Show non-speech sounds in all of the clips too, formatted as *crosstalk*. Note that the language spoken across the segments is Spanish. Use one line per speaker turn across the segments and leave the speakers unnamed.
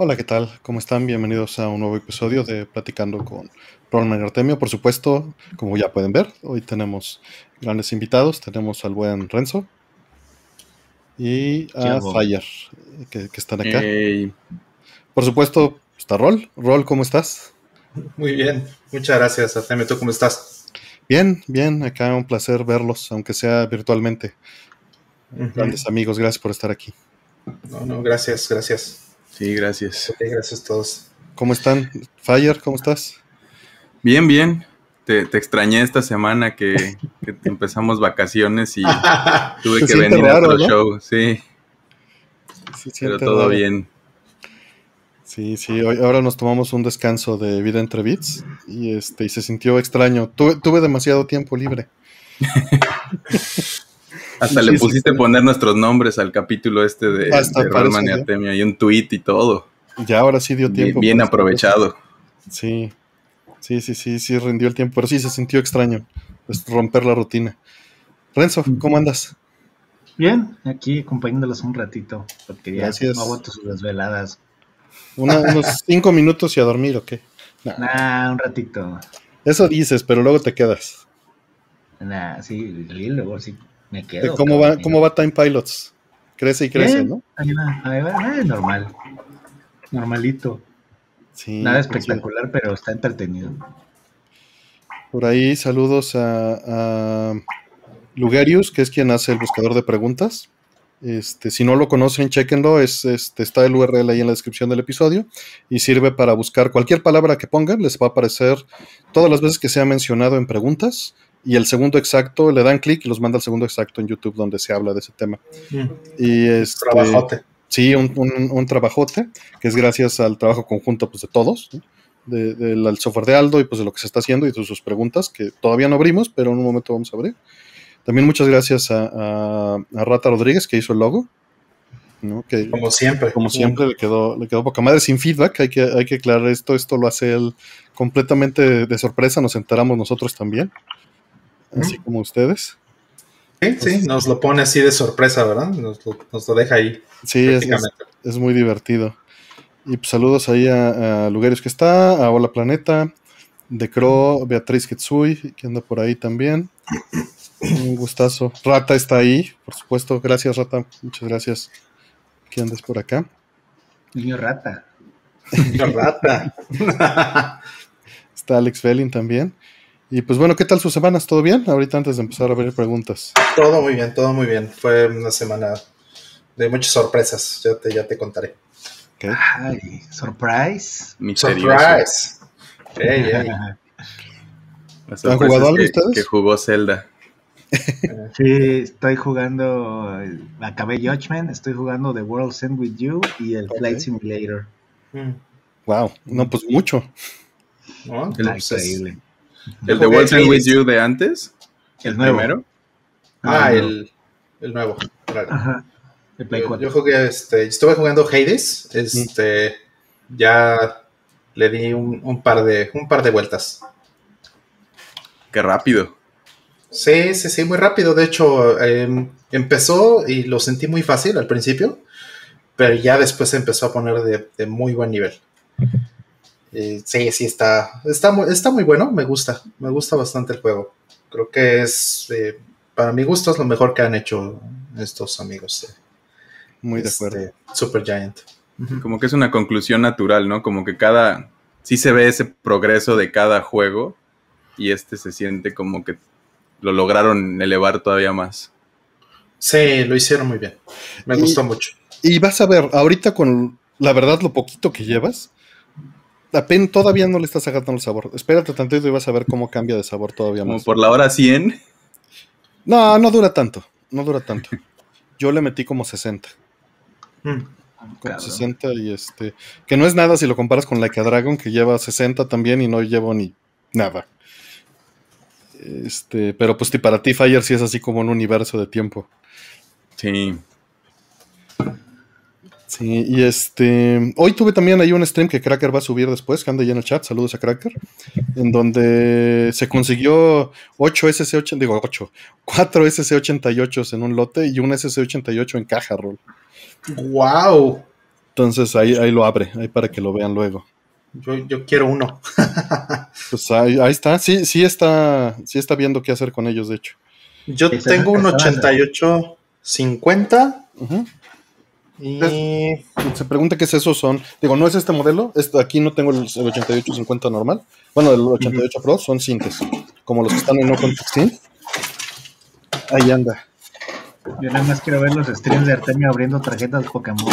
Hola, ¿qué tal? ¿Cómo están? Bienvenidos a un nuevo episodio de Platicando con Ronald Artemio. Por supuesto, como ya pueden ver, hoy tenemos grandes invitados. Tenemos al buen Renzo y a Fire, que, están acá. Por supuesto, está Rol. Rol, ¿cómo estás?
Muy bien, muchas gracias, Artemio. ¿Tú cómo estás?
Bien, bien, acá un placer verlos, aunque sea virtualmente. Grandes amigos, gracias por estar aquí.
No, no, gracias, gracias.
Sí, gracias.
gracias a todos.
¿Cómo están? Fire, ¿cómo estás?
Bien, bien. Te, extrañé esta semana que, empezamos vacaciones y *laughs* tuve que venir a otro show, sí. Pero todo bien.
Sí, sí, hoy, ahora nos tomamos un descanso de vida entre bits y este y se sintió extraño. Tuve, tuve demasiado tiempo libre. *laughs*
Hasta le pusiste poner nuestros nombres al capítulo este de, de Artemia y un tweet y todo.
Ya ahora sí dio tiempo.
Bien, aprovechado.
Sí, sí, sí, sí, sí, rindió el tiempo, pero sí se sintió extraño es romper la rutina. Renzo, ¿cómo andas?
Bien, aquí acompañándolos un ratito, porque ya Gracias. no aguanto sus desveladas.
unos *laughs* cinco minutos y a dormir, ¿o qué?
Nah. un ratito.
Eso dices, pero luego te quedas.
Nah, sí, luego sí me quedo.
¿Cómo va, ¿Cómo va Time Pilots? Crece y crece, ¿no?
Ahí va, ahí va, normal. Normalito. Sí, Nada espectacular, pero está entretenido.
Por ahí saludos a, a, Lugarius, que es quien hace el buscador de preguntas. Este, si no lo conocen, chequenlo. Es, este, está el URL ahí en la descripción del episodio y sirve para buscar cualquier palabra que pongan. Les va a aparecer todas las veces que se ha mencionado en preguntas y el segundo exacto, le dan clic y los manda al segundo exacto en YouTube donde se habla de ese tema. Mm. Y este,
trabajote.
Sí, un, un, trabajote, que es gracias al trabajo conjunto pues, de todos, del software de Aldo y pues de lo que se está haciendo y de sus preguntas, que todavía no abrimos, pero en un momento vamos a abrir. También muchas gracias a, a, Rata Rodríguez que hizo el logo. Que,
como siempre.
Como siempre, le quedó, le quedó poca madre sin feedback. Hay que, hay que aclarar esto. Esto lo hace él completamente de sorpresa. Nos enteramos nosotros también así como ustedes.
Sí, sí, pues, nos lo pone así de sorpresa, ¿verdad? Nos lo, deja ahí.
Sí, es, muy divertido. Y pues, saludos ahí a, a, Lugares que está, a Hola Planeta, de Cro, Beatriz Ketsui, que anda por ahí también. Un gustazo. Rata está ahí, por supuesto. Gracias, Rata. Muchas gracias que andes por acá.
Niño Rata.
Niño Rata. *laughs*
está Alex Belling también. Y pues bueno, ¿qué tal sus semanas? ¿Todo bien? Ahorita antes de empezar a ver preguntas.
Todo muy bien, todo muy bien. Fue una semana de muchas sorpresas. Ya te, ya te contaré.
Ay, surprise.
Surprise.
¿Han jugado algo ustedes?
Que jugó Zelda. *laughs*
sí, estoy jugando. Acabé Judgment, estoy jugando The World's End with You y el Flight Simulator.
Wow, no, pues mucho.
¿No? increíble.
¿El de Walking With You de antes?
¿El, nuevo?
Ah, ah el, el, nuevo, Ajá. yo, jugué, este, estuve jugando Hades, este, ya le di un, par de, un par de vueltas.
Qué rápido.
Sí, sí, sí, muy rápido. De hecho, em, empezó y lo sentí muy fácil al principio, pero ya después empezó a poner de, de muy buen nivel. Eh, sí, sí, está, está, muy, está muy bueno, me gusta, me gusta bastante el juego. Creo que es, eh, para mi gusto, es lo mejor que han hecho estos amigos.
muy de acuerdo.
Este, Super Giant.
Como que es una conclusión natural, ¿no? Como que cada, sí se ve ese progreso de cada juego y este se siente como que lo lograron elevar todavía más.
Sí, lo hicieron muy bien. Me gustó mucho.
Y vas a ver, ahorita con la verdad lo poquito que llevas, la pen todavía no le estás agarrando el sabor. Espérate tantito y vas a ver cómo cambia de sabor todavía más.
Como por la hora 100.
No, no dura tanto. No dura tanto. Yo le metí como 60. Mm. Como 60 y este. Que no es nada si lo comparas con Like a Dragon, que lleva 60 también y no llevo ni nada. Este, pero pues para ti, Fire, sí es así como un universo de tiempo.
Sí.
Sí, y este. Hoy tuve también ahí un stream que Cracker va a subir después, que anda ya en el chat. Saludos a Cracker. En donde se consiguió 8 SC8, digo 8, 4 SC88 en un lote y un SC88 en caja, Roll.
¡Wow!
Entonces ahí, ahí lo abre, ahí para que lo vean luego.
Yo, quiero uno. *laughs*
pues ahí, está, sí, sí está, sí está viendo qué hacer con ellos, de hecho.
Yo tengo un 8850 y
se pregunta qué es eso, son, digo, no es este modelo, este, aquí no tengo el, 8850 normal, bueno, el 88 Pro son cintas, como los que están en Open Ahí anda.
Yo nada más quiero ver los streams de Artemio abriendo tarjetas de Pokémon.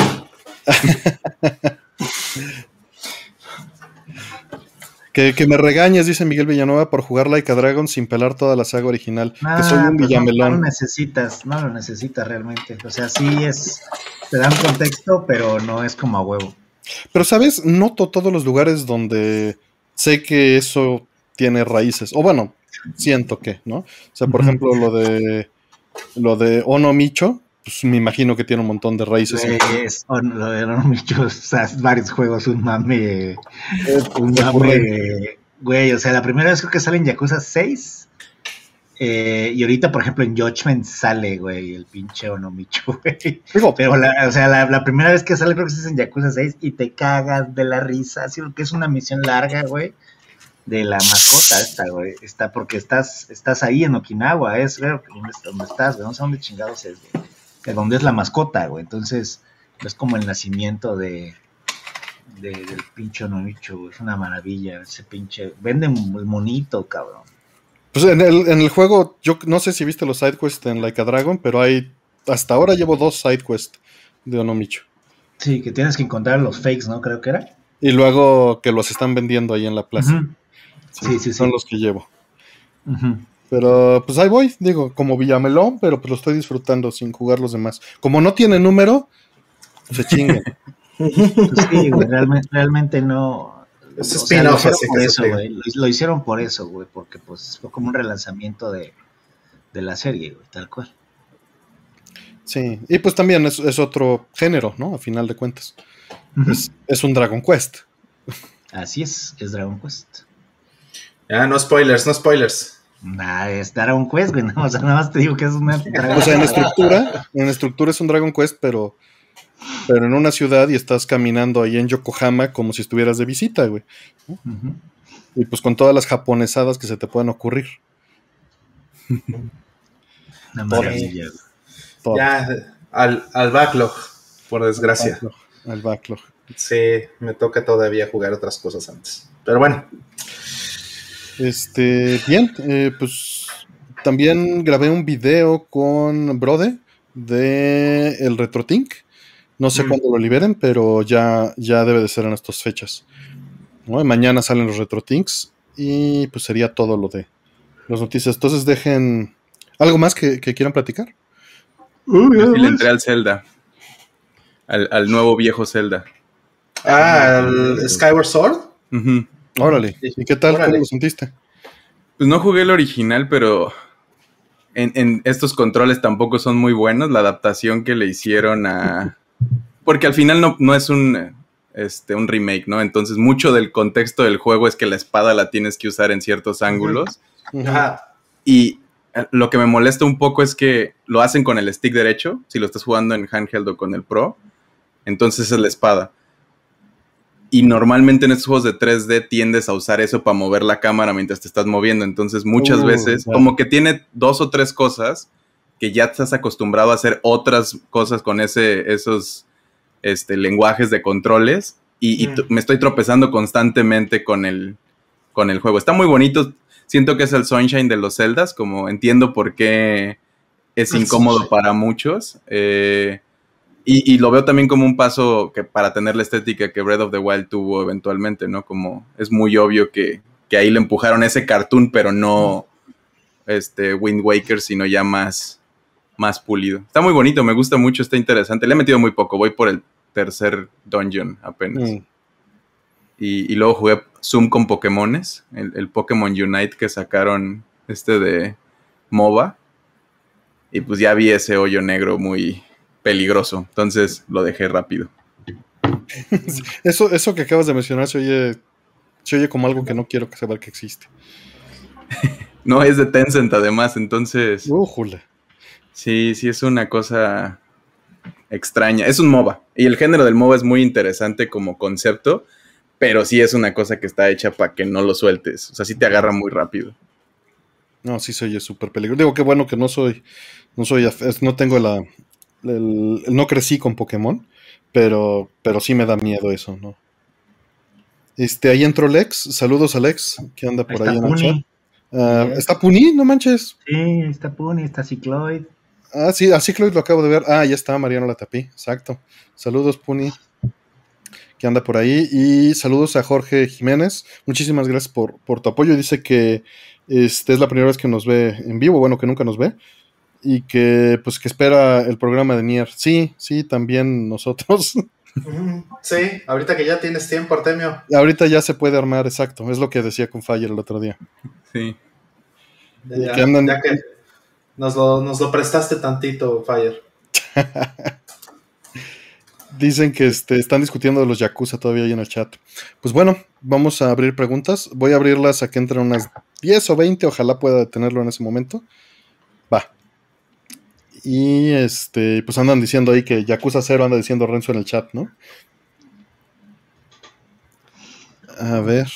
*laughs*
Que, me regañes, dice Miguel Villanueva, por jugar Like a Dragon sin pelar toda la saga original. que soy un pues villamelón.
No, lo necesitas, no lo necesitas realmente. O sea, sí es, te dan contexto, pero no es como a huevo.
Pero, ¿sabes? Noto todos los lugares donde sé que eso tiene raíces. O bueno, siento que, ¿no? O sea, por ejemplo, lo de lo de Ono Micho, pues me imagino que tiene un montón de raíces.
Es, lo de o sea, varios juegos, un mame, un mame, güey, o sea, la primera vez creo que sale en Yakuza 6, eh, y ahorita, por ejemplo, en Judgment sale, güey, el pinche Onomicho, *laughs* güey. Pero, la, o sea, la, primera vez que sale creo que es en Yakuza 6 y te cagas de la risa, así que es una misión larga, güey, de la mascota esta, güey. Está porque estás, estás ahí en Okinawa, es, güey, ¿dónde estás, güey? No sé dónde chingados es, güey donde es la mascota, güey. Entonces, es como el nacimiento de, del pinche Nonicho, Es una maravilla ese pinche. Vende el monito, cabrón.
Pues en el, en el juego, yo no sé si viste los sidequests en Like a Dragon, pero hay. Hasta ahora llevo dos sidequests de Onomicho.
Sí, que tienes que encontrar los fakes, ¿no? Creo que era.
Y luego que los están vendiendo ahí en la plaza. sí, sí, sí, Son los que llevo. Pero pues ahí voy, digo, como Villamelón, pero pues lo estoy disfrutando sin jugar los demás. Como no tiene número, se chingue.
Pues *laughs* sí, güey, realmente, no. lo, hicieron por eso, güey, porque pues fue como un relanzamiento de, la serie, güey, tal cual.
Sí, y pues también es, otro género, ¿no? A final de cuentas. es, es, un Dragon Quest.
Así es, es Dragon Quest.
Ya, no spoilers, no spoilers.
Nah, es Dragon Quest, güey. *laughs* o sea, nada más te digo que es una.
o sea, en estructura, en estructura es un Dragon Quest, pero, pero en una ciudad y estás caminando ahí en Yokohama como si estuvieras de visita, güey. Y pues con todas las japonesadas que se te puedan ocurrir.
Una maravilla. Ya, al, al, backlog, por desgracia.
al backlog.
Sí, me toca todavía jugar otras cosas antes. Pero bueno.
Este, bien, eh, pues también grabé un video con Brode de el RetroTink. No sé mm. cuándo lo liberen, pero ya, ya debe de ser en estas fechas. Mañana salen los RetroTinks y pues sería todo lo de las noticias. Entonces dejen algo más que, quieran platicar.
le entré al Zelda. Al, nuevo viejo Zelda.
Ah, al Skyward Sword.
Órale. ¿Y qué tal? ¿Cómo lo sentiste?
Pues no jugué el original, pero en, estos controles tampoco son muy buenos. La adaptación que le hicieron a. *laughs* Porque al final no, no es un, este, un remake, ¿no? Entonces, mucho del contexto del juego es que la espada la tienes que usar en ciertos ángulos. Y eh, lo que me molesta un poco es que lo hacen con el stick derecho, si lo estás jugando en handheld o con el Pro. Entonces es la espada. Y normalmente en estos juegos de 3D tiendes a usar eso para mover la cámara mientras te estás moviendo. Entonces muchas uh, veces, como que tiene dos o tres cosas que ya estás acostumbrado a hacer otras cosas con ese, esos este, lenguajes de controles. Y, mm. me estoy tropezando constantemente con el, con el juego. Está muy bonito. Siento que es el Sunshine de los Zeldas, como entiendo por qué es incómodo para muchos. Eh, y, lo veo también como un paso que para tener la estética que Breath of the Wild tuvo eventualmente, ¿no? Como es muy obvio que, ahí le empujaron ese cartoon, pero no este Wind Waker, sino ya más, más pulido. Está muy bonito, me gusta mucho, está interesante. Le he metido muy poco, voy por el tercer dungeon apenas. Mm. Y, y, luego jugué Zoom con Pokémones, el, el Pokémon Unite que sacaron este de MOBA. Y pues ya vi ese hoyo negro muy, peligroso. Entonces lo dejé rápido. *laughs*
Eso, eso que acabas de mencionar se oye, se oye como algo que no quiero saber que existe. *laughs*
no, es de Tencent además, entonces.
Uh,
sí, sí, es una cosa extraña. Es un MOBA. Y el género del MOBA es muy interesante como concepto, pero sí es una cosa que está hecha para que no lo sueltes. O sea, sí te agarra muy rápido.
No, sí soy súper peligroso. Digo, qué bueno que no soy, no soy, no tengo la, no crecí con Pokémon, pero, pero sí me da miedo eso, ¿no? Este, ahí entró Lex. Saludos a Lex, que anda por ahí, en el chat. Ah, ¿Está Puni? No manches.
Sí, está Puni, está Cicloid.
Ah, sí, a Cicloid lo acabo de ver. Ah, ya está, Mariano Latapí, exacto. Saludos, Puni, que anda por ahí. Y saludos a Jorge Jiménez. Muchísimas gracias por, por tu apoyo. Dice que este es la primera vez que nos ve en vivo, bueno, que nunca nos ve. Y que pues que espera el programa de Nier. Sí, sí, también nosotros. *laughs*
Sí, ahorita que ya tienes tiempo, Artemio.
Ahorita ya se puede armar, exacto. Es lo que decía con Fire el otro día.
Sí.
Ya, que, ya que nos, lo, nos lo prestaste tantito, Fire. *laughs*
Dicen que este, están discutiendo de los Yakuza todavía ahí en el chat. Pues bueno, vamos a abrir preguntas. Voy a abrirlas a que entren unas 10 o 20. Ojalá pueda detenerlo en ese momento. Y este, pues andan diciendo ahí que Yakuza 0 anda diciendo Renzo en el chat, ¿no? A ver.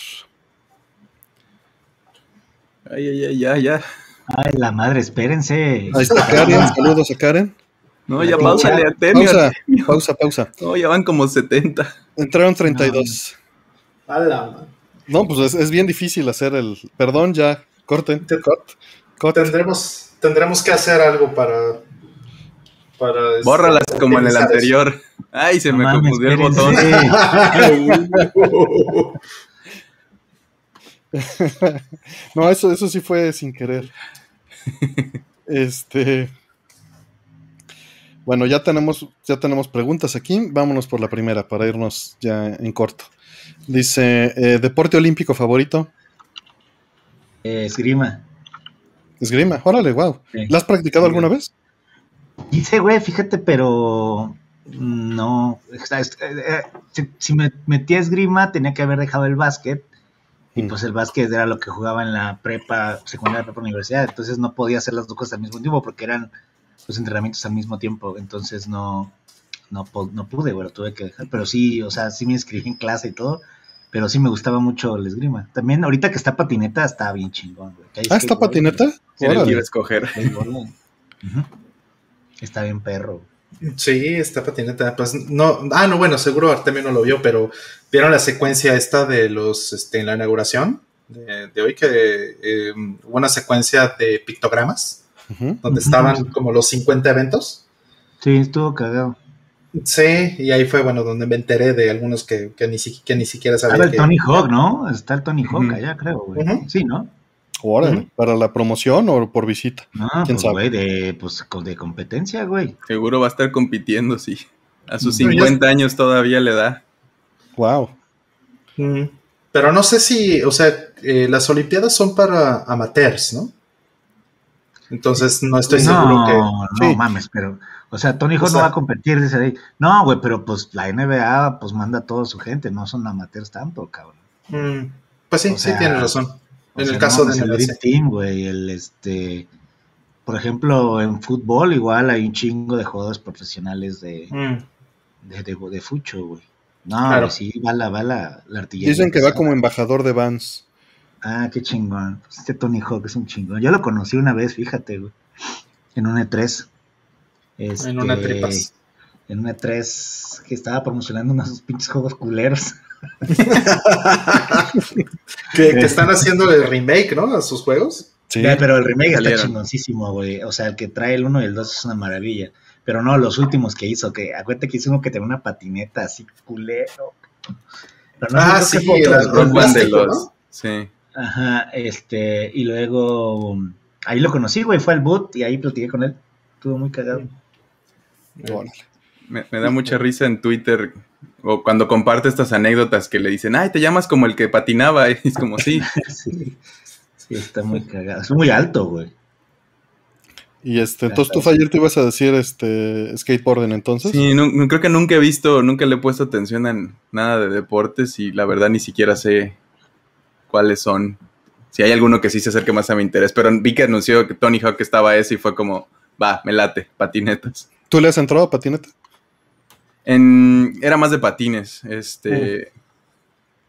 Ay, ay, ay, ya, ya.
Ay, la madre, espérense.
Ahí está Karen, saludos a Karen.
No, ya pausa,
Pausa, pausa, pausa.
No, ya van como 70.
Entraron 32.
No,
no pues es, bien difícil hacer el. Perdón, ya, corten.
Tendremos, tendremos que hacer algo para para
este, Bórralas como en el anterior. Ay, se me confundió el botón. *laughs*
no, eso, eso sí fue sin querer. Este. Bueno, ya tenemos, ya tenemos preguntas aquí. Vámonos por la primera para irnos ya en corto. Dice: eh, ¿Deporte olímpico favorito?
esgrima.
Esgrima, órale, wow. ¿La has practicado alguna vez?
Dice, güey, fíjate, pero no. Eh, si, me metía esgrima, tenía que haber dejado el básquet. Y mm. pues el básquet era lo que jugaba en la prepa, secundaria, prepa, universidad. Entonces no podía hacer las dos cosas al mismo tiempo porque eran los entrenamientos al mismo tiempo. Entonces no, no, no pude, güey, lo tuve que dejar. Pero sí, o sea, sí me inscribí en clase y todo. Pero sí me gustaba mucho el esgrima. También ahorita que está patineta, está bien chingón, güey.
Ah, está patineta.
Sí, quiero escoger.
Está bien perro.
Sí, está patineta. Pues no, ah, no, bueno, seguro Artemio no lo vio, pero vieron la secuencia esta de los, este, en la inauguración de, hoy, que eh, hubo una secuencia de pictogramas, donde estaban como los 50 eventos.
Sí, estuvo cagado.
Sí, y ahí fue, bueno, donde me enteré de algunos que, ni, que ni siquiera sabía.
Ah, el Tony Hawk, ¿no? Está el Tony Hawk allá, creo, güey. Sí, ¿no?
¿Para la promoción o por visita?
Ah, ¿Quién pues, sabe? de, pues, de competencia, güey.
Seguro va a estar compitiendo, sí. A sus 50 años todavía le da.
Wow.
Pero no sé si, o sea, eh, las Olimpiadas son para amateurs, ¿no? Entonces no estoy seguro que.
No, mames, pero. O sea, Tony Hawk no va a competir, dice ahí. No, güey, pero pues la NBA pues manda a toda su gente, no son amateurs tanto, cabrón.
Mm, pues sí, sí tienes razón en el caso de
el Team, güey, el este por ejemplo, en fútbol igual hay un chingo de jugadores profesionales de, mm. de, de, fucho, güey. No, sí, va la, va la, artillería.
Dicen que va como embajador de Vans.
Ah, qué chingón. Pues este Tony Hawk es un chingón. Yo lo conocí una vez, fíjate, güey. En un E3.
Este, en una tripas.
En un E3 que estaba promocionando unos pinches juegos culeros. *laughs*
que, están haciendo el remake, ¿no? A sus juegos.
Sí. pero el remake está chingoncísimo, güey. O sea, el que trae el 1 y el 2 es una maravilla. Pero no, los últimos que hizo, que acuérdate que hizo uno que tenía una patineta así culero.
ah, sí,
las de los. Sí.
Ajá, este, y luego ahí lo conocí, güey, fue al boot y ahí platiqué con él. Estuvo muy cagado.
Me, me, da mucha risa en Twitter o cuando comparte estas anécdotas que le dicen, ay, te llamas como el que patinaba. es como, *laughs* sí.
sí. está muy cagado. Es muy alto, güey.
Y este, entonces tú ayer te ibas a decir este skateboarding entonces.
Sí, no, creo que nunca he visto, nunca le he puesto atención a nada de deportes y la verdad ni siquiera sé cuáles son. Si hay alguno que sí se acerque más a mi interés, pero vi que anunció que Tony Hawk estaba ese y fue como, va, me late, patinetas.
¿Tú le has entrado a patineta?
En, era más de patines. Este.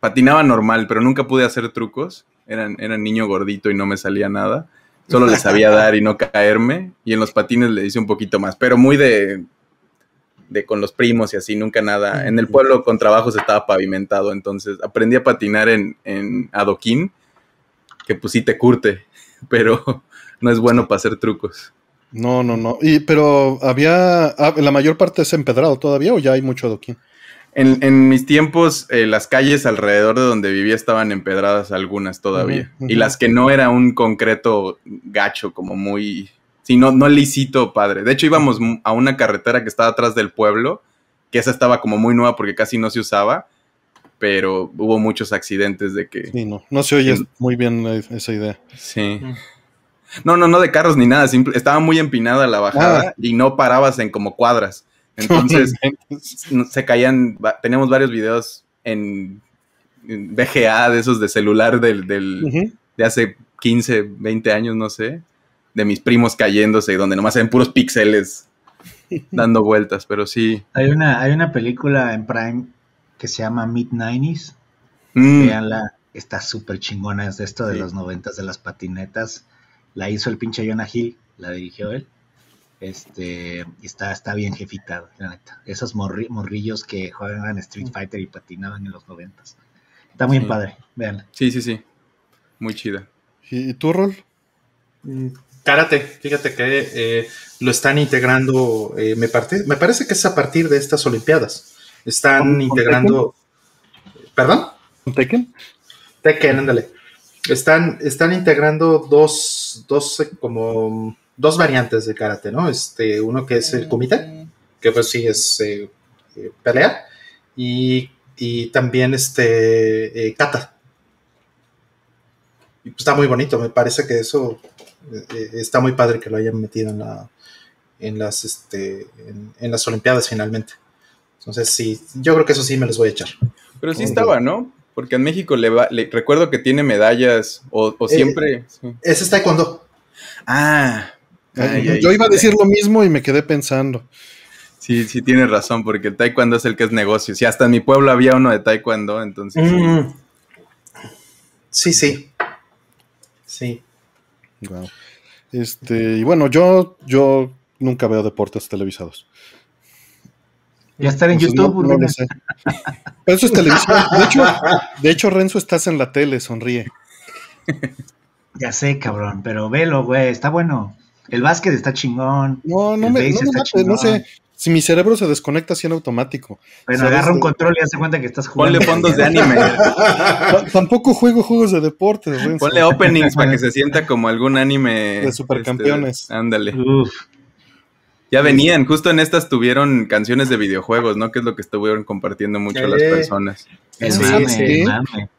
Patinaba normal, pero nunca pude hacer trucos. Era, era niño gordito y no me salía nada. Solo le sabía *laughs* dar y no caerme. Y en los patines le hice un poquito más, pero muy de, de con los primos y así, nunca nada. En el pueblo con trabajos estaba pavimentado, entonces aprendí a patinar en, en adoquín, que pues sí te curte, *laughs* pero no es bueno para hacer trucos.
No, no, no. Y, pero había, ah, la mayor parte es empedrado todavía o ya hay mucho adoquín.
En, en mis tiempos, eh, las calles alrededor de donde vivía estaban empedradas algunas todavía. Y las que no era un concreto gacho, como muy... Sí, no, no lisito, padre. De hecho, íbamos a una carretera que estaba atrás del pueblo, que esa estaba como muy nueva porque casi no se usaba, pero hubo muchos accidentes de que...
Sí, no, no se oye muy bien eh, esa idea.
Sí. No, no, no de carros ni nada, simple, estaba muy empinada la bajada
Ah.
y no parabas en como cuadras. *laughs* Entonces se caían, tenemos varios videos en, en VGA de esos de celular del, de hace 15, 20 años, no sé, de mis primos cayéndose, donde nomás se ven puros píxeles *laughs* dando vueltas, pero sí.
Hay una, hay una película en Prime que se llama Mid-90s.
Mm,
Veanla, está súper chingona. Es de esto de
Sí.
los noventas de las patinetas. La hizo el pinche Jonah Hill, la dirigió él. Este, y está, está bien jefita, la neta. Esos morri- morrillos que juegan Street Fighter y patinaban en los noventas. Está muy
Sí.
padre, veanla.
sí, sí, sí. Muy chida.
¿Y tú, Rol?
Mm, Karate, fíjate que eh, lo están integrando, eh, me, parte- me parece que es a partir de estas Olimpiadas. Están
¿Con- con
integrando. ¿Perdón?
¿Tekken?
Tekken, ándale. Están, están integrando dos, dos, como, dos variantes de karate, ¿no? Este, uno que es el kumite, que pues sí es eh, eh, pelea, y, y también este eh, kata. Y pues está muy bonito, me parece que eso eh, está muy padre que lo hayan metido en la en las este en, en las olimpiadas finalmente. Entonces sí, yo creo que eso sí me los voy a echar.
Pero sí estaba, ¿no? Porque en México le va, le- recuerdo que tiene medallas o, o
Eh,
siempre... sí.
Ese es taekwondo.
Ah, ay, ay,
Yo iba a decir lo mismo y me quedé pensando.
Sí, sí tienes razón, porque el taekwondo es el que es negocio. Si hasta en mi pueblo había uno de taekwondo, entonces sí.
Mm. Sí, sí. Sí.
Wow. Este, y bueno, yo, yo nunca veo deportes televisados.
Ya estar en YouTube,
no- no sé. Pero eso es televisión. De hecho, de hecho, Renzo, estás en la tele, sonríe.
Ya sé, cabrón, pero velo, güey, está bueno. El básquet está chingón.
No, no
El
me, no me
está
mate, no sé. Si mi cerebro se desconecta así en automático.
Bueno,
¿Sabes?
agarra un control y hace cuenta que estás jugando.
Ponle fondos de anime, *laughs*
Ta- Tampoco juego juegos de deportes, Renzo.
ponle openings para que se sienta como algún anime.
De supercampeones.
este, ándale.
Uf,
Ya venían, justo en estas tuvieron canciones de videojuegos, ¿no? Que es lo que estuvieron compartiendo mucho las personas.
Sí,
mame,
sí.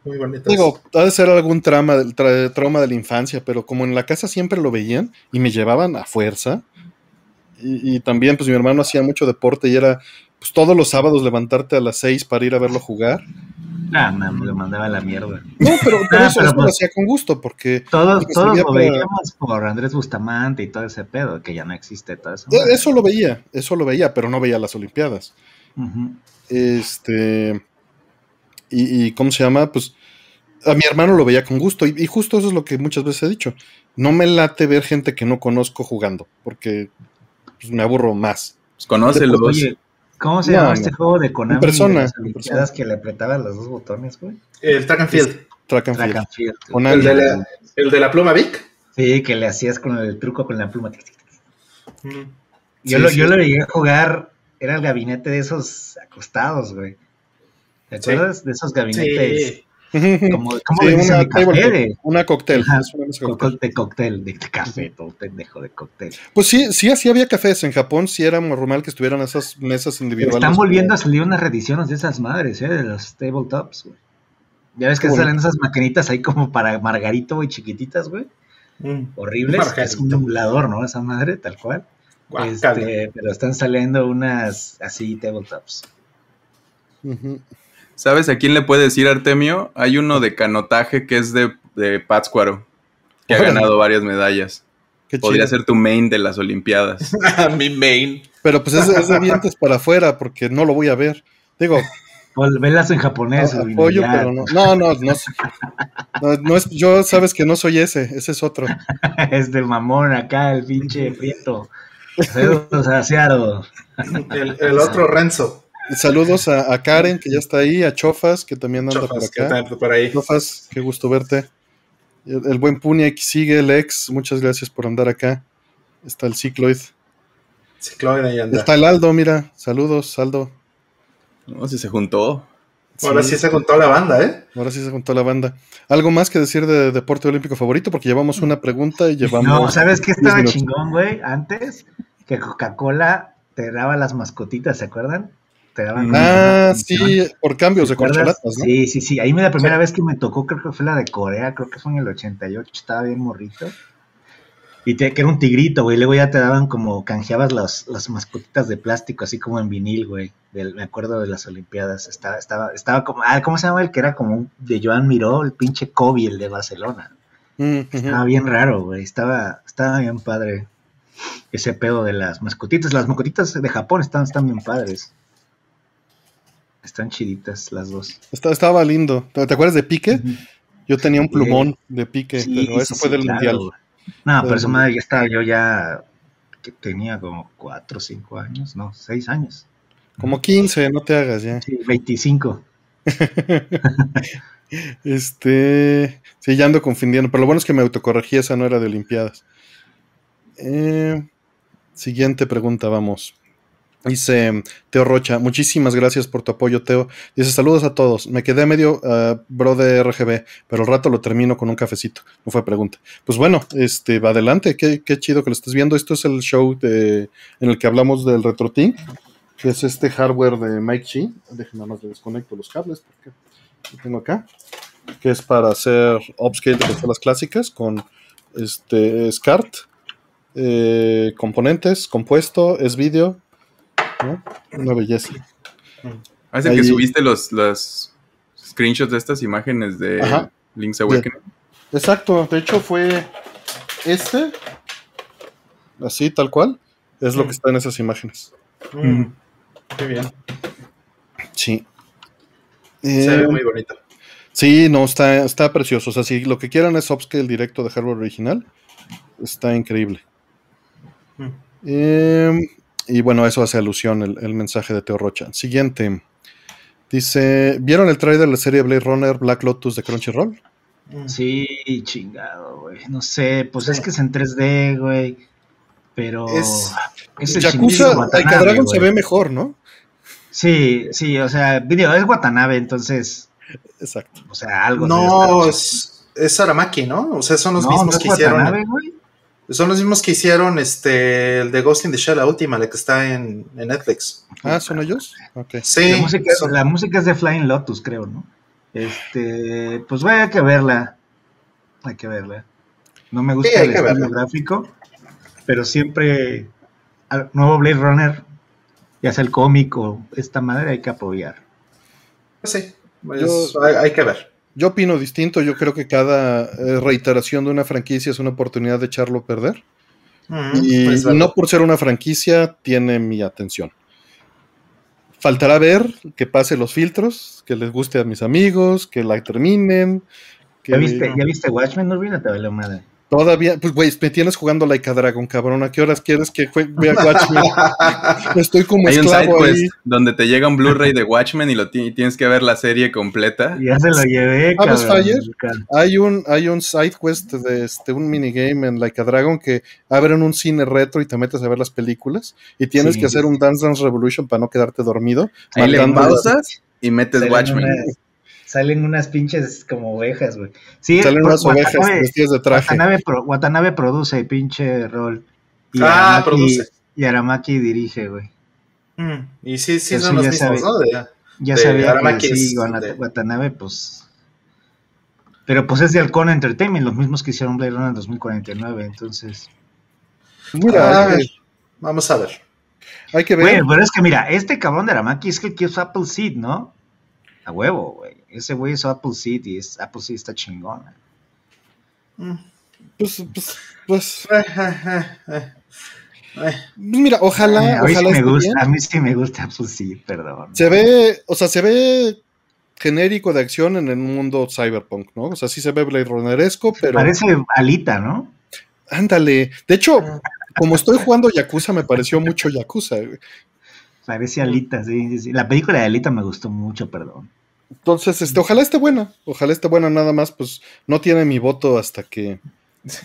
Muy bonito.
Digo, ha de ser algún trama, del- tra- trauma de la infancia, pero como en la casa siempre lo veían y me llevaban a fuerza. Y, y también, pues mi hermano hacía mucho deporte y era, pues todos los sábados levantarte a las seis para ir a verlo jugar.
Ah, man, lo mandaba a la mierda.
No, pero, *laughs* pero
Ah,
eso,
pero
eso lo
pues-
hacía con gusto, porque
Todos, todos lo
para-
veíamos por Andrés Bustamante y todo ese pedo, que ya no existe todo eso.
eh, eso lo veía, eso lo veía, pero no veía las Olimpiadas. Este. Y, y ¿cómo se llama? Pues a mi hermano lo veía con gusto. Y, y justo eso es lo que muchas veces he dicho. No me late ver gente que no conozco jugando, porque pues, me aburro más.
Pues conócelos.
Oye, ¿cómo se
No,
llama
no.
este juego de Konami?
En persona,
de las que le apretabas los dos botones, güey.
El track and field.
Track and
Track
field.
and field.
Con
El de la, el de la pluma Vic.
Sí, que le hacías con el truco con la pluma.
Mm.
Yo,
Sí,
lo,
sí.
yo lo llegué a jugar, era el gabinete de esos acostados, güey. ¿Te
Sí.
acuerdas de esos gabinetes? Como, ¿Cómo
Sí,
le dicen
una
de café? De,
Una cóctel.
Ajá.
es una mesa
co-
cóctel.
de cóctel, de café, todo pendejo de cóctel.
Pues sí, sí, así había cafés. En Japón sí era normal que estuvieran esas mesas individuales.
Están volviendo a salir unas reediciones de esas madres, ¿eh? De los tabletops, güey. Ya ves que salen esas maquinitas ahí como para Margarito, güey, chiquititas, güey.
Mm.
Horribles.
Margarito.
Es un emulador, ¿no? Esa madre, tal cual. Este, pero están saliendo unas así tabletops.
Ujú.
¿Sabes a quién le puede decir Artemio? Hay uno de canotaje que es de, de Pátzcuaro, que ha ganado varias medallas.
Qué
Podría
chido.
ser tu main de las Olimpiadas. *laughs*
Mi main.
Pero pues es, es de dientes para afuera porque no lo voy a ver. Digo,
Pues, velas en japonés,
apoyo, pero no. No, no, no. no, no es, yo sabes que no soy ese, ese es otro. *laughs*
Es de mamón acá, el pinche prieto. Saludos Seattle.
El, el otro Renzo.
Saludos a, a Karen, que ya está ahí, a Chofas, que también anda
Chofas,
por acá.
por ahí.
Chofas, qué gusto verte. El, el buen Punia que sigue, el ex, muchas gracias por andar acá. Está el Cicloid.
Cicloide ahí anda.
Está el Aldo, mira. Saludos, Aldo.
No si se juntó.
Ahora sí se juntó la banda, ¿eh?
Ahora sí se juntó la banda. ¿Algo más que decir de deporte olímpico favorito? Porque llevamos una pregunta y llevamos.
No, ¿sabes qué
10
estaba chingón, güey? Antes, que Coca-Cola te daba las mascotitas, ¿se acuerdan? Te daban
Ah,
una
sí, por cambios de corcholatas, ¿no?
Sí, sí, sí. Ahí me la primera vez que me tocó, creo que fue la de Corea, creo que fue en el 88, estaba bien morrito. Y te, que era un tigrito, güey. Luego ya te daban como, canjeabas las, las mascotitas de plástico, así como en vinil, güey. Del- me acuerdo de las Olimpiadas. Estaba, estaba, estaba como, ah, ¿cómo se llama el que era como un- de Joan Miró, el pinche Kobe, el de Barcelona?
Mm.
Estaba bien raro, güey. Estaba, estaba bien padre ese pedo de las mascotitas. Las mascotitas de Japón están, están bien padres. Están chiditas las dos.
Está- estaba lindo. ¿Te, te acuerdas de Pique? Yo tenía un plumón de Pique,
Sí,
pero eso
sí,
fue
sí,
del
claro,
mundial.
No, pero esa madre ya estaba yo ya que tenía como 4 o 5 años, no, 6 años.
Como 15, no te hagas ya.
Sí, 25. *laughs*
Este. Sí, ya ando confundiendo. Pero lo bueno es que me autocorregí, esa no era de Olimpiadas. Eh, siguiente pregunta, vamos. Dice Teo Rocha, muchísimas gracias por tu apoyo, Teo. Dice, saludos a todos. Me quedé medio ah, bro de RGB, pero al rato lo termino con un cafecito. No fue pregunta. Pues bueno, este, va adelante. Qué, qué chido que lo estés viendo. Esto es el show de, en el que hablamos del RetroTink, que es este hardware de Mike Chi. Déjenme nada más le desconecto los cables porque lo tengo acá. Que es para hacer upscale de consolas clásicas con este SCART, eh, componentes, compuesto, es vídeo. ¿No? Una belleza.
Ah, el
Ahí-
que subiste los, los screenshots de estas imágenes de
Ajá.
Link's Awakening.
Exacto, de hecho fue este, así tal cual, es lo
Mm.
que está en esas imágenes.
Mm, Qué bien.
Sí.
Se
Eh,
ve muy bonito.
sí, no, está, está precioso. O sea, si lo que quieran es upscale directo de hardware original, está increíble.
Mm.
Eh, y bueno, eso hace alusión el, el mensaje de Teo Rocha. Siguiente. Dice, ¿vieron el trailer de la serie Blade Runner Black Lotus de Crunchyroll?
Mm.
Sí, chingado, güey. No sé, pues es que es en 3D, güey. Pero.
Es-
es el
Yakuza,
Watanabe,
Taika Dragon se ve mejor, ¿no?
Sí, sí, o sea, video es Watanabe, entonces.
Exacto.
O sea, algo.
No, es, es Aramaki, ¿no? O sea, son los.
No,
mismos
no es
que hicieron.
Watanabe, güey.
Son los mismos que hicieron este el de Ghost in the Shell, la última, la que está en, en Netflix.
Ah, ¿son ellos?
Sí,
La música,
son-
la música es de Flying Lotus, creo, ¿no? Este, pues hay que verla. Hay que verla. No me gusta
Sí,
el estilo gráfico, pero siempre al nuevo Blade Runner, ya sea el cómic o esta madre, hay que apoyar.
sí, pues,
Yo-
hay, hay que ver.
Yo opino distinto. Yo creo que cada eh, reiteración de una franquicia es una oportunidad de echarlo a perder.
Mm,
Y
pues, vale.
no por ser una franquicia tiene mi atención. Faltará ver que pase los filtros, que les guste a mis amigos, que la terminen. Que
¿Ya viste, ¿ya viste Watchmen, Urbina? Te vale madre.
Todavía, pues güey, me tienes jugando Like a Dragon, cabrón. ¿A qué horas quieres que jue- vea Watchmen? *laughs* Estoy como
Hay un side
esclavo ahí.
donde te llega un Blu-ray de Watchmen y lo y tienes que ver la serie completa.
Ya se lo llevé,
¿Sabes,
cabrón.
Fire? Hay un, hay un side quest de este, un minigame en Like a Dragon que abren un cine retro y te metes a ver las películas y tienes
Sí.
que hacer un Dance Dance Revolution para no quedarte dormido.
Ahí le pausas y metes Watchmen.
Salen unas pinches como ovejas, güey. Sí,
Salen unas ovejas vestidas de traje.
Watanabe, pro- Watanabe produce pinche rol. Y
Ah,
Aramaki-
produce.
Y Aramaki dirige, güey.
Mm, Y sí, sí, son los
ya
mismos,
sabe.
¿no? De-
Ya
De
sabía
Aramaki
que
es
sí,
de-
Watanabe, pues. Pero pues es de Halcón Entertainment, los mismos que hicieron Blade Runner 2049, entonces.
Mira,
Ah,
hay, que,
Vamos a ver.
hay que ver.
Güey, pero es que mira, este cabrón de Aramaki es que el que usa Apple Seed, ¿no? A huevo, güey. Ese güey es Apple Seed y es, Apple Seed está chingón.
Mm,
Pues, pues, pues, *laughs* mira, ojalá,
Eh, a, mí sí me gusta,
bien.
a mí sí me gusta, pues sí, perdón.
Se ve, o sea, se ve genérico de acción en el mundo cyberpunk, ¿no? O sea, sí se ve Blade Runneresco, pero
Parece Alita, ¿no?
ándale. De hecho, como estoy jugando Yakuza, me pareció mucho Yakuza. güey.
Parece Alita, sí, sí, sí. La película de Alita me gustó mucho, perdón.
Entonces, este, ojalá esté buena. Ojalá esté buena nada más, pues no tiene mi voto hasta que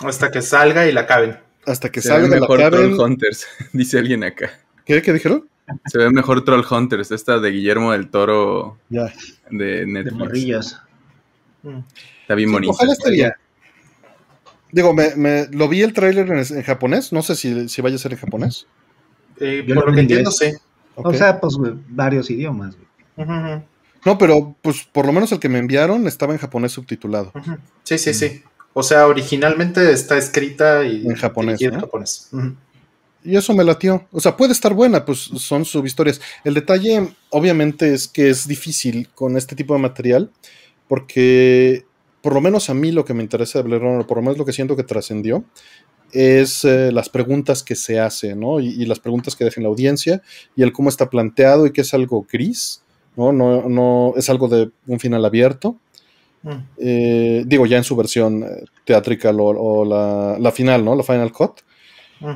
hasta que salga y la acaben.
hasta que
Se ve
salga la
mejor
acaben.
Troll Hunters, *laughs* dice alguien acá.
¿Qué, ¿Qué dijeron?
Se ve mejor Troll Hunters, esta de Guillermo del Toro
Ya.
de
De
Netflix.
morrillos.
Mm.
Está bien
Sí,
bonito.
ojalá esté bien. Digo, me, me- lo vi el tráiler en, en japonés. No sé si, si vaya a ser en japonés.
Eh, por
lo
que
en
entiendo, sí.
Ok.
O sea, pues varios idiomas. güey.
Ujú, ujú,
no, pero pues por lo menos el que me enviaron estaba en japonés subtitulado.
Sí, sí, sí. O sea, originalmente está escrita y
En japonés,
en japonés.
Y eso me latió. O sea, puede estar buena, pues son subhistorias. El detalle, obviamente, es que es difícil con este tipo de material, porque por lo menos a mí lo que me interesa de Blade Runner, por lo menos lo que siento que trascendió, es eh, las preguntas que se hacen, ¿no? Y, y las preguntas que deja en la audiencia, y el cómo está planteado y que es algo gris, ¿no? No, no es algo de un final abierto.
Mm.
Eh, digo, ya en su versión eh, teatrical o, o la, la final, ¿no? La final cut.
Mm.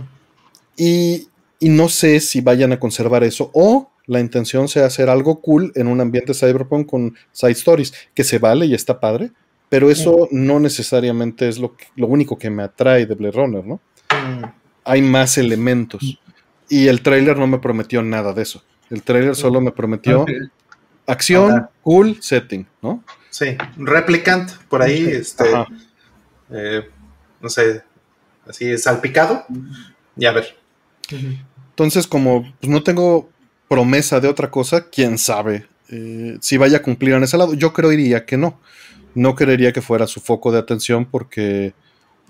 Y, y no sé si vayan a conservar eso o la intención sea hacer algo cool en un ambiente cyberpunk con side stories, que se vale y está padre, pero eso no necesariamente es lo, que- lo único que me atrae de Blade Runner, ¿no?
Mm.
Hay más elementos. Y el tráiler no me prometió nada de eso. El tráiler solo me prometió. Acción,
Ajá.
cool, setting, ¿no?
Sí, Replicant, por ahí, este, eh, no sé, así salpicado. Y a ver.
Entonces, como pues, no tengo promesa de otra cosa, quién sabe eh, si vaya a cumplir en ese lado. Yo creería que no. No creería que fuera su foco de atención porque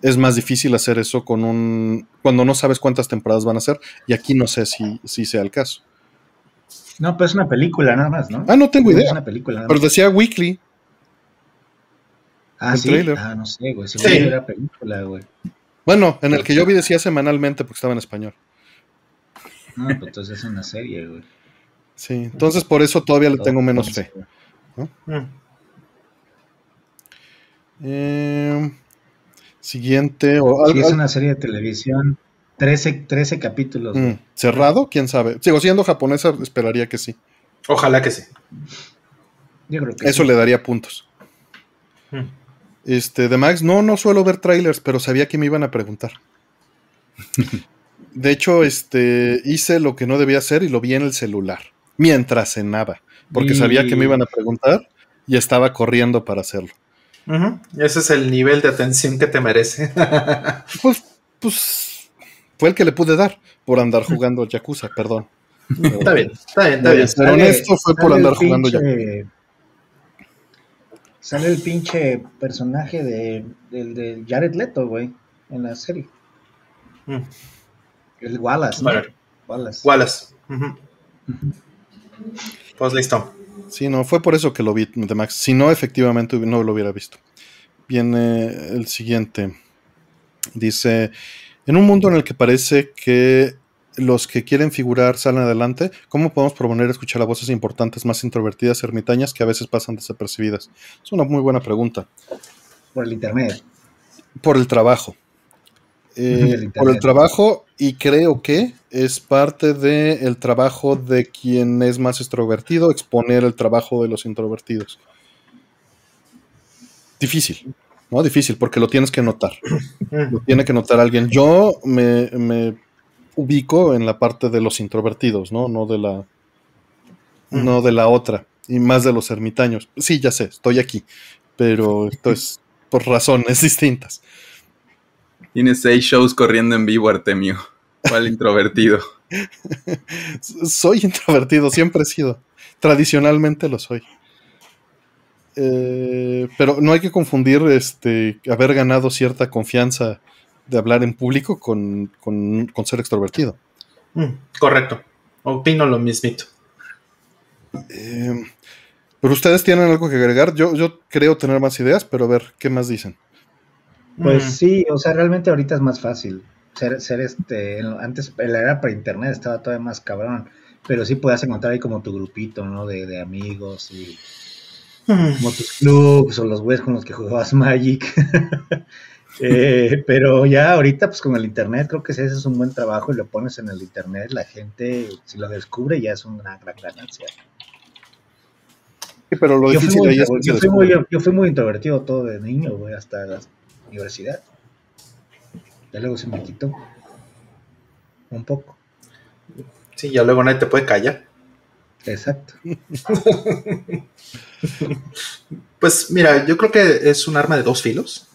es más difícil hacer eso con un cuando no sabes cuántas temporadas van a ser y aquí no sé si, si sea el caso.
No, pero es una película nada más, ¿no?
Ah, no tengo
Es
idea.
una película nada
Pero decía weekly.
Ah, sí. Ah, no sé, güey.
Sí.
Era película, güey.
Bueno, en el que yo vi decía semanalmente porque estaba en español.
No, pues entonces es una serie, güey.
Sí, entonces por eso todavía le tengo menos fe.
Mm.
Eh, siguiente o
Sí,
algo-
es una serie de televisión. 13, 13 capítulos.
Mm, ¿Cerrado? ¿Quién sabe? Sigo siendo japonesa, esperaría que sí.
Ojalá que sí.
Yo creo que
Eso
sí.
le daría puntos.
Mm.
Este, de Max, no, no suelo ver trailers, pero sabía que me iban a preguntar. De hecho, este, hice lo que no debía hacer y lo vi en el celular, mientras cenaba, porque
Y-
sabía que me iban a preguntar y estaba corriendo para hacerlo.
Ese es el nivel de atención que te merece.
Pues, pues, fue el que le pude dar por andar jugando Yakuza, perdón.
está bien, está bien, está
Voy
bien.
ser honesto, fue por andar
el
jugando
pinche- Sale el pinche personaje de, del de Jared Leto, güey, en la serie.
Mm.
El Wallace, ¿no?
Vale.
Wallace.
Wallace. Pues listo.
Sí, no, fue por eso que lo vi de Max. Si no, efectivamente no lo hubiera visto. Viene el siguiente. Dice, en un mundo en el que parece que los que quieren figurar salen adelante, ¿cómo podemos proponer escuchar a voces importantes más introvertidas, ermitañas, que a veces pasan desapercibidas? Es una muy buena pregunta.
Por el internet.
Por el trabajo. *laughs* Eh,
el
por el trabajo y creo que es parte del trabajo de quien es más extrovertido, exponer el trabajo de los introvertidos. Difícil, ¿no? Difícil, porque lo tienes que notar. *clears throat* Lo tiene que notar alguien. Yo me, me ubico en la parte de los introvertidos, ¿no? No de la. No de la otra. Y más de los ermitaños. Sí, ya sé, estoy aquí. Pero esto es por razones *laughs* distintas.
Tienes seis shows corriendo en vivo, Artemio. ¿Cuál introvertido? *laughs*
Soy introvertido, siempre he sido. Tradicionalmente lo soy. Eh, pero no hay que confundir este haber ganado cierta confianza de hablar en público con, con- con ser extrovertido.
Mm, Correcto. Opino lo mismito.
Eh, pero ustedes tienen algo que agregar. Yo, yo creo tener más ideas, pero a ver, ¿qué más dicen?
Pues mm. sí, o sea, realmente ahorita es más fácil. Ser, ser este, antes la era para internet estaba todavía más cabrón, pero sí puedes encontrar ahí como tu grupito, ¿no? De, de amigos y mm. como tus clubs o los güeyes con los que jugabas Magic. *laughs* Eh, pero ya ahorita, pues con el internet, creo que si haces un buen trabajo y lo pones en el internet, la gente, si lo descubre, ya es una gran ganancia.
Sí, pero lo
yo, fui muy, yo, fui muy, yo, fui muy, introvertido todo de niño, güey, hasta la universidad. Ya luego se me quitó. Un poco.
Sí, ya luego nadie te puede callar.
Exacto.
pues mira, yo creo que es un arma de dos filos.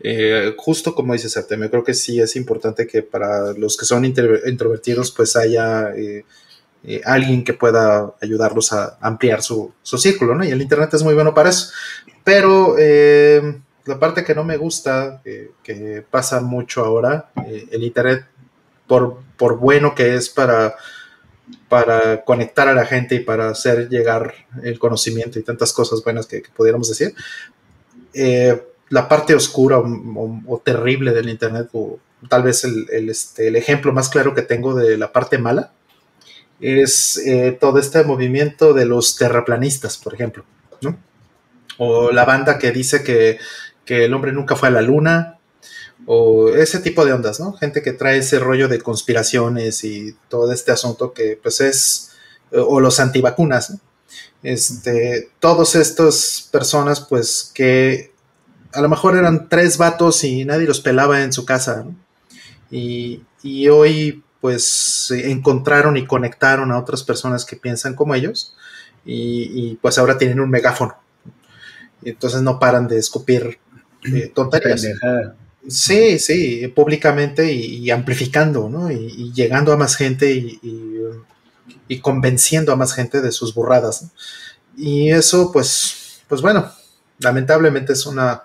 Eh, justo como dice Septem, yo creo que sí es importante que para los que son introvertidos pues haya eh, eh, alguien que pueda ayudarlos a ampliar su, círculo, ¿no? Y el Internet es muy bueno para eso. Pero la parte que no me gusta, que pasa mucho ahora, el Internet, por bueno que es para para conectar a la gente y para hacer llegar el conocimiento y tantas cosas buenas que, que pudiéramos decir, eh, la parte oscura o, terrible del Internet, o tal vez este, el, ejemplo más claro que tengo de la parte mala, es eh, todo este movimiento de los terraplanistas, por ejemplo, O la banda que dice que, el hombre nunca fue a la luna, o ese tipo de ondas, ¿no? Gente que trae ese rollo de conspiraciones y todo este asunto que pues es, o los antivacunas, Este, todas estas personas pues que a lo mejor eran tres vatos y nadie los pelaba en su casa. Y, hoy pues encontraron y conectaron a otras personas que piensan como ellos y, pues ahora tienen un megáfono. Y entonces no paran de escupir eh, tonterías. Sí, sí, públicamente y, amplificando, ¿no? Y, llegando a más gente y, convenciendo a más gente de sus burradas. Y eso, pues, pues bueno, lamentablemente es una,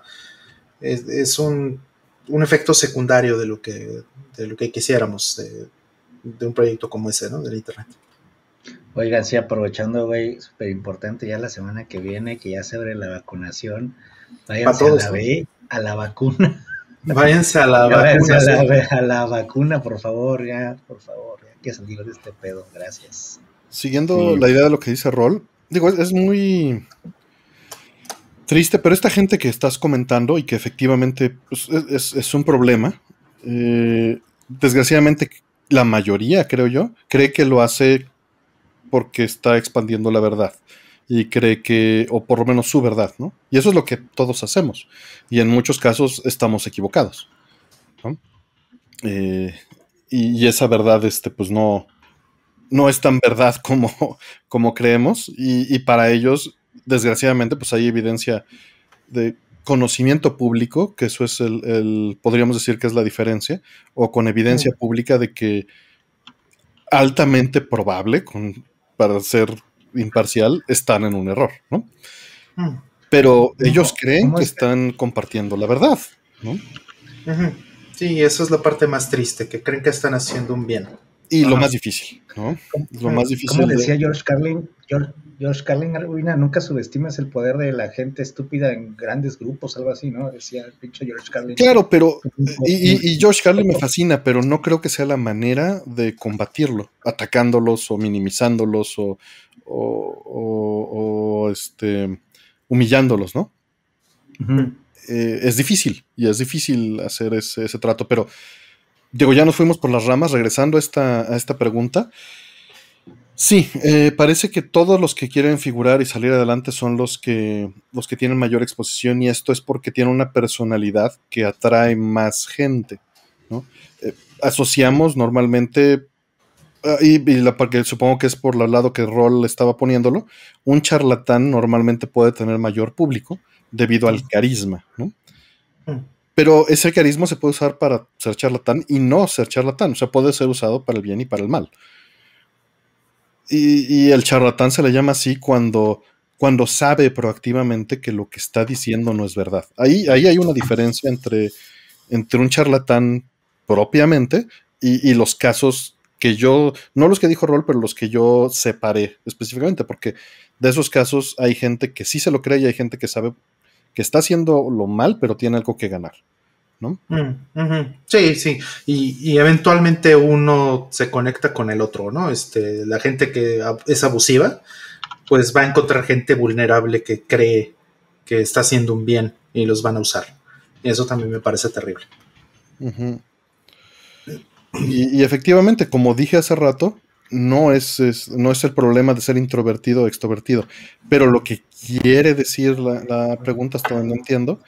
es, un, efecto secundario de lo que, de lo que quisiéramos de, un proyecto como ese, ¿no? Del Internet.
Oigan, sí, aprovechando, güey, súper importante, ya la semana que viene, que ya se abre la vacunación, váyanse a, la, a la vacuna.
Váyanse a la vacuna.
A la, vacuna, por favor, ya, por favor, ya que salir de este pedo, gracias.
Siguiendo la idea de lo que dice Rol, digo, es muy triste, pero esta gente que estás comentando y que efectivamente pues, es, un problema, eh, desgraciadamente la mayoría, creo yo, cree que lo hace porque está expandiendo la verdad y cree que, o por lo menos su verdad, ¿no? Y eso es lo que todos hacemos. Y en muchos casos estamos equivocados. Eh, y, esa verdad, este, pues no, no es tan verdad *laughs* como, como creemos. Y, y, para ellos desgraciadamente, pues hay evidencia de conocimiento público, que eso es el, podríamos decir que es la diferencia, o con evidencia pública de que altamente probable, con, para ser imparcial, están en un error, ¿no? Mm. Pero ellos creen que están compartiendo la verdad, ¿no?
Sí, esa es la parte más triste, que creen que están haciendo un bien.
Y lo más difícil, ¿no? Lo más difícil.
Como decía George Carlin, George, Carlin, nunca subestimas el poder de la gente estúpida en grandes grupos, algo así, ¿no? Decía el pinche George Carlin.
Claro, pero. Y, y, George Carlin me fascina, pero no creo que sea la manera de combatirlo, atacándolos o minimizándolos o, o, este, humillándolos, ¿no? Eh, es difícil, y es difícil hacer ese, ese trato, pero Diego, ya nos fuimos por las ramas, regresando a esta, a esta pregunta. Sí, eh, parece que todos los que quieren figurar y salir adelante son los que, los que tienen mayor exposición y esto es porque tienen una personalidad que atrae más gente. Eh, asociamos normalmente, ah, y, la, porque supongo que es por el lado que Roll estaba poniéndolo, un charlatán normalmente puede tener mayor público debido al carisma. ¿no? Mm. Pero ese carisma se puede usar para ser charlatán y no ser charlatán. O sea, puede ser usado para el bien y para el mal. Y, el charlatán se le llama así cuando, cuando sabe proactivamente que lo que está diciendo no es verdad. Ahí, ahí hay una diferencia entre, entre un charlatán propiamente y, y los casos que yo, no los que dijo Rol, pero los que yo separé específicamente, porque de esos casos hay gente que sí se lo cree y hay gente que sabe que está haciendo lo mal, pero tiene algo que ganar. ¿no?
Mm. Sí, sí. Y, y eventualmente uno se conecta con el otro, ¿no? Este, la gente que es abusiva, pues va a encontrar gente vulnerable que cree que está haciendo un bien y los van a usar. Y eso también me parece terrible.
Y, y efectivamente, como dije hace rato, no es, es- no es el problema de ser introvertido o extrovertido, pero lo que quiere decir la, la pregunta, hasta donde entiendo,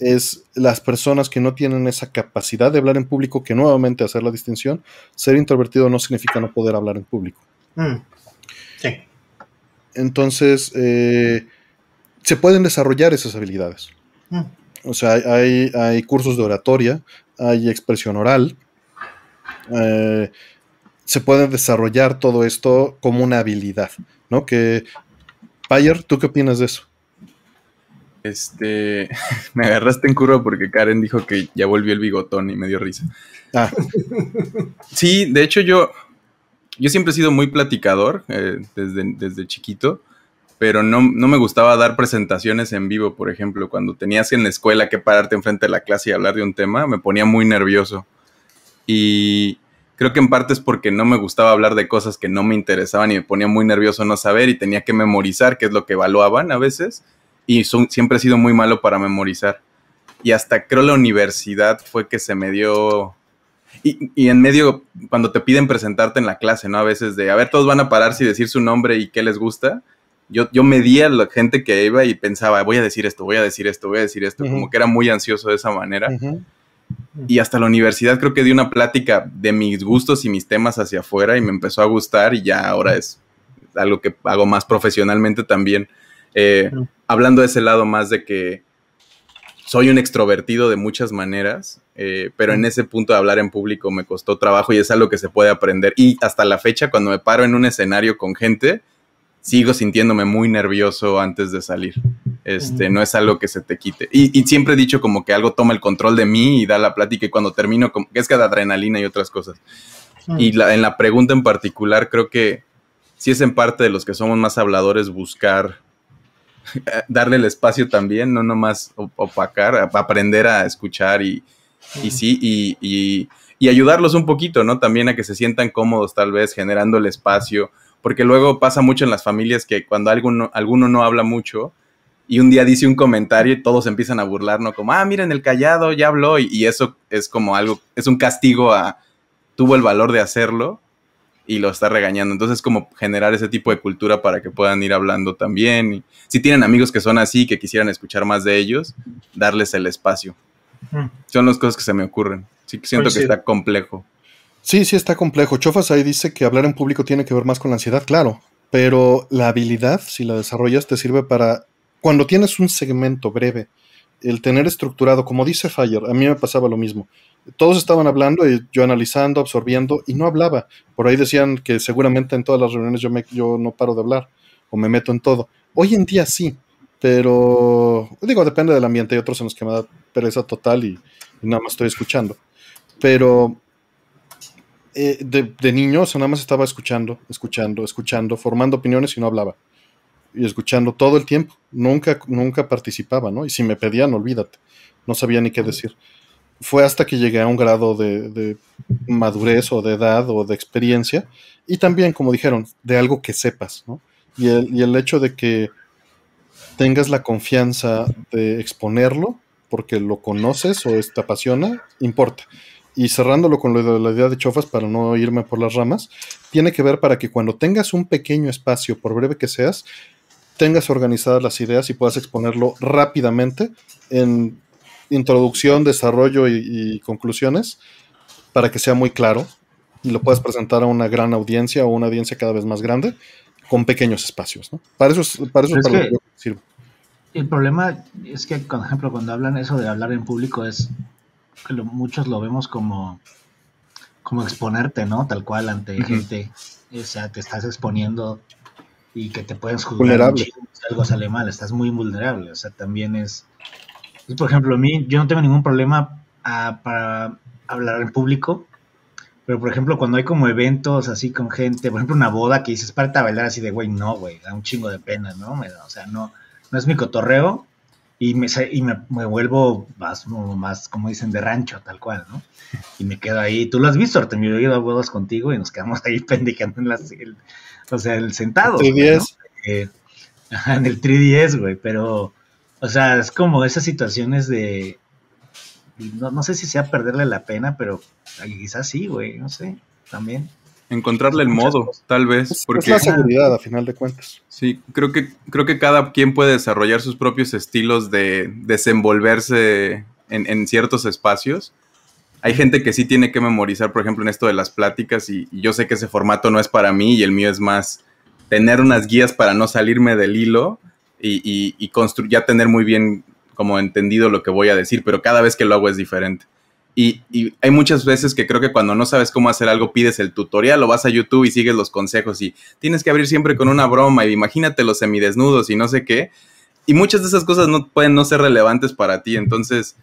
es las personas que no tienen esa capacidad de hablar en público, que nuevamente hacer la distinción, ser introvertido no significa no poder hablar en público.
Mm. Sí.
Entonces, eh, se pueden desarrollar esas habilidades.
Mm.
O sea, hay, hay- hay cursos de oratoria, hay expresión oral. Eh, se puede desarrollar todo esto como una habilidad, ¿no? Que, Bayer, ¿tú qué opinas de eso?
Este, *laughs* me agarraste en curva porque Karen dijo que ya volvió el bigotón y me dio risa.
Ah, *laughs*
Sí, de hecho yo, yo siempre he sido muy platicador eh, desde, desde chiquito, pero no, no me gustaba dar presentaciones en vivo, por ejemplo, cuando tenías en la escuela que pararte enfrente de la clase y hablar de un tema, me ponía muy nervioso. Y creo que en parte es porque no me gustaba hablar de cosas que no me interesaban y me ponía muy nervioso no saber y tenía que memorizar, que es lo que evaluaban a veces, y son- siempre he sido muy malo para memorizar. Y hasta creo la universidad fue que se me dio y, y en medio, cuando te piden presentarte en la clase, ¿no? A veces de, a ver, todos van a pararse y decir su nombre y qué les gusta. Yo, yo medía la gente que iba y pensaba, voy a decir esto, voy a decir esto, voy a decir esto.
Ujú.
Como que era muy ansioso de esa manera.
ujú,
Y hasta la universidad creo que di una plática de mis gustos y mis temas hacia afuera y me empezó a gustar y ya ahora es algo que hago más profesionalmente también. Eh. Hablando de ese lado más de que soy un extrovertido de muchas maneras, eh, pero en ese punto de hablar en público me costó trabajo y es algo que se puede aprender. Y hasta la fecha, cuando me paro en un escenario con gente, sigo sintiéndome muy nervioso antes de salir. Este, no es algo que se te quite. Y, y siempre he dicho como que algo toma el control de mí y da la plática y cuando termino, como que es que da adrenalina y otras cosas. Y la- en la pregunta en particular, creo que sí es en parte de los que somos más habladores buscar eh, darle el espacio también, no nomás op- opacar, aprender a escuchar y, y sí, y, y- y ayudarlos un poquito, ¿no? También a que se sientan cómodos tal vez generando el espacio, porque luego pasa mucho en las familias que cuando alguno, alguno no habla mucho y un día dice un comentario y todos empiezan a burlar, ¿no? Como, ah, miren el callado, ya habló y, y eso es como algo, es un castigo a, tuvo el valor de hacerlo y lo está regañando. Entonces, como generar ese tipo de cultura para que puedan ir hablando también. Y si tienen amigos que son así, que quisieran escuchar más de ellos, darles el espacio.
Mm.
Son las cosas que se me ocurren. Sí siento que está complejo.
Sí, sí está complejo. Chofas ahí dice que hablar en público tiene que ver más con la ansiedad, claro, pero la habilidad, si la desarrollas, te sirve para cuando tienes un segmento breve, el tener estructurado, como dice Fire, a mí me pasaba lo mismo. Todos estaban hablando y yo analizando, absorbiendo y no hablaba. Por ahí decían que seguramente en todas las reuniones yo, me, yo no paro de hablar o me meto en todo. Hoy en día sí, pero digo, depende del ambiente. Hay otros en los que me da pereza total y, y nada más estoy escuchando. Pero eh, de, de niño, o sea, nada más estaba escuchando, escuchando, escuchando, formando opiniones y no hablaba. Y escuchando todo el tiempo. Nunca, nunca participaba, ¿no? Y si me pedían, olvídate. No sabía ni qué decir. Fue hasta que llegué a un grado de, de madurez o de edad o de experiencia. Y también, como dijeron, de algo que sepas, ¿no? Y el, y el hecho de que tengas la confianza de exponerlo porque lo conoces o te apasiona, importa. Y cerrándolo con lo de la idea de chofas para no irme por las ramas, tiene que ver para que cuando tengas un pequeño espacio, por breve que seas, tengas organizadas las ideas y puedas exponerlo rápidamente en introducción, desarrollo y, y conclusiones para que sea muy claro y lo puedas presentar a una gran audiencia o una audiencia cada vez más grande con pequeños espacios. ¿no? Para eso es, para, eso es
Es
para
que-
lo que sirve.
El problema es que, por ejemplo, cuando hablan eso de hablar en público es lo- muchos lo vemos como, como exponerte, ¿no? Tal cual ante gente. O sea, te estás exponiendo y que te puedes juzgar si algo sale mal. Estás muy vulnerable. O sea, también es... por ejemplo, a mí, yo no tengo ningún problema para hablar en público. Pero, por ejemplo, cuando hay como eventos así con gente, por ejemplo, una boda que dices, parte a bailar así de, güey, no, güey, da un chingo de pena, ¿no? O sea, no, no es mi cotorreo. Y me, y me, vuelvo más, más, como dicen, de rancho, tal cual, ¿no? Y me quedo ahí. Tú lo has visto, Artemio, yo he ido a huevos contigo y nos quedamos ahí *laughs* pendejando en las, el, o sea, el sentado. Eh, en el 3DS, güey, pero, o sea, es como esas situaciones de, no, no sé si sea perderle la pena, pero quizás sí, güey, no sé, también.
Encontrarle el modo, tal vez.
porque, es la seguridad, a final de cuentas.
Sí, creo que, creo que cada quien puede desarrollar sus propios estilos de desenvolverse en, ciertos espacios. Hay gente que sí tiene que memorizar, por ejemplo, en esto de las pláticas, y, yo sé que ese formato no es para mí y el mío es más tener unas guías para no salirme del hilo y, y, y ya tener muy bien como entendido lo que voy a decir, pero cada vez que lo hago es diferente. Y, hay muchas veces que creo que cuando no sabes cómo hacer algo, pides el tutorial o vas a YouTube y sigues los consejos y tienes que abrir siempre con una broma y imagínate los semidesnudos y no sé qué. Y muchas de esas cosas no pueden no ser relevantes para ti. Entonces,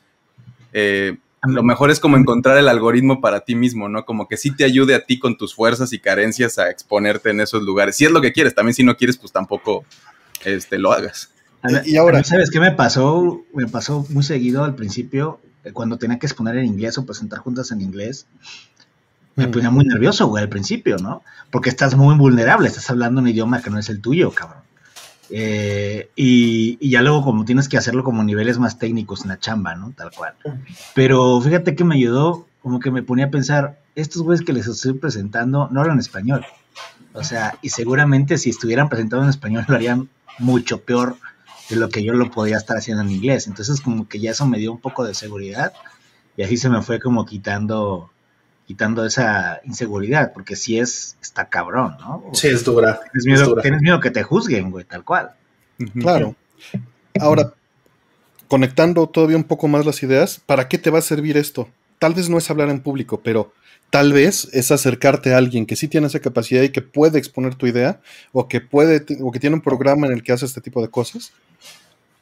eh, lo mejor es como encontrar el algoritmo para ti mismo, ¿no? Como que sí te ayude a ti con tus fuerzas y carencias a exponerte en esos lugares. Si es lo que quieres, también si no quieres, pues tampoco este, lo hagas.
y ahora, ¿sabes qué me pasó? Me pasó muy seguido al principio cuando tenía que exponer en inglés o presentar juntas en inglés, me ponía muy nervioso, güey, al principio, ¿no? Porque estás muy vulnerable, estás hablando un idioma que no es el tuyo, cabrón. Eh, y, ya luego como tienes que hacerlo como niveles más técnicos en la chamba, ¿no? Tal cual. Pero fíjate que me ayudó, como que me ponía a pensar, estos güeyes que les estoy presentando no hablan español. O sea, y seguramente si estuvieran presentando en español lo harían mucho peor de lo que yo lo podía estar haciendo en inglés. Entonces como que ya eso me dio un poco de seguridad y así se me fue como quitando quitando esa inseguridad, porque si es, está cabrón, ¿no?
sí, es dura.
Tienes miedo, que te juzguen, güey, tal cual.
Claro. Ahora, conectando todavía un poco más las ideas, ¿para qué te va a servir esto? Tal vez no es hablar en público, pero tal vez es acercarte a alguien que sí tiene esa capacidad y que puede exponer tu idea, o que puede, o que tiene un programa en el que hace este tipo de cosas,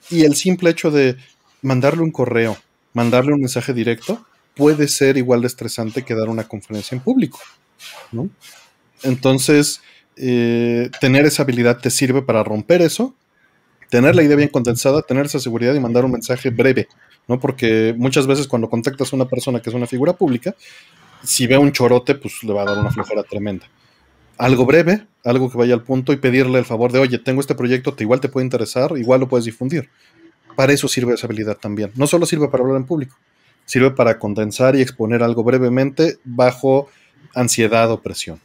y el simple hecho de mandarle un correo, mandarle un mensaje directo, puede ser igual de estresante que dar una conferencia en público. Entonces, eh, tener esa habilidad te sirve para romper eso, tener la idea bien condensada, tener esa seguridad y mandar un mensaje breve, ¿no? Porque muchas veces cuando contactas a una persona que es una figura pública, si ve un chorote, pues le va a dar una flojera tremenda. Algo breve, algo que vaya al punto y pedirle el favor de, oye, tengo este proyecto, te igual te puede interesar, igual lo puedes difundir. Para eso sirve esa habilidad también. No solo sirve para hablar en público, sirve para condensar y exponer algo brevemente bajo ansiedad o presión.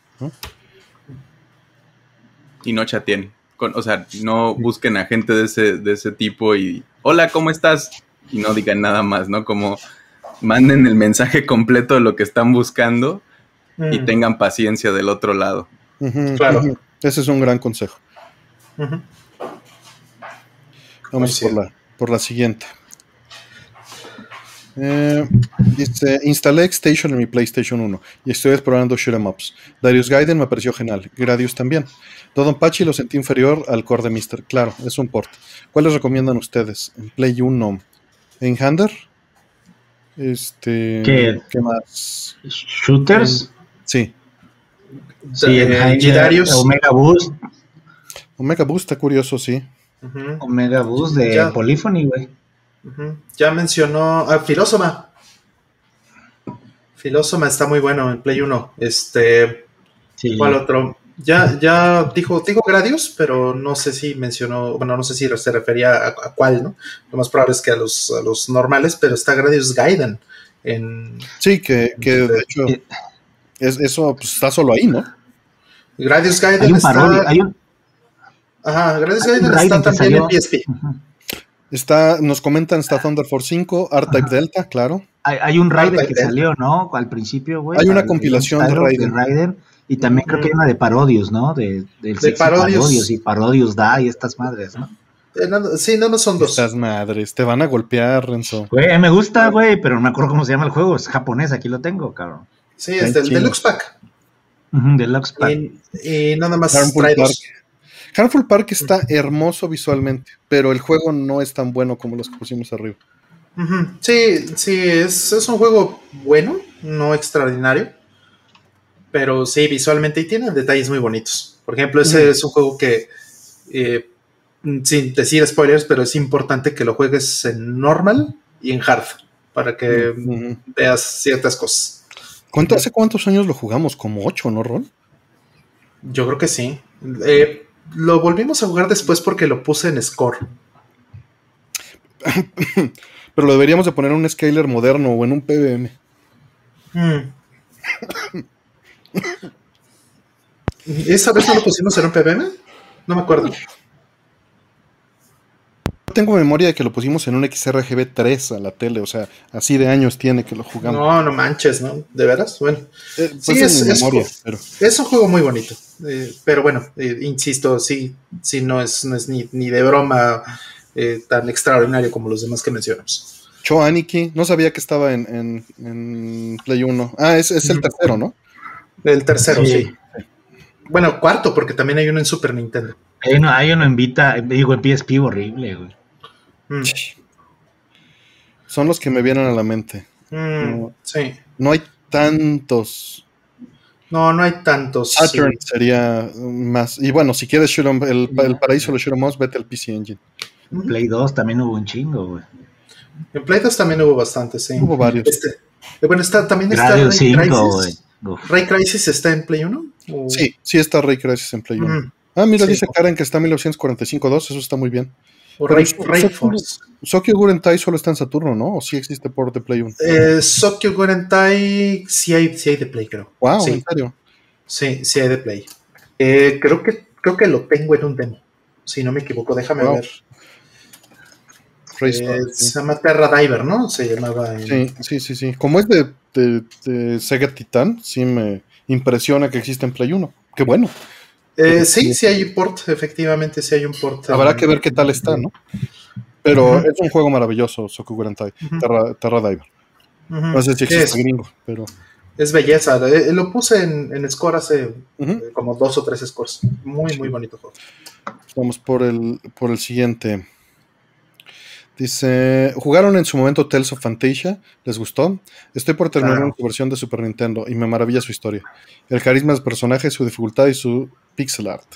Y no chateen. o sea, no busquen a gente de ese, de ese tipo y, hola, ¿cómo estás? Y no digan nada más, ¿no? Como manden el mensaje completo de lo que están buscando y mm. tengan paciencia del otro lado
claro. Ese es un gran consejo. Vamos por la, por la siguiente. Eh, dice, instalé Station en mi PlayStation 1 y estoy explorando shoot'em ups. Darius Gaiden me pareció genial, Gradius también. Pachi lo sentí inferior al core de Mister. Claro, es un port. ¿Cuáles recomiendan ustedes? En Play 1. ¿En Hander? Este,
¿Qué,
¿Qué más?
¿Shooters?
Sí.
Sí, eh, Omega Boost.
Omega Boost está curioso, sí.
Omega Boost de Polyphony, güey.
Ya mencionó a Filósoma. Filósoma está muy bueno en Play 1. Este. ¿Cuál otro? Ya, ya dijo, dijo Gradius, pero no sé si mencionó, bueno, no sé si se refería a, cuál, ¿no? Lo más probable es que a los, a los normales, pero está Gradius Gaiden. En,
sí, que, que de hecho. Eh, eso pues, está solo ahí, ¿no?
Gradius Gaiden
hay un está... hay un...
Ajá, Gradius Gaiden está también en PSP.
Está, nos comentan, está Thunder Force 5, R-Type Delta, claro.
Hay, un Raiden que salió, ¿no? Al principio, güey.
Hay una compilación de Raiden.
Y también creo que hay una de Parodius, ¿no? De, del
de
Parodius. y Parodius da y estas madres, ¿no?
Eh, sí, no, no son dos.
Estas madres, te van a golpear, Renzo.
Güey, me gusta, güey, pero no me acuerdo cómo se llama el juego. Es japonés, aquí lo tengo, cabrón.
Sí, es del Deluxe Pack.
Deluxe Pack.
Y, nada más
Harmful Park. Harmful Park está hermoso visualmente, pero el juego no es tan bueno como los que pusimos arriba.
Sí, sí, es, un juego bueno, no extraordinario, pero sí, visualmente y tiene detalles muy bonitos. Por ejemplo, ese es un juego que eh, sin decir spoilers, pero es importante que lo juegues en normal y en hard para que veas ciertas cosas.
¿Cuánto, ¿Hace cuántos años lo jugamos? Como ocho, ¿no, Ron?
Yo creo que sí. Eh, lo volvimos a jugar después porque lo puse en score. *laughs*
Pero lo deberíamos de poner en un scaler moderno o en un PBM.
Mm. ¿Esa vez no lo pusimos en un PBM? No me acuerdo.
Tengo memoria de que lo pusimos en un XRGB 3 a la tele, o sea, así de años tiene que lo jugamos.
No, no manches, ¿no? ¿De veras? Bueno,
Eh, pues
sí, es- es
memoria,
co-
pero
es un juego muy bonito. eh, pero bueno, eh, insisto, sí, sí, no es, no es ni, ni de broma eh, tan extraordinario como los demás que mencionamos.
Cho Aniki, no sabía que estaba en, en- en Play 1. Ah, es, es el tercero, ¿no?
El tercero, sí.
Sí.
Bueno, cuarto, porque también hay uno en Super Nintendo.
Hay uno, hay uno en Vita, digo en PSP horrible, güey.
Mm,
Son los que me vienen a la mente.
mm,
No.
sí.
No hay tantos.
No, no hay tantos.
Saturn
sí.
sería más. Y bueno, si quieres shoot 'em- el, el paraíso de 'em ups, vete al PC Engine.
Ujú.
Play 2 también hubo un chingo, güey.
En Play 2 también hubo bastante, sí.
Hubo varios.
Este, eh, bueno, está, también está
Radio
Ray
5, güey.
Crisis.
Uf.
¿Ray Crisis está en Play 1? ¿O-
Sí, sí está Ray Crisis en Play 1.
Ujú.
Ah, mira,
Sí.
dice Karen que está en 1945-2, eso está muy bien.
O
Pero
Ray,
es-
Ray
es-
Force.
Sokyo Gurentai solo está en Saturno, ¿no? O sí existe por de Play 1.
Eh, Sokyo Gorentai sí hay, sí hay de Play, creo.
Wow,
sí.
en serio.
Sí, sí hay de Play. Eh, creo, que, creo que lo tengo en un demo. Si no me equivoco, déjame
Wow.
ver. Eh,
sí.
se llama Terra Diver, ¿no? Se llamaba. en-
Sí, sí, sí, sí. Como es de, de- de Sega Titan, sí me impresiona que existe en Play 1. Qué bueno.
Eh, sí, sí hay un port, efectivamente, sí hay un port.
Habrá
en-
que ver qué tal está, ¿no? Pero es un juego maravilloso, Soku Gurentai. Terra, Terra Diver. No sé si
¿Qué
existe
es?
gringo, pero.
Es belleza. eh, lo puse en, en score hace eh, como dos o tres scores. Muy, muy bonito juego.
Vamos por el, por el siguiente. Dice, ¿jugaron en su momento Tales of Fantasia? ¿Les gustó? Estoy por terminar
Claro.
su versión de Super Nintendo y me maravilla su historia. El carisma de los personajes, su dificultad y su pixel art.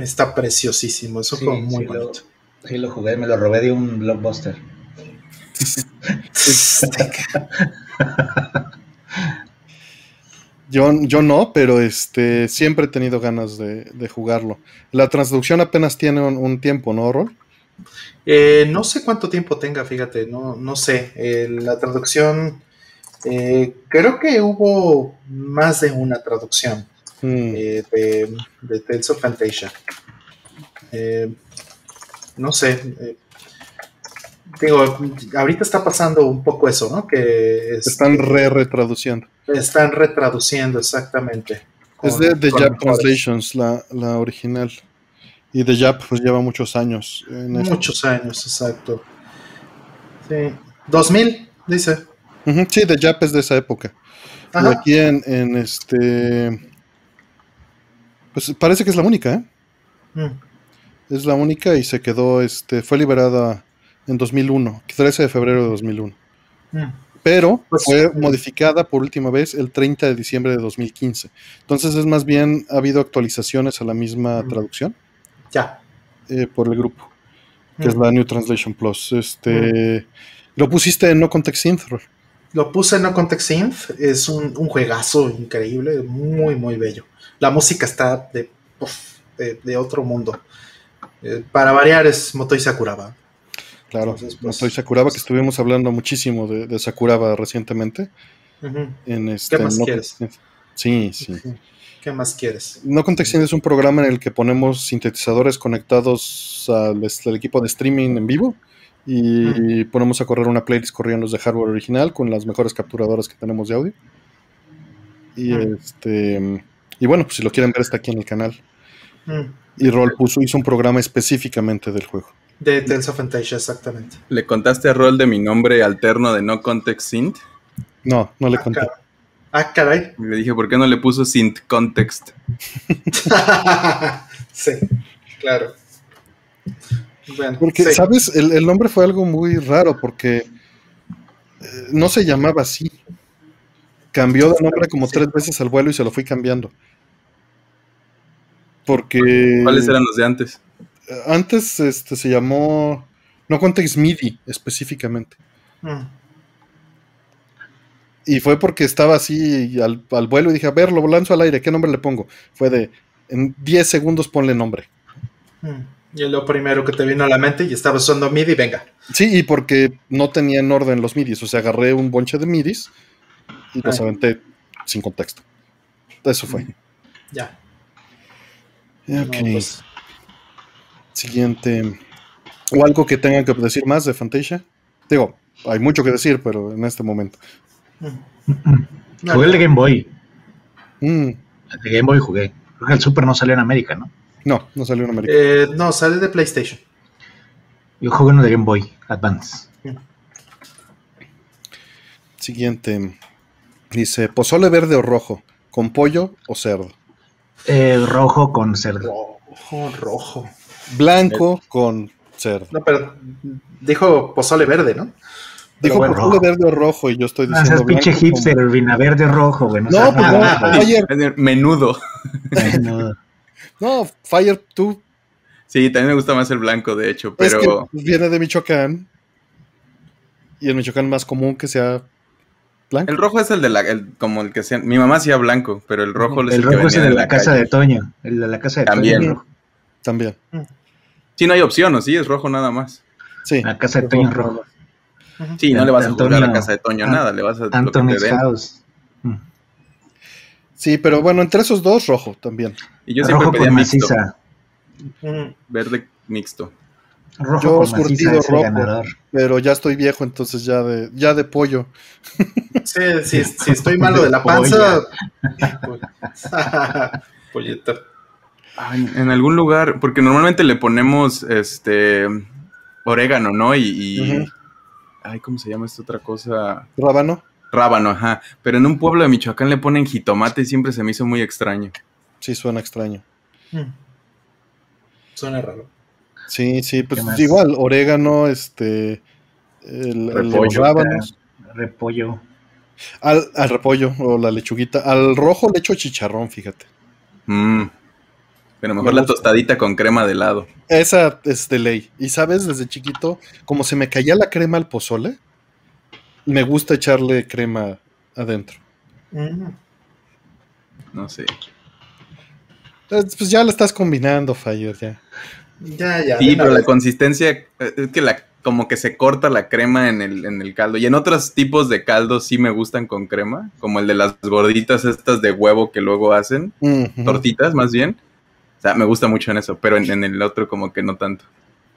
Está preciosísimo. Es un
Sí,
juego muy
sí, lo-
bonito.
Sí, lo jugué, me lo robé de un blockbuster. *laughs*
Yo, yo no, pero este siempre he tenido ganas de, de jugarlo. La traducción apenas tiene un, un tiempo, ¿no, Rol?
Eh, no sé cuánto tiempo tenga, fíjate, no, no sé. Eh, la traducción, eh, creo que hubo más de una traducción
Mm,
eh, de, de Tales of Fantasia. No sé. digo, ahorita está pasando un poco eso, ¿no? Que es-
están re retraduciendo.
están retraduciendo exactamente.
Es de The
mejores.
Translations, la, la original. Y The Jap pues lleva muchos años en.
Muchos años, exacto. Sí. 2000, dice.
Sí, The Jap es de esa época. Y aquí en, en este. Pues parece que es la única, ¿eh?
Mm.
Es la única y se quedó, este, fue liberada en 2001, 13 de febrero de 2001.
Mm.
Pero
Pues,
fue
eh,
modificada por última vez el 30 de diciembre de 2015. Entonces es más bien, ha habido actualizaciones a la misma
Mm.
traducción
Ya.
eh, por el grupo, que es
Mm.
la New Translation Plus. Este, Lo pusiste en No Context Synth?
Lo puse en No Context Synth. Es un, un juegazo increíble, muy, muy bello. La música está de, uf, de, de otro mundo. Eh, para variar es Motoi Sakuraba.
Claro,
Entonces, pues,
Motoi Sakuraba, que estuvimos hablando muchísimo de, de Sakuraba recientemente. En este,
más
No
quieres?
Sí, sí.
¿Qué más quieres?
No Context Synth es un programa en el que ponemos sintetizadores conectados al, al equipo de streaming en vivo y ponemos a correr una playlist corriendo de hardware original con las mejores capturadoras que tenemos de audio. Y este y bueno, pues si lo quieren ver está aquí en el canal. Y Roll puso hizo un programa específicamente del juego.
De Tales of Fantasia, exactamente.
¿Le contaste a Rol de mi nombre alterno de No Context Synth?
No, no le
Ah,
conté.
Ah, caray.
Y le dije, ¿por qué no le puso Synth Context? *laughs*
sí, claro. Bueno,
Porque,
sí.
¿sabes? El, el nombre fue algo muy raro porque eh, no se llamaba así. Cambió de nombre como
Sí.
tres veces al vuelo y se lo fui cambiando. Porque
¿Cuáles eran los de antes?
Antes este, se llamó. No Context MIDI específicamente.
Mm.
Y fue porque estaba así al, al vuelo y dije, a ver, lo lanzo al aire, ¿qué nombre le pongo? Fue de, en 10 segundos ponle nombre.
Mm. Y es lo primero que te vino a la mente y estaba usando MIDI, venga.
Sí, y porque no tenía en orden los midis, o sea, agarré un bonche de midis y los
Ah.
aventé sin contexto. Eso fue.
Ya.
Ok,
No, pues,
siguiente. ¿O algo que tengan que decir más de Fantasia? Digo, hay mucho que decir, pero en este momento.
Mm.
Jugué el de Game Boy.
Mm,
El de Game Boy jugué. Creo que el Super no salió en América, ¿no?
no, no salió en América.
Eh, no, sale de PlayStation.
Yo jugué uno de Game Boy Advance.
Siguiente. Dice, pozole verde o rojo, con pollo o cerdo.
Eh, rojo con cerdo.
Rojo, rojo.
Blanco con cerdo.
No, pero dijo pozole verde, ¿no?
Dijo
bueno,
rojo.
verde o rojo y yo estoy
Ah,
diciendo
seas pinche
blanco con-
hipster, Urbina, verde o rojo, güey. No,
No, pues no,
nada, güey.
Fire,
Menudo.
Ay, *laughs* no.
no, Fire, tú.
Sí, también me gusta más el blanco, de hecho,
Es
pero
que viene de Michoacán. Y el Michoacán más común que sea blanco.
el rojo es el de la, el- como el que sea. Mi mamá hacía blanco, pero el rojo es
El
el que
rojo es el de la casa
calle.
de Toño. El de la casa de
También.
Toño. rojo.
También.
Sí, no hay opción, ¿o sí? Es rojo nada más.
Sí.
La casa de Toño es rojo.
Sí, no le vas a jugar a la casa de Toño
An-
nada, le vas a
Anthony's. House. Mm.
Sí, pero bueno, entre esos dos, rojo también.
Y yo siempre
rojo
pedía
con
mixto,
maciza.
Mm.
verde mixto.
Rojo
Yo
con maciza
surtido
es el
rojo.
ganador.
Pero ya estoy viejo, entonces ya de, ya de pollo.
Sí, sí, si estoy malo de la panza. *laughs* *laughs* Pollito.
Ay, en algún lugar, porque normalmente le ponemos este orégano, ¿no? Y. ay, ¿cómo se llama esta otra cosa?
Rábano.
Rábano, ajá. Pero en un pueblo de Michoacán le ponen jitomate y siempre se me hizo muy extraño.
Sí, suena extraño.
Mm. Suena raro.
Sí, sí, pues igual, orégano, este. El, los
Repollo.
rábanos.
Repollo.
Al, al repollo o la lechuguita. Al rojo le echo chicharrón, fíjate.
Mm. Pero mejor
Me
la tostadita con crema de helado.
Esa es de ley. Y sabes, desde chiquito, como se me caía la crema al pozole, me gusta echarle crema adentro.
Mm.
No sé.
Pues ya la estás combinando, Fire, ya.
Ya, ya.
Sí, pero la
vez.
consistencia eh, es que la como que se corta la crema en el, en el caldo. Y en otros tipos de caldos sí me gustan con crema, como el de las gorditas estas de huevo que luego hacen, tortitas más bien. Sea, me gusta mucho en eso, pero en, en el otro como que no tanto.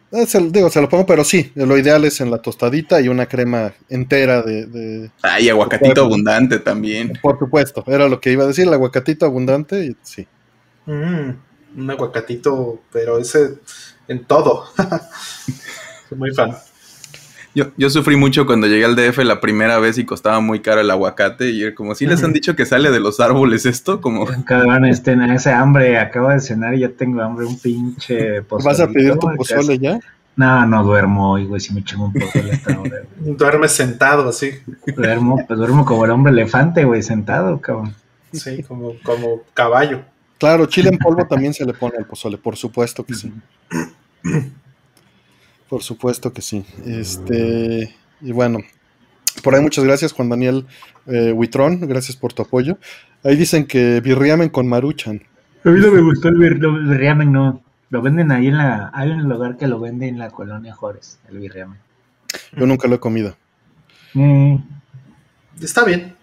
Eh, se lo- digo, se lo pongo, pero sí, lo ideal es en la tostadita y una crema entera de, de-
Ay, aguacatito abundante también.
Por supuesto, era lo que iba a decir, el aguacatito abundante, y sí.
Mm, un aguacatito, pero ese en todo. *laughs* Soy muy fan.
Yo, yo sufrí mucho cuando llegué al DF la primera vez y costaba muy caro el aguacate. Y era como, si les han dicho que sale de los árboles esto? Como,
Cabrón, este, en ese hambre, acabo de cenar y ya tengo hambre, un pinche pozole. *laughs*
¿Vas a pedir tu pozole ya?
No, no duermo hoy, güey, si me chingo un pozole hasta ahora. güey.
Duerme sentado así.
Duermo, pues duermo como el hombre elefante, güey, sentado, cabrón.
Sí, como, como caballo.
Claro, chile en polvo también se le pone al pozole, por supuesto que sí. *clears throat* Por supuesto que sí. Este, y bueno, por ahí muchas gracias, Juan Daniel eh, Huitrón, gracias por tu apoyo. Ahí dicen que birriamen con maruchan.
A mí no me gustó el bir- birriamen, no. Lo venden ahí en la... Hay un lugar que lo vende en la colonia Juárez, el birriamen.
Yo nunca lo he comido.
Mm,
Está bien.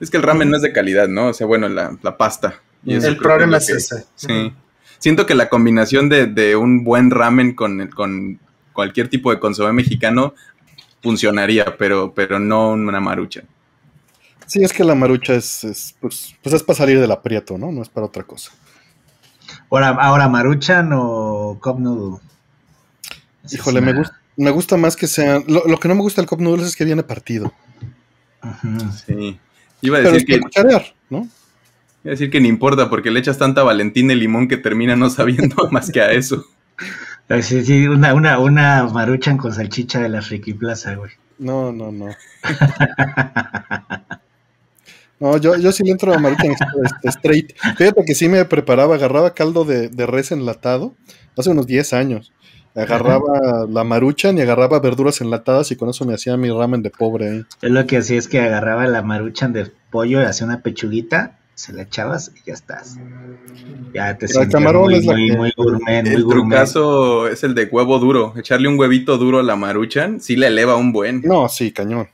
es que el ramen no es de calidad, ¿no? O sea, bueno, la, la pasta. Y eso
El problema es
que-
ese.
Sí. Siento que la combinación de, de un buen ramen con, con cualquier tipo de consomé mexicano funcionaría, pero, pero no una marucha.
Sí, es que la marucha es, es, pues, pues es para salir del aprieto, ¿no? No es para otra cosa.
Ahora, ahora Maruchan o Cup Noodle. Esa
Híjole, me gusta, me gusta más que sean. Lo, lo que no me gusta del Cup Noodles es que viene partido.
Sí. Iba a
Pero es
decir
que
que,
cucharear, ¿no?
A decir que ni importa porque le echas tanta valentina y limón que termina no sabiendo *laughs* más que a eso.
Sí, sí, una, una, una Maruchan con salchicha de la Friki Plaza, güey.
No, no, no. *laughs* No, yo, yo sí le entro a Maruchan este, straight. Fíjate que sí me preparaba, agarraba caldo de, de res enlatado hace unos 10 años. Agarraba la maruchan y agarraba verduras enlatadas y con eso me hacía mi ramen de pobre.
Yo lo que hacía es que agarraba la maruchan de pollo y hacía una pechuguita, se la echabas y ya estás. Ya te sientes muy,
es
muy,
que-
muy gourmet, muy
El
gourmet.
trucazo es el de huevo duro. Echarle un huevito duro a la maruchan, sí le eleva un buen.
No, sí, cañón.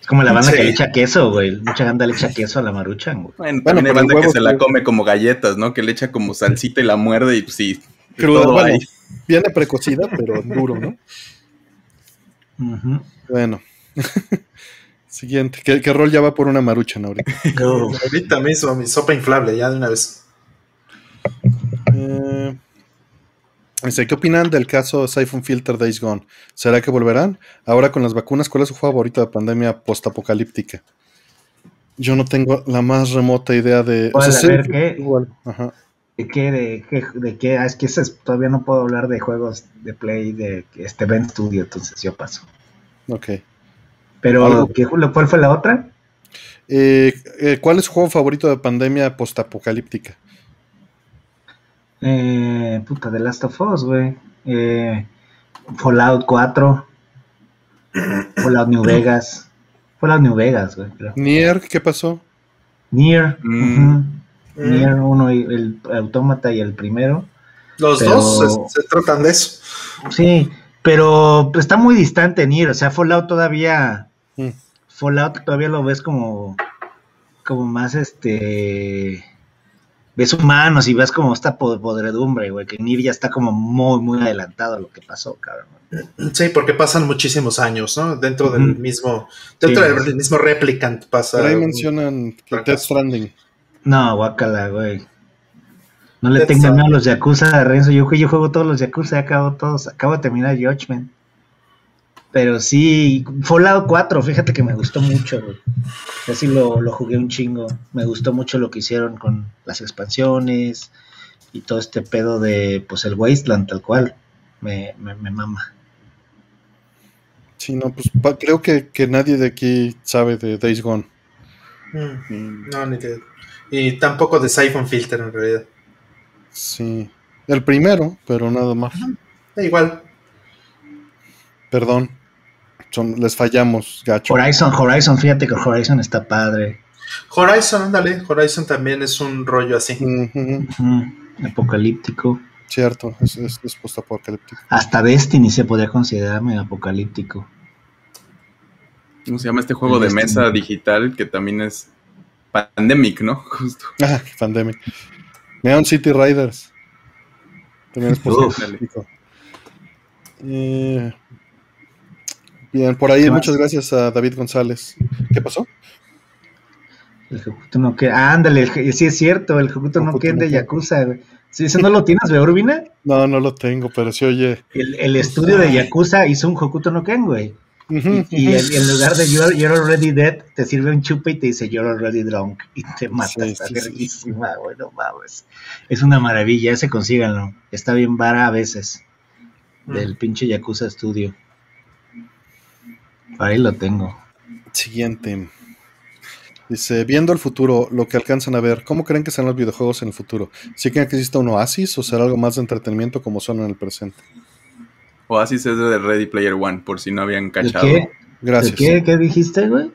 Es como la banda
Sí.
que le echa queso, güey. Mucha banda le echa queso a la maruchan, güey.
Bueno,
Bueno,
también hay
pero el
banda que
huevo
se la come como galletas, ¿no? Que le echa como salsita y la muerde y pues sí.
Cruda,
todo
bueno,
ahí.
viene precocida, pero duro, ¿no? Bueno. *laughs* Siguiente. ¿Qué, qué rol ya va por una maruchan ahorita? *laughs*
Go.
Ahorita mismo, mi sopa inflable, ya de una vez.
Eh, dice, ¿Qué opinan del caso Siphon Filter Days Gone? ¿Será que volverán? Ahora con las vacunas, ¿cuál es su favorito de pandemia postapocalíptica? Yo no tengo la más remota idea de.
A ver, ¿qué?
igual, ajá.
¿De qué? ¿De qué? ¿De qué? Ah, es que ese es- todavía no puedo hablar de juegos de Play de este Event Studio, entonces yo paso.
Ok.
Pero,
Algo.
¿qué, ¿cuál fue la otra?
Eh, eh, ¿Cuál es su juego favorito de pandemia postapocalíptica?
Eh, puta, The Last of Us, güey. Eh, Fallout 4. Fallout New Vegas. Fallout New Vegas, güey. creo.
Nier, ¿qué pasó?
Nier.
Mm.
ujú. Nier 1 y el Autómata y el primero.
Los
Pero-
dos se, se tratan de eso.
Sí, pero está muy distante Nier. O sea, Fallout todavía. Fallout todavía lo ves como. Como más este. Ves humanos y ves como esta po- podredumbre, güey. Que Nier ya está como muy, muy adelantado a lo que pasó, cabrón.
Sí, porque pasan muchísimos años, ¿no? Dentro del mismo, dentro
Sí.
del mismo replicant pasa.
Ahí mencionan. Death Stranding.
No, guácala, güey. No le
Stranding.
miedo a los Yakuza, Renzo. Yo, yo juego todos los Yakuza, acabo todos. Acabo de terminar Judgment. Pero sí, Fallout 4, fíjate que me gustó mucho, güey. Así lo, lo jugué un chingo. Me gustó mucho lo que hicieron con las expansiones y todo este pedo de, pues, el Wasteland, tal cual. Me, me, me mama.
Sí, no, pues pa- creo que, que nadie de aquí sabe de Days Gone.
Mm, No, ni idea. Y tampoco de Siphon Filter en realidad.
Sí. El primero, pero nada más.
Da igual.
Perdón. Son, les fallamos, gacho.
Horizon, Horizon, fíjate que Horizon está padre.
Horizon, ándale. Horizon también es un rollo así.
Apocalíptico.
Cierto, es, es, es postapocalíptico.
Hasta Destiny se podría considerar medio apocalíptico.
¿Cómo se llama este juego de mesa digital que también es Pandemic, ¿no? *laughs* Justo. *laughs*
Ah, Pandemic. Neon City Riders. También es postapocalíptico. Eh, bien, por ahí muchas gracias a David González. ¿Qué pasó?
El Hokuto no Ken. Ah, ándale, el sí es cierto, el Hokuto no Ken de. Yakuza, güey. Sí, ¿Eso no lo tienes, güey, Urbina?
No, no lo tengo, pero sí oye.
El, el estudio de Yakuza hizo un Hokuto no Ken, güey. Y, en, en lugar de you're, you're already dead, te sirve un chupe y te dice you're already drunk. Y te mata,
Sí,
está
sí,
verguísima, güey, no mames. Es una maravilla, ese consíganlo. Está bien vara a veces.
Mm.
Del pinche Yakuza Studio. Ahí lo tengo.
Siguiente. Dice, viendo el futuro, lo que alcanzan a ver, ¿cómo creen que serán los videojuegos en el futuro? ¿Sí creen que exista un oasis o será algo más de entretenimiento como son en el presente?
Oasis es de Ready Player One, por si no habían
¿De
cachado.
qué? ¿De
Gracias.
qué, qué dijiste, güey?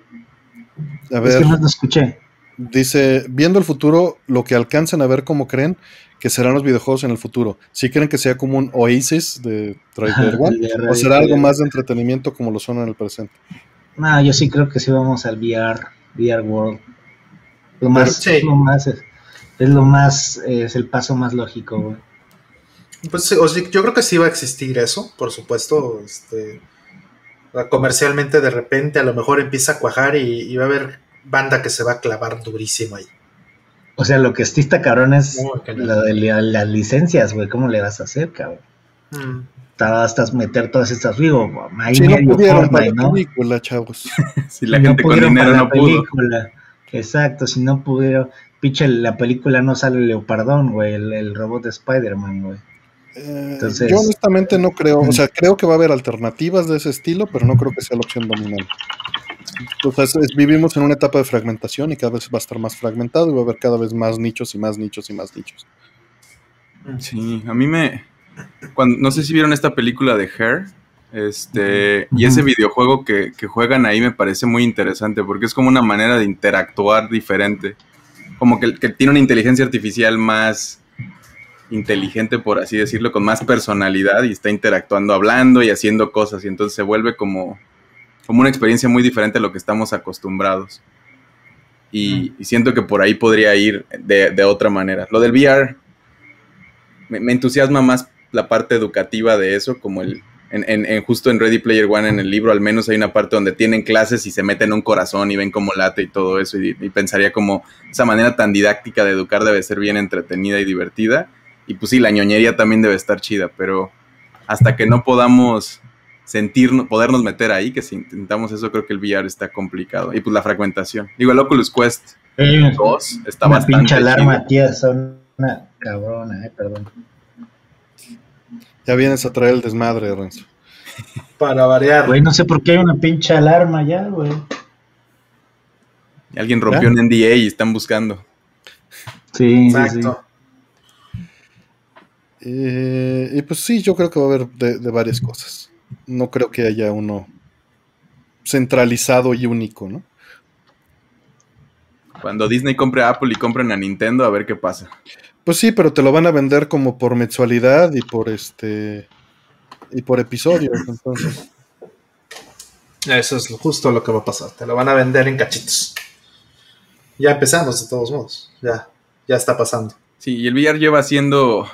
A
Es
ver,
que no lo escuché.
Dice, viendo el futuro, lo que alcanzan a ver, ¿cómo creen que serán los videojuegos en el futuro? ¿Sí creen que sea como un oasis de
Ajá, *laughs*
One? ¿O será algo más de entretenimiento como lo son en el presente?
No, yo sí creo que sí vamos al VR, VR World. Lo más,
sí.
es lo más, es, es lo más, es el paso más lógico, güey.
Pues sí, o sea, yo creo que sí va a existir eso, por supuesto. Este, comercialmente de repente a lo mejor empieza a cuajar y, y va a haber banda que se va a clavar durísimo ahí.
O sea, lo que sí está cabrón es lo de la- las licencias, güey. ¿Cómo le vas a hacer, cabrón?
Mm.
Hasta meter todas estas, digo, ahí
Si no
medio
pudieron para
Fortnite,
la
¿no?
película, chavos. *laughs*
Si la
No
gente con
pudieron
dinero
para la
no pudo.
película. Exacto, si no pudieron, pinche, la película no sale Leopardón, güey, el, el robot de Spider-Man, güey.
Eh,
Entonces-
yo honestamente no creo, o sea, creo que va a haber alternativas de ese estilo, pero no creo que sea la opción dominante. Entonces vivimos en una etapa de fragmentación y cada vez va a estar más fragmentado y va a haber cada vez más nichos y más nichos y más nichos.
Sí, a mí me... Cuando, no sé si vieron esta película de Hair, este, y ese videojuego que, que, juegan ahí me parece muy interesante porque es como una manera de interactuar diferente. Como que, que tiene una inteligencia artificial más inteligente, por así decirlo, con más personalidad y está interactuando, hablando y haciendo cosas. Y entonces se vuelve como, como una experiencia muy diferente a lo que estamos acostumbrados. Y, y siento que por ahí podría ir de, de, otra manera. Lo del VR me, me entusiasma más la parte educativa de eso, como el, en, en, en, justo en Ready Player One, en el libro, al menos hay una parte donde tienen clases y se meten un corazón y ven cómo late y todo eso. Y, y, pensaría como esa manera tan didáctica de educar debe ser bien entretenida y divertida. Y pues sí, la ñoñería también debe estar chida, pero hasta que no podamos sentirnos, podernos meter ahí, que si intentamos eso, creo que el VR está complicado. Y pues la fragmentación. Digo, el Oculus Quest
Eh,
2 está
una
bastante
pinche alarma,
chido.
tía, son una cabrona, eh, perdón.
Ya vienes a traer el desmadre, Renzo. *laughs*
Para variar.
Güey, no sé por qué hay una pinche alarma ya, güey.
Y alguien rompió
¿Ya?
un NDA y están buscando.
Sí, sí, sí.
Exacto.
Eh, y pues sí, yo creo que va a haber de, de varias cosas. No creo que haya uno centralizado y único, ¿no?
Cuando Disney compre a Apple y compren a Nintendo, a ver qué pasa.
Pues sí, pero te lo van a vender como por mensualidad y por este y por episodio. Entonces,
Eso es justo lo que va a pasar. Te lo van a vender en cachitos. Ya empezamos, de todos modos. Ya, ya está pasando.
Sí, y el VR lleva siendo,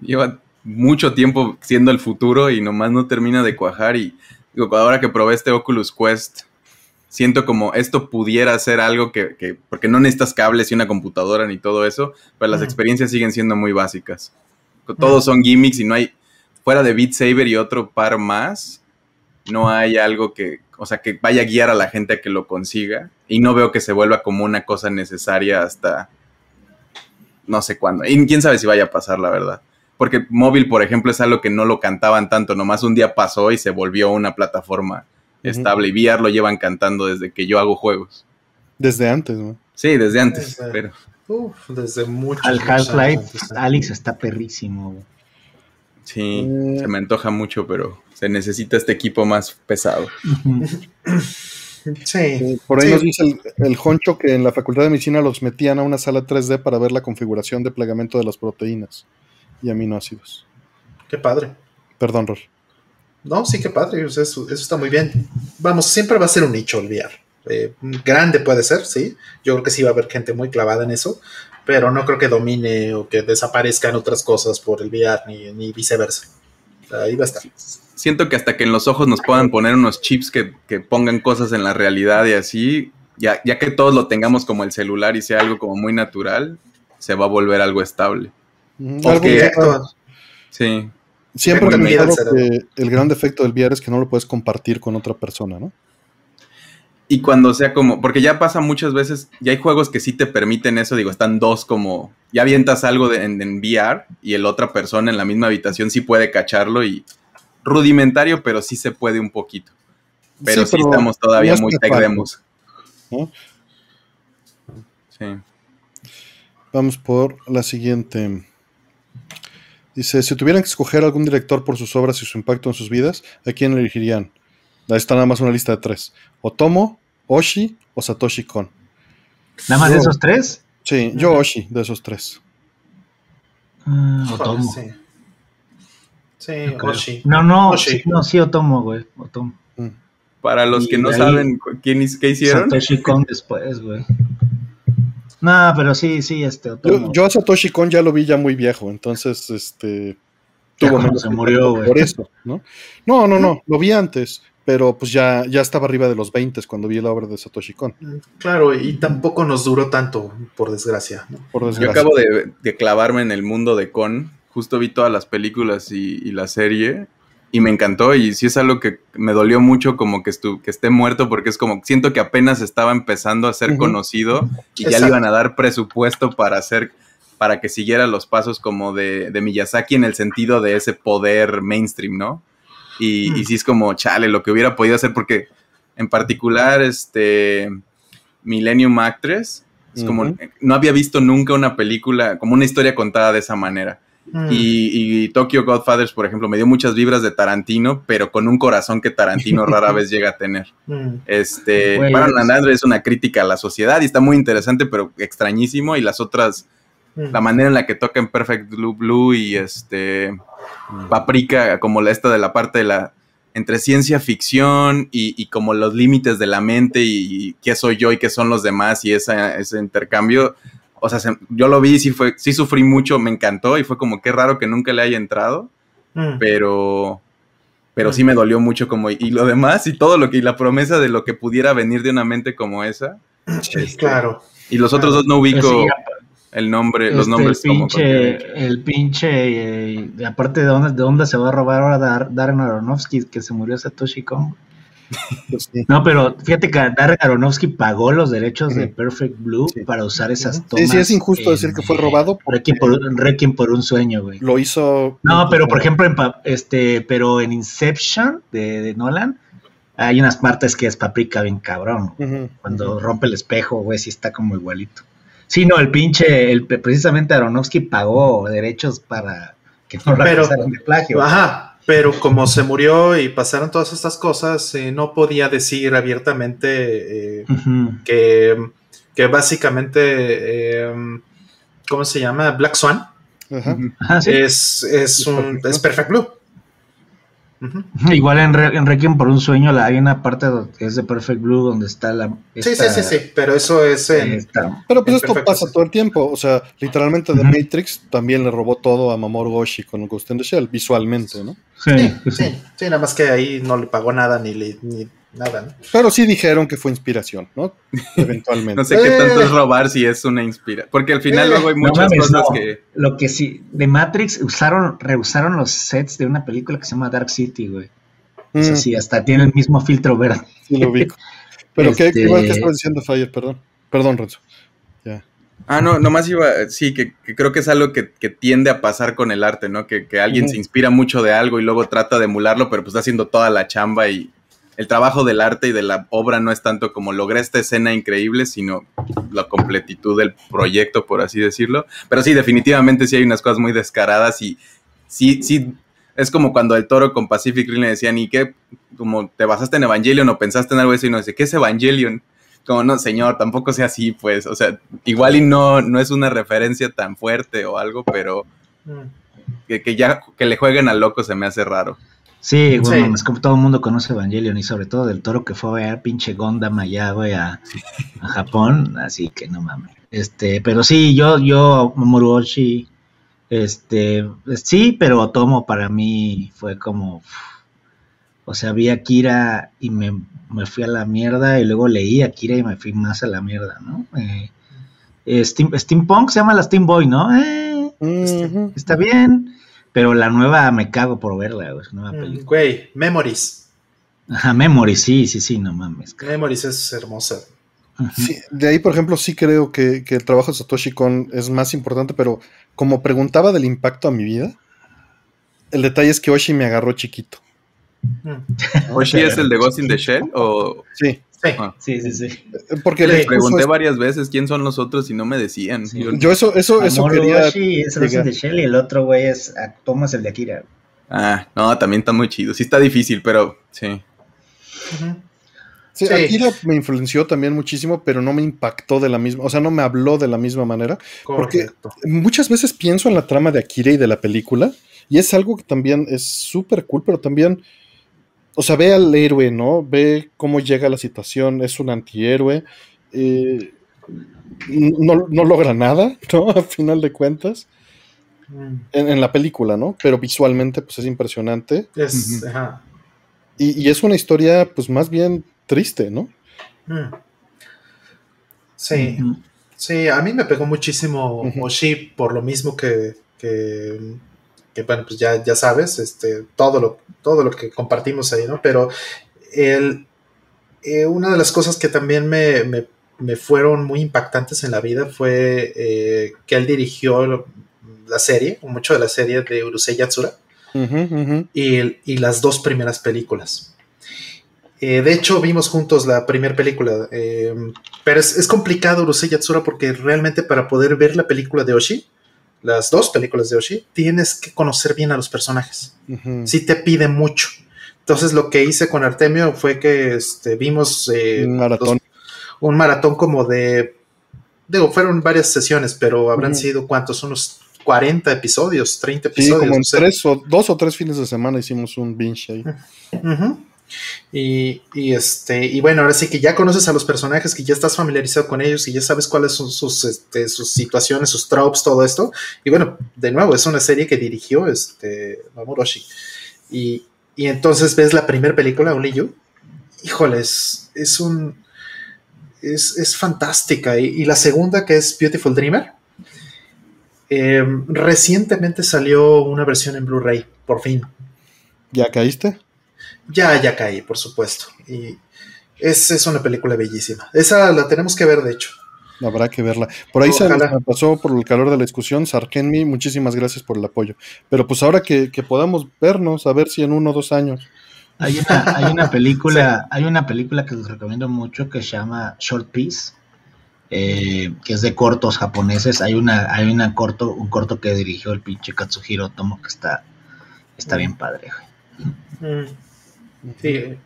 lleva mucho tiempo siendo el futuro y nomás no termina de cuajar. Y digo, ahora que probé este Oculus Quest, siento como esto pudiera ser algo que, que porque no necesitas cables y una computadora ni todo eso, pero las
Mm.
experiencias siguen siendo muy básicas. Todos son gimmicks y no hay, fuera de Beat Saber y otro par más, no hay algo que, o sea, que vaya a guiar a la gente a que lo consiga. Y no veo que se vuelva como una cosa necesaria hasta no sé cuándo. Y quién sabe si vaya a pasar, la verdad. Porque móvil, por ejemplo, es algo que no lo cantaban tanto, nomás un día pasó y se volvió una plataforma estable. Y VR lo llevan cantando desde que yo hago juegos.
desde antes, ¿no?
Sí, desde antes,
Desde-
pero
Uf, desde mucho.
Al Half-Life, Alex está perrísimo, güey.
sí,
Eh.
se me antoja mucho, pero se necesita este equipo más pesado.
Sí.
Por ahí
Sí.
nos dice el, el Honcho que en la Facultad de Medicina los metían a una sala 3D para ver la configuración de plegamiento de las proteínas y aminoácidos.
Qué padre.
Perdón, Rol.
No, sí, qué padre. eso, eso está muy bien. Vamos, siempre va a ser un nicho el VR. Eh, grande puede ser, sí. Yo creo que sí va a haber gente muy clavada en eso, pero no creo que domine o que desaparezcan otras cosas por el VR ni, ni viceversa. Ahí va a estar.
Siento que hasta que en los ojos nos puedan poner unos chips que, que pongan cosas en la realidad y así, ya, ya que todos lo tengamos como el celular y sea algo como muy natural, se va a volver algo estable.
Directo.
Sí,
siempre he que el gran defecto del VR es que no lo puedes compartir con otra persona, ¿no?
Y cuando sea como, porque ya pasa muchas veces, ya hay juegos que sí te permiten eso, digo, están dos como, ya avientas algo de- en, en VR y el otra persona en la misma habitación sí puede cacharlo y rudimentario, pero sí se puede un poquito. Pero sí,
pero
estamos todavía muy tech
casual,
demos.
¿no?
Sí.
Vamos por la siguiente. Dice, si tuvieran que escoger algún director por sus obras y su impacto en sus vidas, ¿a quién elegirían? Ahí está nada más una lista de tres. Otomo, Oshi o Satoshi Kon.
¿Nada más de esos tres?
Sí, yo Oshi, de esos tres.
Híjole,
Otomo.
Sí. Oshi.
No, no,
Oshi.
sí, no, sí, Otomo, güey. Otomo.
Mm.
Para los
Y
que no
ahí-
saben quién, qué hicieron,
Satoshi Kon después, güey. No, pero sí, sí, este, Otomo.
Yo, yo a Satoshi Kon ya lo vi ya muy viejo, entonces, este... Tuvo menos
se murió, güey.
Por eso, ¿no? No, no, no, lo vi antes, pero pues ya, ya estaba arriba de los 20 cuando vi la obra de Satoshi Kon,
Claro, y tampoco nos duró tanto, por desgracia. ¿no?
por
yo
desgracia.
acabo de, de clavarme en el mundo de Con, justo vi todas las películas y, y la serie y me encantó y sí es algo que me dolió mucho como que, estu- que esté muerto porque es como, siento que apenas estaba empezando a ser conocido y ya le iban a dar presupuesto para hacer para que siguiera los pasos como de, de Miyazaki en el sentido de ese poder mainstream, ¿no? Y,
Mm.
y sí es como, chale, lo que hubiera podido hacer porque En particular, este Millennium Actress. Es como, no había visto nunca una película, como una historia contada de esa manera.
Mm.
Y, y Tokyo Godfathers, por ejemplo, me dio muchas vibras de Tarantino, pero con un corazón que Tarantino *laughs* rara vez llega a tener.
Mm.
Este,
Güey,
Baron
es-
Andrew es una crítica a la sociedad y está muy interesante, pero extrañísimo. Y las otras,
Mm.
la manera en la que tocan Perfect Blue Blue y este Paprika, como la esta de la parte de la entre ciencia ficción y, y como los límites de la mente y, qué soy yo y qué son los demás y esa, ese intercambio. O sea, se- yo lo vi y sí, fue, sí sufrí mucho, me encantó y fue como qué raro que nunca le haya entrado
Mm.
pero pero
Mm.
sí me dolió mucho como y lo demás y todo lo que y la promesa de lo que pudiera venir de una mente como esa
Sí,
este,
claro.
y los otros dos no ubico
Pues
el nombre los
Este,
nombres
el
como
pinche,
porque-
el pinche, eh, aparte de dónde, de dónde se va a robar ahora Dar- Darren Aronofsky, que se murió Satoshi Kon.
Pues sí.
No, pero fíjate que Darren Aronofsky pagó los derechos de. Perfect Blue
Sí.
para usar esas tomas.
sí, es injusto
en,
decir que fue robado porque-
Requiem por, Requiem por un sueño, güey.
Lo hizo.
No, pero por ejemplo, en, este, pero en Inception de, de Nolan, hay unas partes que es paprika bien cabrón. Cuando rompe el espejo, güey, sí está como igualito. Sí, no, el pinche, el, precisamente Aronofsky pagó derechos para que no lo
Pero-
de plagio.
Ajá, pero como se murió y pasaron todas estas cosas, eh, no podía decir abiertamente eh, que, que básicamente, eh, ¿cómo se llama? Black Swan
sí.
es, es, un, es Perfect Blue. *laughs*
Igual en, Re- en Requiem por un sueño la, hay una parte donde es de Perfect Blue donde está la...
Sí,
esta-
sí, sí, sí, pero eso es en...
esta-
Pero pues
Es
esto pasa todo el tiempo. O sea, literalmente The. Matrix también le robó todo a Mamoru Oshii con Ghost in the Shell, visualmente, ¿no?
sí,
Sí,
sí.
sí, sí, nada más que ahí no le pagó nada ni, le- ni nada. ¿no?
Pero sí dijeron que fue inspiración, ¿no? Eventualmente. *laughs*
no sé qué
Eh.
tanto es robar si es una inspira porque al final
Eh.
luego hay
No
muchas
mames,
cosas
no.
que
Lo que sí, de Matrix usaron, reusaron los sets de una película que se llama Dark City, güey.
Mm,
O sea, sí, hasta tiene el mismo filtro verde.
sí lo ubico. Pero ¿qué,
Este-
qué, igual que estaba diciendo Fire? Perdón. Perdón, Renzo. Ya.
Ah, no, nomás iba, sí, que, que creo que es algo que, que tiende a pasar con el arte, ¿no? Que, que alguien se inspira mucho de algo y luego trata de emularlo, pero pues está haciendo toda la chamba y el trabajo del arte y de la obra no es tanto como logré esta escena increíble, sino la completitud del proyecto, por así decirlo. Pero sí, definitivamente sí hay unas cosas muy descaradas y sí, sí, es como cuando el toro con Pacific Rim le decían, ¿y qué? Como te basaste en Evangelion o pensaste en algo así y no dice, ¿qué es Evangelion? Como, no, señor, tampoco sea así, pues, o sea, igual y no, no es una referencia tan fuerte o algo, pero
Mm.
que, que ya que le jueguen al loco se me hace raro.
Sí, güey,
Sí.
mames, como todo el mundo conoce Evangelion y sobre todo del toro que fue a ver pinche Gondam allá, güey, a, a Japón, así que no mames. Este, pero sí, yo, yo, Mamoru Oshii, este, sí, pero Tomo para mí fue como, o sea, vi a Akira y me, me fui a la mierda y luego leí a Akira y me fui más a la mierda, ¿no? Eh, eh, Steam- Steampunk se llama la Steam Boy, ¿no? Eh,
Ujú.
está bien, pero la nueva me cago por verla, güey, nueva
Mm,
película.
Güey, Memories.
Ajá, Memory, sí, sí, sí, no mames.
Memories es hermosa.
Sí, de ahí, por ejemplo, sí creo que, que el trabajo de Satoshi Kon es más importante, pero como preguntaba del impacto a mi vida, el detalle es que Oshi me agarró chiquito.
Mm.
¿Oshi es el de Ghost in the Shell? O
Sí,
Sí.
Ah.
Sí, sí, sí.
porque
Le
le
les pregunté varias veces quién son los otros y no me decían.
Sí.
Yo-
Yo eso, eso, eso
Mamoru
quería.
Oshii es in the Shell y el otro güey es ah, Thomas el de Akira.
ah, no, también está muy chido. Sí está difícil, pero sí.
Sí,
Sí.
Akira me influenció también muchísimo, pero no me impactó de la misma, o sea, no me habló de la misma manera. Porque-. Muchas veces pienso en la trama de Akira y de la película, y es algo que también es súper cool, pero también, o sea, ve al héroe, ¿no? Ve cómo llega la situación, es un antihéroe, eh, no, no logra nada, *laughs* ¿no? A final de cuentas,
Mm.
en, en la película, ¿no? Pero visualmente, pues es impresionante,
Es, ajá.
y, y es una historia, pues más bien triste, ¿no?
Mm. Sí. Sí, a mí me pegó muchísimo
Ujú.
Oshi por lo mismo que, que, que, bueno, pues ya, ya sabes, este, todo lo, todo lo que compartimos ahí, ¿no? Pero el, eh, una de las cosas que también me, me- me fueron muy impactantes en la vida fue eh, que él dirigió la serie, o mucho de la serie de Urusei Yatsura,
ujú.
y, y las dos primeras películas. Eh, de hecho, vimos juntos la primera película. pero es, es complicado, Urusei Yatsura, porque realmente para poder ver la película de Oshi, las dos películas de Oshi, tienes que conocer bien a los personajes.
Ujú.
Sí te pide mucho. Entonces, lo que hice con Artemio fue que este, vimos eh,
Un maratón.
un maratón como de. Digo, fueron varias sesiones, pero habrán sido cuántos, unos 40 episodios, 30
Sí,
episodios.
como en
no sé.
tres o dos o tres fines de semana hicimos un binge ahí.
Y, y, este, y bueno, ahora sí que ya conoces a los personajes, que ya estás familiarizado con ellos y ya sabes cuáles son sus, este, sus situaciones, sus tropes, todo esto. Y bueno, de nuevo, es una serie que dirigió este, Mamoru Oshii. Y, y entonces ves la primera película, Only You. Híjole, es, un. Es, es fantástica. Y, la segunda, que es Beautiful Dreamer. eh, recientemente salió una versión en Blu-ray, por fin.
¿Ya caíste?
Ya, ya caí, por supuesto. Y es, es una película bellísima. Esa la tenemos que ver, de hecho.
Habrá que verla. Por ahí se me pasó por el calor de la discusión. Sarkenmi, muchísimas gracias por el apoyo. Pero pues ahora que, que podamos vernos, a ver si en uno o dos años.
Hay una, hay una *laughs* película, hay una película que les recomiendo mucho que se llama Short Piece, eh, que es de cortos japoneses. Hay una, hay una corto, un corto que dirigió el pinche Katsuhiro Otomo que está, está bien padre, güey.
Mm. Sí.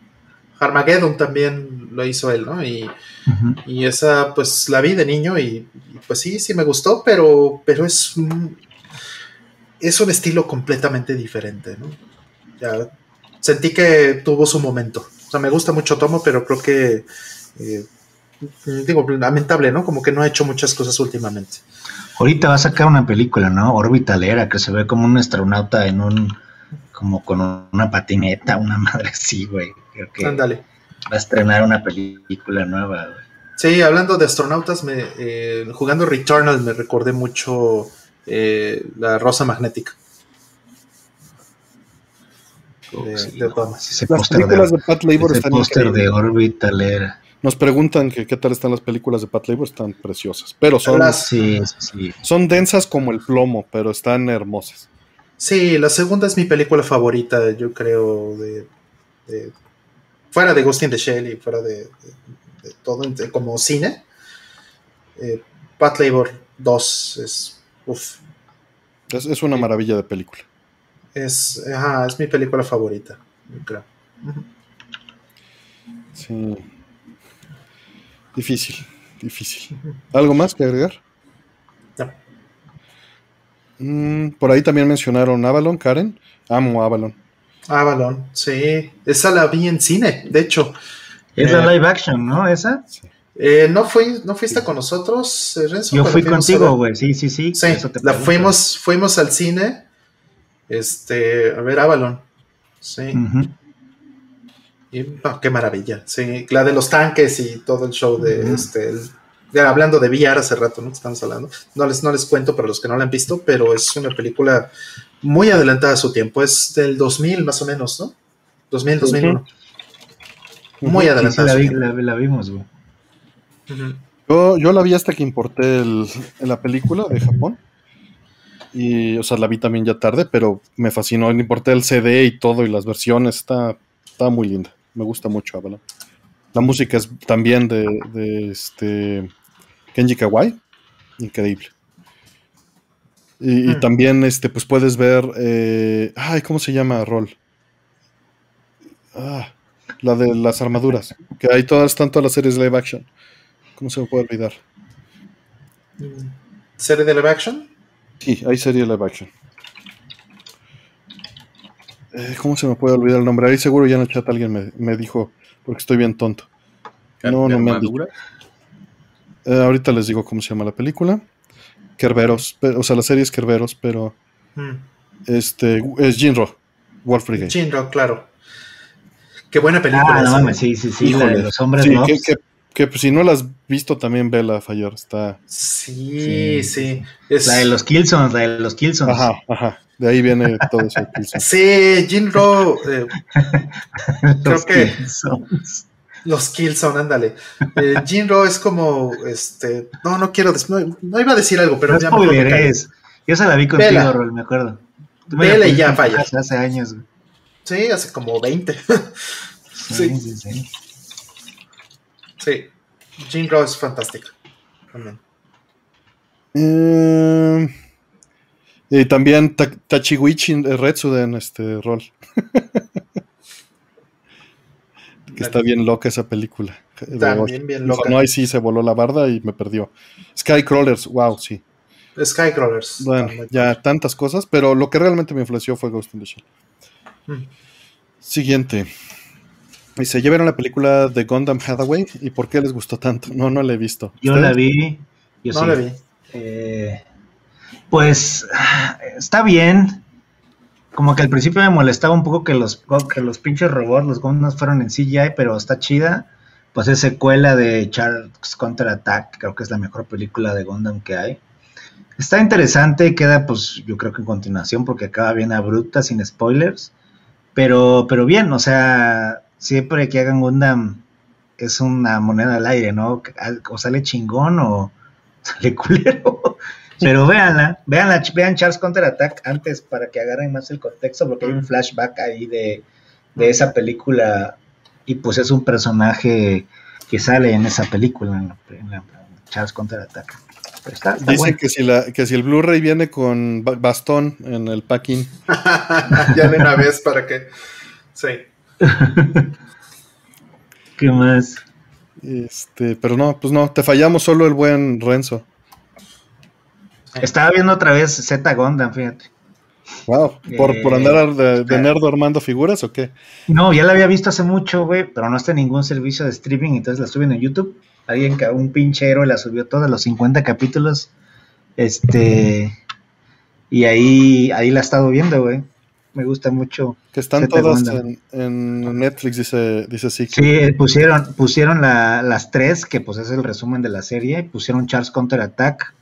Armageddon también lo hizo él, ¿no? Y, y esa, pues la vi de niño y, y, pues sí, sí me gustó, pero, pero es un, es un estilo completamente diferente, ¿no? Ya sentí que tuvo su momento. O sea, me gusta mucho Tomo, pero creo que, eh, digo, lamentable, ¿no? Como que no ha hecho muchas cosas últimamente.
Ahorita va a sacar una película, ¿no? Orbitalera, que se ve como un astronauta en un, como con una patineta, una madre así, güey. Creo que
Ándale.
va a estrenar una película nueva, güey.
Sí, hablando de astronautas, me, eh, jugando Returnal me recordé mucho eh, la Rosa Magnética. De-
Sí,
de Obama.
ese
Las
póster
películas
de,
de Pat Labor están
póster de
increíbles.
Orbitalera.
Nos preguntan que qué tal están las películas de Pat Labor, están preciosas. Pero son,
Las-
Sí, sí, sí.
son densas como el plomo, pero están hermosas.
Sí, la segunda es mi película favorita, yo creo, de, de- fuera de Ghost in the Shell y fuera de, de- de todo como cine. Eh, Pat Labor 2 es, uf,
Es, es una maravilla de película.
es, ajá, es mi película favorita, yo creo.
Sí. Difícil, difícil. ¿Algo más que agregar? Mm, por ahí también mencionaron Avalon, Karen. Amo Avalon.
Avalon, sí, esa la vi en cine, de hecho.
Es
Eh,
la live action, ¿no? Esa.
Eh, ¿no, fui, ¿No fuiste con nosotros, eh, Renzo?
Yo fui contigo, güey. Sí, sí, sí.
Sí,
Eso te
la fuimos, fuimos al cine este, a ver Avalon. Sí, y, ah, qué maravilla. Sí, la de los tanques y todo el show de este. el- ya hablando de VR hace rato, ¿no? Estamos hablando. No les, no les cuento para los que no la han visto, pero es una película muy adelantada a su tiempo. Es del 2000 más o menos, ¿no? 2000, 2001. Muy
Sí, sí,
adelantada.
la, la, la vimos, güey.
Yo, yo la vi hasta que importé el- la película de Japón. Y, o sea, la vi también ya tarde, pero me fascinó. Importé el CD y todo y las versiones. Está, está muy linda. Me gusta mucho Avalon. La música es también de, de este Kenji Kawai. Increíble. Y, y
Hmm.
también este, pues puedes ver. eh, ay, ¿cómo se llama Rol? Ah, la de las armaduras. Que hay todas, están todas las series live action. ¿Cómo se me puede olvidar?
¿Serie de live action?
Sí, hay serie live action. Eh, ¿Cómo se me puede olvidar el nombre? Ahí seguro ya en el chat alguien me, me dijo, porque estoy bien tonto. No, no me han dicho. Eh, ahorita les digo cómo se llama la película. Kerberos, o sea, la serie es Kerberos, pero
Mm.
este es Jinro, Wolf Brigade.
Shinro, claro. Qué buena película.
Ah, no mames, sí, sí, sí. la
Híjole.
de los hombres
Sí, que, que- que, pues, si no la has visto también vela fallar, está.
Sí,
Sí,
sí. Es-
La de los Killsons, la de los Killsons.
Ajá, ajá. De ahí viene todo eso.
Sí, Jinro. eh, *laughs*
Los
creo que-
Killsons.
Los Killzone, ándale. Eh, Jinro es como. este No, no quiero. No, no iba a decir algo, pero
No
ya me
spoileres. Yo se la vi contigo,
Vela.
Rol, me acuerdo. Tú me
Vela
la
y ya falla.
Hace, hace años. güey.
Sí, hace como 20. Sí.
Sí, sí, sí.
Sí. Jinro es fantástica. También.
Eh, y también Ta- Tachiwichi eh, Retsude en este rol. *laughs* que está bien loca esa película.
También bien loca.
No, ahí sí se voló la barda y me perdió. Skycrawlers, wow, sí.
Skycrawlers.
Bueno,
También.
ya tantas cosas, pero lo que realmente me influenció fue Ghost in the Shell.
Mm.
Siguiente. Dice, ¿ya vieron la película de Gundam Hathaway? ¿Y por qué les gustó tanto? No, no la he visto.
Yo
¿Ustedes?
la vi. Yo
No
sí.
la vi.
Eh, pues está bien. Como que al principio me molestaba un poco que los, que los pinches robots, los Gundams fueron en CGI, pero está chida. Pues es secuela de Charles Counter Attack, creo que es la mejor película de Gundam que hay. Está interesante, queda pues yo creo que en continuación porque acaba bien abrupta, sin spoilers. Pero, pero bien, o sea, siempre que hagan Gundam es una moneda al aire, ¿no? O sale chingón o *laughs* sale culero. Pero véanla, véanla, vean Charles Counter Attack antes para que agarren más el contexto, porque hay un flashback ahí de, de esa película y pues es un personaje que sale en esa película, en la, en la- Charles Counter Attack. Pero está, está
Dice
bueno.
que si, la, que si el Blu-ray viene con ba- bastón en el packing. *laughs*
ya de una vez para que. Sí. *laughs*
¿Qué más?
Este, pero no, pues no, te fallamos solo el buen Renzo.
Estaba viendo otra vez Z Gundam, fíjate.
Wow, ¿por, por
Eh,
andar de, de
ah.
nerdo armando figuras o qué?
No, ya la había visto hace mucho, güey, pero no está en ningún servicio de streaming, entonces la suben en YouTube. Alguien, que un pinche héroe la subió todos los 50 capítulos. Este. Y ahí, ahí la he estado viendo, güey. Me gusta mucho.
Que están todas en, en Netflix, dice, dice sí.
Sí, pusieron, pusieron la- las tres, que pues es el resumen de la serie. Pusieron Charles Counter Attack.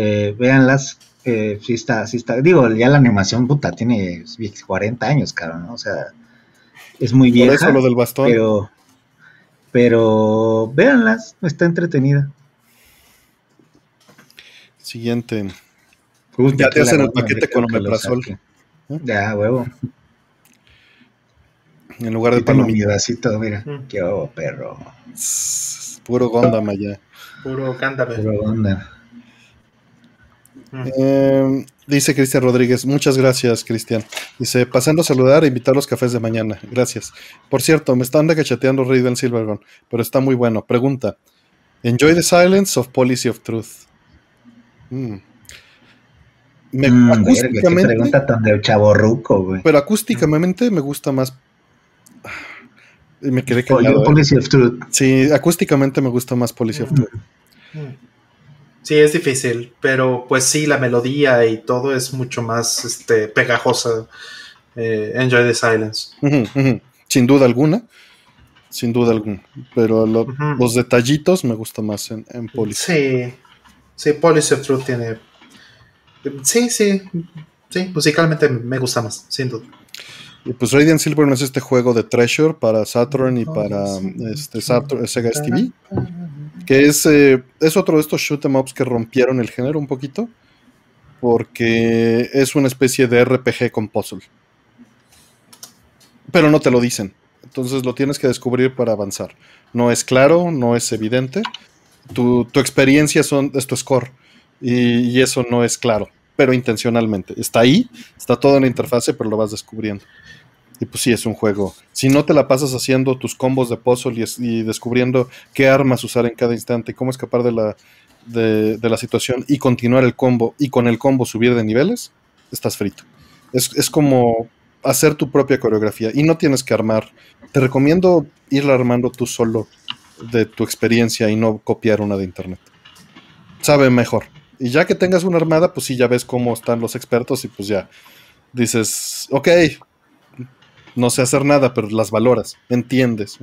Eh, véanlas. Eh, sí está, sí está. Digo, ya la animación, puta, tiene 40 años, cabrón, ¿no? O sea, es muy
Por
vieja.
eso lo del bastón.
pero pero véanlas, está entretenida.
Siguiente.
Uy,
Ya te hacen el paquete con omeprazol.
saqué. Ya, huevo.
En lugar de
Ahí tengo mi
palomita.
vasito, mira.
Mm.
Qué oh, perro.
Puro Gundam allá.
Puro cántame.
Puro onda.
Eh, dice Cristian Rodríguez, muchas gracias, Cristian. Dice, pasando a saludar e invitar los cafés de mañana. Gracias. Por cierto, me están cacheteando Raiden Silvergon, pero está muy bueno. Pregunta: ¿Enjoy the silence of Policy of Truth? Mm. Me-
Mm, qué
acústicamente,
pregunta tan de chaborruco, güey.
pero acústicamente me gusta más. Me quedé callado. ¿eh?
Policy of Truth.
Sí, acústicamente me gusta más Policy of Truth.
Sí, es difícil, pero pues sí, la melodía y todo es mucho más este, pegajosa. Eh, Enjoy the Silence.
Sin duda alguna. Sin duda alguna. Pero lo- los detallitos me gusta más en, en Policy.
Sí, sí, Policy of Truth tiene. Sí, sí, sí, musicalmente me gusta más, sin duda.
Y pues Radiant Silver es este juego de Treasure para Saturn y para este, Saturn, Sega STV. Que es, eh, es otro de estos shoot 'em ups que rompieron el género un poquito. Porque es una especie de RPG con puzzle. Pero no te lo dicen. Entonces lo tienes que descubrir para avanzar. No es claro, no es evidente. Tu, tu experiencia son, es tu score. Y, y eso no es claro. Pero intencionalmente. Está ahí, está todo en la interfase, pero lo vas descubriendo. Y pues sí, es un juego. Si no te la pasas haciendo tus combos de puzzle y, es- y descubriendo qué armas usar en cada instante cómo escapar de la, de la situación y continuar el combo y con el combo subir de niveles, estás frito. Es, es como hacer tu propia coreografía y no tienes que armar. Te recomiendo irla armando tú solo de tu experiencia y no copiar una de internet. Sabe mejor. Y ya que tengas una armada, pues sí, ya ves cómo están los expertos y pues ya dices, ok, no sé hacer nada, pero las valoras, entiendes,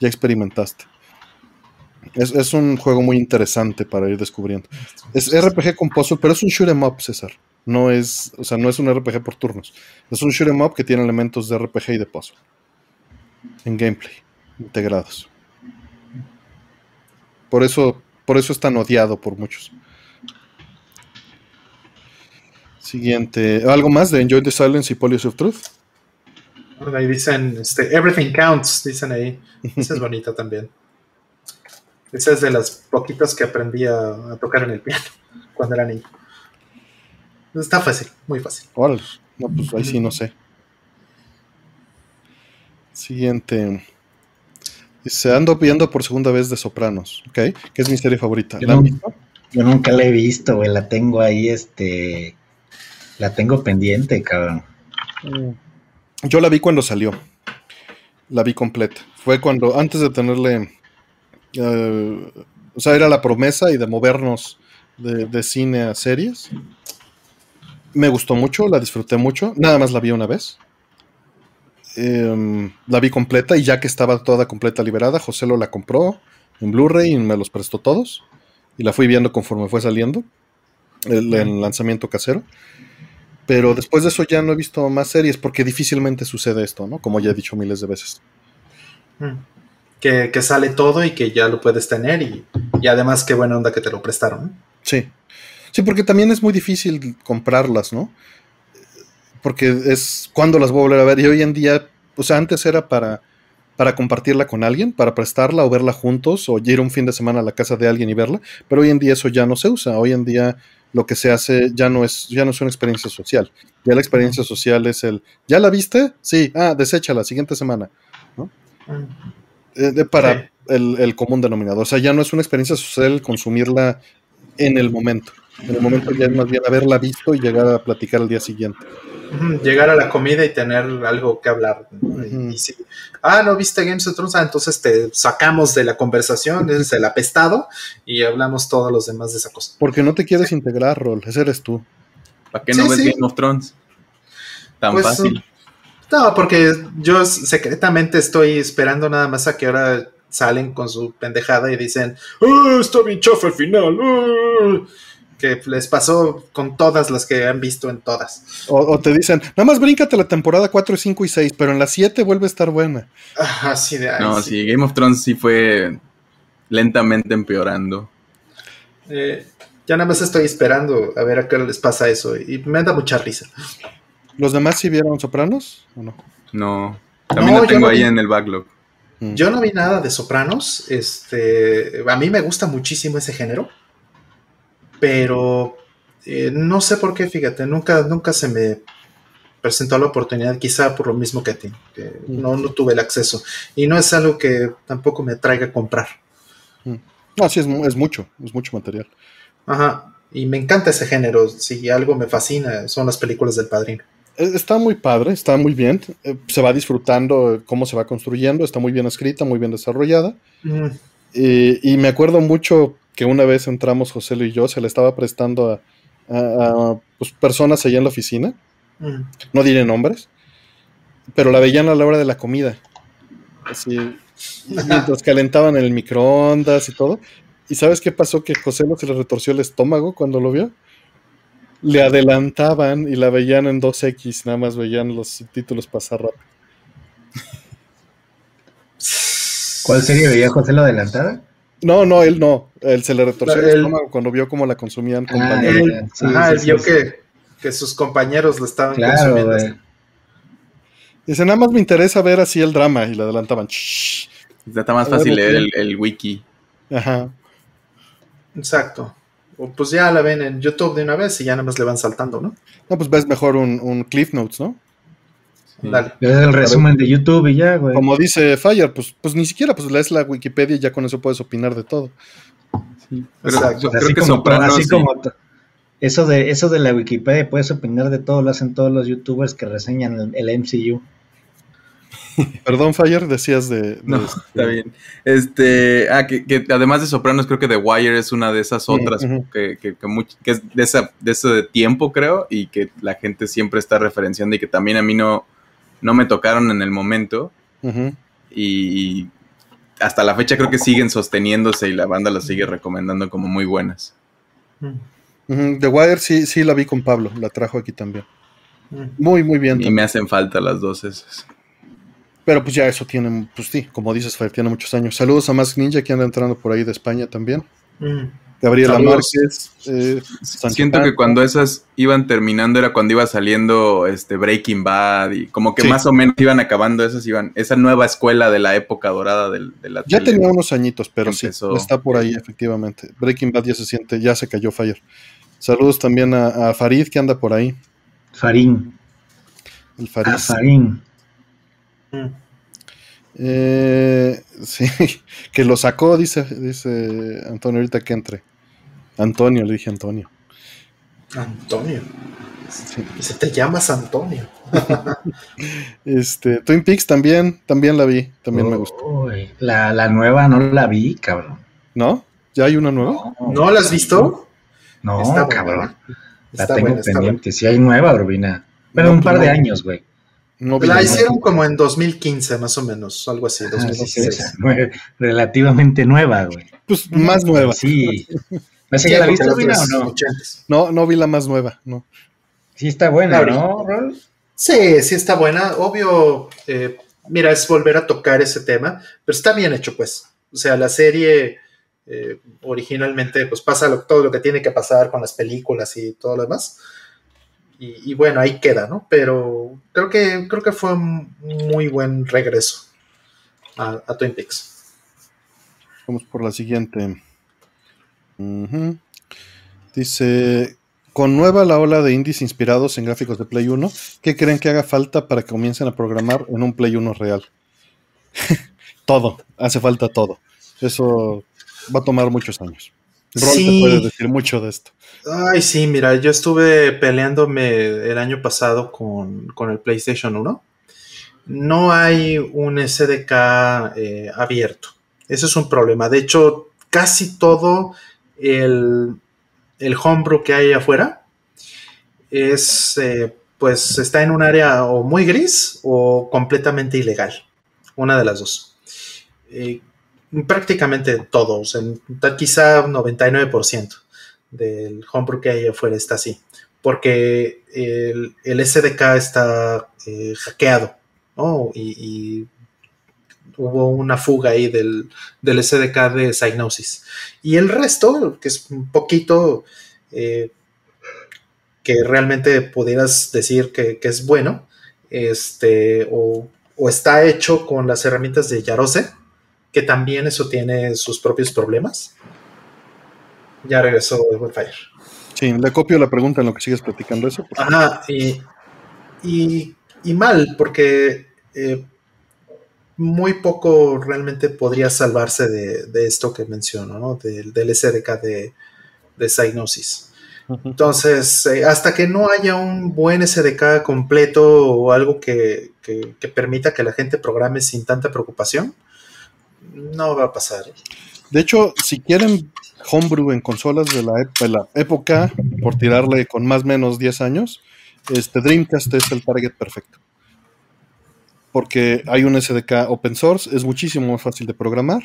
ya experimentaste. Es, es un juego muy interesante para ir descubriendo. Es RPG con puzzle, pero es un shoot 'em up, César. No es, o sea, no es un RPG por turnos. Es un shoot 'em up que tiene elementos de RPG y de puzzle. En gameplay, integrados. Por eso, por eso es tan odiado por muchos. Siguiente. ¿Algo más de Enjoy the Silence y Policy of Truth?
Ahí dicen, este, everything counts, dicen ahí. Esa es *laughs* bonita también. Esa es de las poquitas que aprendí a, a tocar en el piano *laughs* cuando era niño. Está fácil, muy fácil.
Órale. No, pues ahí sí no sé. Siguiente. Dice, ando viendo por segunda vez de Sopranos, ¿ok? Que es mi serie favorita.
Yo,
¿La han
no-
visto?
yo nunca la he visto, güey. La tengo ahí, este. La tengo pendiente, cabrón.
Yo la vi cuando salió. La vi completa. Fue cuando, antes de tenerle. eh, o sea, era la promesa y de movernos de, de cine a series. Me gustó mucho, la disfruté mucho. Nada más la vi una vez. Em, la vi completa y ya que estaba toda completa liberada, José lo la compró en Blu-ray y me los prestó todos. Y la fui viendo conforme fue saliendo. El, el lanzamiento casero. Pero después de eso ya no he visto más series porque difícilmente sucede esto, ¿no? Como ya he dicho miles de veces.
Mm. Que, que sale todo y que ya lo puedes tener y, y además qué buena onda que te lo prestaron. ¿no?
Sí. Sí, porque también es muy difícil comprarlas, ¿no? Porque es cuando las voy a volver a ver. Y hoy en día, o sea, antes era para, para compartirla con alguien, para prestarla o verla juntos, o ir un fin de semana a la casa de alguien y verla. Pero hoy en día eso ya no se usa. Hoy en día lo que se hace ya no es, ya no es una experiencia social. Ya la experiencia social es el, ¿ya la viste? Sí, ah, deséchala, siguiente semana.
Mm.
Eh, de- para
Sí.
el, el común denominador. O sea, ya no es una experiencia social consumirla en el momento. En el momento ya es más bien haberla visto y llegar a platicar al día siguiente.
Llegar a la comida y tener algo que hablar. ¿no? Y-
Ujú.
y si, ah, no viste Games of Thrones, ah, entonces te sacamos de la conversación, es el apestado, y hablamos todos los demás de esa cosa.
Porque no te quieres integrar, Rol. Ese eres tú.
¿Para qué no
Sí,
ves
sí.
Game of Thrones? Tan
Pues,
fácil.
No, porque yo secretamente estoy esperando nada más a que ahora salen con su pendejada y dicen, "Ah, está bien chafa el final. ah", que les pasó con todas las que han visto en todas.
O, o te dicen, nada más bríncate la temporada 4, 5 y 6, pero en la 7 vuelve a estar buena.
Ah, de,
No,
sí.
sí, Game of Thrones sí fue lentamente empeorando.
Eh, ya nada más estoy esperando a ver a qué les pasa eso y me da mucha risa.
¿Los demás sí vieron Sopranos o no?
No. También
No,
lo tengo
no
ahí
vi.
en el backlog.
Mm.
Yo no vi nada de Sopranos. Este, a mí me gusta muchísimo ese género, pero eh, no sé por qué. Fíjate, nunca, nunca se me presentó la oportunidad, quizá por lo mismo que a ti, que
Mm.
no, no tuve el acceso y no es algo que tampoco me traiga a comprar.
No, sí, es, es mucho, es mucho material.
Ajá. Y me encanta ese género. Si algo me fascina, son las películas del padrino.
Eh, Está muy padre, está muy bien. eh, Se va disfrutando cómo se va construyendo, está muy bien escrita, muy bien desarrollada.
Mm,
y me acuerdo mucho que una vez entramos José y yo, se le estaba prestando a, a- a, pues, personas allá en la oficina, no diré nombres, pero la veían a la hora de la comida. Así, *laughs* mientras calentaban el microondas y todo. ¿Y sabes qué pasó? Que José se le retorció el estómago cuando lo vio. Le adelantaban y la veían en 2X, nada más veían los subtítulos pasar rápido.
¿Cuál serie veía José la adelantada?
No, no, él no. Él se le retorció el estómago cuando vio cómo la consumían
Ah,
compañeros.
sí,
Ajá,
sí,
él
sí,
vio
sí.
que, que sus compañeros lo estaban
Claro,
consumiendo.
Dice, nada más me interesa ver así el drama. Y le adelantaban. "Shh".
Está más
A ver,
fácil leer el, el wiki.
Ajá.
Exacto. O pues ya la ven en YouTube de una vez y ya nada más le van saltando, ¿no?
No, pues ves mejor un, un Cliff Notes, ¿no?
Dale.
Ves el resumen de YouTube y ya, güey.
Como dice Fire, pues, pues ni siquiera pues lees la Wikipedia y ya con eso puedes opinar de todo.
Pero
Exacto.
creo
así
que
como,
Sopranos
así
sí.
como to- eso de eso de la Wikipedia puedes opinar de todo, lo hacen todos los youtubers que reseñan el, el MCU. *laughs*
Perdón, Fire, decías de. de
No,
este-
está bien. Este, ah, que, que además de Sopranos, creo que The Wire es una de esas otras que, que, que much- que es de, esa, de ese tiempo, creo, y que la gente siempre está referenciando y que también a mí no, no me tocaron en el momento. Y, y hasta la fecha creo que siguen sosteniéndose y la banda las sigue recomendando como muy buenas.
Mm,
The Wire sí, sí la vi con Pablo, la trajo aquí también.
mm.
Muy, muy bien.
Y me hacen falta las dos esas.
Pero pues ya eso tiene, pues sí, como dices, Fire, tiene muchos años. Saludos a Mask Ninja que anda entrando por ahí de España también. Gabriela
Saludos.
Márquez. eh,
Siento que cuando esas iban terminando era cuando iba saliendo este Breaking Bad y como que
Sí.
más o menos iban acabando esas iban esa nueva escuela de la época dorada del, de la
Ya
tele.
tenía unos añitos, pero sí,
Empezó.
está por ahí, efectivamente. Breaking Bad ya se siente, ya se cayó Fire. Saludos también a, a Farid, que anda por ahí.
Farín.
El Farid.
Ah, Farín.
Mm.
Eh, sí, *laughs* que lo sacó, dice, dice Antonio, ahorita que entre. Antonio, le dije Antonio.
Antonio.
Sí.
Se te llamas Antonio. *laughs*
Este, Twin Peaks también, también la vi, también me gustó.
La, la nueva no la vi, cabrón.
¿No? ¿Ya hay una nueva?
¿No la has visto?
No,
Está buena,
cabrón. La
Está
tengo
buena,
pendiente. Si hay nueva, Urbina. Pero
No,
un par
no.
de años, güey.
No
La hicieron como en 2015, más o menos, algo así,
Ah, sí, sí,
2016.
esa, nue- relativamente nueva, güey.
Pues más nueva.
Sí. *laughs* ¿Esa
Sí,
ya la viste, o no?
No, no vi la más nueva, no.
Sí está buena, ¿no, Rol?
Sí, sí está buena. Obvio, eh, mira, es volver a tocar ese tema, pero está bien hecho, pues. O sea, la serie eh, originalmente, pues pasa lo- todo lo que tiene que pasar con las películas y todo lo demás. Y, bueno, ahí queda, ¿no? Pero creo que, creo que fue un muy buen regreso a, Twin Peaks.
Vamos por la siguiente. Dice, con nueva la ola de indies inspirados en gráficos de Play 1, ¿qué creen que haga falta para que comiencen a programar en un Play 1 real? *laughs* todo, hace falta todo. Eso va a tomar muchos años. Rol
Sí.
te puede decir mucho de esto.
Ay, sí, mira, yo estuve peleándome el año pasado con, con el PlayStation 1. No hay un SDK eh, abierto. Eso es un problema. De hecho, casi todo el, el homebrew que hay afuera es, eh, pues, está en un área o muy gris o completamente ilegal. Una de las dos. Eh, prácticamente todos, en, quizá 99% del homebrew que hay afuera está así, porque el, el SDK está eh, hackeado, ¿no? Y, hubo una fuga ahí del, del SDK de Psygnosis. Y el resto, que es un poquito eh, que realmente pudieras decir que, que es bueno, este, o, o está hecho con las herramientas de Yarose, que también eso tiene sus propios problemas. Ya regresó Wildfire.
Sí, le copio la pregunta en lo que sigues platicando eso.
Ajá, y, y, y mal, porque eh, muy poco realmente podría salvarse de, de esto que menciono, ¿no? Del, del SDK de, de Psygnosis. Entonces, eh, hasta que no haya un buen SDK completo o algo que, que, que permita que la gente programe sin tanta preocupación, no va a pasar.
De hecho, si quieren homebrew en consolas de la, ep- de la época, por tirarle con más o menos 10 años, este Dreamcast es el target perfecto. Porque hay un SDK open source, es muchísimo más fácil de programar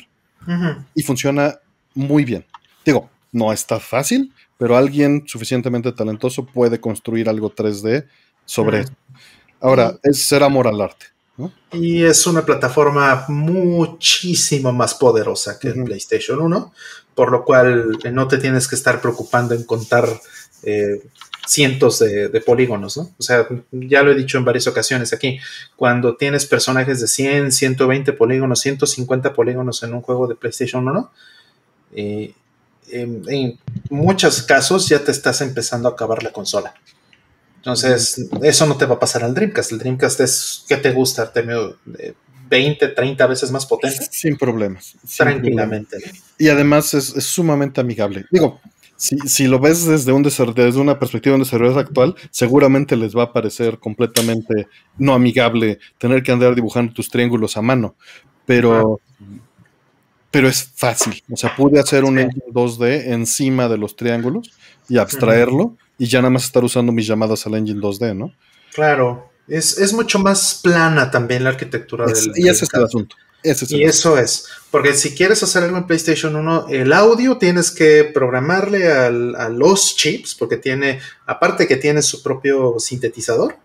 y funciona muy bien. Digo, no está fácil, pero alguien suficientemente talentoso puede construir algo 3D sobre
Ujú.
eso. Ahora, es ser amor al arte.
Y es una plataforma muchísimo más poderosa que el. PlayStation 1, por lo cual eh, no te tienes que estar preocupando en contar eh, cientos de, de polígonos, ¿no? O sea, ya lo he dicho en varias ocasiones aquí, cuando tienes personajes de 100, 120 polígonos, 150 polígonos en un juego de PlayStation 1, eh, en, en muchos casos ya te estás empezando a acabar la consola. Entonces, eso no te va a pasar al Dreamcast. El Dreamcast es, ¿qué te gusta, Artemio? Eh, 20, 30 veces más potente.
Sin problemas. sin problemas.
Tranquilamente.
Y además es, es sumamente amigable. Digo, si, si lo ves desde, un desde una perspectiva de un desarrollador actual, seguramente les va a parecer completamente no amigable tener que andar dibujando tus triángulos a mano. Pero, pero es fácil. O sea, pude hacer un
Sí.
engine 2D encima de los triángulos y abstraerlo y ya nada más estar usando mis llamadas al engine 2D, ¿no?
Claro. Es, es mucho más plana también la arquitectura
Es-
del.
y ese es el asunto. Ese es el
Y eso es, porque si quieres hacer algo en PlayStation 1, el audio tienes que programarle al- a los chips, porque tiene, aparte que tiene su propio sintetizador,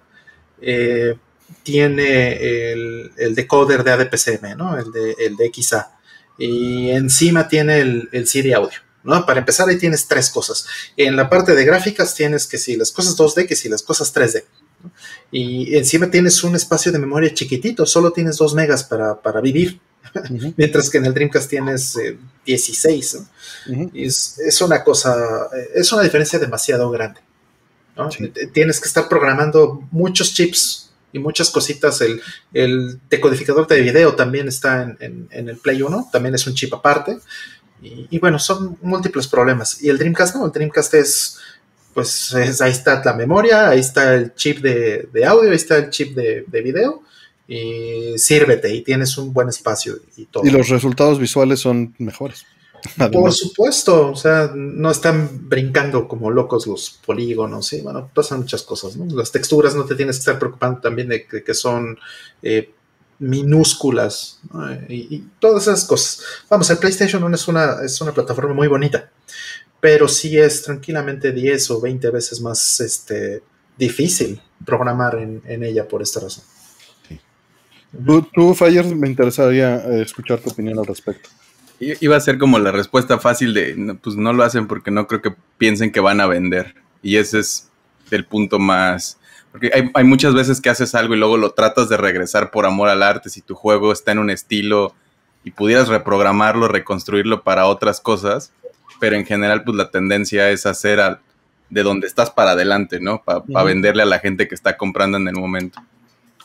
eh, tiene el, el decoder de ADPCM, ¿no? El de, el de XA. Y encima tiene el, el CD audio. ¿No? Para empezar, ahí tienes tres cosas. En la parte de gráficas tienes que si las cosas 2D, que si las cosas 3D. Y encima tienes un espacio de memoria chiquitito, solo tienes 2 megas para, para vivir. *laughs* Mientras que en el Dreamcast tienes 16. Eh, es, es, una cosa, es una diferencia demasiado grande. Tienes que estar programando muchos chips y muchas cositas. El, el decodificador de video también está en, el Play 1, también es un chip aparte. Y, bueno, son múltiples problemas. Y el Dreamcast no, el Dreamcast es, pues ahí está la memoria, ahí está el chip de, audio, ahí está el chip de, de video y sírvete y tienes un buen espacio y todo.
Y los resultados visuales son mejores. *laughs*
Por supuesto, o sea, no están brincando como locos los polígonos, y bueno, pasan muchas cosas, ¿no? Las texturas no te tienes que estar preocupando también de que, son eh, minúsculas y, todas esas cosas. Vamos, el PlayStation 1 es una, es una plataforma muy bonita, pero sí es tranquilamente 10 o 20 veces más este, difícil programar en, en ella por esta razón.
Tú, Fire, me interesaría eh, escuchar tu opinión al respecto.
Iba a ser como la respuesta fácil de, pues no lo hacen porque no creo que piensen que van a vender. Y ese es el punto más... Porque hay, muchas veces que haces algo y luego lo tratas de regresar por amor al arte. Si tu juego está en un estilo y pudieras reprogramarlo, reconstruirlo para otras cosas, pero en general pues la tendencia es hacer de donde estás para adelante, ¿no? Para venderle a la gente que está comprando en el momento.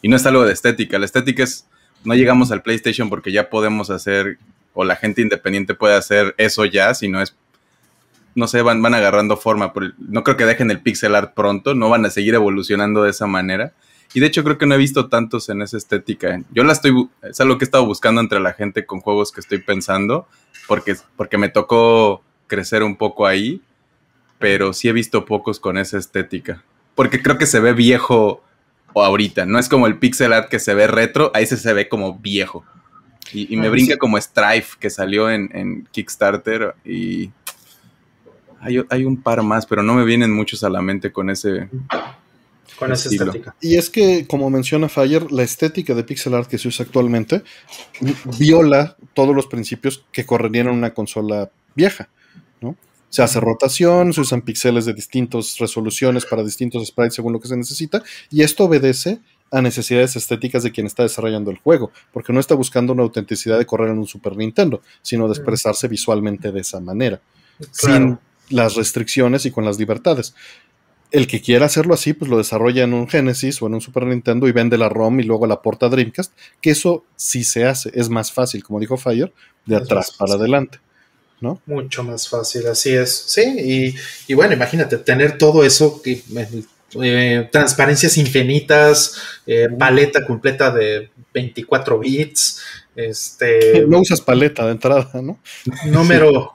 Y no es algo de estética. La estética es, no llegamos al PlayStation porque ya podemos hacer, o la gente independiente puede hacer eso ya, sino es, no sé, van, van agarrando forma. No creo que dejen el pixel art pronto, no van a seguir evolucionando de esa manera. Y de hecho creo que no he visto tantos en esa estética. Yo la estoy, es algo que he estado buscando entre la gente con juegos que estoy pensando, porque, porque me tocó crecer un poco ahí, pero sí he visto pocos con esa estética. Porque creo que se ve viejo o ahorita. No es como el pixel art que se ve retro, ahí se, se ve como viejo. Y, me ah, brinca como Strife que salió en, Kickstarter y hay, un par más, pero no me vienen muchos a la mente con ese.
Con esa estética.
Y es que, como menciona Fire, la estética de pixel art que se usa actualmente viola todos los principios que correrían en una consola vieja. ¿no? se hace rotación, se usan píxeles de distintas resoluciones para distintos sprites según lo que se necesita, y esto obedece a necesidades estéticas de quien está desarrollando el juego, porque no está buscando una autenticidad de correr en un Super Nintendo, sino de expresarse visualmente de esa manera, sin las restricciones y con las libertades. El que quiera hacerlo así, pues lo desarrolla en un Genesis o en un Super Nintendo y vende la ROM y luego la porta Dreamcast, que eso sí se hace, es más fácil, como dijo Fire, de atrás para adelante.
Mucho más fácil, así es. Sí, y, bueno, imagínate, tener todo eso, eh, transparencias infinitas, eh, paleta completa de 24 bits. Este,
no usas paleta de entrada, ¿no?
Número,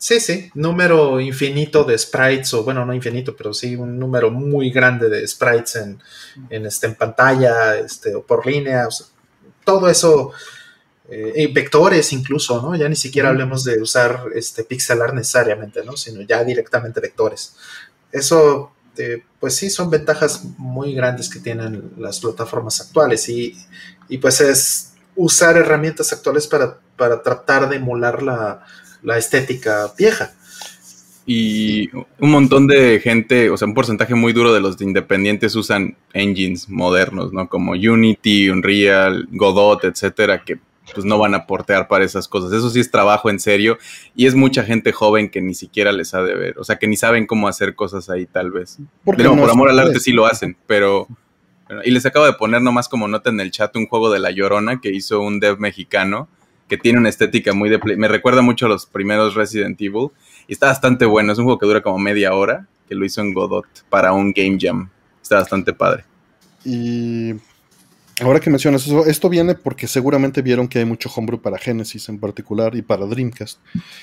sí. sí, número infinito de sprites, o bueno, no infinito, pero sí un número muy grande de sprites en, en, este, en pantalla este, o por línea. todo eso eh, vectores incluso, ¿no? Ya ni siquiera hablemos de usar este pixelar necesariamente, ¿no? Sino ya directamente vectores. Eso, eh, pues sí, son ventajas muy grandes que tienen las plataformas actuales y, pues es usar herramientas actuales para, para tratar de emular la, la estética vieja.
Y un montón de gente, o sea, un porcentaje muy duro de los independientes usan engines modernos, ¿no? Como Unity, Unreal, Godot, etcétera, que pues no van a portear para esas cosas. Eso sí es trabajo en serio y es mucha gente joven que ni siquiera les ha de ver, o sea, que ni saben cómo hacer cosas ahí tal vez. Porque por amor al arte sí lo hacen, pero... Y les acabo de poner nomás como nota en el chat un juego de La Llorona que hizo un dev mexicano que tiene una estética muy de... Me recuerda mucho a los primeros Resident Evil y está bastante bueno. Es un juego que dura como media hora, que lo hizo en Godot para un Game Jam. Está bastante padre.
Y Ahora que mencionas eso, esto viene porque seguramente vieron que hay mucho homebrew para Genesis en particular y para Dreamcast,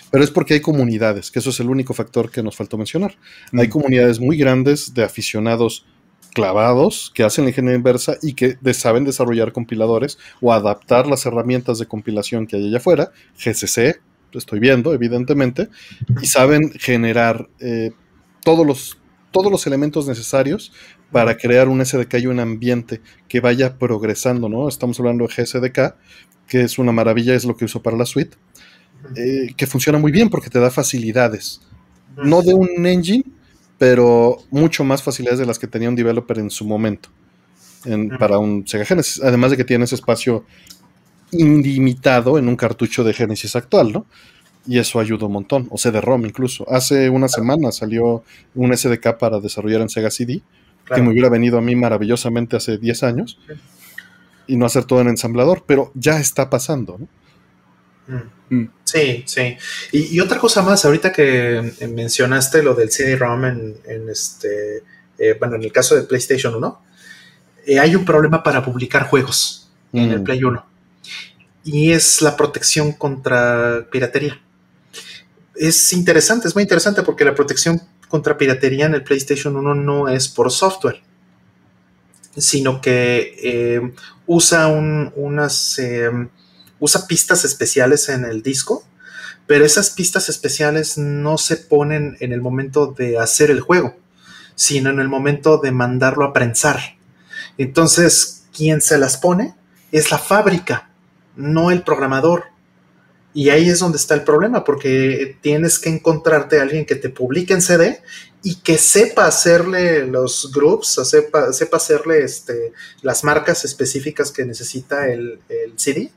pero es porque hay comunidades, que eso es el único factor que nos faltó mencionar. Hay comunidades muy grandes de aficionados clavados que hacen la ingeniería inversa y que saben desarrollar compiladores o adaptar las herramientas de compilación que hay allá afuera, GCC, estoy viendo, evidentemente, y saben generar eh, todos los todos los elementos necesarios para crear un SDK y un ambiente que vaya progresando, ¿no? Estamos hablando de GSDK, que es una maravilla, es lo que uso para la suite. eh, que funciona muy bien porque te da facilidades. No de un engine, pero mucho más facilidades de las que tenía un developer en su momento para un Sega Genesis. Además de que tienes espacio ilimitado en un cartucho de Genesis actual, ¿no? Y eso ayuda un montón, o CD-ROM incluso. Hace una semana salió un SDK para desarrollar en Sega CD, que me hubiera venido a mí maravillosamente hace 10 años, y no hacer todo en ensamblador, pero ya está pasando, ¿no?
Mm. Mm. Sí, sí. Y, otra cosa más, ahorita que mencionaste lo del CD-ROM en, este, eh, bueno, en el caso de PlayStation 1, eh, hay un problema para publicar juegos en el mm. Play 1 y es la protección contra piratería. Es interesante, es muy interesante porque la protección contra piratería en el PlayStation 1 no es por software, sino que eh, usa unas usa pistas especiales en el disco, pero esas pistas especiales no se ponen en el momento de hacer el juego, sino en el momento de mandarlo a prensar. Entonces, quien se las pone es la fábrica, no el programador. Y ahí es donde está el problema, porque tienes que encontrarte a alguien que te publique en CD y que sepa hacerle los groups, sepa, hacerle este, las marcas específicas que necesita el CD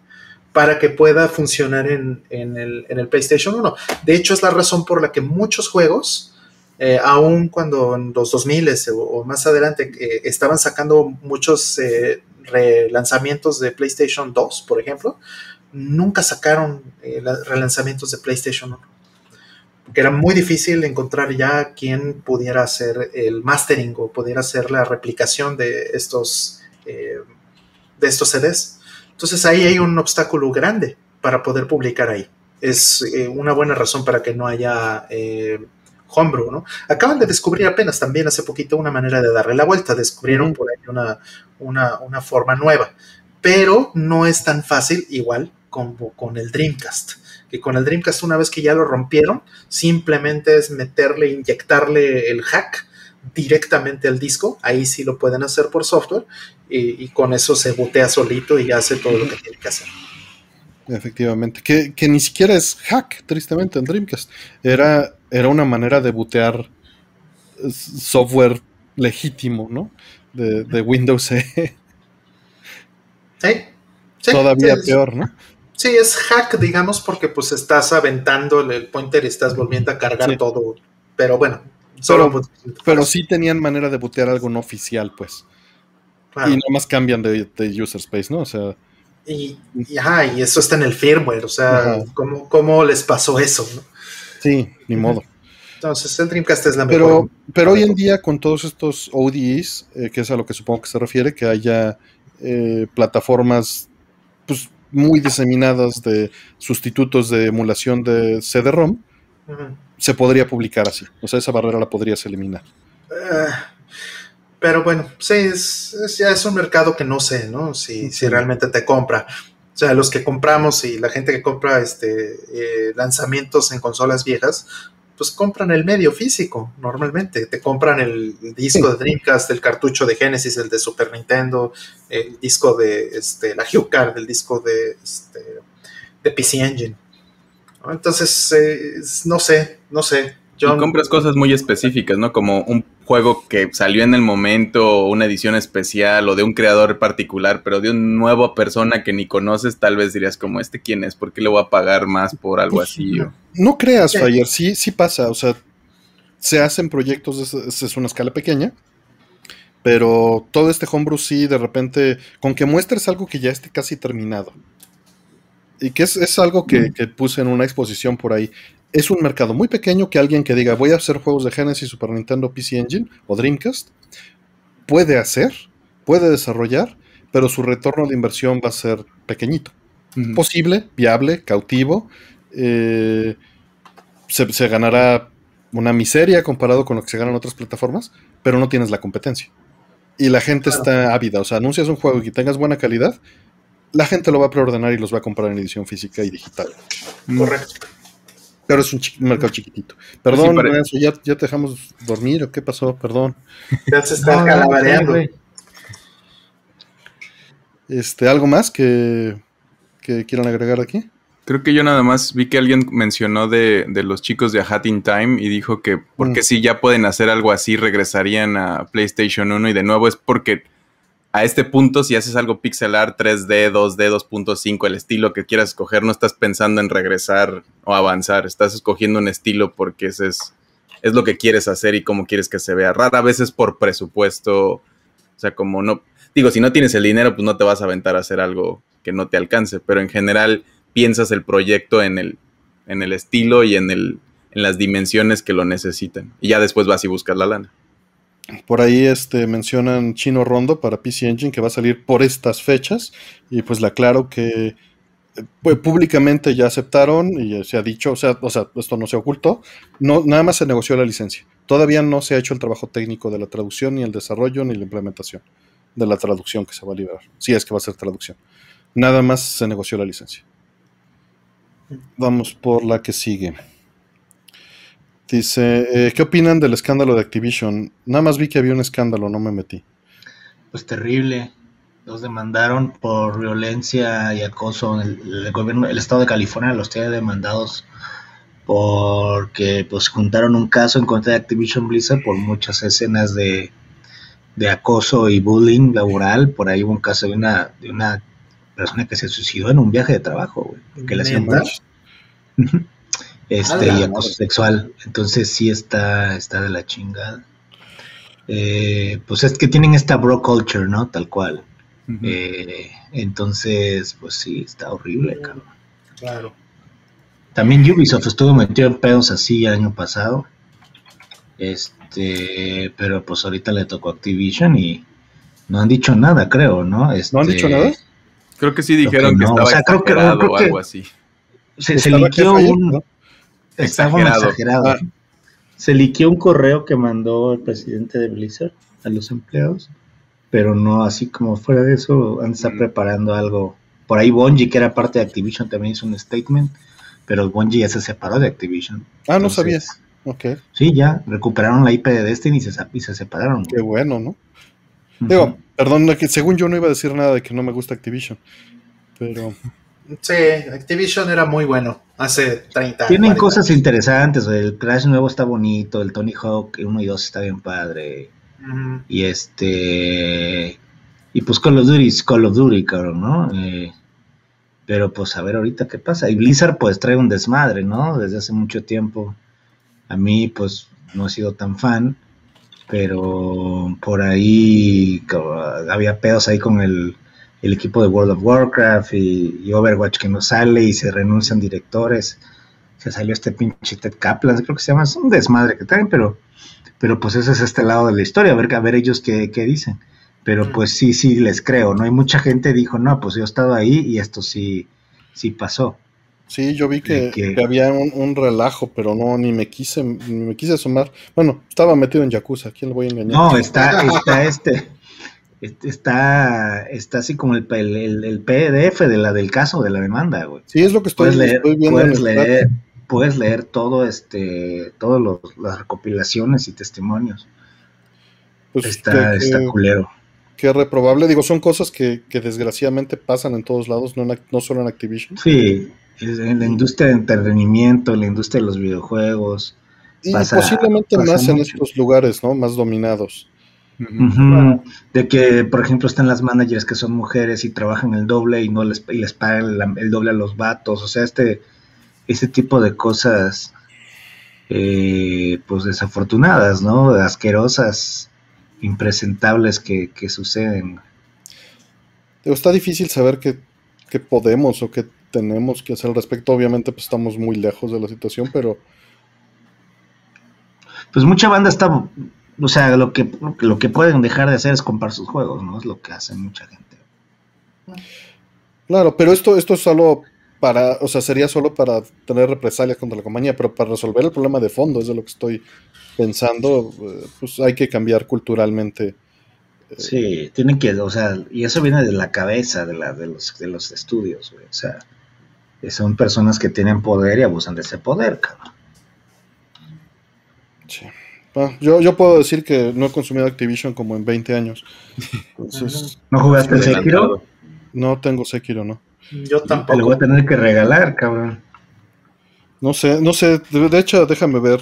para que pueda funcionar en, el, PlayStation 1. De hecho, es la razón por la que muchos juegos, eh, aun cuando en los 2000 o, más adelante eh, estaban sacando muchos eh, relanzamientos de PlayStation 2, por ejemplo, nunca sacaron relanzamientos de PlayStation 1. Porque era muy difícil encontrar ya quien pudiera hacer el mastering o pudiera hacer la replicación de estos, de estos CDs. Entonces ahí hay un obstáculo grande para poder publicar ahí. Es eh, una buena razón para que no haya eh, homebrew, ¿no? Acaban de descubrir apenas también hace poquito una manera de darle la vuelta, descubrieron por ahí una, una, forma nueva, pero no es tan fácil igual como con el Dreamcast que con el Dreamcast una vez que ya lo rompieron, simplemente es meterle, inyectarle el hack directamente al disco, ahí sí lo pueden hacer por software y, con eso se botea solito y hace todo lo que tiene que hacer.
Efectivamente, que, ni siquiera es hack, tristemente, en Dreamcast. Era, era una manera de bootear software legítimo, ¿no? De, Windows
e.
Sí. Todavía peor, ¿no?
Sí, es hack, digamos, porque pues estás aventando el pointer y estás volviendo a cargar todo. Pero bueno,
Solo pero, sí tenían manera de bootear algo no oficial, pues. Y nada más cambian de, user space, ¿no? O sea.
Y, y, eso está en el firmware, o sea, ¿cómo, les pasó eso?
Sí, ni modo.
Entonces, el Dreamcast es la
pero, mejor. Pero hoy en día, con todos estos ODEs, eh, que es a lo que supongo que se refiere, que haya eh, plataformas pues, muy diseminadas de sustitutos de emulación de CD-ROM, se podría publicar así. O sea, esa barrera la podrías eliminar.
Eh, pero bueno, sí, es, ya es un mercado que no sé, ¿no? Si, si realmente te compra. O sea, los que compramos y la gente que compra este eh, lanzamientos en consolas viejas, pues compran el medio físico normalmente. Te compran el, disco de Dreamcast, el cartucho de Genesis, el de Super Nintendo, el disco de este, la HuCard, el disco de, este, de PC Engine. Entonces, eh, no sé, no sé.
Yo... compras cosas muy específicas, ¿no? Como un juego que salió en el momento, una edición especial o de un creador particular, pero de una nueva persona que ni conoces, tal vez dirías como, ¿este quién es? ¿Por qué le voy a pagar más por algo pues, así?
No, creas, Fire, sí, sí pasa, o sea, se hacen proyectos, es una escala pequeña, pero todo este homebrew sí, de repente, con que muestres algo que ya esté casi terminado, y que es, algo que, puse en una exposición por ahí. Es un mercado muy pequeño que alguien que diga voy a hacer juegos de Genesis, Super Nintendo, PC Engine o Dreamcast puede hacer, puede desarrollar, pero su retorno de inversión va a ser pequeñito. Posible, viable, cautivo. Eh, se, ganará una miseria comparado con lo que se gana en otras plataformas, pero no tienes la competencia. Y la gente está ávida. O sea, anuncias un juego y que tengas buena calidad la gente lo va a preordenar y los va a comprar en edición física y digital.
Correcto.
Pero es un, mercado chiquitito. Perdón, ya, te dejamos dormir o qué pasó, perdón.
Ya se está calabareando.
Este, ¿algo más que, que quieran agregar aquí?
Creo que yo nada más vi que alguien mencionó de, de los chicos de A Hat in Time y dijo que porque
Mm.
si ya pueden hacer algo así, regresarían a PlayStation 1 y de nuevo es porque a este punto si haces algo pixel art 3D, 2D, 2.5, el estilo que quieras escoger, no estás pensando en regresar o avanzar, estás escogiendo un estilo porque ese es, es lo que quieres hacer y cómo quieres que se vea. Rara vez es por presupuesto, o sea, como no, digo, si no tienes el dinero, pues no te vas a aventar a hacer algo que no te alcance, pero en general piensas el proyecto en el, en el estilo y en, el, en las dimensiones que lo necesitan. Y ya después vas y buscas la lana.
Por ahí este, mencionan Chino Rondo para PC Engine que va a salir por estas fechas y pues le aclaro que pues, públicamente ya aceptaron y se ha dicho, o sea, o sea, esto no se ocultó, no, nada más se negoció la licencia. Todavía no se ha hecho el trabajo técnico de la traducción, ni el desarrollo, ni la implementación de la traducción que se va a liberar, si es que va a ser traducción. Nada más se negoció la licencia. Vamos por la que sigue. Dice, eh, ¿qué opinan del escándalo de Activision? Nada más vi que había un escándalo, no me metí.
Pues terrible. Los demandaron por violencia y acoso. El, el gobierno, el estado de California los tiene demandados porque pues juntaron un caso en contra de Activision Blizzard por muchas escenas de, de acoso y bullying laboral. Por ahí hubo un caso de una, de una persona que se suicidó en un viaje de trabajo, güey, porque le hacían. *laughs* este y acoso
madre.
sexual. Entonces sí está, está de la chingada. Eh, pues es que tienen esta bro culture, ¿no? Tal cual. Eh, entonces, pues sí, está horrible, cabrón.
Claro.
También Ubisoft estuvo metido en pedos así el año pasado. Este, pero pues ahorita le tocó Activision y no han dicho nada, creo, ¿no? Este,
¿No han dicho nada?
Creo que sí
Creo
dijeron
que
que,
no,
estaba
o sea, creo que- creo
o
que-
algo así.
Se, se liqueó un.
¿no?
Exagerado.
exagerado.
Ah.
Se liqueó un correo que mandó el presidente de Blizzard a los empleados, pero no así como fuera de eso, han estado
Mm.
preparando algo. Por ahí Bungie, que era parte de Activision, también hizo un statement, pero Bungie ya se separó de Activision.
Ah, no sabías. Ok,
Sí, ya, recuperaron la IP de Destiny y se, sa- y se separaron.
qué bueno, ¿no? Digo, perdón, que según yo no iba a decir nada de que no me gusta Activision, pero
Sí, Activision era muy bueno hace 30
Tienen
40
cosas
años.
interesantes, el Crash nuevo está bonito, el Tony Hawk 1 y 2 está bien padre. Y este. Y pues Call of Duty es Call of Duty, cabrón, ¿no? Eh, pero pues a ver ahorita qué pasa. Y Blizzard pues trae un desmadre, ¿no? Desde hace mucho tiempo. A mí pues no he sido tan fan, pero por ahí había pedos ahí con el, el equipo de World of Warcraft y, y Overwatch que no sale y se renuncian directores. Se salió este pinche Ted Kaplan, creo que se llama, es un desmadre que traen, pero, pero pues ese es este lado de la historia, a ver, a ver ellos qué, qué dicen. Pero pues sí, sí, les creo, ¿no? Hay mucha gente dijo, no, pues yo he estado ahí y esto sí, sí pasó.
sí, yo vi que,
De que-
que había un, un relajo, pero no, ni me quise, ni me quise asomar. Bueno, estaba metido en Yakuza, ¿a quién le voy a engañar?
No, está, está este- está, está así como el, el, PDF de la, del caso, de la demanda, güey.
Sí, es lo que estoy,
Puedes leer,
estoy viendo en
puedes leer, puedes leer todo este, todas las recopilaciones y testimonios.
Pues,
Está,
que-
está culero.
que reprobable. Digo, son cosas que, que desgraciadamente pasan en todos lados, no, en no solo en Activision.
Sí, en la industria de entretenimiento, en la industria de los videojuegos.
Y
Pasa-
posiblemente
pasa
más en estos lugares, ¿no? Más dominados.
De que, por ejemplo, están las managers que son mujeres y trabajan el doble y no les, y les pagan el doble a los vatos. O sea, este, ese tipo de cosas, eh, pues desafortunadas, ¿no? Asquerosas, impresentables que, que suceden.
Está difícil saber qué, qué podemos o qué tenemos que hacer al respecto. Obviamente, pues estamos muy lejos de la situación, pero
Pues mucha banda está, o sea, lo que, lo que pueden dejar de hacer es comprar sus juegos, ¿no? Es lo que hace mucha gente.
claro, pero esto, esto es solo para, o sea, sería solo para tener represalias contra la compañía, pero para resolver el problema de fondo, es de lo que estoy pensando, eh, pues hay que cambiar culturalmente.
Sí, tienen que, o sea, y eso viene de la cabeza de, la, de, los, de los estudios, güey. O sea, que son personas que tienen poder y abusan de ese poder, cabrón.
Sí. Ah, yo, yo puedo decir que no he consumido Activision como en 20 años. Entonces, *laughs*
¿No jugaste el
Adelantado.
Sekiro?
No tengo Sekiro, no.
Yo
Te lo
tampoco.
voy a tener que regalar, cabrón.
No sé, no sé. De de hecho, déjame ver.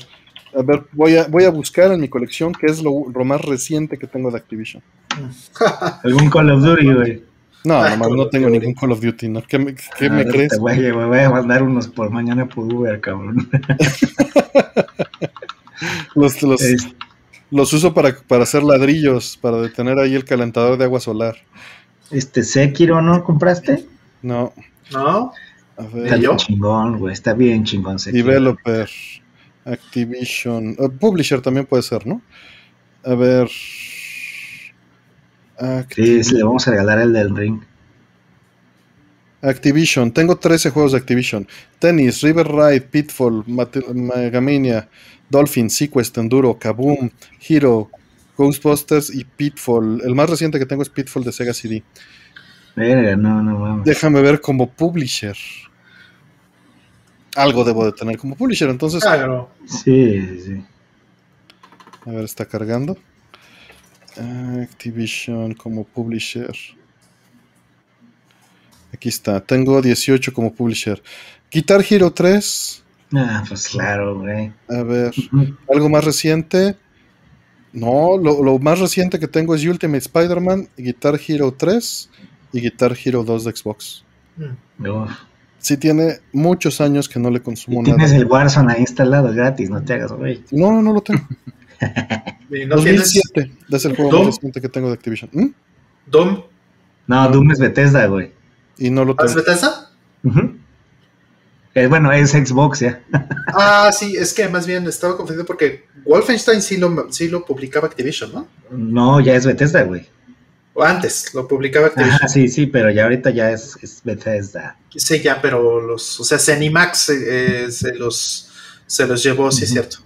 A ver, voy a, voy a buscar en mi colección qué es lo, lo más reciente que tengo de Activision. *laughs*
Algún Call of Duty, güey.
No,
Ah,
nomás no tengo ningún Call of Duty, ¿no? ¿Qué me, qué
Ah,
me
te
crees?
Voy a, voy a mandar unos por mañana por Uber, cabrón. *laughs*
Los, los,
Es-
los uso para, para hacer ladrillos, para detener ahí el calentador de agua solar.
Este Sekiro, ¿no compraste?
No,
¿No?
a
Está bien chingón, güey. Está bien chingón Sekiro.
Developer, Activision, uh, Publisher también puede ser, ¿no? A ver.
Sí, le vamos a regalar el del ring.
Activision, tengo 13 juegos de Activision: Tennis, River Ride, Pitfall, Megamania, Dolphin, Sequest, Enduro, Kaboom, Hero, Ghostbusters y Pitfall. El más reciente que tengo es Pitfall de Sega CD.
Verga, no, no mames.
Déjame ver como Publisher. Algo debo de tener como Publisher, entonces.
Claro.
Sí, sí, sí.
A ver, está cargando. Activision como publisher. Aquí está. Tengo 18 como publisher. Guitar Hero 3.
Ah, pues claro, güey.
A ver. Algo más reciente. No, lo, lo más reciente que tengo es Ultimate Spider-Man, Guitar Hero 3 y Guitar Hero 2 de Xbox.
Mm.
Uf.
Sí tiene muchos años que no le consumo
Y tienes
nada.
el Warzone ahí instalado gratis, no te hagas, güey.
No, no, no lo tengo. *laughs*
¿Y no tienes
2007 es el juego
Doom?
más reciente que tengo de Activision. ¿Mm?
Doom?
No, Doom es Bethesda, güey.
Y no lo
¿Ah, ¿Es
tengo.
Bethesda?
Ujú. Eh, bueno, es Xbox ya. *laughs*
Ah, sí, es que más bien estaba confundido porque Wolfenstein sí lo, sí lo publicaba Activision, ¿no?
No, ya es Bethesda, güey.
O antes lo publicaba Activision.
Ajá, sí, sí, pero ya ahorita ya es, es Bethesda.
Sí, ya, pero los, o sea, Zenimax eh, eh, se los se los llevó, sí es cierto.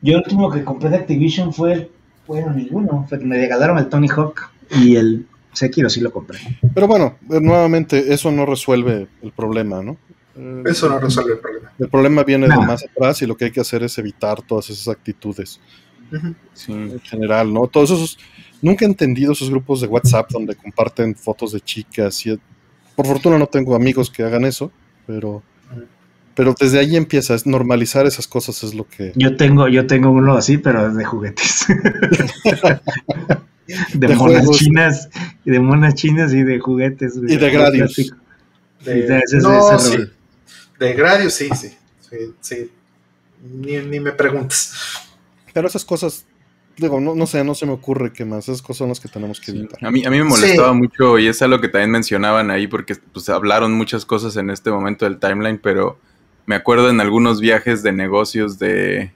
Yo el último que compré de Activision fue el, bueno, ninguno. Fue que me regalaron el Tony Hawk y el Sekiro sí lo compré.
Pero bueno, eh, nuevamente, eso no resuelve el problema, ¿no? Eh,
Eso no resuelve el problema.
El problema viene de más atrás y lo que hay que hacer es evitar todas esas actitudes.
Sí.
en general, ¿no? Todos esos. Nunca he entendido esos grupos de WhatsApp donde comparten fotos de chicas y. Por fortuna no tengo amigos que hagan eso, pero. Pero desde ahí empieza, es normalizar esas cosas es lo que.
Yo tengo, yo tengo uno así, pero es de juguetes. *laughs* de,
De
monas
juegos.
chinas, y de monas chinas y de juguetes.
Y de Gradius.
De, no,
ese
sí. De Gradius, sí, sí. Sí, sí. Ni, ni me preguntes.
Pero esas cosas. Digo, no, no sé, no se me ocurre qué más. Esas cosas son las que tenemos que
Sí.
evitar.
A mí, a mí me molestaba
Sí.
mucho y es algo que también mencionaban ahí porque pues, hablaron muchas cosas en este momento del timeline, pero me acuerdo en algunos viajes de negocios de,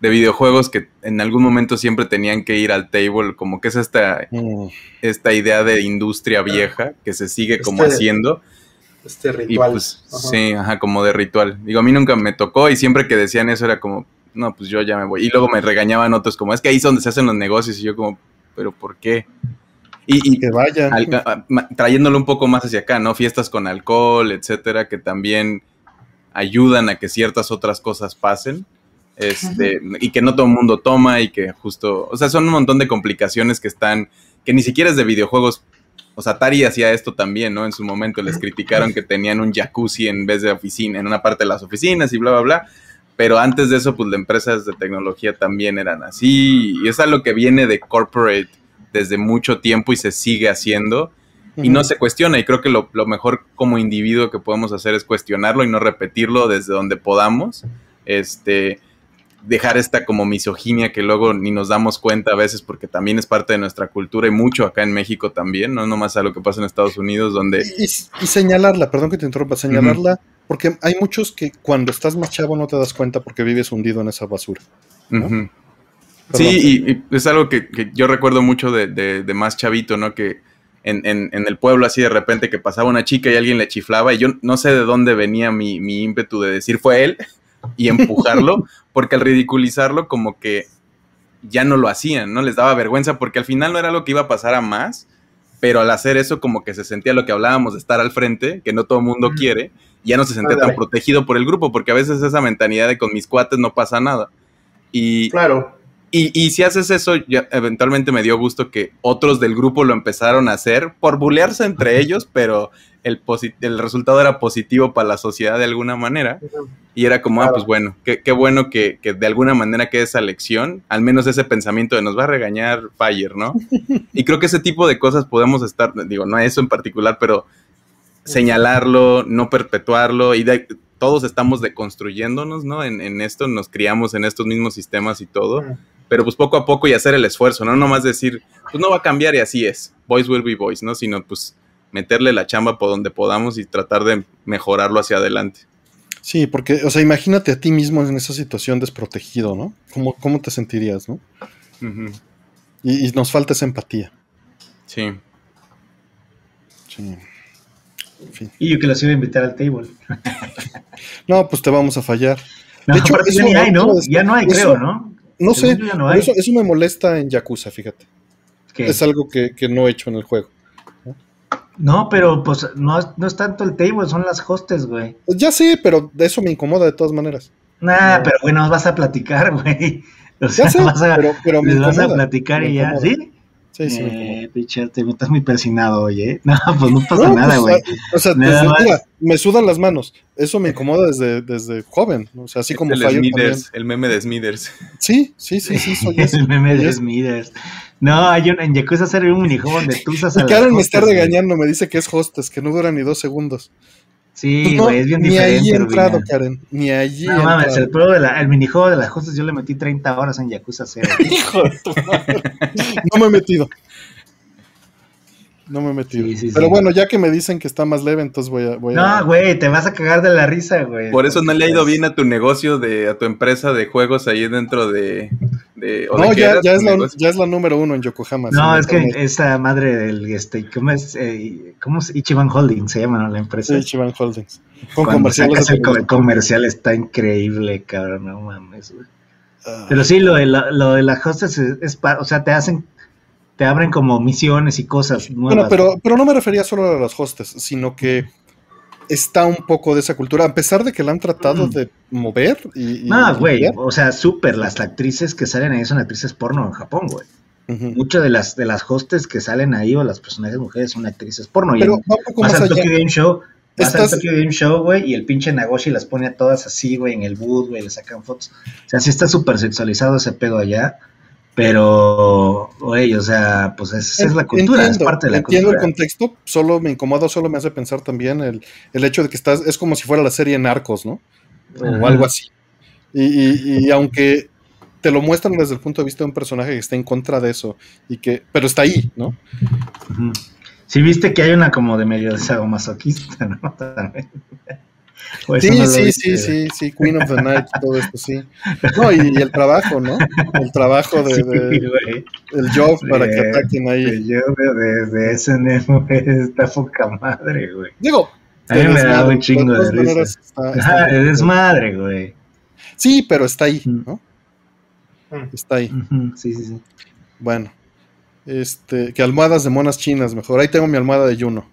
de videojuegos que en algún momento siempre tenían que ir al table, como que es esta,
Mm.
esta idea de industria vieja que se sigue como
Este
haciendo.
Este
Y
ritual.
pues
Ajá.
sí, ajá, como de ritual. Digo, a mí nunca me tocó y siempre que decían eso era como, no, pues yo ya me voy. Y luego me regañaban otros como, es que ahí es donde se hacen los negocios y yo como, pero ¿por qué? Y, y
Que vaya.
al- trayéndolo un poco más hacia acá, ¿no? Fiestas con alcohol, etcétera, que también ayudan a que ciertas otras cosas pasen. Este, y que no todo el mundo toma y que justo, o sea, son un montón de complicaciones que están, que ni siquiera es de videojuegos. O sea, Atari hacía esto también, ¿no? En su momento les criticaron que tenían un jacuzzi en vez de oficina, en una parte de las oficinas y bla, bla, bla. Pero antes de eso, pues las empresas de tecnología también eran así. Y es algo que viene de corporate desde mucho tiempo y se sigue haciendo y no se cuestiona. Y creo que lo, lo mejor como individuo que podemos hacer es cuestionarlo y no repetirlo desde donde podamos. Este, dejar esta como misoginia que luego ni nos damos cuenta a veces porque también es parte de nuestra cultura y mucho acá en México también, no nomás a lo que pasa en Estados Unidos donde...
Y, y señalarla, perdón que te interrumpa, señalarla, porque hay muchos que cuando estás más chavo no te das cuenta porque vives hundido en esa basura.
Sí, y, y es algo que, que yo recuerdo mucho de, de- de más chavito, ¿no? Que en, en- en el pueblo así de repente que pasaba una chica y alguien le chiflaba y yo no sé de dónde venía mi, mi ímpetu de decir fue él y empujarlo, *laughs* porque al ridiculizarlo como que ya no lo hacían, ¿no? Les daba vergüenza porque al final no era lo que iba a pasar a más, pero al hacer eso como que se sentía lo que hablábamos de estar al frente, que no todo el mundo
Mm.
quiere, ya no se sentía tan protegido por el grupo, porque a veces esa mentalidad de con mis cuates no pasa nada. Y,
Claro.
Y, y si haces eso, ya eventualmente me dio gusto que otros del grupo lo empezaron a hacer por bulearse entre ellos, pero el, el resultado era positivo para la sociedad de alguna manera. Y era como, ah, pues bueno, qué, qué bueno que, que, de alguna manera quede esa lección, al menos ese pensamiento de nos va a regañar Fire, ¿no? *laughs* y creo que ese tipo de cosas podemos estar, digo, no eso en particular, pero señalarlo, no perpetuarlo y de, todos estamos deconstruyéndonos, ¿no? En, en, esto, nos criamos en estos mismos sistemas y todo, pero pues poco a poco y hacer el esfuerzo, ¿no? No más decir, pues no va a cambiar y así es, boys will be boys, ¿no? Sino pues meterle la chamba por donde podamos y tratar de mejorarlo hacia adelante.
Sí, porque, o sea, imagínate a ti mismo en esa situación desprotegido, ¿no? ¿Cómo, cómo te sentirías, no? Uh -huh. y, y, nos falta esa empatía.
Sí.
Sí.
En fin. Y yo que los iba a invitar al table. *laughs*
no, pues te vamos a fallar.
No, de hecho, eso, ya, ni hay, ¿no? ya no hay, eso, creo, ¿no?
No sé, no. Eso, eso, me molesta en Yakuza, fíjate. ¿Qué? Es algo que, que no he hecho en el juego.
No, pero pues no, no es tanto el table, son las hostes, güey.
Ya sí, pero eso me incomoda de todas maneras.
Nah, no. pero bueno, vas a platicar, *laughs* güey. O sea,
sé,
vas a,
pero, pero
les vas a platicar y ya, ¿sí?
Sí, sí.
Eh, Pichel, te estás muy persinado, oye. *laughs* No, pues no pasa no, nada, güey.
Pues, o sea, desde, mira, me sudan las manos. Eso me incomoda desde, desde joven. O sea, así como
el, Smithers, el meme de Smithers.
Sí, sí, sí, sí. Soy *laughs*
el meme de Smithers. No, hay un, en Yakuza hacer un minijuego donde tú usas a
y Karen me está regañando, me dice que es hostes, que no dura ni dos segundos.
Sí,
no,
güey, es bien
ni
diferente.
Ni ahí he entrado,
Rubina.
Karen. Ni allí.
No mames, el, de la, el minijuego de las hostes yo le metí 30 horas en Yakuza 0. *laughs*
Hijo de tu madre. No me he metido. No me he metido. Sí, sí, Pero sí. bueno, ya que me dicen que está más leve, entonces voy a. Voy
no, güey, te vas a cagar de la risa, güey.
Por eso no le ha ido bien a tu negocio, de, a tu empresa de juegos ahí dentro de. De
no, de ya, ya, es la, ya, es la, número uno en Yokohama.
No, es que esa madre del. Este, ¿Cómo es? Eh, ¿Cómo es? Ichiban Holdings se llama, ¿no? La empresa.
Sí, Ichiban Holdings.
Con comerciales. El co comercial está increíble, cabrón, no mames, güey. Uh, Pero sí, lo de la, lo de la hostes es, es, o sea, te hacen te abren como misiones y cosas nuevas.
Bueno, pero, pero no me refería solo a los hostes, sino que está un poco de esa cultura, a pesar de que la han tratado mm. de mover. Y,
no, güey, o sea, súper, las actrices que salen ahí son actrices porno en Japón, güey. Uh -huh. Muchas de las, de las hostes que salen ahí o las personajes mujeres son actrices porno.
Pero
y en,
vas
al Tokyo Game Show, vas al Tokyo Game Show, güey, y el pinche Nagoshi las pone a todas así, güey, en el boot, güey, le sacan fotos. O sea, sí está súper sexualizado ese pedo allá. Pero, güey, o sea, pues es, es la cultura, entiendo, es parte de la
entiendo
cultura.
el contexto, solo me incomoda, solo me hace pensar también el, el hecho de que estás, es como si fuera la serie Narcos, ¿no? O Ajá. algo así. Y, y, y, aunque te lo muestran desde el punto de vista de un personaje que está en contra de eso, y que, pero está ahí, ¿no?
-huh. Sí, viste que hay una como de medio sadomasoquista, *laughs* ¿no? También. *laughs*
Sí, no sí, sí, sí, sí, Queen of the Night, todo esto, sí. No, y, y el trabajo, ¿no? El trabajo de, *laughs* sí, de el job para que ataquen ahí.
El job de, de SNM *laughs* está poca madre, güey.
Digo,
a mí me da un chingo de, risa. Está, está ah, es madre, güey.
Sí, pero está ahí, ¿no? Está ahí.
Uh -huh. Sí, sí, sí.
Bueno, este, que almohadas de monas chinas, mejor. Ahí tengo mi almohada de Juno.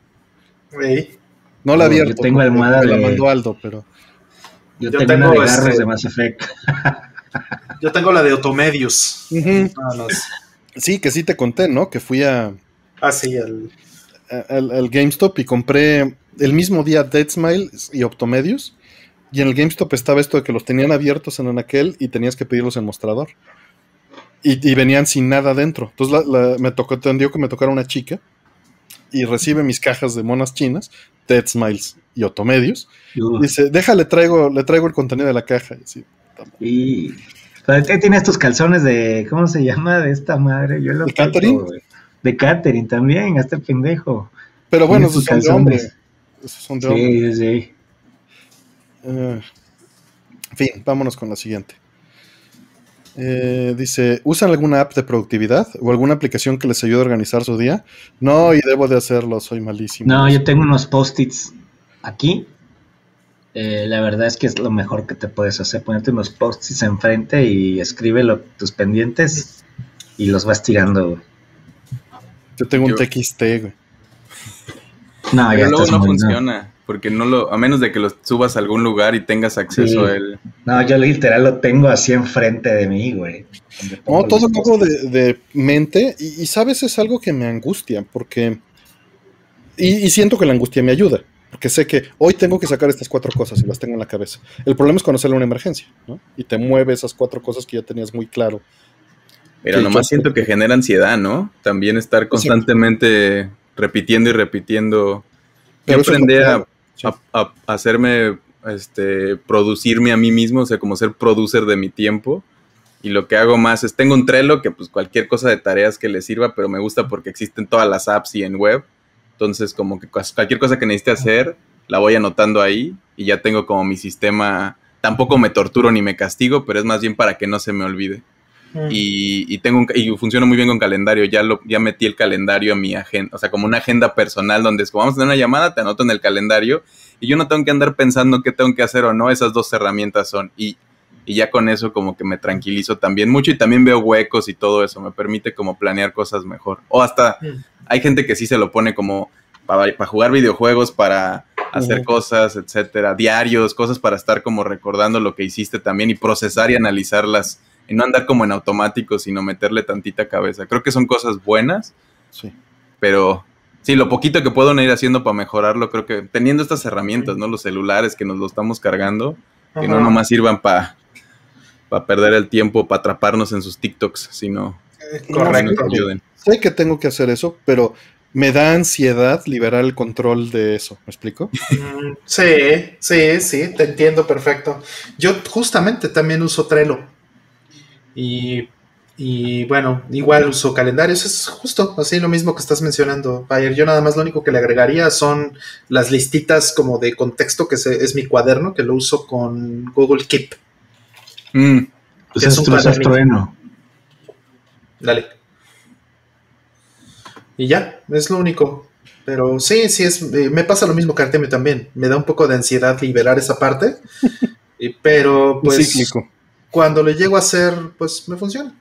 Güey.
No la abierto.
Yo tengo almohada
me
de...
la mandó Aldo, pero.
Yo, yo tengo, tengo una de garros este... de Mass Effect. *laughs*
yo tengo la de Otomedius.
Uh -huh. Sí, que sí te conté, ¿no? Que fui a.
Ah, sí, al.
Al, al GameStop y compré el mismo día Dead Smile y Optomedius. Y en el GameStop estaba esto de que los tenían abiertos en aquel y tenías que pedirlos en mostrador. Y, y venían sin nada dentro. Entonces la, la, me tocó, tendió que me tocara una chica y recibe mis cajas de monas chinas, Dead Smiles y Otomedios. Uh. Dice, déjale, traigo, le traigo el contenido de la caja. Y, así,
y tiene estos calzones de, ¿cómo se llama? De esta madre. Yo lo
¿De Catherine?
De Catherine también, hasta el pendejo.
Pero bueno, esos son de hombres. Esos son de
sí,
hombres.
Sí, sí.
Uh, en fin, vámonos con la siguiente. Eh, dice, ¿usan alguna app de productividad o alguna aplicación que les ayude a organizar su día? No, y debo de hacerlo, soy malísimo.
No, yo tengo unos post-its aquí. Eh, la verdad es que es lo mejor que te puedes hacer, ponerte unos post-its enfrente y escribe lo, tus pendientes y los vas tirando. Güey.
Yo tengo yo... un TXT, güey.
No, ya
Pero luego
estás
no
muy-
funciona, porque no lo, a menos de que lo subas a algún lugar y tengas acceso
Sí.
a él.
No, yo literal lo tengo así enfrente de mí, güey.
No, todo hago de, de mente y, y, sabes, es algo que me angustia porque... Y, y siento que la angustia me ayuda, porque sé que hoy tengo que sacar estas cuatro cosas y las tengo en la cabeza. El problema es cuando sale una emergencia, ¿no? Y te mueve esas cuatro cosas que ya tenías muy claro.
Pero
Sí,
nomás
yo-
siento que genera ansiedad, ¿no? También estar constantemente repitiendo y repitiendo.
Pero
Yo aprendí a. a- a hacerme, este, producirme a mí mismo, o sea, como ser producer de mi tiempo. Y lo que hago más es, tengo un Trello que pues cualquier cosa de tareas que le sirva, pero me gusta porque existen todas las apps y en web. Entonces, como que cualquier cosa que necesite hacer, la voy anotando ahí y ya tengo como mi sistema. Tampoco me torturo ni me castigo, pero es más bien para que no se me olvide.
Mm.
Y, y tengo un, y funciona muy bien con calendario. Ya lo ya metí el calendario a mi agenda, o sea, como una agenda personal donde es como vamos a tener una llamada, te anoto en el calendario y yo no tengo que andar pensando qué tengo que hacer o no. Esas dos herramientas son y, y ya con eso como que me tranquilizo también mucho y también veo huecos y todo eso. Me permite como planear cosas mejor. O hasta
Mm.
hay gente que sí se lo pone como para, para jugar videojuegos, para hacer cosas, etcétera, diarios, cosas para estar como recordando lo que hiciste también y procesar y analizarlas y no andar como en automático, sino meterle tantita cabeza. Creo que son cosas buenas,
Sí.
pero sí, lo poquito que puedo ir haciendo para mejorarlo, creo que teniendo estas herramientas, ¿no? Los celulares que nos lo estamos cargando, que no
Ajá.
nomás sirvan para perder el tiempo, para atraparnos en sus TikToks, sino
Eh,
que
Correcto.
nos ayuden.
Sé que tengo que hacer eso, pero me da ansiedad liberar el control de eso. ¿Me explico?
Mm, Sí, sí, sí, te entiendo perfecto. Yo justamente también uso Trello. Y, y bueno, igual uso calendarios. Es justo así lo mismo que estás mencionando, Bayer. Yo nada más lo único que le agregaría son las listitas como de contexto, que se- es mi cuaderno, que lo uso con Google Keep.
Mm,
Pues
Es
es
un
trueno.
Dale. Y ya, es lo único. Pero sí, sí, es, eh, me pasa lo mismo que Artemio también. Me da un poco de ansiedad liberar esa parte. *laughs* y- pero pues
cíclico.
Cuando lo llego a hacer, pues me funciona.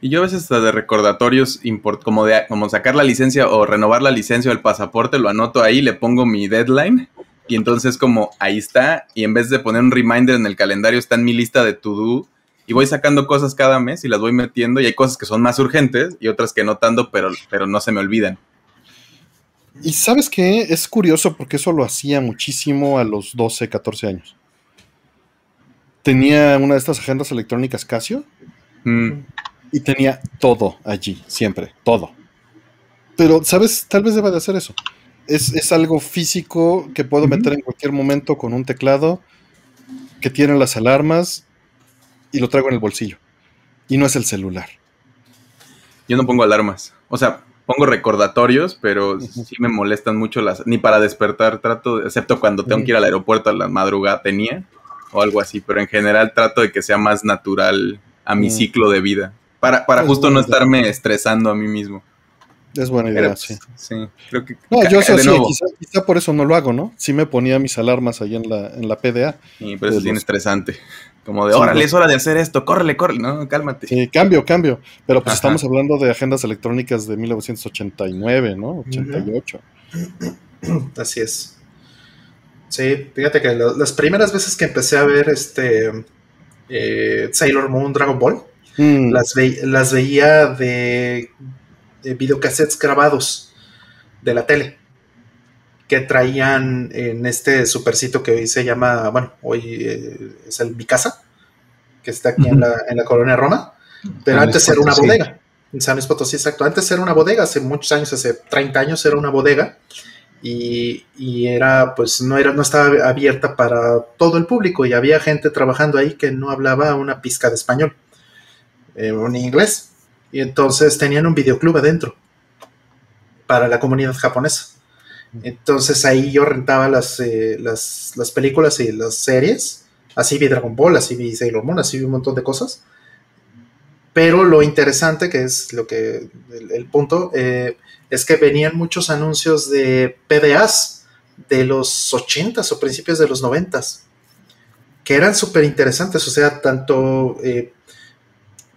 Y yo a veces hasta de recordatorios, import- como, de, como sacar la licencia o renovar la licencia o el pasaporte, lo anoto ahí, le pongo mi deadline y entonces como ahí está y en vez de poner un reminder en el calendario está en mi lista de to-do y voy sacando cosas cada mes y las voy metiendo y hay cosas que son más urgentes y otras que no tanto, pero, pero no se me olvidan.
Y sabes qué? Es curioso porque eso lo hacía muchísimo a los 12, 14 años. Tenía una de estas agendas electrónicas Casio
Mm,
y tenía todo allí, siempre, todo. Pero, ¿sabes? Tal vez deba de hacer eso. Es, es algo físico que puedo meter en cualquier momento con un teclado que tiene las alarmas y lo traigo en el bolsillo. Y no es el celular.
yo no pongo alarmas, o sea, pongo recordatorios, pero sí me molestan mucho las, ni para despertar trato, excepto cuando tengo que ir al aeropuerto a la madrugada tenía o algo así, pero en general trato de que sea más natural a mi
Mm.
ciclo de vida, para, para
Es
justo no
idea.
estarme estresando a mí mismo.
Es buena idea,
Pero,
sí.
sí, creo que
No, yo eso sí, quizá, quizá por eso no lo hago, ¿no? Sí me ponía mis alarmas ahí en la, en la PDA.
sí, pero eso es bien
los-
estresante. Como de,
Sí,
órale,
pues.
es hora de hacer esto, córrele, córrele, no, cálmate.
Sí, cambio, cambio. Pero pues
Ajá.
estamos hablando de agendas electrónicas de 1989, ¿no? 88.
Así es. Sí, fíjate que lo- las primeras veces que empecé a ver este eh, Sailor Moon Dragon Ball,
Mm,
las, ve- las veía de, de videocassettes grabados de la tele que traían en este supercito que hoy se llama, bueno, hoy eh, es el Mi Casa, que está aquí en,
Ujú.
la, en la colonia Roma, pero
San
antes
Luis
era una bodega. En San Luis Potosí, exacto. Antes era una bodega, hace muchos años, hace 30 años era una bodega y, era, pues, no era, no estaba abierta para todo el público y había gente trabajando ahí que no hablaba una pizca de español eh, ni inglés. Y entonces tenían un videoclub adentro para la comunidad japonesa. Entonces ahí yo rentaba las, eh, las, las películas y las series. Así vi Dragon Ball, así vi Sailor Moon, así vi un montón de cosas. Pero lo interesante, que es lo que el, el punto, eh, es que venían muchos anuncios de PDAs de los 80s o principios de los 90s, que eran súper interesantes. O sea, tanto eh,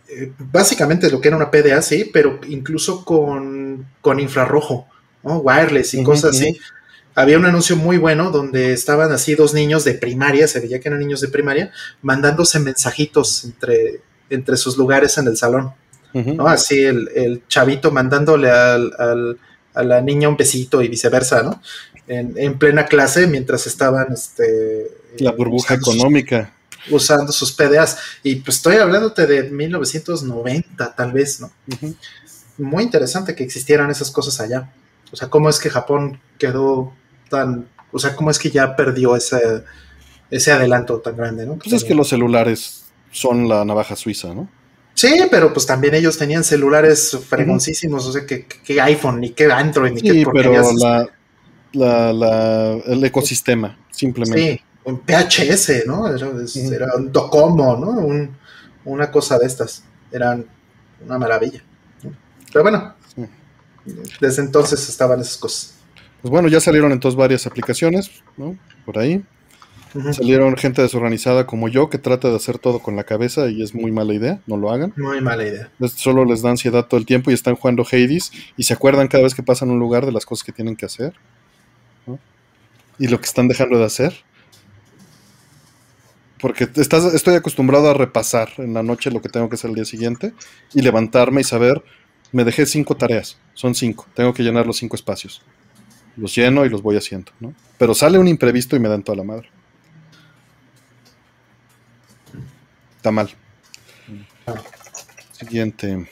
eh, básicamente lo que era una PDA, sí, pero incluso con, con infrarrojo. ¿no? Wireless y cosas así. Había un anuncio muy bueno donde estaban así dos niños de primaria, se veía que eran niños de primaria, mandándose mensajitos entre, entre sus lugares en el salón. ¿No? Así el, el chavito mandándole al, al- a la niña un besito y viceversa, ¿no? En, en plena clase mientras estaban este,
La burbuja
usando sus-
económica.
usando sus PDAs. Y pues estoy hablándote de 1990, tal vez, ¿no? Muy interesante que existieran esas cosas allá. O sea, cómo es que Japón quedó tan. O sea, cómo es que ya perdió ese, ese adelanto tan grande, ¿no?
Pues es que los celulares son la navaja suiza, ¿no?
Sí, pero pues también ellos tenían celulares fregoncísimos, o sea, que, que- iPhone, ni que Android, ni
Sí,
que
pero la, la, la- el ecosistema, simplemente.
Sí, un PHS, ¿no? Era, un Docomo, ¿no? Un- una cosa de estas. Eran una maravilla. Pero bueno,
Sí.
desde entonces estaban esas cosas.
Pues bueno, ya salieron entonces varias aplicaciones, ¿no? Por ahí. Salieron gente desorganizada como yo que trata de hacer todo con la cabeza y es muy mala idea, no lo hagan.
Muy mala idea.
Solo les da ansiedad todo el tiempo y están jugando Hades y se acuerdan cada vez que pasan un lugar de las cosas que tienen que hacer. ¿no? Y lo que están dejando de hacer. Porque estás, estoy acostumbrado a repasar en la noche lo que tengo que hacer el día siguiente y levantarme y saber, me dejé cinco tareas, son cinco, tengo que llenar los cinco espacios. Los lleno y los voy haciendo, ¿no? Pero sale un imprevisto y me dan toda la madre. Está mal. Siguiente.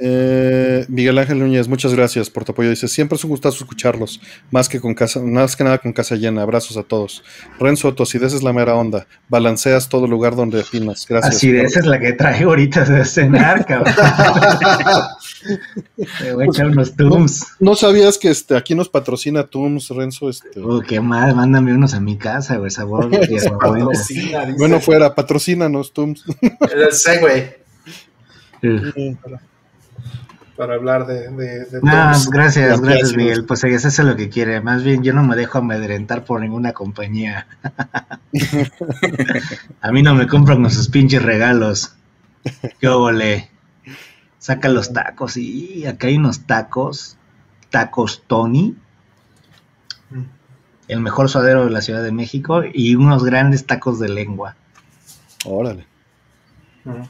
Eh, Miguel Ángel Núñez, muchas gracias por tu apoyo. Dice, siempre es un gustazo escucharlos, más que con casa, más que nada con casa llena. Abrazos a todos. Renzo Tosidez es la mera onda. Balanceas todo lugar donde opinas. Gracias.
Así de esa es la que traigo ahorita de cenar, *laughs* cabrón. Me voy a echar unos tums.
¿No sabías que este, aquí nos patrocina Tums, Renzo? Este,
Oh, qué mal, mándame unos a mi casa, güey, sabor. *laughs*
bueno, fuera, patrocínanos, Tums.
El segue
Uh.
Para hablar de. de, de
No,
todos.
gracias,
Gracias, Miguel.
Pues eso es lo que quiere. Más bien, yo no me dejo amedrentar por ninguna compañía. *laughs* A mí no me compran con sus pinches regalos. Qué ole. Saca los tacos y acá hay unos tacos. Tacos Tony, el mejor suadero de la Ciudad de México, y unos grandes tacos de lengua.
Órale.
Ujú.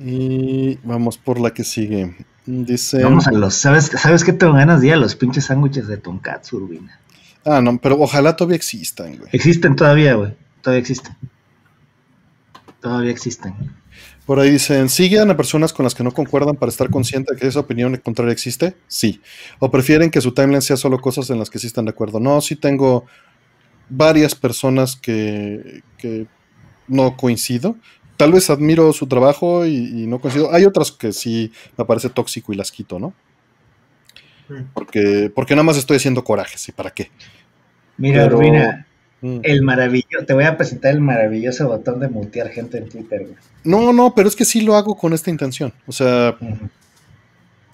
Y vamos por la que sigue. Dice.
Vamos a los. ¿Sabes, ¿sabes qué tengo ganas de ir a los pinches sándwiches de tonkatsu, Urbina?
Ah, no, pero ojalá todavía existan, güey.
Existen todavía, güey. Todavía existen. Todavía existen.
Por ahí dicen, ¿siguen a personas con las que no concuerdan para estar consciente de que esa opinión contraria existe? Sí. ¿O prefieren que su timeline sea solo cosas en las que sí están de acuerdo? No, sí tengo varias personas que, que no coincido. Tal vez admiro su trabajo y, y no coincido. Hay otras que sí me parece tóxico y las quito, ¿no? Porque, porque nada más estoy haciendo corajes, ¿y para qué?
Mira,
Pero-
Urbina,
Mm.
el maravilloso. Te voy a presentar el maravilloso botón de mutear gente en Twitter, güey.
No, no, pero es que sí lo hago con esta intención. O sea.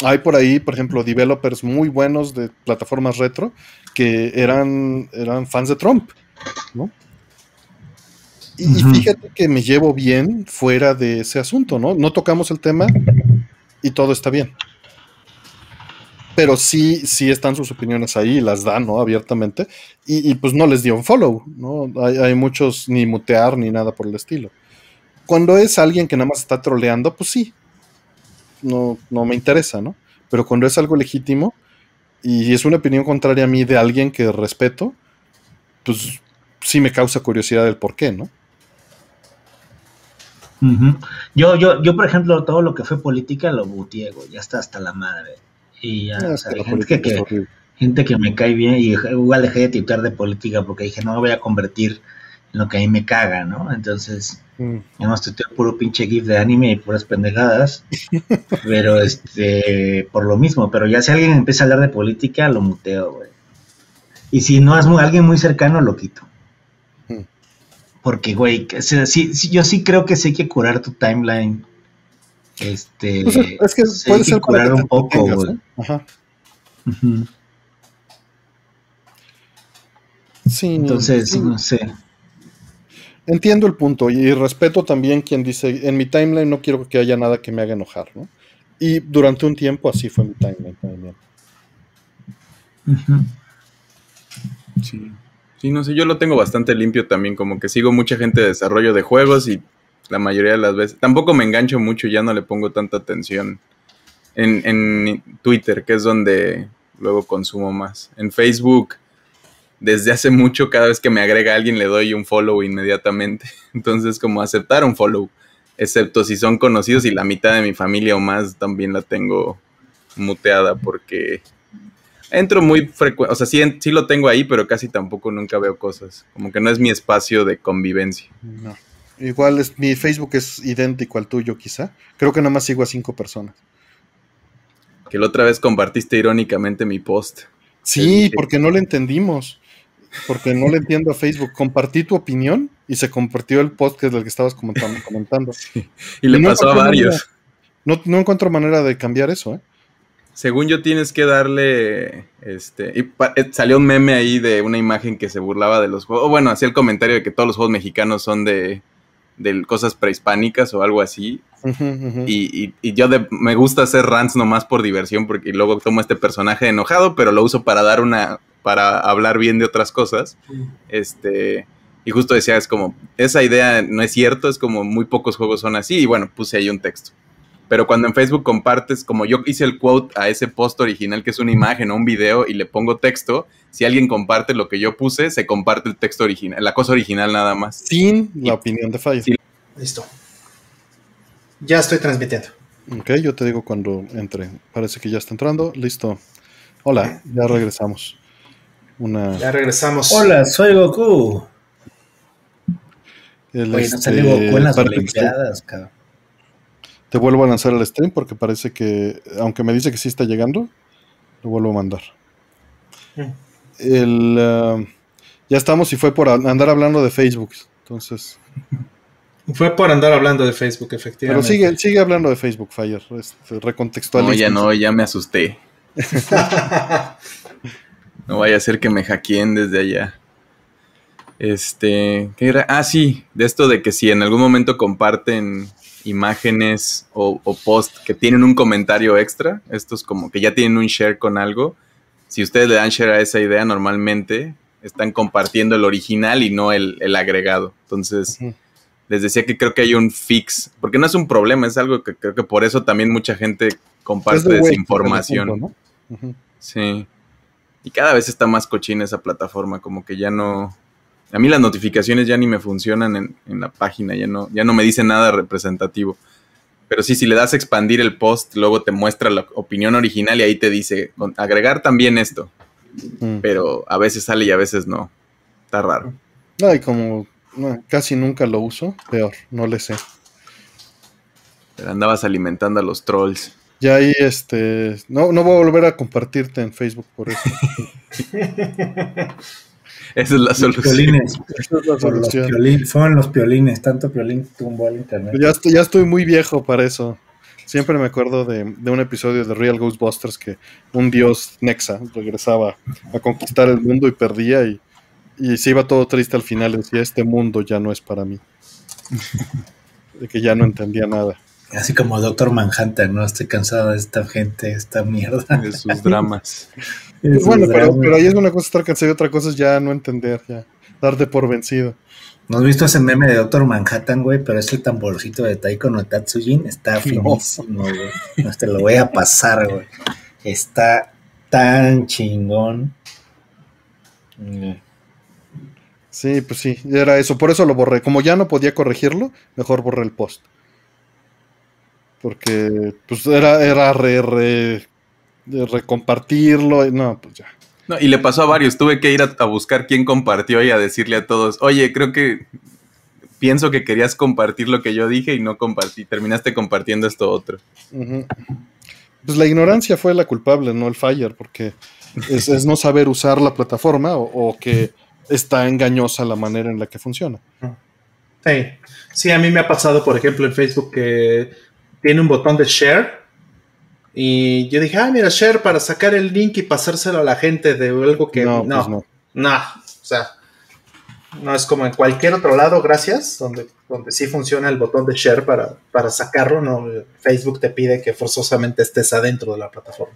Hay por ahí, por ejemplo, developers muy buenos de plataformas retro que eran, eran fans de Trump, ¿no? Y, fíjate que me llevo bien fuera de ese asunto, ¿no? No tocamos el tema y todo está bien. Pero sí, sí están sus opiniones ahí, las dan, ¿no? Abiertamente. Y, y, pues no les dio un follow, ¿no? Hay, hay muchos ni mutear ni nada por el estilo. Cuando es alguien que nada más está troleando, pues sí, no, no me interesa, ¿no? Pero cuando es algo legítimo y es una opinión contraria a mí de alguien que respeto, pues sí me causa curiosidad el por qué, ¿no?
Yo, yo, yo, por ejemplo, todo lo que fue política lo güey. Ya está hasta la madre. Y ya, o sea,
la
gente que, gente que me cae bien y igual dejé de tuitear de política porque dije, no me voy a convertir en lo que a mí me caga, ¿no? Entonces,
Mm.
tuiteo puro pinche gif de anime y puras pendejadas. *laughs* pero, este, por lo mismo, pero ya si alguien empieza a hablar de política, lo muteo, güey. Y si no es muy, alguien muy cercano, lo quito. Porque, güey, que- o sea, sí, sí, yo sí creo que sí hay que curar tu timeline. Este,
Pues es es que
sí
puede
hay que
ser para
curar
que
un poco, güey.
¿no? Ajá. Sí,
Entonces,
sí.
no sé.
Entiendo el punto y respeto también quien dice, en mi timeline no quiero que haya nada que me haga enojar, ¿no? Y durante un tiempo así fue mi timeline también.
Sí. Sí, no sé, yo lo tengo bastante limpio también, como que sigo mucha gente de desarrollo de juegos y la mayoría de las veces, tampoco me engancho mucho, ya no le pongo tanta atención en, en Twitter, que es donde luego consumo más. En Facebook, desde hace mucho, cada vez que me agrega alguien le doy un follow inmediatamente. *laughs* Entonces, como aceptar un follow, excepto si son conocidos y la mitad de mi familia o más también la tengo muteada porque entro muy frecuente, o sea, sí, sí, lo tengo ahí, pero casi tampoco nunca veo cosas. Como que no es mi espacio de convivencia.
No. Igual es, mi Facebook es idéntico al tuyo, quizá. Creo que nada más sigo a cinco personas.
Que la otra vez compartiste irónicamente mi post.
Sí, porque no le entendimos. Porque no le entiendo a Facebook. Compartí tu opinión y se compartió el post que es del que estabas comentando. *laughs*
Sí. Y le y no pasó a varios.
Manera, no, no encuentro manera de cambiar eso, ¿eh?
Según yo tienes que darle, este, y eh, salió un meme ahí de una imagen que se burlaba de los juegos, bueno, hacía el comentario de que todos los juegos mexicanos son de, de cosas prehispánicas o algo así, uh -huh, uh -huh. Y, y, y, yo de, me gusta hacer rants nomás por diversión, porque luego tomo este personaje enojado, pero lo uso para dar una, para hablar bien de otras cosas, este... Y justo decía, es como, esa idea no es cierto, es como muy pocos juegos son así, y bueno, puse ahí un texto pero cuando en Facebook compartes, como yo hice el quote a ese post original, que es una imagen o un video, y le pongo texto, si alguien comparte lo que yo puse, se comparte el texto original, la cosa original nada más.
Sin la opinión de Fire. Sí.
Listo. Ya estoy transmitiendo.
Ok, yo te digo cuando entre. Parece que ya está entrando. Listo. Hola, ya regresamos. Una...
Ya regresamos.
Hola, soy Goku. El, Oye, no este, Goku en las Olimpiadas, cabrón
te vuelvo a lanzar el stream porque parece que, aunque me dice que sí está llegando, lo vuelvo a mandar. El, uh, ya estamos y fue por andar hablando de Facebook. Entonces. *laughs*
Fue por andar hablando de Facebook, efectivamente.
Pero sigue, sigue hablando de Facebook, Fire. Este, recontextualiza.
No, ya no, ya me asusté. *laughs* no vaya a ser que me hackeen desde allá. Este, ¿qué era? Ah, sí, de esto de que si en algún momento comparten imágenes o, o post que tienen un comentario extra, estos como que ya tienen un share con algo, si ustedes le dan share a esa idea, normalmente están compartiendo el original y no el, el agregado. Entonces, uh -huh. les decía que creo que hay un fix, porque no es un problema, es algo que creo que por eso también mucha gente comparte desinformación. Punto, ¿no? uh -huh. Sí. Y cada vez está más cochina esa plataforma, como que ya no, a mí las notificaciones ya ni me funcionan en, en, la página, ya no, ya no me dice nada representativo. Pero sí, si le das a expandir el post, luego te muestra la opinión original y ahí te dice, agregar también esto. Mm. Pero a veces sale y a veces no. Está raro.
Ay, como no, casi nunca lo uso, peor, no le sé.
Pero andabas alimentando a los trolls.
Ya ahí, este, no, no voy a volver a compartirte en Facebook por eso. *laughs*
Esa es la solución.
Piolines. Esa es la solución. Los piolín, fueron los piolines, tanto piolín tumbó al internet.
Ya estoy, ya estoy muy viejo para eso. Siempre me acuerdo de, de, un episodio de Real Ghostbusters que un dios Nexa regresaba a conquistar el mundo y perdía y, y se iba todo triste al final. Decía, este mundo ya no es para mí. *laughs* de que ya no entendía nada.
Así como Doctor Manhattan, ¿no? Estoy cansado de esta gente, esta mierda.
De sus dramas. *laughs*
Pues bueno, pero, pero, ahí es una cosa estar cansado y otra cosa es ya no entender, ya darte por vencido.
¿No has visto ese meme de Doctor Manhattan, güey? Pero ese tamborcito de Taiko no Tatsujin está finísimo, güey. No. te lo voy a pasar, güey. Está tan chingón.
Sí, pues sí, era eso. Por eso lo borré. Como ya no podía corregirlo, mejor borré el post. Porque pues era, era re, re de recompartirlo. No, pues ya.
No, y le pasó a varios. Tuve que ir a, a, buscar quién compartió y a decirle a todos, oye, creo que pienso que querías compartir lo que yo dije y no compartí. Terminaste compartiendo esto otro.
Uh -huh. Pues la ignorancia fue la culpable, no el fire, porque es, es no saber usar la plataforma o, o, que está engañosa la manera en la que funciona.
Sí. sí, a mí me ha pasado, por ejemplo, en Facebook que tiene un botón de share y yo dije, ah, mira, share para sacar el link y pasárselo a la gente de algo que
no.
No,
pues no.
no. o sea, No es como en cualquier otro lado, gracias, donde, donde sí funciona el botón de share para, para sacarlo. No, Facebook te pide que forzosamente estés adentro de la plataforma.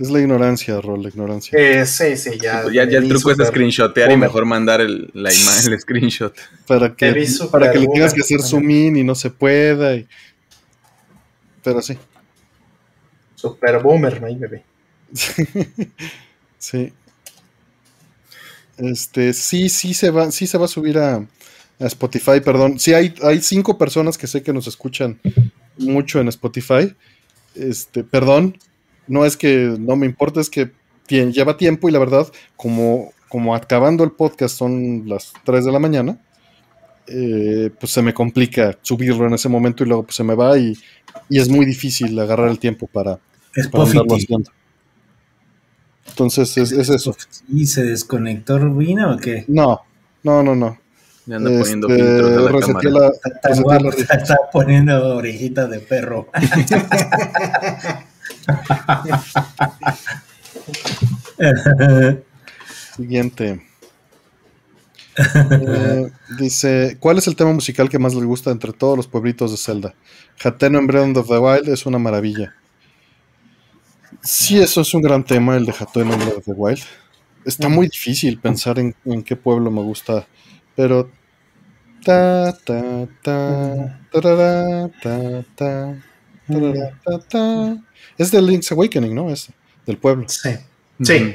Es la ignorancia, Rol, la ignorancia.
Eh, sí, sí, ya.
Pues ya, ya el truco es screenshotear y mejor mandar el, la imagen, el *laughs* screenshot.
para que, para que le tengas que hacer zoom in y no se pueda. y- Pero sí,
Super boomer, ahí *laughs* vi.
sí. Este, sí, sí se va, sí se va a subir a, a Spotify, perdón. Sí, hay, hay cinco personas que sé que nos escuchan mucho en Spotify. Este, perdón, no es que no me importa, es que lleva tiempo y la verdad, como, como acabando el podcast son las 3 de la mañana, eh, pues se me complica subirlo en ese momento y luego pues se me va y, y es muy difícil agarrar el tiempo para,
Es
para andarlo
Pofity.
haciendo. Entonces es, es eso.
¿Y se desconectó Rubina o qué?
No, no, no, no.
Ya anda poniendo
Este,
filtros a la
reseteé
cámara.
la-
Está, guapo,
la *laughs*
está poniendo orejitas de perro. *laughs*
Siguiente. Eh, dice, ¿cuál es el tema musical que más les gusta entre todos los pueblitos de Zelda? Hateno en Breath of the Wild es una maravilla. Sí, eso es un gran tema, el de Hateno en Breath of the Wild. Está muy difícil pensar en, en qué pueblo me gusta, pero... Ta, ta, ta, tarara, ta, ta, tarara, ta, ta. Es de Link's Awakening, ¿no? Es del pueblo.
Sí, sí,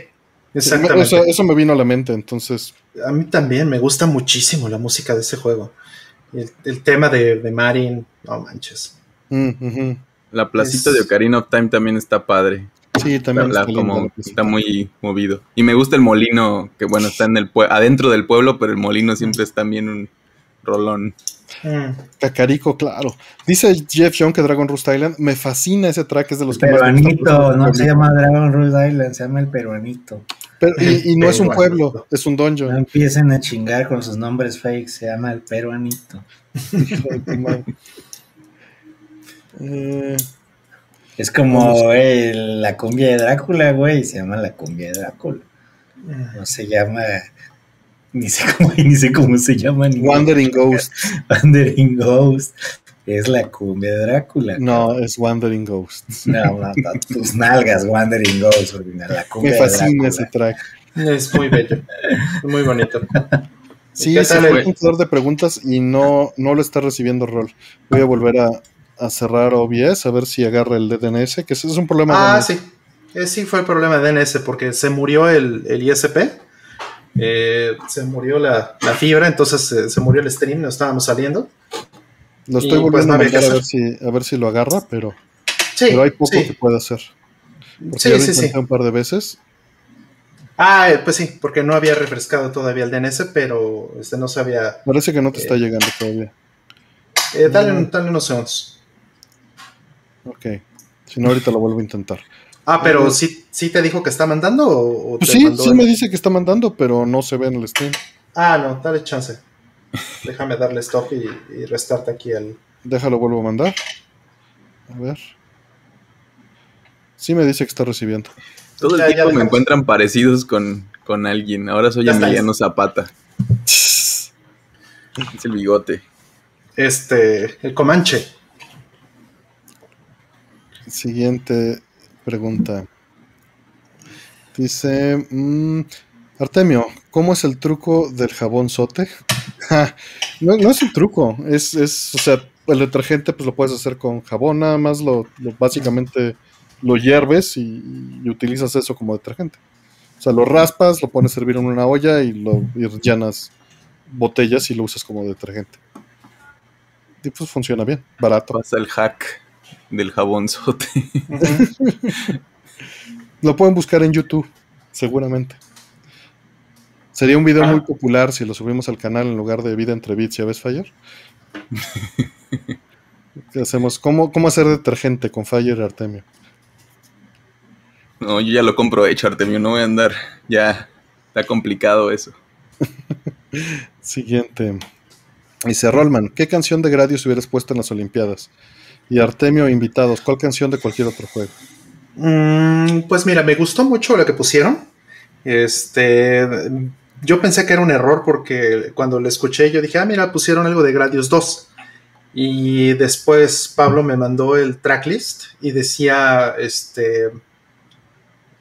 exactamente.
Eso, eso me vino a la mente, entonces
A mí también me gusta muchísimo la música de ese juego. El, el tema de, de Marin, no manches.
Mm.
La placita
Es-
de Ocarina of Time también está padre.
Sí, también está
como está muy movido. Y me gusta el molino, que bueno, está en el adentro del pueblo, pero el molino siempre es también un rolón.
Mm.
Cacarico, claro. Dice Jeff Young que Dragon Roost Island. Me fascina ese track, es de los que más me gusta,
Peruanito, no se llama Dragon Root Island, se llama el peruanito.
Pero- y, y no es un pueblo, es un
No
dungeon.
empiecen a chingar con sus nombres fake, se llama el peruanito.
Eh,
Es como el- la cumbia de Drácula, güey, se llama la cumbia de Drácula. No se llama, ni sé cómo, *laughs* ni sé cómo se llama. Ni
Wandering Ghost.
Wandering Ghost. Es la cumbia de Drácula.
No, es Wandering Ghost.
No, no, no, tus nalgas, Wandering Ghost, Urbina, la cumbia
Me
de
fascina ese track.
Es muy bello, muy bonito. *laughs*
Sí,
¿Qué
ese
tal
fue
el-
el contador de preguntas y no, no lo está recibiendo rol. Voy a volver a, a cerrar OBS a ver si agarra el DNS, que ese es un problema.
Ah,
de-
sí. Eh, sí fue el problema de DNS porque se murió el, el ISP. eh, se murió la, la fibra, entonces eh, se murió el stream, no estábamos saliendo.
Lo estoy
pues,
volviendo
no
a a ver, si, a ver si lo agarra, pero,
Sí,
pero hay poco
sí,
que puede hacer. Porque
sí,
ya lo intenté
sí.
un par de veces.
Ah, eh, pues sí, porque no había refrescado todavía el DNS, pero este no sabía.
Parece que no te está
Eh.
llegando todavía.
Eh, dale,
Mm.
dale unos segundos.
Ok. Si no, ahorita lo vuelvo a intentar.
Ah, pero
Eh.
sí, sí te dijo que está mandando o, o
Pues
te
sí,
mandó
sí
el-
me dice que está mandando, pero no se ve en el stream.
Ah, no, dale chance. Déjame darle stop y, y restart aquí el.
Déjalo, vuelvo a mandar. A ver. Sí me dice que está recibiendo.
Todo el
Ya- ya
tiempo me encuentran parecidos con, con alguien. Ahora soy
Ya
Emiliano Zapata. Es el bigote.
Este, el Comanche.
Siguiente pregunta. Dice mm, Artemio, ¿cómo es el truco del jabón sote? *laughs* No, no es un truco, es, es, o sea, el detergente pues lo puedes hacer con jabón, nada más lo, lo- básicamente lo hierves y, y utilizas eso como detergente. O sea, lo raspas, lo pones a hervir en una olla y lo y llenas botellas y lo usas como detergente. Y pues funciona bien, barato.
Pasa el hack del jabonzote. *laughs*
Lo pueden buscar en YouTube, seguramente. Sería un video
Ah.
muy popular si lo subimos al canal en lugar de Vida entre Bits, ¿ya ves, Fire? *laughs* ¿Qué hacemos? ¿Cómo, ¿Cómo hacer detergente con Fire y Artemio?
No, yo ya lo compro hecho, Artemio. No voy a andar. Ya está complicado eso. *laughs*
Siguiente. Dice Rollman, ¿qué canción de Gradius hubieras puesto en las Olimpiadas? Y Artemio, invitados, ¿cuál canción de cualquier otro juego?
Mm, pues mira, me gustó mucho lo que pusieron. Este, yo pensé que era un error porque cuando lo escuché yo dije, ah, mira, pusieron algo de Gradius 2. Y después Pablo me mandó el tracklist y decía, este,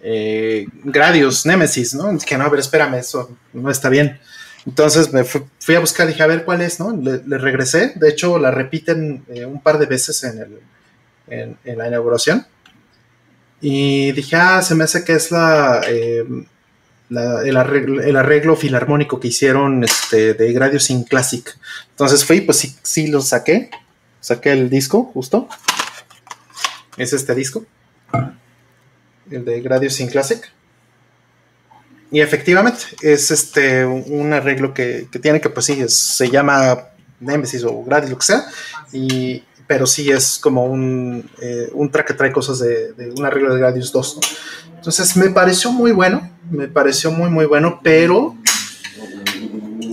eh, Gradius, Nemesis, ¿no? Dije, no, a ver, espérame, eso no está bien. Entonces me fui, a buscar, dije, a ver cuál es, ¿no? Le, regresé, de hecho la repiten eh, un par de veces en, el, en, la inauguración. Y dije, ah, se me hace que es la, eh, el, arreglo, filarmónico que hicieron este, de Gradius in Classic. Entonces fui, pues sí, sí lo saqué. Saqué el disco, justo. Es este disco. El de Gradius in Classic. Y efectivamente, es este un arreglo que, tiene que, pues sí, se llama Nemesis o Gradius, lo que sea. Y, pero sí es como un, eh, un track que trae cosas de, un arreglo de Gradius 2. Entonces me pareció muy bueno, me pareció muy, muy bueno, pero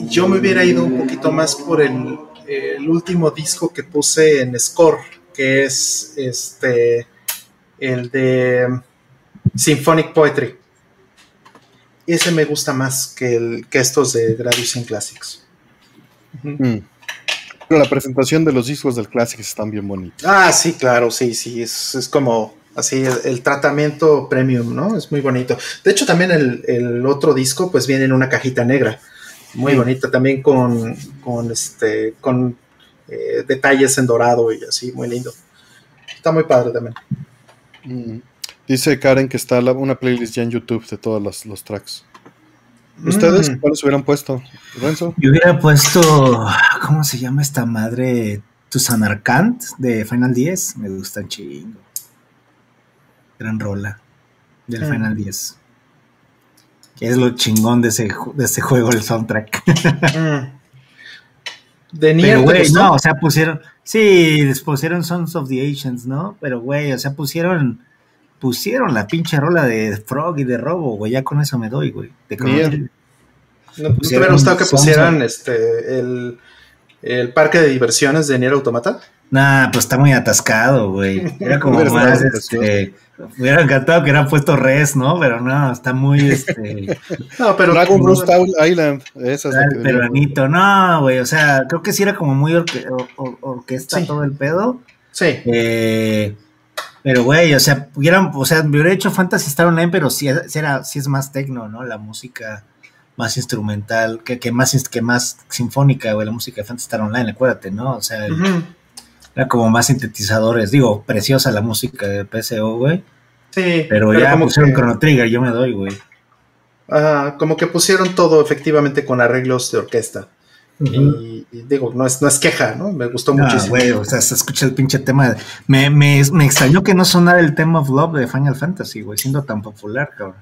yo me hubiera ido un poquito más por el, el último disco que puse en Score, que es este el de Symphonic Poetry ese me gusta más que, estos de Gradius in Classics.
La presentación de los discos del Classics están bien bonitos.
Ah, sí, claro, sí, sí, es, como así el, tratamiento premium, ¿no? Es muy bonito. De hecho, también el, otro disco, pues viene en una cajita negra, muy bonita, también con, con este, con eh, detalles en dorado y así, muy lindo. Está muy padre también.
Mm. Dice Karen que está una playlist ya en YouTube de todos los, tracks. ¿Ustedes mm. cuáles hubieran puesto, Renzo?
Yo hubiera puesto, ¿cómo se llama esta madre? Tusanarkant de Final 10. Me gusta chingo. Gran rola del mm. Final 10. Que es lo chingón de ese, de ese juego, el soundtrack. Mm. De Nier, güey, no, o sea, pusieron, sí, pusieron Sons of the Ancients, ¿no? Pero, güey, o sea, pusieron pusieron la pinche rola de Frog y de Robo, güey, ya con eso me doy, güey.
¿No, te hubiera gustado que pusieran este el, el, parque de diversiones de Nier Automata?
Nah, pues está muy atascado, güey. Era como *laughs* más, este, me hubiera encantado que hubieran puesto res, ¿no? Pero no, está muy, este... *laughs*
no, pero...
Dragon Rust Island, esa es
el peruanito, no, güey, o sea, creo que sí era como muy orquesta todo el pedo.
Sí.
Eh pero, güey, o sea, hubieran, o sea, me hubiera hecho Fantasy Star Online, pero sí, era, sí es más tecno, ¿no? La música más instrumental, que, que más que más sinfónica, güey, la música de Fantasy Star Online, acuérdate, ¿no? O sea, era como más sintetizadores. Digo, preciosa la música de PSO, güey.
Sí.
Pero, ya pusieron Chrono Trigger, yo me doy, güey.
como que pusieron todo efectivamente con arreglos de orquesta. Y, digo, no es, no es queja, ¿no? Me gustó muchísimo.
Güey, o sea, se escucha el pinche tema. Me, me, me, extrañó que no sonara el tema of love de Final Fantasy, güey, siendo tan popular, cabrón.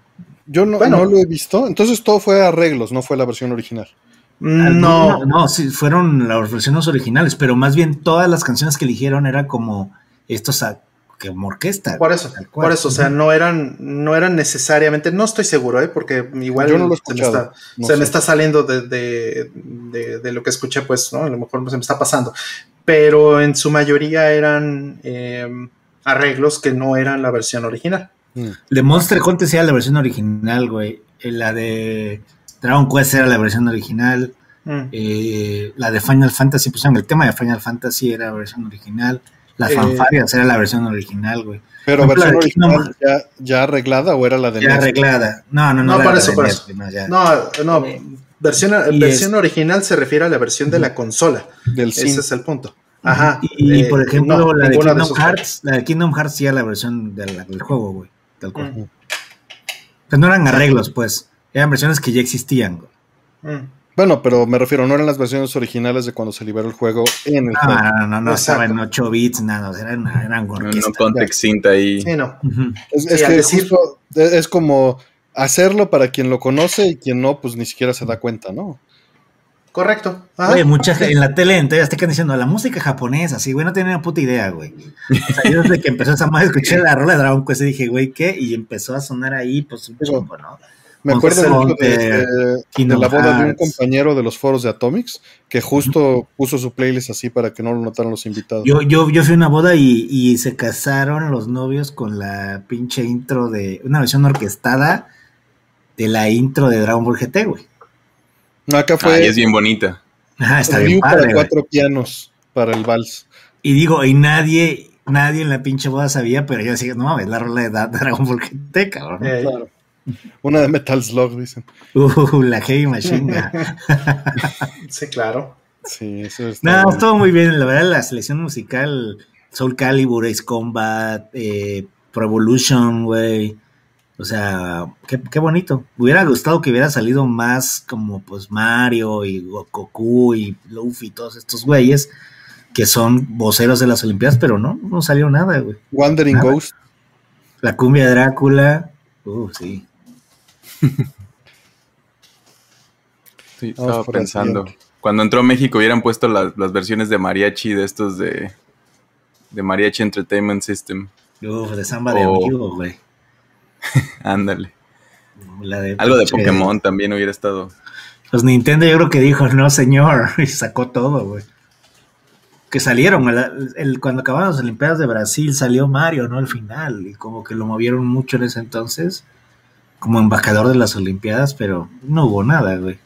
Yo no, no lo he visto. Entonces todo fue arreglos, no fue la versión original.
Mm, no, no, sí, fueron las versiones originales, pero más bien todas las canciones que eligieron era como estos que orquesta.
Por eso, por eso, o sea, no eran, no eran necesariamente, no estoy seguro, ¿eh? porque igual se, me está, se me está, saliendo de, lo que escuché, pues, ¿no? A lo mejor se me está pasando. Pero en su mayoría eran em, arreglos que no eran la versión original.
Mm. De Monster Hunter era la versión original, güey. Eh, la de Dragon Quest era la versión original. Mm. Eh, la de Final Fantasy, pues el tema de Final Fantasy era la versión original. Las eh, fanfarias era la versión original, güey.
Pero versión original ya, arreglada o era la de
Ya arreglada. No, no,
no. No, por eso, por eso. No, no, versión, versión original se refiere a la versión de la consola. Del Ese es el punto. Ajá.
Y, por eh, ejemplo, la, de Kingdom Hearts, la de Kingdom Hearts sí era la versión del, juego, güey. Tal cual. no eran arreglos, pues. Eran versiones que ya existían,
güey. Bueno, pero me refiero, no eran las versiones originales de cuando se liberó el juego en el
no,
juego.
No, no, no, no estaba en 8 bits, nada, eran, eran
No, no context cinta ahí.
Sí, no.
Es, que es como hacerlo para quien lo conoce y quien no, pues ni siquiera se da cuenta, ¿no?
Correcto.
Oye, muchas en la tele entonces te quedan diciendo la música japonesa, sí, güey, no tenía una puta idea, güey. O sea, yo desde que empezó esa madre escuché la rola de Dragon Quest y dije, güey, ¿qué? Y empezó a sonar ahí, pues un chingo, ¿no?
Me acuerdo mucho de, la boda de un compañero de los foros de Atomics que justo puso su playlist así para que no lo notaran los invitados.
Yo, yo, yo fui a una boda y, se casaron los novios con la pinche intro de una versión orquestada de la intro de Dragon Ball GT, güey.
Acá
Ah,
fue
y es bien bonita.
Ajá, está bien
para
padre, güey.
cuatro pianos para el vals.
Y digo, y nadie, nadie en la pinche boda sabía, pero yo decía, no mames, la rola de Dragon Ball GT, cabrón.
Eh,
Claro. *laughs* Una de Metal Slug, dicen.
Uh, la Heavy Machine. *laughs*
Sí, claro.
Sí, eso está
No,
bien.
estuvo muy bien. La verdad, la selección musical, Soul Calibur, Ace Combat, eh, Pro Evolution, güey. O sea, qué, qué bonito. Me hubiera gustado que hubiera salido más como pues Mario y Goku y Luffy y todos estos güeyes que son voceros de las Olimpiadas, pero no, no salió nada, güey.
Wandering
Nada.
Ghost.
La cumbia de Drácula, uh, sí.
Sí,
Vamos
estaba pensando. Cuando entró a México hubieran puesto las, las versiones de mariachi de estos de, de Mariachi Entertainment System.
Uf, de samba de
Oh.
amigo, güey. *laughs*
Ándale.
De
Algo de Pokémon también hubiera estado.
Pues Nintendo yo creo que dijo, no señor, *laughs* y sacó todo, güey. Que salieron, el- el- cuando acabaron las Olimpiadas de Brasil salió Mario, ¿no? Al final, y como que lo movieron mucho en ese entonces, como embajador de las Olimpiadas, pero no hubo nada, güey.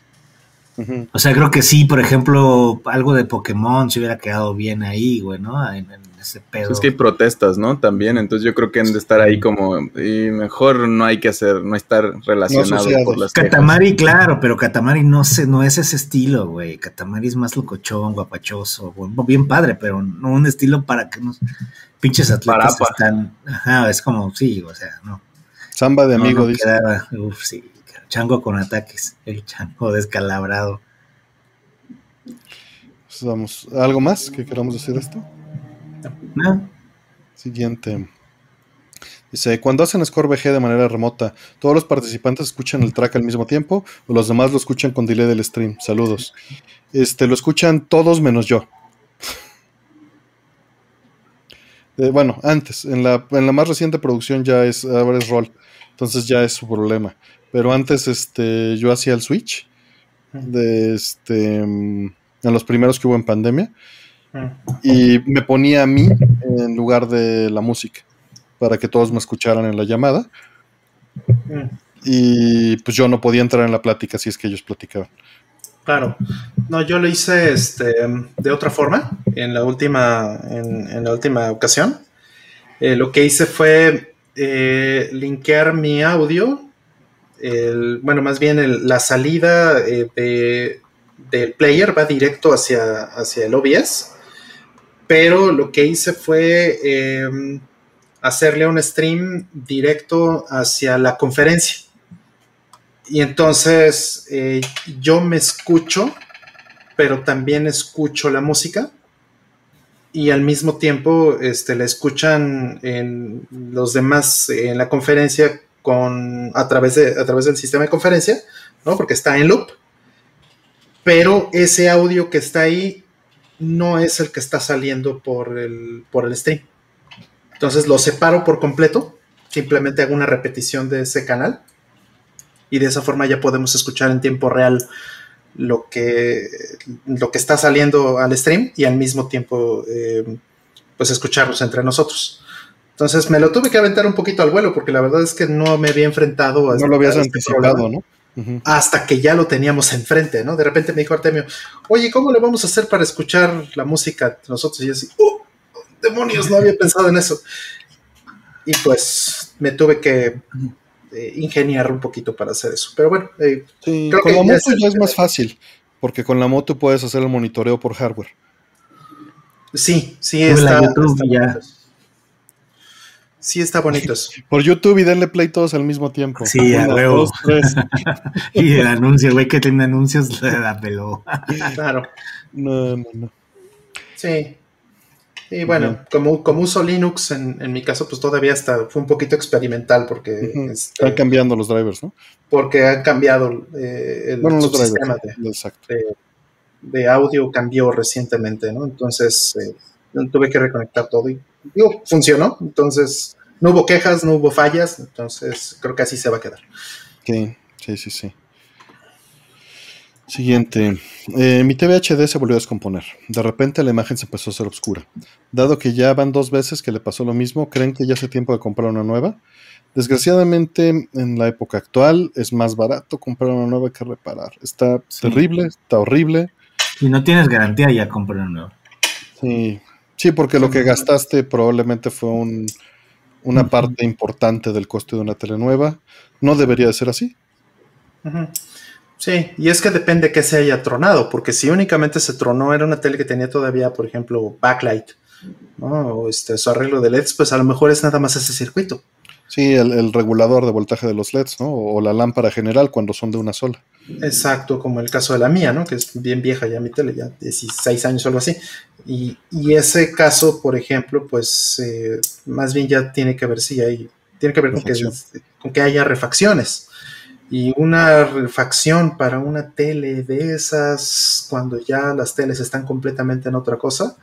O sea, creo que sí, por ejemplo, algo de Pokémon se hubiera quedado bien ahí, güey, ¿no? En, en ese pedo.
Es que hay protestas, ¿no? También, entonces yo creo que han de estar ahí como, y mejor no hay que hacer, no estar relacionado por las quejas.
Katamari, claro, pero Katamari no sé, no es ese estilo, güey. Katamari es más locochón, guapachoso, güey, bien padre, pero no un estilo para que nos pinches atletas
Parapa.
están. Ajá, es como, sí, o sea, no.
Samba de
no,
amigo,
no
dice.
quedaba, uf, sí. Chango con ataques, el chango descalabrado.
Pues vamos, ¿algo más que queramos decir de esto?
¿No?
Siguiente. Dice, cuando hacen Score VG de manera remota, ¿todos los participantes escuchan el track al mismo tiempo o los demás lo escuchan con delay del stream? Saludos. Este, lo escuchan todos menos yo. *laughs* Eh, bueno, antes, en la, en la más reciente producción ya es, ahora es rol, entonces ya es su problema. Pero antes este, yo hacía el switch de este, mm, en los primeros que hubo en pandemia y me ponía a mí en lugar de la música para que todos me escucharan en la llamada y pues yo no podía entrar en la plática si es que ellos platicaban.
Claro. No, yo lo hice este, de otra forma en la última, en, en la última ocasión. Eh, lo que hice fue eh, linkear mi audio, bueno, más bien la salida eh, de- del player va directo hacia, hacia el OBS, pero lo que hice fue eh, hacerle un stream directo hacia la conferencia. Y entonces eh, yo me escucho, pero también escucho la música. Y al mismo tiempo este, la escuchan en los demás en la conferencia con, a, través de, a través del sistema de conferencia, ¿no? porque está en loop. Pero ese audio que está ahí no es el que está saliendo por el, por el stream. Entonces lo separo por completo, simplemente hago una repetición de ese canal y de esa forma ya podemos escuchar en tiempo real lo que, lo que está saliendo al stream y al mismo tiempo eh, pues escucharlos entre nosotros. Entonces me lo tuve que aventar un poquito al vuelo porque la verdad es que no me había enfrentado a
No lo habías
este
anticipado,
problema
¿no?
Hasta que ya lo teníamos enfrente, ¿no? De repente me dijo Artemio, oye, ¿cómo le vamos a hacer para escuchar la música nosotros? Y yo así, ¡oh! Demonios, no había pensado en eso. Y pues me tuve que eh, ingeniar un poquito para hacer eso. Pero bueno, eh,
Sí,
Creo
con
que
la
ya
moto
es-
ya es más fácil, porque con la moto puedes hacer el monitoreo por hardware.
sí, sí
la
está,
YouTube ya.
Sí está bonito eso. *laughs*
Por YouTube y denle play todos al mismo tiempo.
Sí, a huevo.
dos, tres. *laughs*
Y el anuncio, güey, que tiene anuncios, *laughs* la peló.
Claro,
No, no, no.
sí. Y bueno, como, como uso Linux, en, en mi caso, pues todavía hasta fue un poquito experimental porque,
Ujú.
este,
Están cambiando los drivers, ¿no?
porque han cambiado eh, el
Bueno, los
subsistema
drivers.
de,
Exacto.
de- de audio cambió recientemente, ¿no? Entonces eh, tuve que reconectar todo y digo, funcionó. Entonces no hubo quejas, no hubo fallas. Entonces creo que así se va a quedar.
Sí, sí, sí, sí. Siguiente. eh, mi TV HD se volvió a descomponer. De repente la imagen se empezó a hacer oscura. Dado que ya van dos veces que le pasó lo mismo, ¿creen que ya hace tiempo de comprar una nueva? Desgraciadamente, en la época actual es más barato comprar una nueva que reparar. Está
Sí.
terrible, está horrible.
Si no tienes garantía, ya compra una nueva.
Sí, sí porque lo que gastaste probablemente fue un- una parte importante del coste de una tele nueva. No debería de ser así.
Sí, y es que depende que se haya tronado, porque si únicamente se tronó, era una tele que tenía todavía, por ejemplo, backlight, ¿no? o este, su arreglo de LEDs, pues a lo mejor es nada más ese circuito.
Sí, el, el regulador de voltaje de los LEDs, ¿no? O la lámpara general cuando son de una sola.
Exacto, como el caso de la mía, ¿no? Que es bien vieja ya mi tele, ya 16 años o algo así. Y, y ese caso, por ejemplo, pues eh, más bien ya tiene que ver si hay, tiene que ver con que,
Refacción.
con que haya refacciones. Y una refacción para una tele de esas, cuando ya las teles están completamente en otra cosa,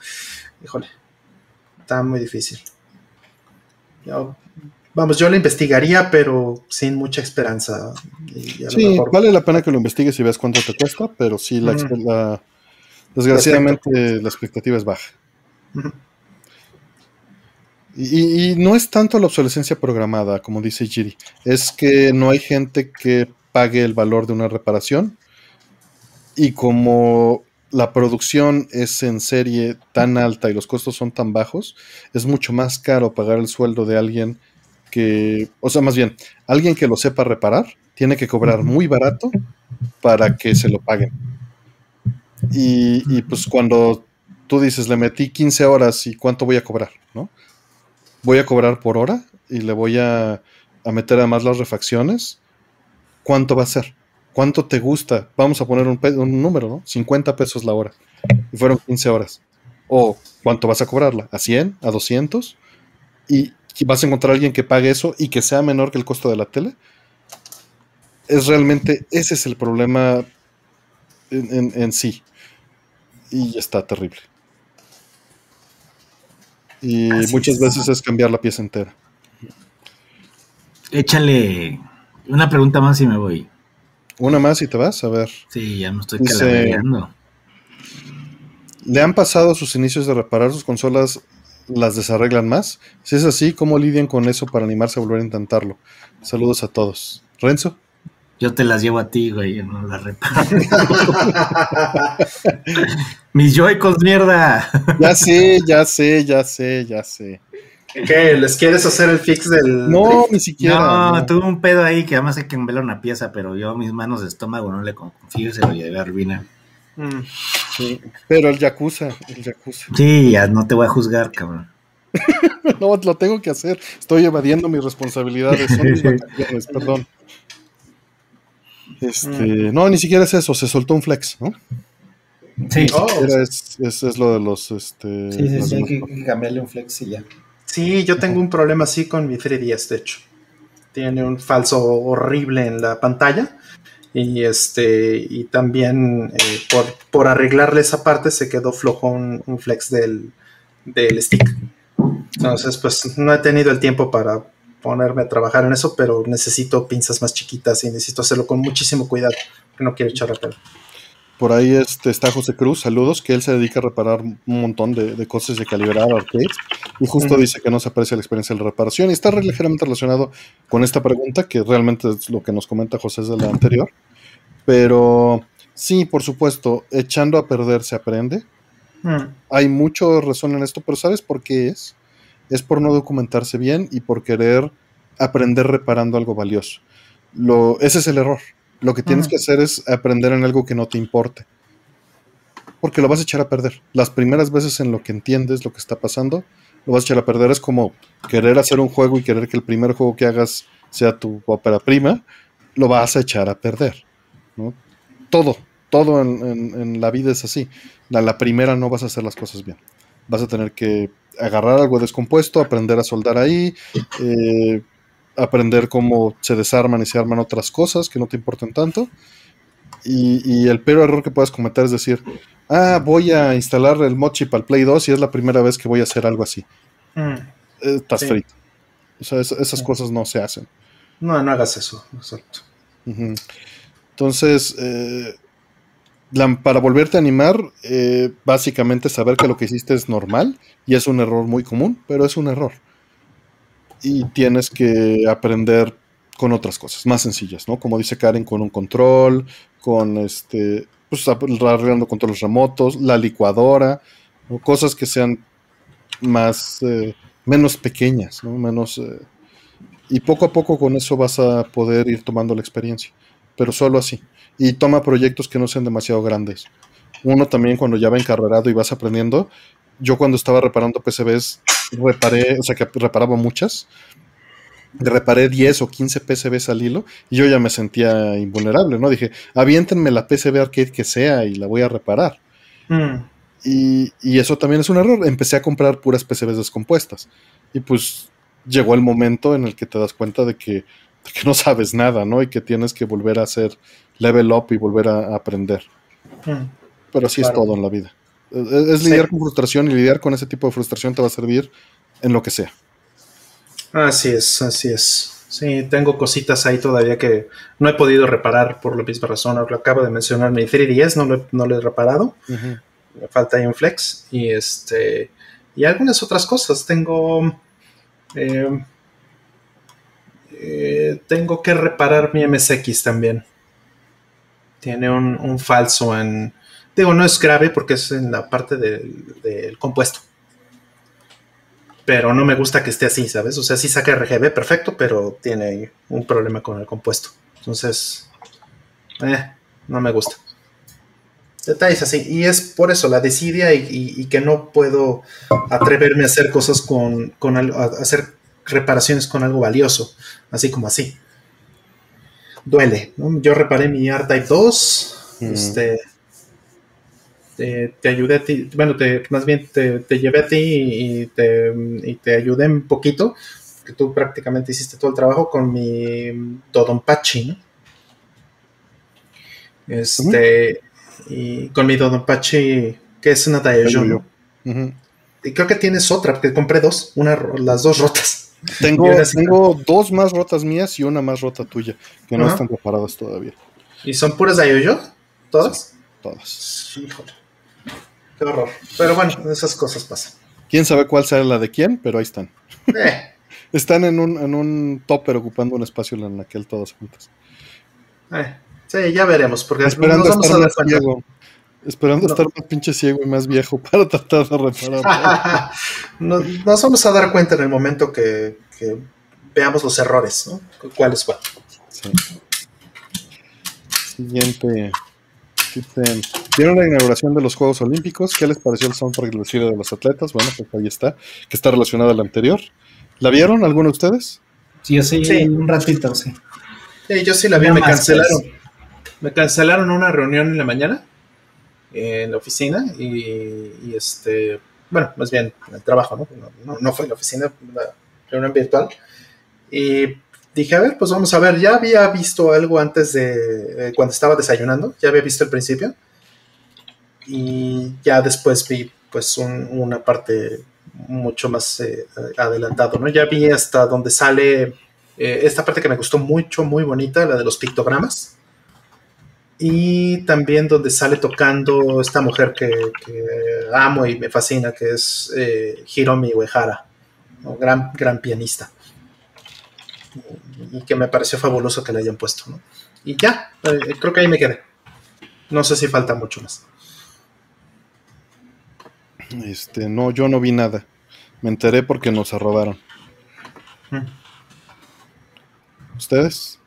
híjole, está muy difícil. Yo- vamos, yo la investigaría, pero sin mucha esperanza. Y a lo
Sí,
mejor-
vale la pena que lo investigues y veas cuánto te cuesta, pero sí, la,
Ujú.
la- desgraciadamente la expectativa es baja.
Ujú.
Y, y no es tanto la obsolescencia programada, como dice Giri, es que no hay gente que pague el valor de una reparación y como la producción es en serie tan alta y los costos son tan bajos, es mucho más caro pagar el sueldo de alguien que, o sea, más bien, alguien que lo sepa reparar, tiene que cobrar muy barato para que se lo paguen. Y, y, pues cuando tú dices, le metí 15 horas y cuánto voy a cobrar, ¿no? Voy a cobrar por hora y le voy a, a meter además las refacciones. ¿Cuánto va a ser? ¿Cuánto te gusta? Vamos a poner un, un número, ¿no? 50 pesos la hora. Y fueron 15 horas. ¿O cuánto vas a cobrarla? ¿A 100? ¿A 200? ¿Y vas a encontrar a alguien que pague eso y que sea menor que el costo de la tele? Es realmente, ese es el problema en- en sí. Y está terrible. Y
Así
muchas
es.
veces es cambiar la pieza entera.
Échale una pregunta más y me voy.
Una más y te vas, a ver.
Sí, ya me estoy calavereando.
¿Le han pasado sus inicios de reparar sus consolas? ¿Las desarreglan más? Si es así, ¿cómo lidian con eso para animarse a volver a intentarlo? Saludos a todos. ¿Renzo?
Yo te las llevo a ti, güey, yo no las reparo. *laughs* Mis Joy-Cons, mierda.
Ya sé, ya sé, ya sé, ya sé.
¿Qué? ¿Les quieres hacer el fix del.?
No, ni siquiera.
No,
no.
tuve un pedo ahí que además hay que envelar una pieza, pero yo mis manos de estómago no le confío y se lo llevé a Rubina.
Mm.
Sí, Pero el Yakuza, el Yakuza.
Sí, ya no te voy a juzgar, cabrón. *laughs*
No, lo tengo que hacer. Estoy evadiendo mis responsabilidades. Son mis *laughs* vacaciones, perdón. Este, no, ni siquiera es eso. Se soltó un flex, ¿no?
Sí,
Oh,
Era es, es, es lo de los. Este,
sí, sí, sí, hay que cambiarle un flex y ya.
Sí, yo tengo un problema así con mi 3DS, de hecho. Tiene un falso horrible en la pantalla. Y este. Y también eh, por, por arreglarle esa parte se quedó flojo un, un flex del, del stick. Entonces, pues no he tenido el tiempo para ponerme a trabajar en eso, pero necesito pinzas más chiquitas y necesito hacerlo con muchísimo cuidado, que no quiero echar a perder.
Por ahí este, está José Cruz, saludos, que él se dedica a reparar un montón de, de cosas de calibrar arcades. Y justo dice que no se aprecia la experiencia de la reparación. Y está ligeramente relacionado con esta pregunta, que realmente es lo que nos comenta José de la anterior. Pero sí, por supuesto, echando a perder se aprende.
Mm.
Hay mucho razón en esto, pero ¿sabes por qué es? Es por no documentarse bien y por querer aprender reparando algo valioso. Lo, ese es el error. Lo que tienes que hacer es aprender en algo que no te importe. Porque lo vas a echar a perder. Las primeras veces en lo que entiendes lo que está pasando, lo vas a echar a perder. Es como querer hacer un juego y querer que el primer juego que hagas sea tu ópera prima, lo vas a echar a perder. ¿no? Todo, todo en, en- en la vida es así. A la primera no vas a hacer las cosas bien. Vas a tener que agarrar algo descompuesto, aprender a soldar ahí, eh, aprender cómo se desarman y se arman otras cosas que no te importan tanto. Y, y el peor error que puedes cometer es decir, ah, voy a instalar el mod chip al Play 2 y es la primera vez que voy a hacer algo así.
Mm.
Eh, estás
Sí.
frito. O sea, es- esas
Sí.
cosas no se hacen.
No, no hagas eso. Exacto.
Entonces, eh, para volverte a animar, eh, básicamente saber que lo que hiciste es normal y es un error muy común, pero es un error. Y tienes que aprender con otras cosas más sencillas, ¿no? Como dice Karen, con un control, con este, pues arreglando controles remotos, la licuadora, cosas que sean más, eh, menos pequeñas, ¿no? Menos, eh, y poco a poco con eso vas a poder ir tomando la experiencia, pero solo así. Y toma proyectos que no sean demasiado grandes. Uno también cuando ya va encarrerado y vas aprendiendo, yo cuando estaba reparando PCBs, reparé, o sea que reparaba muchas, reparé 10 o 15 PCBs al hilo y yo ya me sentía invulnerable, ¿no? Dije, aviéntenme la PCB arcade que sea y la voy a reparar.
Mm,
Y, y eso también es un error. Empecé a comprar puras PCBs descompuestas. Y pues llegó el momento en el que te das cuenta de que, de que no sabes nada, ¿no? Y que tienes que volver a hacer level up y volver a, a aprender.
mm.
Pero así es todo en la vida. Es, es
Sí.
lidiar con frustración y lidiar con ese tipo de frustración te va a servir en lo que sea.
Así es, así es. Sí, tengo cositas ahí todavía que no he podido reparar por la misma razón. Lo acabo de mencionar, mi 3DS no lo, he- no lo he reparado. Me falta ahí un flex. Y este. Y algunas otras cosas. Tengo. eh, eh, tengo que reparar mi MSX también. Tiene un, falso en. Digo, no es grave porque es en la parte del, compuesto. Pero no me gusta que esté así, ¿sabes? O sea, sí saca RGB perfecto, pero tiene un problema con el compuesto. Entonces, eh, no me gusta. Detalles así. Y es por eso la desidia y, que no puedo atreverme a hacer cosas con, con hacer reparaciones con algo valioso, así como así. Duele. ¿no? Yo reparé mi R-Type 2.
Mm.
Este, te, te ayudé a ti, bueno, te, más bien te, te llevé a ti y te, y te ayudé un poquito, que tú prácticamente hiciste todo el trabajo con mi Dodonpachi, ¿no? Este, y con mi Dodonpachi, que es una ¿no?
Ujú.
Y creo que tienes otra, porque compré dos, una, las dos rotas.
Tengo, tengo dos más rotas mías y una más rota tuya, que no están reparadas todavía.
¿Y son puras Daioyo? ¿Todas?
Todas.
Híjole. Qué horror. Pero bueno, esas cosas pasan.
Quién sabe cuál será la de quién, pero ahí están.
Eh, *laughs*
Están en un, en un topper ocupando un espacio en aquel todas juntas.
eh. Sí, ya veremos, porque
Esperando
nos vamos
estar
a
más ciego. Esperando
No.
estar más pinche ciego y más viejo *laughs* para tratar de reparar. *laughs*
nos, nos vamos a dar cuenta en el momento que, que veamos los errores, ¿no? ¿Cuál es cuál?
Sí. Siguiente. ¿Vieron la inauguración de los Juegos Olímpicos? ¿Qué les pareció el soundtrack del desfile de los atletas? Bueno, pues ahí está, que está relacionado al anterior. ¿La vieron alguno de ustedes?
Sí, yo sí,
Sí.
un ratito, sí.
Sí, yo sí la vi,
No
me cancelaron.
pues.
Me cancelaron una reunión en la mañana en la oficina y, y, este, bueno, más bien en el trabajo, ¿no? No, no- no fue en la oficina, una reunión virtual. Y dije, a ver, pues vamos a ver, ya había visto algo antes de, eh, cuando estaba desayunando, ya había visto el principio. Y ya después vi pues un- una parte mucho más eh, adelantado, ¿no? Ya vi hasta donde sale eh, esta parte que me gustó mucho, muy bonita, la de los pictogramas. Y también donde sale tocando esta mujer que, que amo y me fascina, que es eh, Hiromi Uehara, ¿no? gran, gran pianista. Y, que me pareció fabuloso que la hayan puesto. ¿no? Y ya, eh, creo que ahí me quedé. No sé si falta mucho más.
Este, no, yo no vi nada. Me enteré porque nos robaron.
Mm.
¿Ustedes?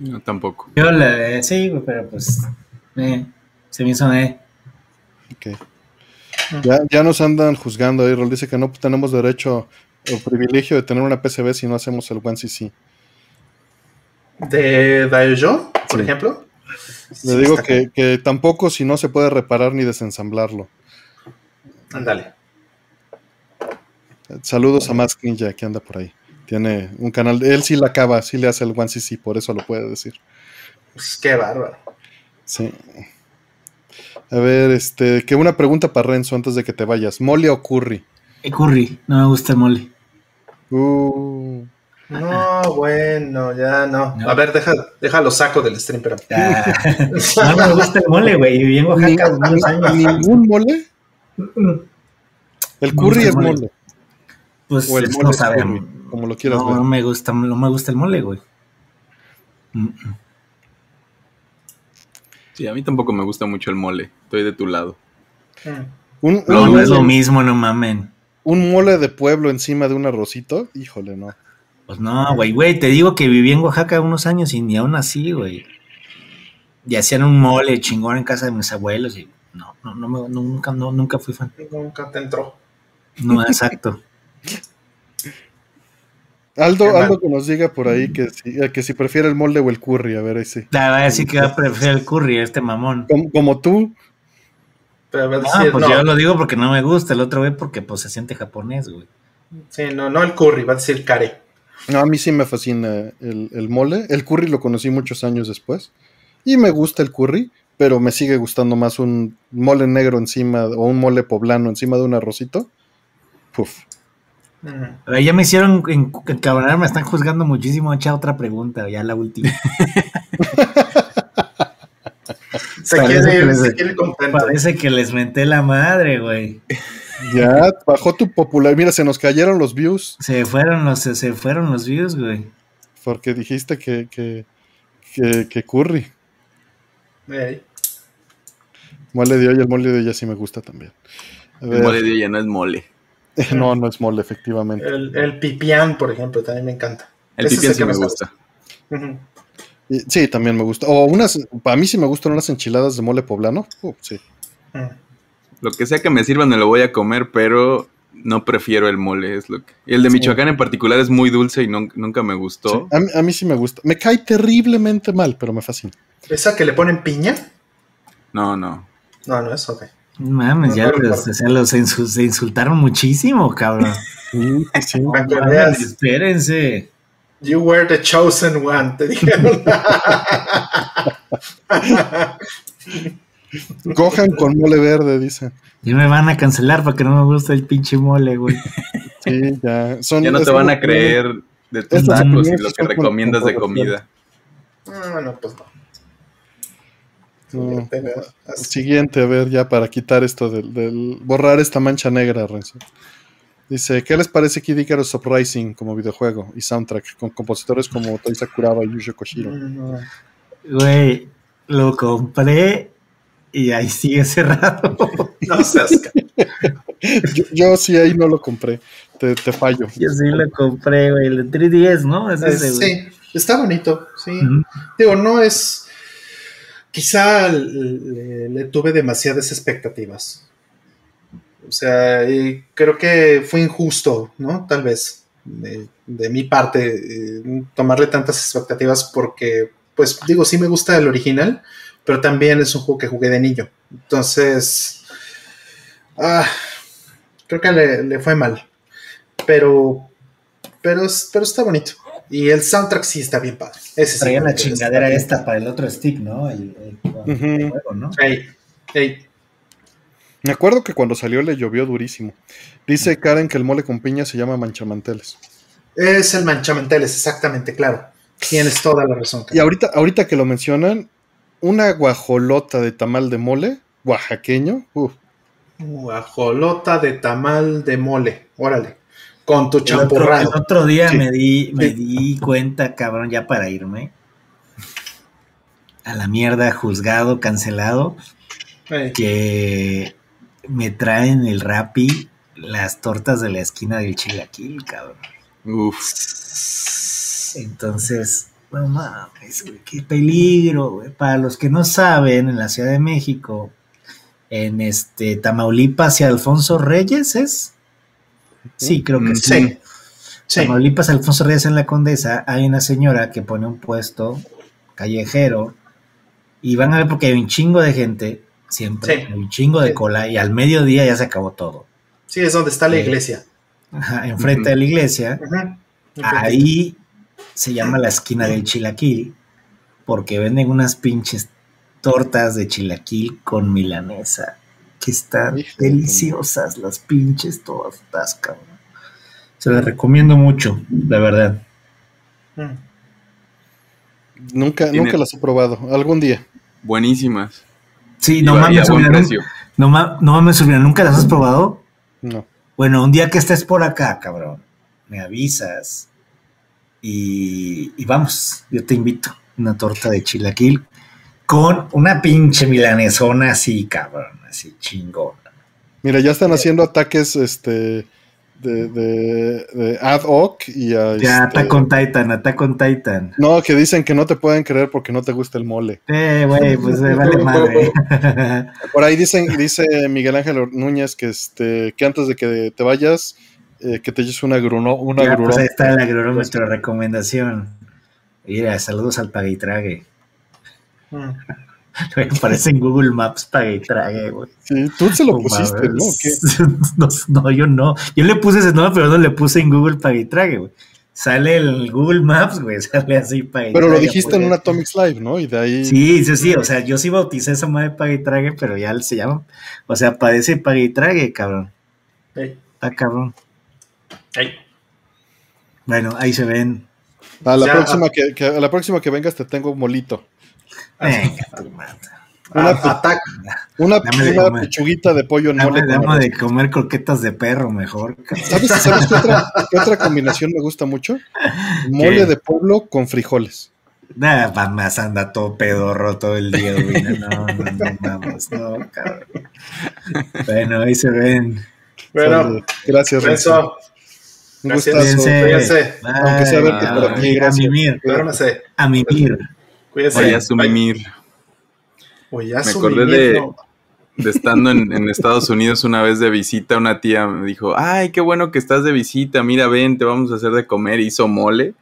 No, tampoco.
Yo le, sí, güey, pero pues eh, se me hizo eh.
Ok. Ya, ya nos andan juzgando ahí. Rol dice que no tenemos derecho o privilegio de tener una PCB si no hacemos el 1CC.
De Daiojo, por
Sí.
ejemplo.
Le
Sí,
digo que, que tampoco si no se puede reparar ni desensamblarlo.
Ándale.
Saludos a Mask Ninja que anda por ahí. Tiene un canal. Él sí la acaba, sí le hace el 1CC, por eso lo puede decir.
Pues, qué bárbaro.
Sí. A ver, este, que una pregunta para Renzo antes de que te vayas. ¿Mole o curry?
Eh, curry, no me gusta el mole.
Uh,
No, bueno, ya no.
No.
A ver, deja, déjalo saco del stream, pero.
Ah, *laughs* no me gusta el mole, güey. Viví en Oaxaca unos años.
¿Ningún mole? El
Me
curry
gusta
es
el mole.
mole.
Pues
el mole
no
es
sabe.
curry, como lo quieras
no,
ver.
no me gusta, no me gusta el mole, güey. Mm, mm.
Sí, a mí tampoco me gusta mucho el mole. Estoy de tu lado.
Mm.
Un,
No, no es lo mismo, no mamen.
un mole de pueblo encima de un arrocito, híjole, no.
Pues no, güey, güey, te digo que viví en Oaxaca unos años y ni aún así, güey. Y hacían un mole chingón en casa de mis abuelos y no, no, no, me- nunca, no, nunca fui fan.
Nunca te entró.
No, exacto. *laughs*
Aldo. Aldo que nos diga por ahí que si, eh, que si prefiere el mole o el curry, a ver ese.
La verdad sí que va a preferir el curry, este mamón.
Como, como tú,
Pero
No, pues
no,
yo lo digo porque no me gusta, el otro güey porque pues se siente japonés, güey.
Sí, no, no el curry, va a decir care.
no, a mí sí me fascina el, el mole. El curry lo conocí muchos años después. Y me gusta el curry, pero me sigue gustando más un mole negro encima o un mole poblano encima de un arrocito. Puf.
A ver, Ya me hicieron en- encabronar, me están juzgando muchísimo. Echa otra pregunta, ya la última. *laughs*
Se
Parece
quiere,
que les-
se quiere contento.
Parece que les menté la madre, güey.
Ya bajó tu popular. Mira, se nos cayeron los views
Se fueron los, se, se fueron los views, güey.
porque dijiste que, que, que, que curry.
Ey.
Mole de olla, el mole de olla sí me gusta también. A
El
ver,
mole de olla no es mole. *laughs*
no, no es mole, efectivamente.
El, el pipián, por ejemplo, también me encanta.
El
Ese
pipián sí
que
me gusta.
Sí, también me gusta. O unas, para mí sí me gustan unas enchiladas de mole poblano. Uh, sí.
Mm.
Lo que sea que me sirvan me lo voy a comer, pero no prefiero el mole. Es lo que... Y el de
Sí.
Michoacán en particular es muy dulce y nun- nunca me gustó.
Sí, A, mí, a mí sí me gusta. Me cae terriblemente mal, pero me fascina.
¿Esa que le ponen piña?
No, no.
No, no es ok.
Mames, ya los, o sea, los insu- se insultaron muchísimo, cabrón.
Sí, sí,
Mames, espérense.
you were the chosen one, te dijeron. *laughs*
Cojan con mole verde, dicen.
Ya me van a cancelar porque no me gusta el pinche mole, güey.
Sí, ya. Son,
Ya no te van a creer de tus tacos y lo que recomiendas de comida.
Ah, no, pues no.
No. Siguiente, a ver, ya para quitar esto del, del- borrar esta mancha negra, Renzo. Dice, ¿qué les parece Kid Icarus Uprising como videojuego y soundtrack con compositores como Tai Sakuraba y Yuji Koshiro?
Güey, lo compré y ahí sigue cerrado. *laughs*
No seas
Yo, yo sí ahí no lo compré, te, te fallo.
Yo sí lo compré, güey. El 3DS, ¿no? Es ese, güey.
Sí, está bonito, sí.
Ujú.
Digo, no es. Quizá le, tuve demasiadas expectativas. O sea, creo que fue injusto, ¿no? Tal vez de, mi parte eh, tomarle tantas expectativas porque, pues digo, sí me gusta el original, pero también es un juego que jugué de niño. Entonces, ah, creo que le, le fue mal. Pero, pero, pero está bonito. Y el soundtrack sí está bien padre. Ese sí,
Traía la
está
chingadera esta para el otro stick, ¿no? El, el- el
Ujú.
juego, ¿no?
Ey, ey.
Me acuerdo que cuando salió le llovió durísimo. Dice Karen que el mole con piña se llama manchamanteles.
Es el manchamenteles, exactamente, claro. Tienes toda la razón.
Y ahorita, ahorita que lo mencionan, una guajolota de tamal de mole, oaxaqueño, uf,
Guajolota de tamal de mole. Órale. Con tu
El otro,
champurrado.
el otro día
Sí.
me di, me
Sí.
di cuenta, cabrón, ya para irme. A la mierda, juzgado, cancelado, que me traen el Rappi las tortas de la esquina del Chilaquil, cabrón.
Uf.
Entonces, no mames, güey, qué peligro, güey. Para los que no saben, en la Ciudad de México, en este Tamaulipas y Alfonso Reyes, ¿es? Sí, creo que
Mm,
sí.
Sí. Sí.
Tamaulipas, Alfonso Reyes en la Condesa, hay una señora que pone un puesto callejero y van a ver porque hay un chingo de gente, siempre,
Sí.
hay un chingo de cola y al mediodía ya se acabó todo.
Sí, es donde está la
Sí.
iglesia.
Ajá, enfrente de la iglesia, ahí se llama la esquina del chilaquil porque venden unas pinches tortas de chilaquil con milanesa que están
de
deliciosas las pinches tortas, cabrón. Se las recomiendo mucho, la verdad.
Mm.
Nunca,
Tiene-
nunca las he probado. Algún día.
Buenísimas.
Sí, no mames, no, ma- no mames, Urbina, ¿nunca las has probado?
No.
Bueno, un día que estés por acá, cabrón, me avisas y, y vamos, yo te invito. Una torta de chilaquil con una pinche milanesona así, cabrón, así chingón.
Mira, ya están haciendo ataques este de, de, de ad hoc y a,
Ya,
este,
Attack on Titan, Attack on Titan.
No, que dicen que no te pueden creer porque no te gusta el mole.
Eh, güey, pues me vale madre. *laughs*
Por ahí dicen, dice Miguel Ángel Núñez que este, que antes de que te vayas, eh, que te eches una gruno, una
Ya, pues ahí está el agronómetro recomendación. Mira, saludos al Pague y Trague.
Mm. *laughs*
Me aparece en Google Maps Pague y Trague, güey.
Sí, tú se lo pusiste, ¿no? *laughs*
No, no, yo no. Yo le puse ese nombre, pero no le puse en Google Pague y Trague, güey. Sale el Google Maps, güey, *laughs* sale así Pague y
Pero lo dijiste en un Atomics Live, ¿no? Y de ahí.
Sí, sí, sí, o sea, yo sí bauticé esa madre Pague y Trague, pero ya se llama, o sea, padece Pague y Trague, cabrón.
Ey,
Está cabrón.
ey.
Bueno, ahí se ven.
A la
Ya.
próxima que, que- a la próxima que vengas te tengo molito.
Venga, tu madre.
Una,
Ah, atac-
una,
Dame
pechuguita de pollo en mole.
Dame, de comer croquetas de perro mejor.
¿Sabes, *laughs* sabes qué, otra, qué otra combinación me gusta mucho? Mole
¿Qué?
de pueblo con frijoles.
Nada, más anda todo pedorro todo el día, güey. No, no, no, no no, cabrón. Bueno, ahí se ven.
Bueno,
gracias, Renzo.
Renzo,
Un
gracias.
gustazo. Aunque sea verte por aquí,
bye. A
gracias.
mimir,
duérmase.
a mimir.
Cuídense.
Vaya su
Bye.
mimir.
Oye, ya
Me acordé de, estando en, en Estados Unidos una vez de visita, una tía me dijo, ay, qué bueno que estás de visita, mira, ven, te vamos a hacer de comer. Hizo mole.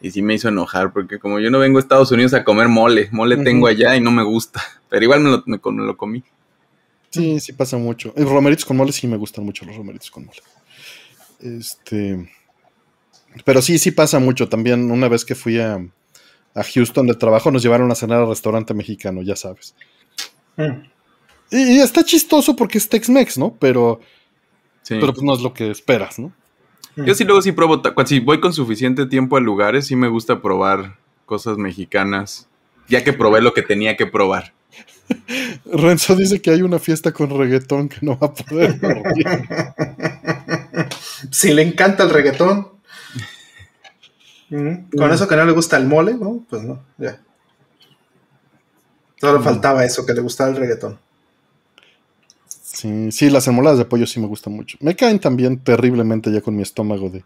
Y sí me hizo enojar, porque como yo no vengo a Estados Unidos a comer mole, mole tengo allá y no me gusta. *laughs* Pero igual me lo, me, me lo comí.
Sí, sí pasa mucho. Los romeritos con mole sí me gustan mucho los romeritos con mole. Este, pero sí, sí pasa mucho. También una vez que fui a, a Houston de trabajo nos llevaron a cenar al restaurante mexicano, ya sabes.
Mm.
Y, y está chistoso porque es Tex-Mex, ¿no? Pero,
Sí.
pero pues no es lo que esperas, ¿no?
Mm.
Yo sí luego sí pruebo, si voy con suficiente tiempo a lugares, sí me gusta probar cosas mexicanas, ya que probé lo que tenía que probar. *laughs*
Renzo dice que hay una fiesta con reggaetón que no va a poder dormir. *laughs*
Si le encanta el reggaetón. Mm, Con eso que no le gusta el mole, ¿no? Pues no, ya. Solo faltaba eso, que le gustaba el reggaetón.
Sí, sí, las enmoladas de pollo sí me gustan mucho. Me caen también terriblemente ya con mi estómago de...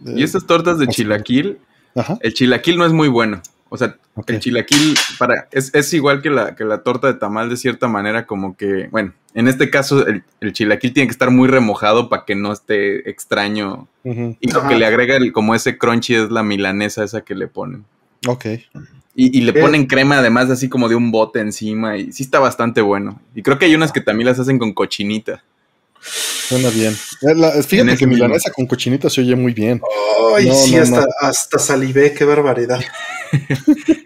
de-
Y estas tortas de chilaquil,
Ajá,
el chilaquil no es muy bueno. O sea, el chilaquil para, es, es igual que la, que la torta de tamal de cierta manera, como que, bueno, en este caso el, el chilaquil tiene que estar muy remojado para que no esté extraño. Y lo
Ajá.
que le agrega el, como ese crunchy es la milanesa esa que le ponen.
Ok.
Y, y le
¿Qué?
ponen crema además así como de un bote encima y sí está bastante bueno. Y creo que hay unas que también las hacen con cochinita.
Suena bien. Eh, la- fíjate que milanesa con cochinita se oye muy bien.
Ay,
No,
sí,
no,
hasta,
no.
hasta salivé, qué barbaridad. *laughs*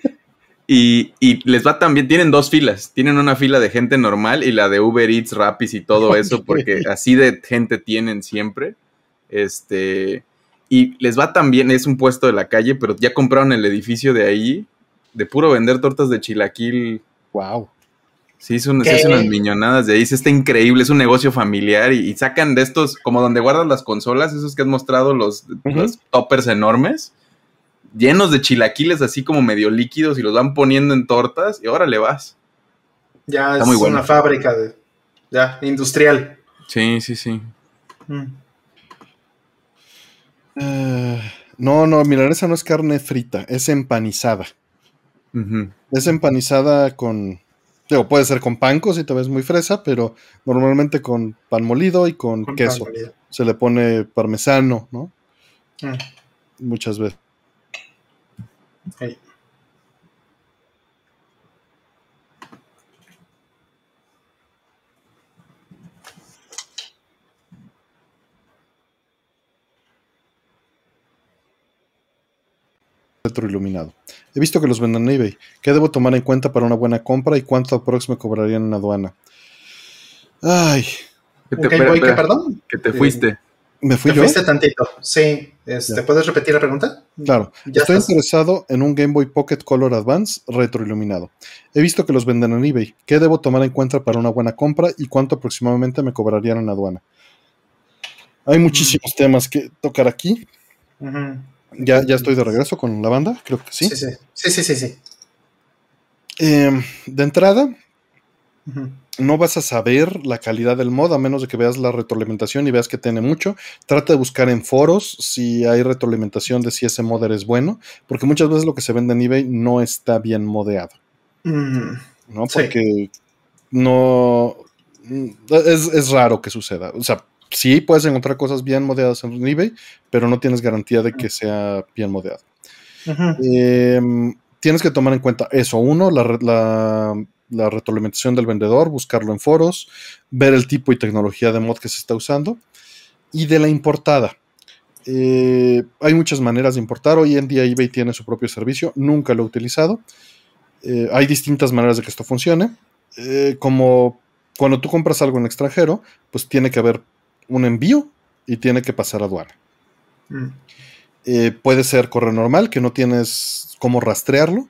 Y, y les va también, tienen dos filas. Tienen una fila de gente normal y la de Uber Eats, Rapis y todo eso, porque así de gente tienen siempre. Este. Y les va también, es un puesto de la calle, pero ya compraron el edificio de ahí, de puro vender tortas de chilaquil.
Wow.
Sí, son, se hacen unas miñonadas de ahí. Sí, está increíble, es un negocio familiar y, y sacan de estos, como donde guardan las consolas, esos que has mostrado, los, los toppers enormes, llenos de chilaquiles así como medio líquidos y los van poniendo en tortas y ahora le vas.
Ya
Está
es
muy bueno.
una fábrica de. Ya, industrial.
Sí, sí, sí.
Mm.
Eh, no, no, milanesa no es carne frita, es empanizada. Es empanizada con. Digo, puede ser con panco si te ves muy fresa, pero normalmente con pan molido y con,
Con
queso. Se le pone parmesano, ¿no?
Mm.
Muchas veces.
Ey.
Retroiluminado. He visto que los venden en eBay. ¿Qué debo tomar en cuenta para una buena compra y cuánto aprox me cobrarían en aduana? Ay,
Que
¿Un
te,
Game
espera,
que, perdón?
que te
Eh,
fuiste.
Me fui
Te
yo.
fuiste tantito. Sí. Este,
Ya.
¿Puedes repetir la pregunta?
Claro,
Ya
estoy
estás.
interesado en un Game Boy Pocket Color Advance retroiluminado. He visto que los venden en eBay. ¿Qué debo tomar en cuenta para una buena compra y cuánto aproximadamente me cobrarían en aduana? Hay muchísimos temas que tocar aquí.
Ujú.
Ya, ya estoy de regreso con la banda, creo que sí.
Sí, sí. Sí, sí, sí, sí.
Eh, de entrada, no vas a saber la calidad del mod a menos de que veas la retroalimentación y veas que tiene mucho. Trata de buscar en foros si hay retroalimentación de si ese modder es bueno, porque muchas veces lo que se vende en eBay no está bien modeado.
Mm,
¿no?
Sí.
Porque no. Es, es raro que suceda. O sea, sí puedes encontrar cosas bien modeadas en eBay, pero no tienes garantía de que sea bien modeado. Eh, tienes que tomar en cuenta eso. Uno, la, la retroalimentación del vendedor, buscarlo en foros, ver el tipo y tecnología de mod que se está usando. Y de la importada. Eh, hay muchas maneras de importar. Hoy en día eBay tiene su propio servicio. Nunca lo he utilizado. Eh, hay distintas maneras de que esto funcione. Eh, como cuando tú compras algo en extranjero, pues tiene que haber un envío y tiene que pasar aduana.
Mm.
Eh, puede ser correo normal, que no tienes cómo rastrearlo.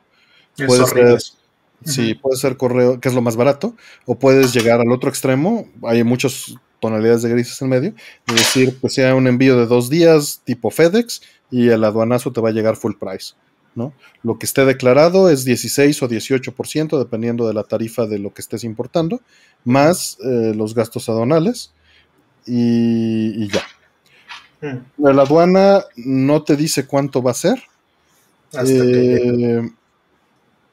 Es
Puede
horrible
ser-. Sí, puede ser correo, que es lo más barato, o puedes llegar al otro extremo. Hay muchas tonalidades de grises en medio. Es decir, que sea un envío de dos días tipo FedEx y el aduanazo te va a llegar full price. ¿no? Lo que esté declarado es 16 o 18%, dependiendo de la tarifa de lo que estés importando, más eh, los gastos aduanales y, y ya.
Mm.
La aduana no te dice cuánto va a ser.
Hasta que-
Eh,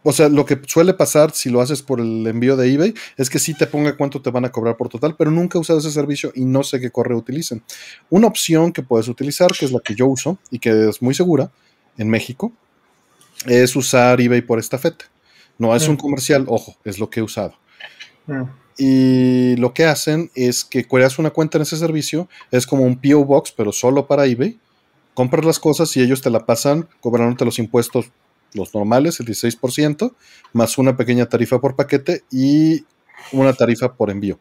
o sea, lo que suele pasar si lo haces por el envío de eBay es que sí te ponga cuánto te van a cobrar por total, pero nunca he usado ese servicio y no sé qué correo utilicen. Una opción que puedes utilizar, que es la que yo uso y que es muy segura en México, es usar eBay por estafeta. No es un
Mm.
comercial, ojo, es lo que he usado.
Mm.
Y lo que hacen es que creas una cuenta en ese servicio, es como un PO Box, pero solo para eBay. Compras las cosas y ellos te la pasan cobrándote los impuestos, los normales, el 16%, más una pequeña tarifa por paquete y una tarifa por envío,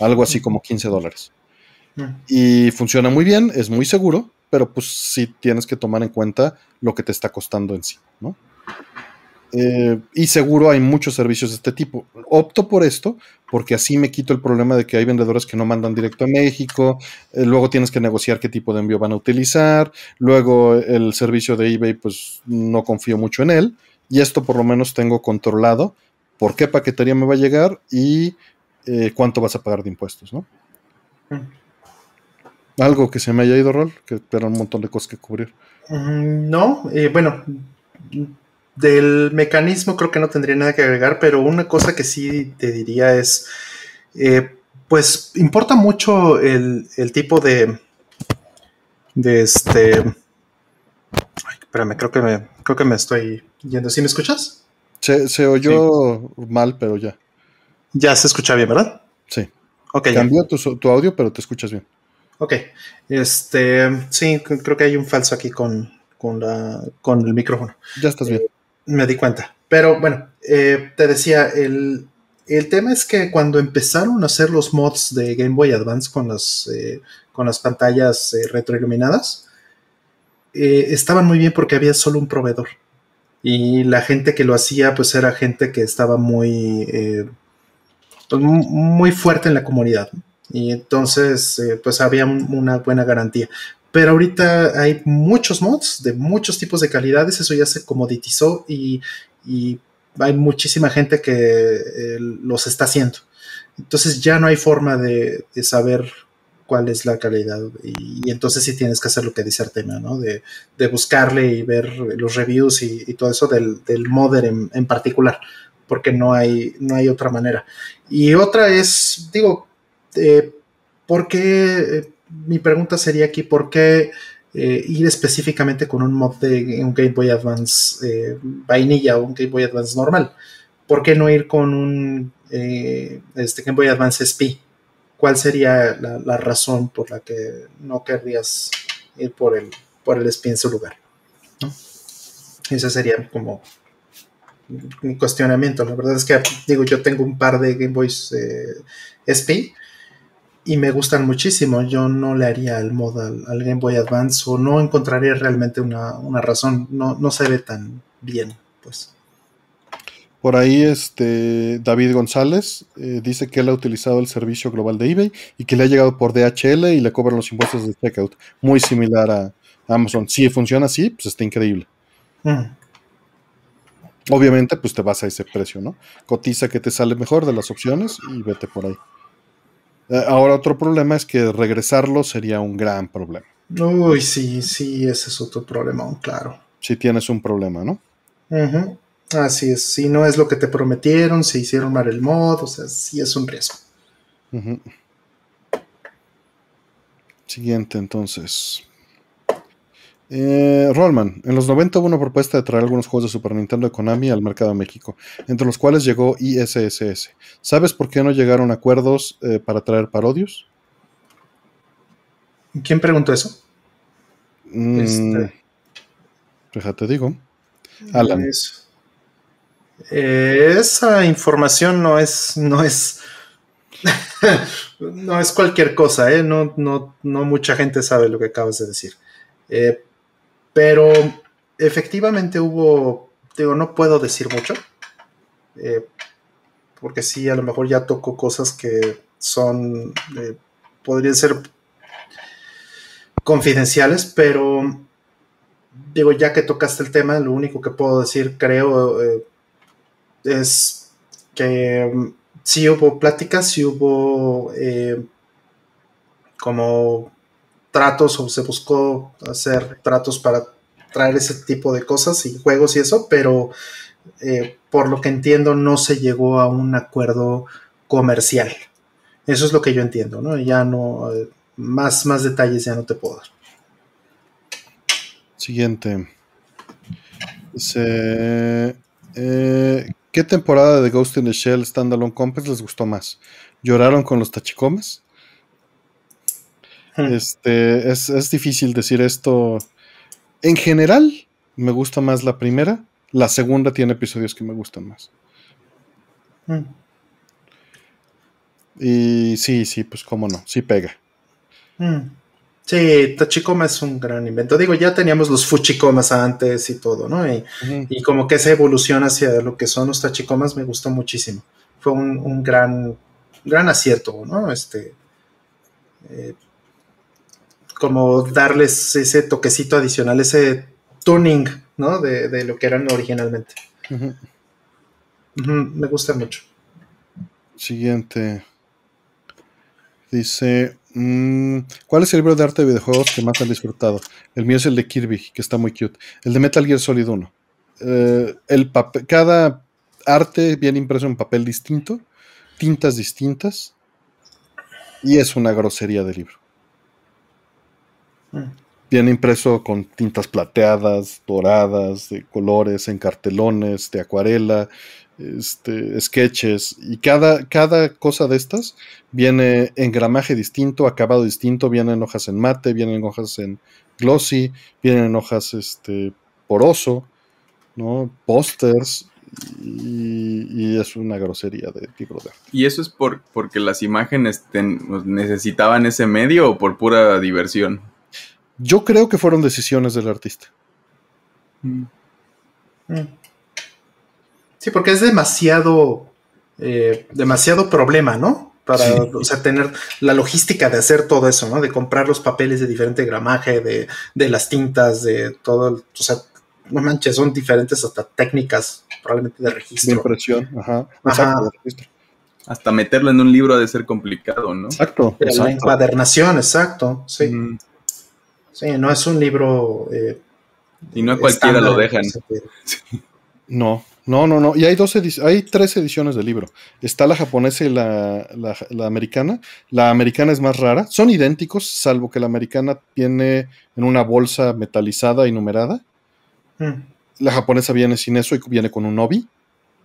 algo así como 15 dólares.
Mm.
Y funciona muy bien, es muy seguro, pero pues sí tienes que tomar en cuenta lo que te está costando en sí, ¿no? Eh, y seguro hay muchos servicios de este tipo. Opto por esto porque así me quito el problema de que hay vendedores que no mandan directo a México, eh, luego tienes que negociar qué tipo de envío van a utilizar, luego el servicio de eBay pues no confío mucho en él y esto por lo menos tengo controlado por qué paquetería me va a llegar y eh, cuánto vas a pagar de impuestos, ¿no?
Mm.
Algo que se me haya ido, Rol, que eran un montón de cosas que cubrir.
Mm, No, bueno, del mecanismo creo que no tendría nada que agregar, pero una cosa que sí te diría es, eh, pues importa mucho el, el tipo de, de este, ay, espérame, creo que me, creo que me estoy yendo. ¿Sí me escuchas?
Se, se oyó mal, pero ya.
Ya se escucha bien, ¿verdad?
Sí.
Ok, ya.
Cambió tu, tu audio, pero te escuchas bien.
Ok, este, sí, creo que hay un falso aquí con, con, la, con el micrófono.
Ya estás bien.
Me di cuenta. Pero bueno, eh, te decía, el, el tema es que cuando empezaron a hacer los mods de Game Boy Advance con las, eh, con las pantallas eh, retroiluminadas, estaban muy bien porque había solo un proveedor. Y la gente que lo hacía, pues era gente que estaba muy, pues, mu- muy fuerte en la comunidad. Y entonces, pues había un- una buena garantía. Pero ahorita hay muchos mods de muchos tipos de calidades, eso ya se comoditizó y, y hay muchísima gente que eh, los está haciendo. Entonces ya no hay forma de, de saber cuál es la calidad y, entonces sí tienes que hacer lo que dice Artemio, ¿no? De, de buscarle y ver los reviews y, todo eso del, del modder en, en particular, porque no hay, no hay otra manera. Y otra es, digo, eh, ¿por qué? Mi pregunta sería aquí, ¿por qué eh, ir específicamente con un mod de un Game Boy Advance eh, vainilla o un Game Boy Advance normal? ¿Por qué no ir con un eh, este Game Boy Advance SP? ¿Cuál sería la, razón por la que no querrías ir por el, por el SP en su lugar? ¿no? Ese sería como un cuestionamiento. La verdad es que, digo, yo tengo un par de Game Boys SP y me gustan muchísimo. Yo no le haría el mod al, al Game Boy Advance o no encontraría realmente una, una razón. No, no se ve tan bien, pues.
Por ahí, este David González eh, dice que él ha utilizado el servicio global de eBay y que le ha llegado por DHL y le cobran los impuestos de checkout. Muy similar a Amazon. Si funciona así, pues está increíble.
Mm.
Obviamente, pues te vas a ese precio, ¿no? Cotiza que te sale mejor de las opciones y vete por ahí. Eh, ahora, otro problema es que regresarlo sería un gran problema.
Uy, sí, sí, ese es otro problema, claro.
Si tienes un problema, ¿no?
Así es, si no es lo que te prometieron, se hicieron mal el mod, o sea, sí es un riesgo.
Siguiente, entonces. Eh, Rollman, en los 90 hubo una propuesta de traer algunos juegos de Super Nintendo de Konami al mercado de México, entre los cuales llegó ISSS. ¿Sabes por qué no llegaron a acuerdos eh, para traer parodios?
¿Quién preguntó eso?
Mm,
Este.
Déjate digo. Alan.
Eso. Eh, esa información no es, no es, *laughs* no es cualquier cosa, ¿eh? No, no, no mucha gente sabe lo que acabas de decir. Eh, pero efectivamente hubo, digo, no puedo decir mucho, eh, porque sí, a lo mejor ya toco cosas que son, eh, podrían ser confidenciales, pero digo, ya que tocaste el tema, lo único que puedo decir, creo, eh, es que mm, sí hubo pláticas, sí hubo como tratos o se buscó hacer tratos para traer ese tipo de cosas y juegos y eso, pero eh, por lo que entiendo no se llegó a un acuerdo comercial. Eso es lo que yo entiendo, ¿no? Ya no, eh, más, más detalles ya no te puedo dar.
Siguiente. Eh, ¿Qué temporada de Ghost in the Shell Standalone Complex les gustó más? ¿Lloraron con los tachicomes? *laughs* Este, es, es difícil decir esto. En general, me gusta más la primera. La segunda tiene episodios que me gustan más.
Mm.
Y sí, sí, pues cómo no, sí pega.
Mm. Sí, Tachikoma es un gran invento. Digo, ya teníamos los Fuchikomas antes y todo, ¿no? Y, y como que esa evolución hacia lo que son los Tachikomas me gustó muchísimo. Fue un, un gran, gran acierto, ¿no? Este, eh, como darles ese toquecito adicional, ese tuning, ¿no? De, de lo que eran originalmente. Me gusta mucho.
Siguiente. Dice, mm, ¿cuál es el libro de arte de videojuegos que más han disfrutado? El mío es el de Kirby, que está muy cute. El de Metal Gear Solid 1. Eh, el cada arte viene impreso en papel distinto, tintas distintas, y es una grosería de libro. Viene impreso con tintas plateadas, doradas, de colores, en cartelones, de acuarela, este, sketches, y cada, cada cosa de estas viene en gramaje distinto, acabado distinto, vienen en hojas en mate, vienen en hojas en glossy, vienen en hojas este, poroso, ¿no? Pósters, y, y es una grosería de libro de arte.
¿Y eso es por, porque las imágenes ten- pues, necesitaban ese medio o por pura diversión?
Yo creo que fueron decisiones del artista.
Mm. Sí, porque es demasiado, eh, demasiado problema, ¿no? Para
Sí.
o sea, tener la logística de hacer todo eso, ¿no? De comprar los papeles de diferente gramaje, de, de las tintas, de todo, o sea, no manches, son diferentes hasta técnicas probablemente de
De
registro.
impresión, ajá.
Ajá.
Exacto, de registro.
Hasta meterlo en un libro ha de ser complicado, ¿no?
Exacto,
De la encuadernación, exacto, sí.
Mm,
Sí, no es un libro... eh,
Y no a cualquiera lo dejan. *laughs*
No, no, no, no. Y hay dos hay tres ediciones del libro. Está la japonesa y la, la- la americana. La americana es más rara. Son idénticos, salvo que la americana viene en una bolsa metalizada y numerada.
Mm.
La japonesa viene sin eso y viene con un obi.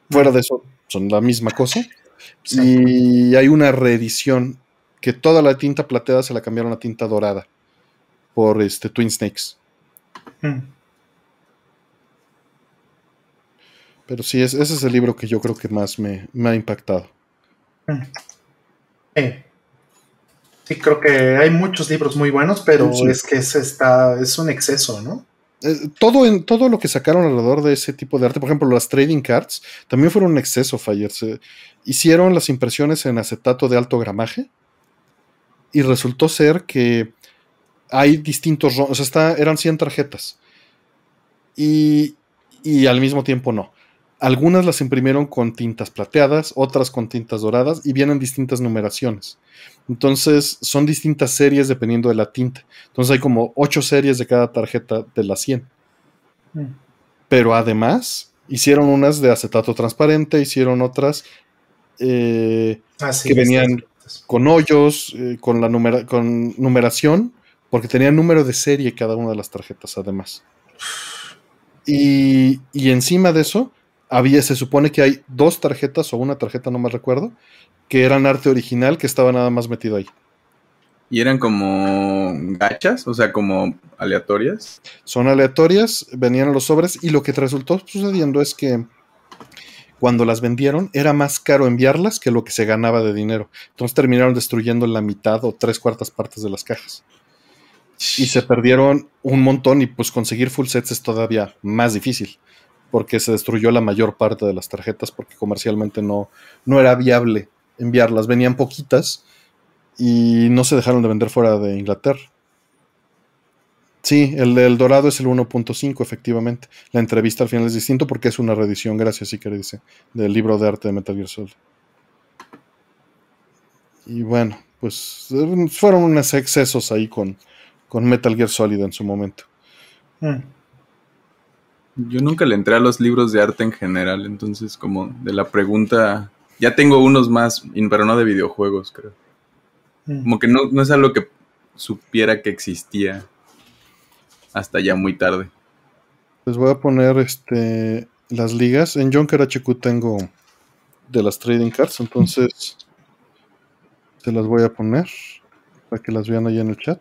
Fuera de eso, son la misma cosa.
Sí.
Y hay una reedición que toda la tinta plateada se la cambiaron a tinta dorada por este Twin Snakes.
Mm.
Pero sí, es- ese es el libro que yo creo que más me, me ha impactado.
Eh. Sí, creo que hay muchos libros muy buenos, pero
Sí.
es que es, está, es un exceso, ¿no?
Eh, todo, en, todo lo que sacaron alrededor de ese tipo de arte, por ejemplo, las trading cards, también fueron un exceso, Fire. Se hicieron las impresiones en acetato de alto gramaje y resultó ser que hay distintos, o sea, está, eran 100 tarjetas y, y al mismo tiempo no. Algunas las imprimieron con tintas plateadas, otras con tintas doradas y vienen distintas numeraciones. Entonces son distintas series dependiendo de la tinta. Entonces hay como 8 series de cada tarjeta de las 100.
Mm.
Pero además hicieron unas de acetato transparente, hicieron otras eh,
Ah, sí,
Que venían- con hoyos, eh, con, la numera- con numeración, porque tenían número de serie cada una de las tarjetas además. *sighs* Y, y encima de eso, había, se supone que hay dos tarjetas o una tarjeta, no me recuerdo, que eran arte original que estaba nada más metido ahí.
Y eran como gachas, o sea, como aleatorias.
Son aleatorias, venían a los sobres y lo que resultó sucediendo es que cuando las vendieron era más caro enviarlas que lo que se ganaba de dinero. Entonces terminaron destruyendo la mitad o tres cuartas partes de las cajas. Y se perdieron un montón y pues conseguir full sets es todavía más difícil porque se destruyó la mayor parte de las tarjetas porque comercialmente no, no era viable enviarlas. Venían poquitas y no se dejaron de vender fuera de Inglaterra. Sí, el del dorado es el 1.5, efectivamente. La entrevista al final es distinto porque es una reedición, gracias, sí que dice, del libro de arte de Metal Gear Solid. Y bueno, pues eh, fueron unos excesos ahí con, con Metal Gear Solid en su momento.
Mm.
Yo nunca le entré a los libros de arte en general, entonces como de la pregunta, ya tengo unos más, pero no de videojuegos, creo.
Mm.
Como que no, no es algo que supiera que existía hasta ya muy tarde.
Les voy a poner este las ligas. En Junker HQ tengo de las trading cards, entonces *laughs* se las voy a poner para que las vean ahí en el chat.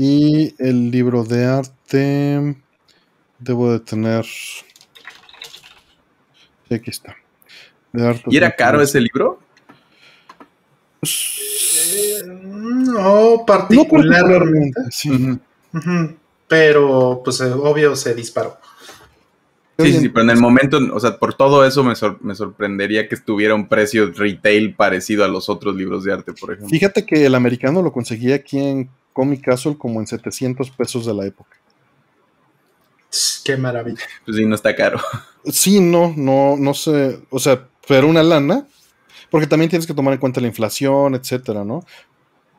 Y el libro de arte debo de tener. Sí, aquí está. De arte
¿Y era caro ese libro?
Eh, No
No
particularmente.
Sí.
Pero, pues, eh, obvio, se disparó.
Sí, sí, sí, pero en el momento, o sea, por todo eso me, sor- me sorprendería que estuviera un precio retail parecido a los otros libros de arte, por ejemplo.
Fíjate que el americano lo conseguí aquí en Comic Castle como en 700 pesos de la época.
Qué maravilla.
Pues sí, no está caro.
Sí, no, no, no sé, o sea, pero una lana, porque también tienes que tomar en cuenta la inflación, etcétera, ¿no?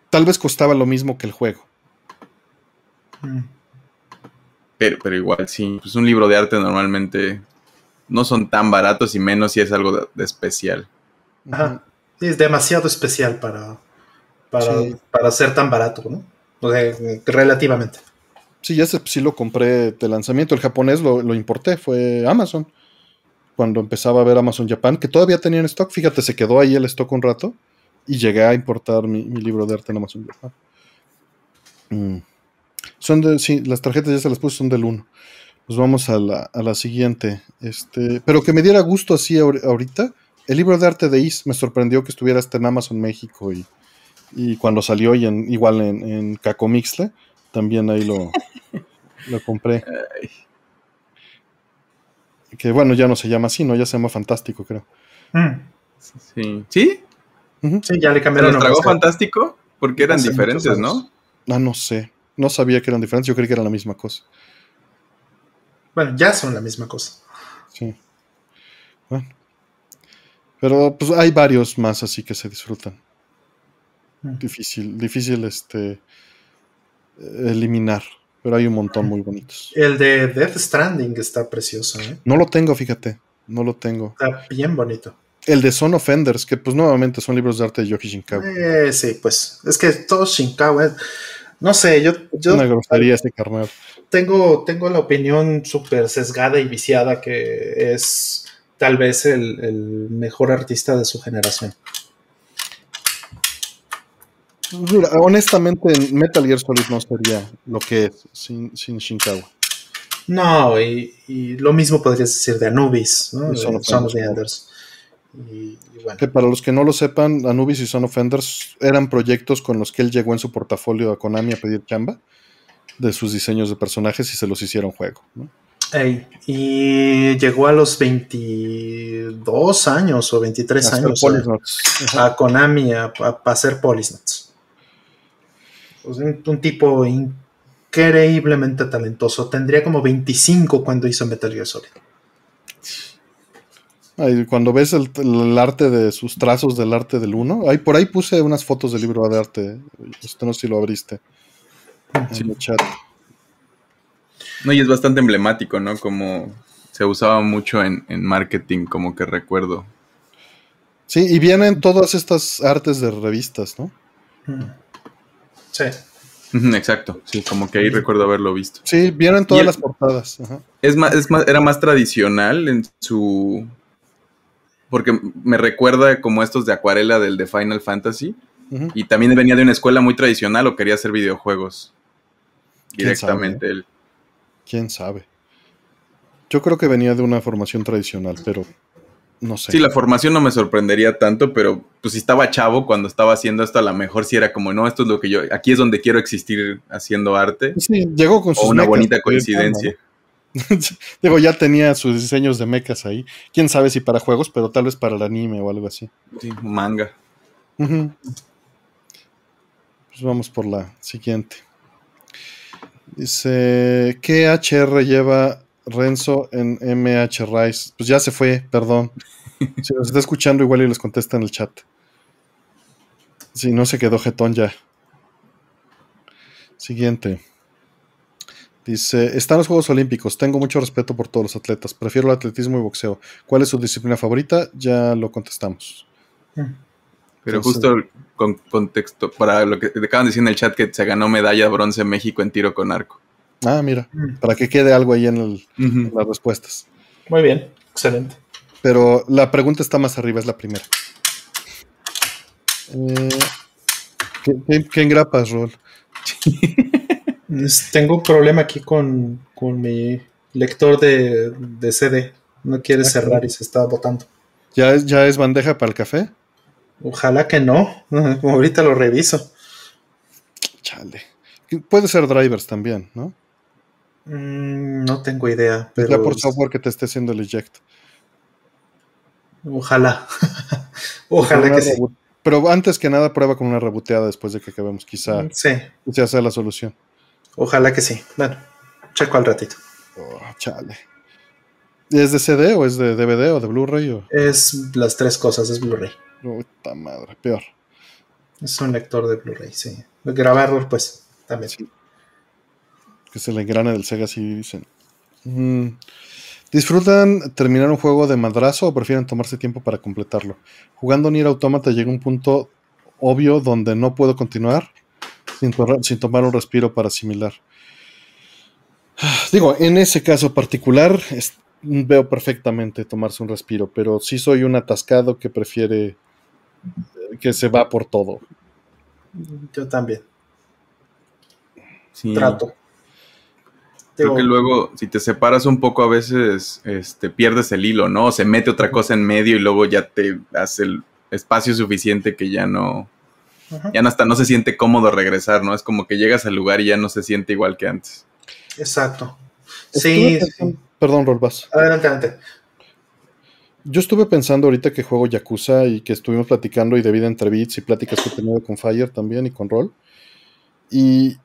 Tal vez costaba lo mismo que el juego.
Mm.
Pero, pero igual, sí. Pues un libro de arte normalmente no son tan baratos y menos si es algo de, de especial.
Ajá. Sí, es demasiado especial para, para,
Sí.
para ser tan barato, ¿no? Eh, relativamente.
Sí, ya sé, sí lo compré de lanzamiento. El japonés lo, lo importé, fue Amazon. Cuando empezaba a ver Amazon Japan, que todavía tenían stock, fíjate, se quedó ahí el stock un rato y llegué a importar mi, libro de arte en Amazon Japan. Mm. Son de, sí, las tarjetas ya se las puse, son del 1. Pues vamos a la, a la siguiente. Este, pero que me diera gusto así ahor- ahorita. El libro de arte de Is me sorprendió que estuviera hasta en Amazon México y, y cuando salió y en, igual en, en Cacomixle, también ahí lo, lo compré. Que bueno, ya no se llama así, ¿no? Ya se llama Fantástico, creo.
Mm.
sí. ¿Sí?
Ya le
¿Se
cambiaron
los tragó fantástico? Porque eran
Hace
diferentes, ¿no?
Ah, no sé. No sabía que eran diferentes. Yo creí que eran la misma cosa.
Bueno, ya son la misma cosa.
Sí. Bueno. Pero pues hay varios más así que se disfrutan. Difícil, difícil este eliminar. Pero hay un montón muy bonitos.
El de Death Stranding está precioso, ¿eh?
No lo tengo, fíjate. No lo tengo.
Está bien bonito.
El de Son Offenders, que pues nuevamente son libros de arte de Yoki Shinkawa.
Eh, sí, pues es que todo Shinkawa. No sé, yo, yo
Una grosería ese carnal.
tengo, tengo la opinión súper sesgada y viciada que es tal vez el, el mejor artista de su generación.
Mira, honestamente, en Metal Gear Solid no sería lo que es sin, sin Shinkawa.
No, y, y lo mismo podrías decir de Anubis, ¿no?
Son of
Son. Y, y bueno,
Que para los que no lo sepan, Anubis y Son Offenders eran proyectos con los que él llegó en su portafolio a Konami a pedir chamba de sus diseños de personajes y se los hicieron juego. ¿no?
ey, y llegó a los 22 años o 23
Hasta
años a, a Konami a, a- hacer Polysnots. Pues un, un tipo increíblemente talentoso. Tendría como 25 cuando hizo Metal Gear Solid.
Ay, cuando ves el, el arte de sus trazos del arte del uno, ahí por ahí puse unas fotos del libro de arte. Esto no sé si lo abriste en el chat.
No, y es bastante emblemático, ¿no? Como se usaba mucho en, en marketing, como que recuerdo.
Sí, y vienen todas estas artes de revistas, ¿no?
Mm. Sí.
Exacto, sí, como que ahí recuerdo haberlo visto.
Sí, vienen todas
el-
las portadas. Ajá.
Es más, es más, era más tradicional en su. Porque me recuerda como estos de acuarela del de Final Fantasy. Y también venía de una escuela muy tradicional o quería hacer videojuegos.
¿Quién
Directamente él.
¿Quién sabe? Yo creo que venía de una formación tradicional, pero no sé.
Sí, la formación no me sorprendería tanto, pero pues si estaba chavo cuando estaba haciendo esto, a lo mejor sí era como, no, esto es lo que yo, aquí es donde quiero existir haciendo arte.
Sí, llegó con sus
O una
mecas,
bonita coincidencia. *laughs*
Digo, ya tenía sus diseños de mecas ahí. Quién sabe si para juegos, pero tal vez para el anime o algo así.
Sí, manga.
Pues vamos por la siguiente. Dice, ¿qué HR lleva Renzo en MH Rise? Pues ya se fue, perdón. *laughs* Si nos está escuchando, igual y les contesta en el chat. Si no se quedó jetón ya. Siguiente. Dice, están los Juegos Olímpicos. Tengo mucho respeto por todos los atletas. Prefiero el atletismo y boxeo. ¿Cuál es su disciplina favorita? Ya lo contestamos.
Pero
Entonces-
justo con contexto, para lo que te acaban de decir en el chat que se ganó medalla de bronce México en tiro con arco.
Ah, mira, para que quede algo ahí en, el- en las respuestas.
Muy bien, excelente.
Pero la pregunta está más arriba, es la primera. Eh, ¿qué, qué, qué engrapas, Rol? *laughs*
Tengo un problema aquí con, con mi lector de, de CD. No quiere cerrar y se está botando.
¿Ya es, ¿Ya es bandeja para el café?
Ojalá que no. *laughs* Ahorita lo reviso.
Chale. Puede ser drivers también, ¿no?
Mm, no tengo idea,
Ya
pero
por software que te esté haciendo el eject.
ojalá. *laughs* ojalá que sí.
Pero antes que nada, prueba con una reboteada después de que acabemos. Quizá
Sí,
quizá sea la solución.
ojalá que sí. Bueno, checo al ratito.
Oh, chale. ¿Es de CD o es de DVD o de Blu-ray? O...
Es las tres cosas, es Blu-ray.
Puta madre, peor.
Es un lector de Blu-ray, sí. Grabarlo, pues, también.
Sí. Que se le engrane del Sega, así dicen. Mm. ¿Disfrutan terminar un juego de madrazo o prefieren tomarse tiempo para completarlo? Jugando Nier Automata llega un punto obvio donde no puedo continuar sin, to- sin tomar un respiro para asimilar. Digo, en ese caso particular es- veo perfectamente tomarse un respiro, pero sí soy un atascado que prefiere eh, que se va por todo.
Yo también.
Sí.
Trato.
Creo
Digo,
que luego, si te separas un poco, a veces este, pierdes el hilo, ¿no? O se mete otra cosa en medio y luego ya te hace el espacio suficiente que ya no,
Ajá,
ya no hasta no se siente cómodo regresar, ¿no? Es como que llegas al lugar y ya no se siente igual que antes.
Exacto. Sí,
pensando-
sí.
Perdón, Rolbas.
Adelante, adelante.
Yo estuve pensando ahorita que juego Yakuza y que estuvimos platicando y debido a entrevistas y pláticas que he tenido con Fire también y con Roll. Y,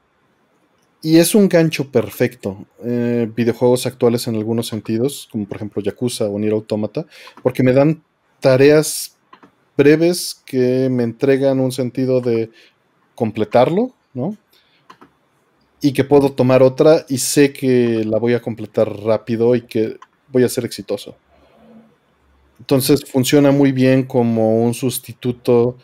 y es un gancho perfecto. eh, videojuegos actuales en algunos sentidos, como por ejemplo Yakuza o Nier Automata, porque me dan tareas breves que me entregan un sentido de completarlo, ¿no? Y que puedo tomar otra y sé que la voy a completar rápido y que voy a ser exitoso. Entonces funciona muy bien como un sustituto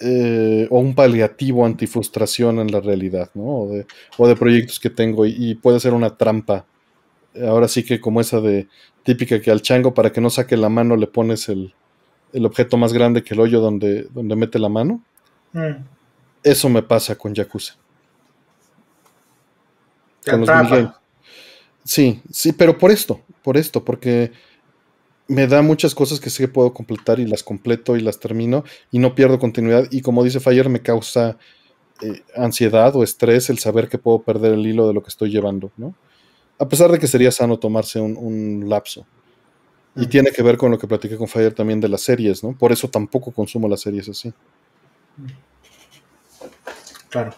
eh, o un paliativo antifrustración en la realidad, ¿no? O de, o de proyectos que tengo y, y puede ser una trampa. Ahora sí que como esa de típica que al chango para que no saque la mano le pones el, el objeto más grande que el hoyo donde, donde mete la mano.
Mm,
Eso me pasa con Yakuza. con los. Sí, sí, pero por esto, por esto, porque me da muchas cosas que sé que puedo completar y las completo y las termino y no pierdo continuidad. Y como dice Fire, me causa eh, ansiedad o estrés el saber que puedo perder el hilo de lo que estoy llevando, ¿no? A pesar de que sería sano tomarse un, lapso. Y tiene que ver con lo que platiqué con Fire también de las series, ¿no? Por eso tampoco consumo las series así.
Claro.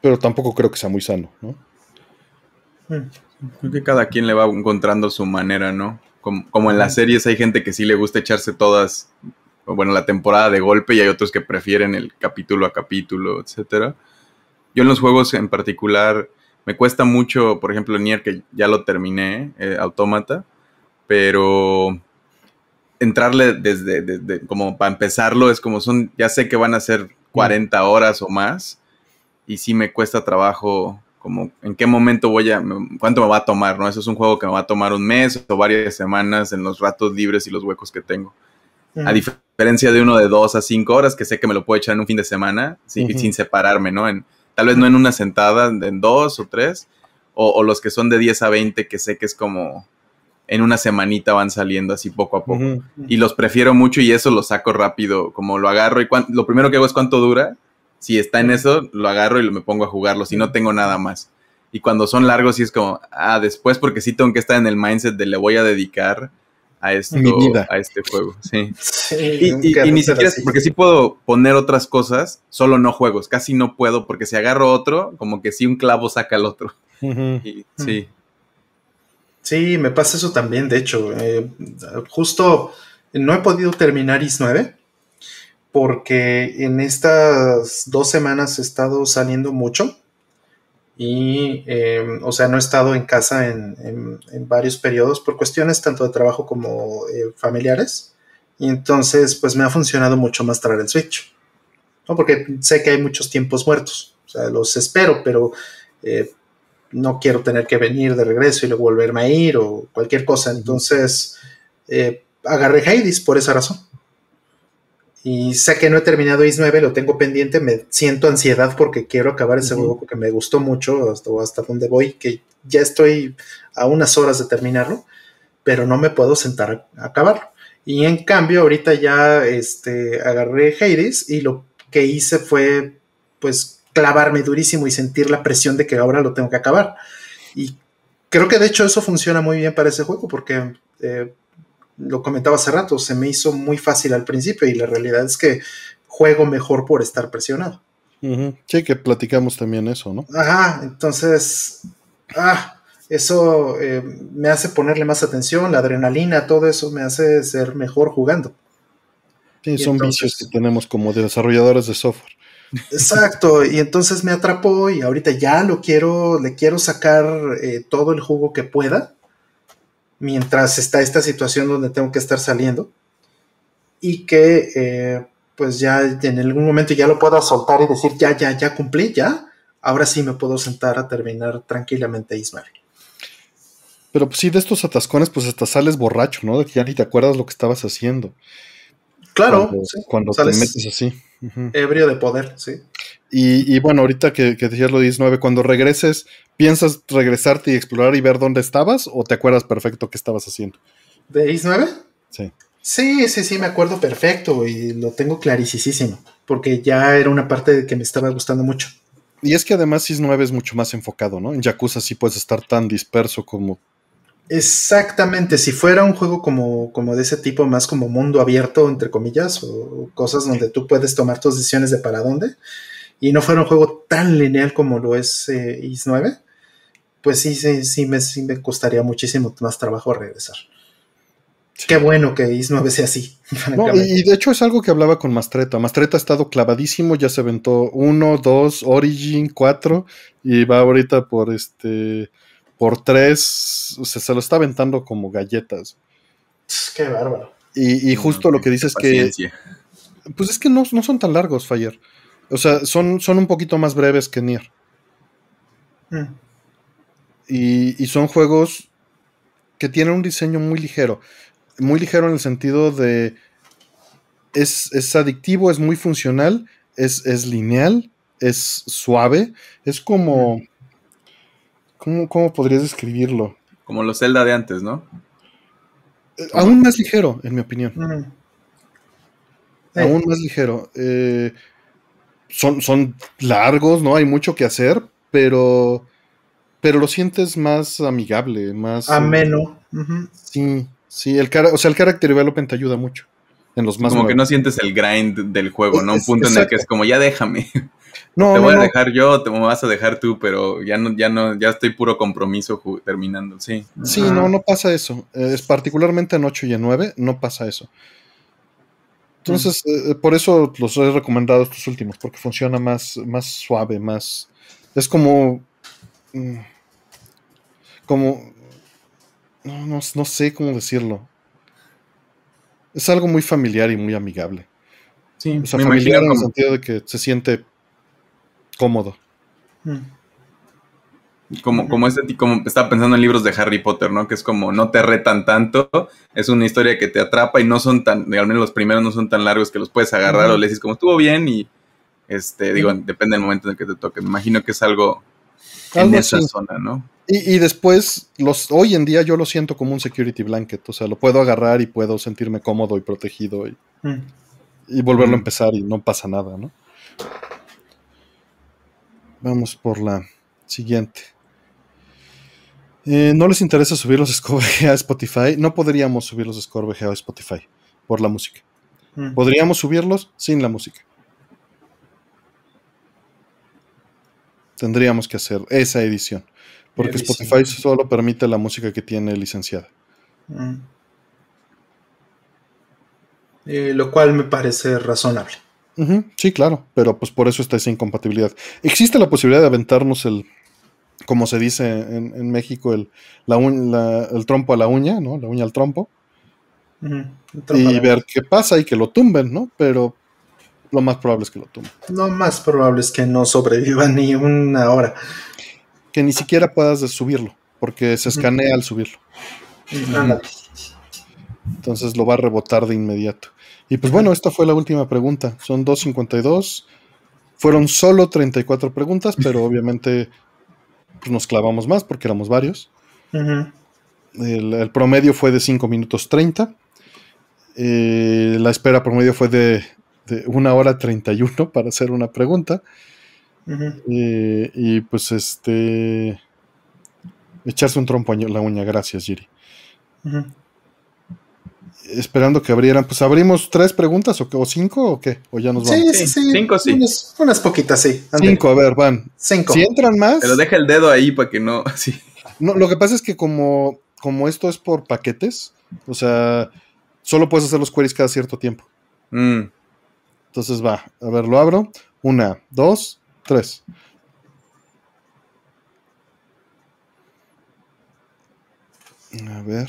Pero tampoco creo que sea muy sano, ¿no?
Creo que cada quien le va encontrando su manera, ¿no? Como, en las series hay gente que sí le gusta echarse todas, bueno, la temporada de golpe y hay otros que prefieren el capítulo a capítulo, etcétera. Yo en los juegos en particular me cuesta mucho, por ejemplo, Nier, que ya lo terminé, eh, Autómata, pero entrarle desde, desde, como para empezarlo es como son, ya sé que van a ser 40 horas o más y sí me cuesta trabajo como en qué momento voy a, cuánto me va a tomar, ¿no? Eso es un juego que me va a tomar un mes o varias semanas en los ratos libres y los huecos que tengo. A diferencia de uno de dos a cinco horas, que sé que me lo puedo echar en un fin de semana sin, sin separarme, ¿no? En, tal vez no en una sentada, en dos o tres, o, los que son de 10 a 20, que sé que es como en una semanita van saliendo así poco a poco. Y los prefiero mucho y eso lo saco rápido, como lo agarro y lo primero que hago es cuánto dura si está en eso, lo agarro y me pongo a jugarlo, si no tengo nada más. Y cuando son largos, sí es como, ah, después porque sí tengo que estar en el mindset de le voy a dedicar a esto, a este juego. Sí. *laughs* y, ni siquiera, porque sí puedo poner otras cosas, solo no juegos, casi no puedo, porque si agarro otro, como que si un clavo saca el otro. sí.
Sí, me pasa eso también, de hecho. Eh, justo no he podido terminar IS 9 porque en estas dos semanas he estado saliendo mucho y, em, o sea, no he estado en casa en, varios periodos por cuestiones tanto de trabajo como eh, familiares. Y entonces, pues me ha funcionado mucho más traer el Switch. ¿no? Porque sé que hay muchos tiempos muertos. O sea, los espero, pero eh, no quiero tener que venir de regreso y luego volverme a ir o cualquier cosa. Entonces, eh, agarré Hades por esa razón y sé que no he terminado Is 9, lo tengo pendiente, me siento ansiedad porque quiero acabar ese juego porque me gustó mucho hasta, hasta donde voy, que ya estoy a unas horas de terminarlo, pero no me puedo sentar a, acabarlo. Y en cambio, ahorita ya este, agarré Hades y lo que hice fue pues clavarme durísimo y sentir la presión de que ahora lo tengo que acabar. Y creo que de hecho eso funciona muy bien para ese juego porque eh, lo comentaba hace rato, se me hizo muy fácil al principio y la realidad es que juego mejor por estar presionado.
Sí, que platicamos también eso, ¿no?
Ajá, entonces, ah, eso eh, me hace ponerle más atención, la adrenalina, todo eso me hace ser mejor jugando.
Sí, son vicios que tenemos como desarrolladores de software.
Exacto, y entonces me atrapó y ahorita ya lo quiero, le quiero sacar eh, todo el jugo que pueda mientras está esta situación donde tengo que estar saliendo y que eh, pues ya en algún momento ya lo pueda soltar y decir ya, ya, ya cumplí, ya, ahora sí me puedo sentar a terminar tranquilamente Ismael.
Pero pues sí, de estos atascones, pues hasta sales borracho, ¿no? De que ya ni te acuerdas lo que estabas haciendo.
Claro,
cuando, te metes así.
Ebrio de poder, sí.
Y, bueno, ahorita que, que decías lo 19, cuando regreses, ¿piensas regresarte y explorar y ver dónde estabas o te acuerdas perfecto qué estabas haciendo?
¿De Is 9?
Sí.
Sí, sí, sí, me acuerdo perfecto y lo tengo clarísimo, porque ya era una parte que me estaba gustando mucho.
Y es que además Is 9 es mucho más enfocado, ¿no? En Yakuza sí puedes estar tan disperso como...
Exactamente, si fuera un juego como, como de ese tipo, más como mundo abierto, entre comillas, o cosas donde tú puedes tomar tus decisiones de para dónde, y no fuera un juego tan lineal como lo es eh, Is 9, pues sí, sí, sí me, sí me costaría muchísimo más trabajo regresar. Qué bueno que Is 9 sea así. *laughs*
y de hecho es algo que hablaba con Mastreta. Mastreta ha estado clavadísimo, ya se aventó 1, 2, Origin, 4 y va ahorita por este por 3, o sea, se lo está aventando como galletas.
Qué bárbaro.
Y, justo lo que dices que... Pues es que no, no son tan largos, Fire. O sea, son, son un poquito más breves que Nier. Mm. Y, son juegos que tienen un diseño muy ligero. Muy ligero en el sentido de. Es, adictivo, es muy funcional, es, es, lineal, es suave. Es como. ¿Cómo, ¿Cómo podrías describirlo?
Como los Zelda de antes, ¿no?
Eh, aún más ligero, en mi opinión.
Mm.
Aún más ligero. Eh, son, son largos, ¿no? Hay mucho que hacer, pero, pero lo sientes más amigable, más...
Ameno. Ujú.
Sí, sí, el cara, o sea, el character development te ayuda mucho. En los más
como que no sientes el grind del juego, ¿no? Un punto en el que es como, ya déjame.
No,
te voy
no.
a dejar yo, te me vas a dejar tú, pero ya no, ya no, ya estoy puro compromiso terminando, sí.
Sí,
Ajá.
no, no pasa eso. Es particularmente en 8 y en 9, no pasa eso. Entonces, eh, por eso los he recomendado estos últimos, porque funciona más, más suave, más. Es como. mm, Como. No, no, no sé cómo decirlo. Es algo muy familiar y muy amigable.
Sí,
O sea, familiar en el
como,
sentido de que se siente cómodo.
Mm.
como, como este, como estaba pensando en libros de Harry Potter, ¿no? Que es como no te retan tanto, es una historia que te atrapa y no son tan, al menos los primeros no son tan largos que los puedes agarrar o le dices como estuvo bien y este, digo, depende del momento en el que te toque. Me imagino que es algo, en esa
así.
zona, ¿no?
Y, y después, los, hoy en día yo lo siento como un security blanket. O sea, lo puedo agarrar y puedo sentirme cómodo y protegido y,
Mm.
y volverlo a
Mm.
empezar y no pasa nada, ¿no? Vamos por la siguiente. Eh, ¿No les interesa subir los score a Spotify? No podríamos subir los score a Spotify por la música.
Mm.
Podríamos subirlos sin la música. Tendríamos que hacer esa edición. Porque
Edición.
Spotify solo permite la música que tiene licenciada.
Mm. Eh, lo cual me parece razonable.
Sí, claro, pero pues por eso está esa incompatibilidad. Existe la posibilidad de aventarnos el, como se dice en, en México, el, la la- el trompo a la uña, ¿no? La uña al trompo. Y ver qué pasa y que lo tumben, ¿no? Pero lo más probable es que lo tumben.
Lo más probable es que no sobreviva *laughs* ni una hora.
Que ni siquiera puedas subirlo, porque se escanea al subirlo. Entonces lo va a rebotar de inmediato. Y pues bueno, esta fue la última pregunta. Son 2.52. Fueron solo 34 preguntas, pero *laughs* obviamente pues, nos clavamos más porque éramos varios. El, el promedio fue de 5 minutos 30. Eh, la espera promedio fue de, de 1 hora 31 *laughs* para hacer una pregunta. Eh, y pues este. Echarse un trompo a la uña, gracias, Giri.
Ujú.
Esperando que abrieran. Pues abrimos tres preguntas o, o cinco o qué? O ya nos vamos.
Sí, sí, sí.
Cinco, sí.
Unas, unas poquitas, sí.
Cinco, a ver, van.
Cinco.
Si entran más.
Pero deja el dedo ahí para que no, *laughs* sí.
No, lo que pasa es que como, como esto es por paquetes, o sea, solo puedes hacer los queries cada cierto tiempo.
Mm,
Entonces va, a ver, lo abro. Una, dos, tres. A ver.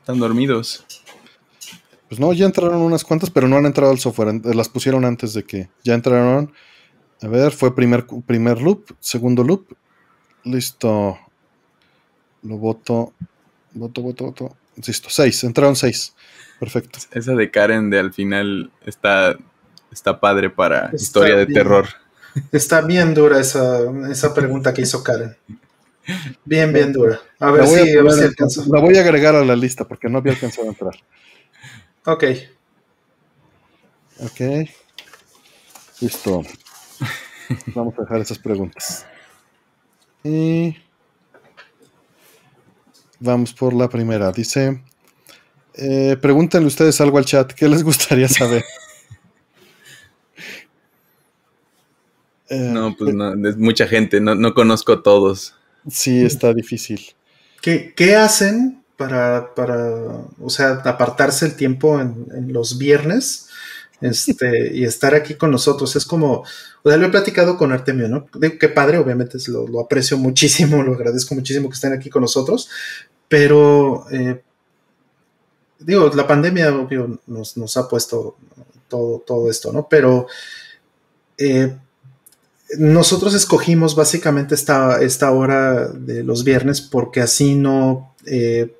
Están dormidos.
Pues no, ya entraron unas cuantas, pero no han entrado al software. en- Las pusieron antes de que. Ya entraron. A ver, fue primer, primer loop, segundo loop. Listo. Lo voto. Voto, voto, voto. Listo, seis. Entraron seis. Perfecto.
Esa de Karen de al final está, está padre para
Está
historia de
bien.
terror.
Está bien dura esa, esa pregunta que hizo Karen. Bien, bien dura. A ver
a
si, a ver si alcanzo.
la voy a agregar a la lista porque no había alcanzado a entrar.
Ok.
Ok. Listo. Vamos a dejar esas preguntas. Y vamos por la primera. Dice, eh, pregúntenle ustedes algo al chat. ¿Qué les gustaría saber? Eh, *laughs*
No, pues no, es mucha gente, no, no conozco todos.
Sí, está difícil.
¿Qué, qué hacen para, para, o sea, apartarse el tiempo en, en los viernes este, *laughs* y estar aquí con nosotros? Es como, o sea, lo he platicado con Artemio, ¿no? Digo, qué padre, obviamente es- lo, lo aprecio muchísimo, *laughs* lo agradezco muchísimo que estén aquí con nosotros, pero, eh, digo, la pandemia, obvio, nos, nos ha puesto todo, todo esto, ¿no? Pero... eh, nosotros escogimos básicamente esta, esta hora de los viernes porque así no eh,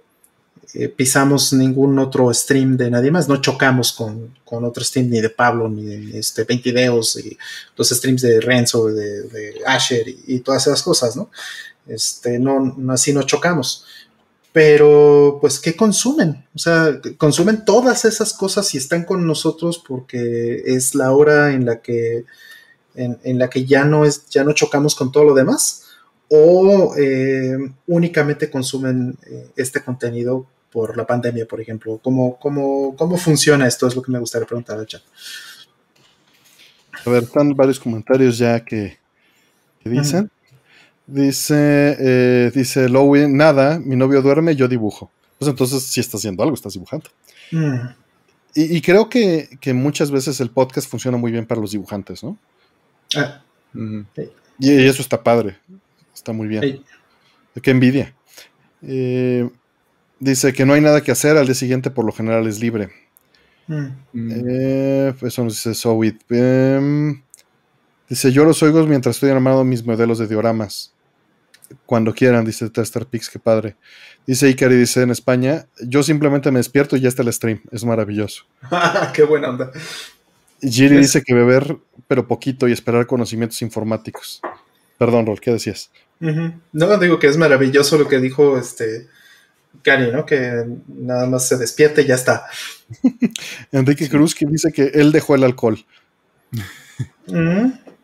eh, pisamos ningún otro stream de nadie más, no chocamos con, con otro stream ni de Pablo, ni de este, 20 videos, y los streams de Renzo, de, de Asher y, y todas esas cosas, ¿no? Este, no, no así no chocamos. pero pues ¿qué consumen? O sea, consumen todas esas cosas y están con nosotros porque es la hora en la que en, la que ya no es ya no chocamos con todo lo demás o eh, únicamente consumen eh, este contenido por la pandemia, por ejemplo. ¿Cómo, cómo, cómo funciona esto? Es lo que me gustaría preguntar al chat.
A ver, están varios comentarios ya que, dicen. Dice, eh, dice Lowy, nada, mi novio duerme, yo dibujo. Pues entonces si estás haciendo algo, estás dibujando. Mm. Y, creo que, muchas veces el podcast funciona muy bien para los dibujantes, ¿no? Ah. y, eso está padre, está muy bien. Qué envidia. Eh, dice que no hay nada que hacer, al día siguiente por lo general es libre. Mm. Eh, eso nos dice Sowit. Em, dice, yo los oigo mientras estoy armando mis modelos de dioramas. Cuando quieran, dice Tester Pix, qué padre. Dice Ikari, dice en España, yo simplemente me despierto y ya está el stream. Es maravilloso. *laughs*
qué buena onda.
Giri dice que beber, pero poquito, y esperar conocimientos informáticos. Perdón, Rol, ¿qué decías?
No, digo que es maravilloso lo que dijo este Cari, ¿no? Que nada más se despierte y ya está. *laughs*
Enrique Cruz que dice que él dejó el alcohol.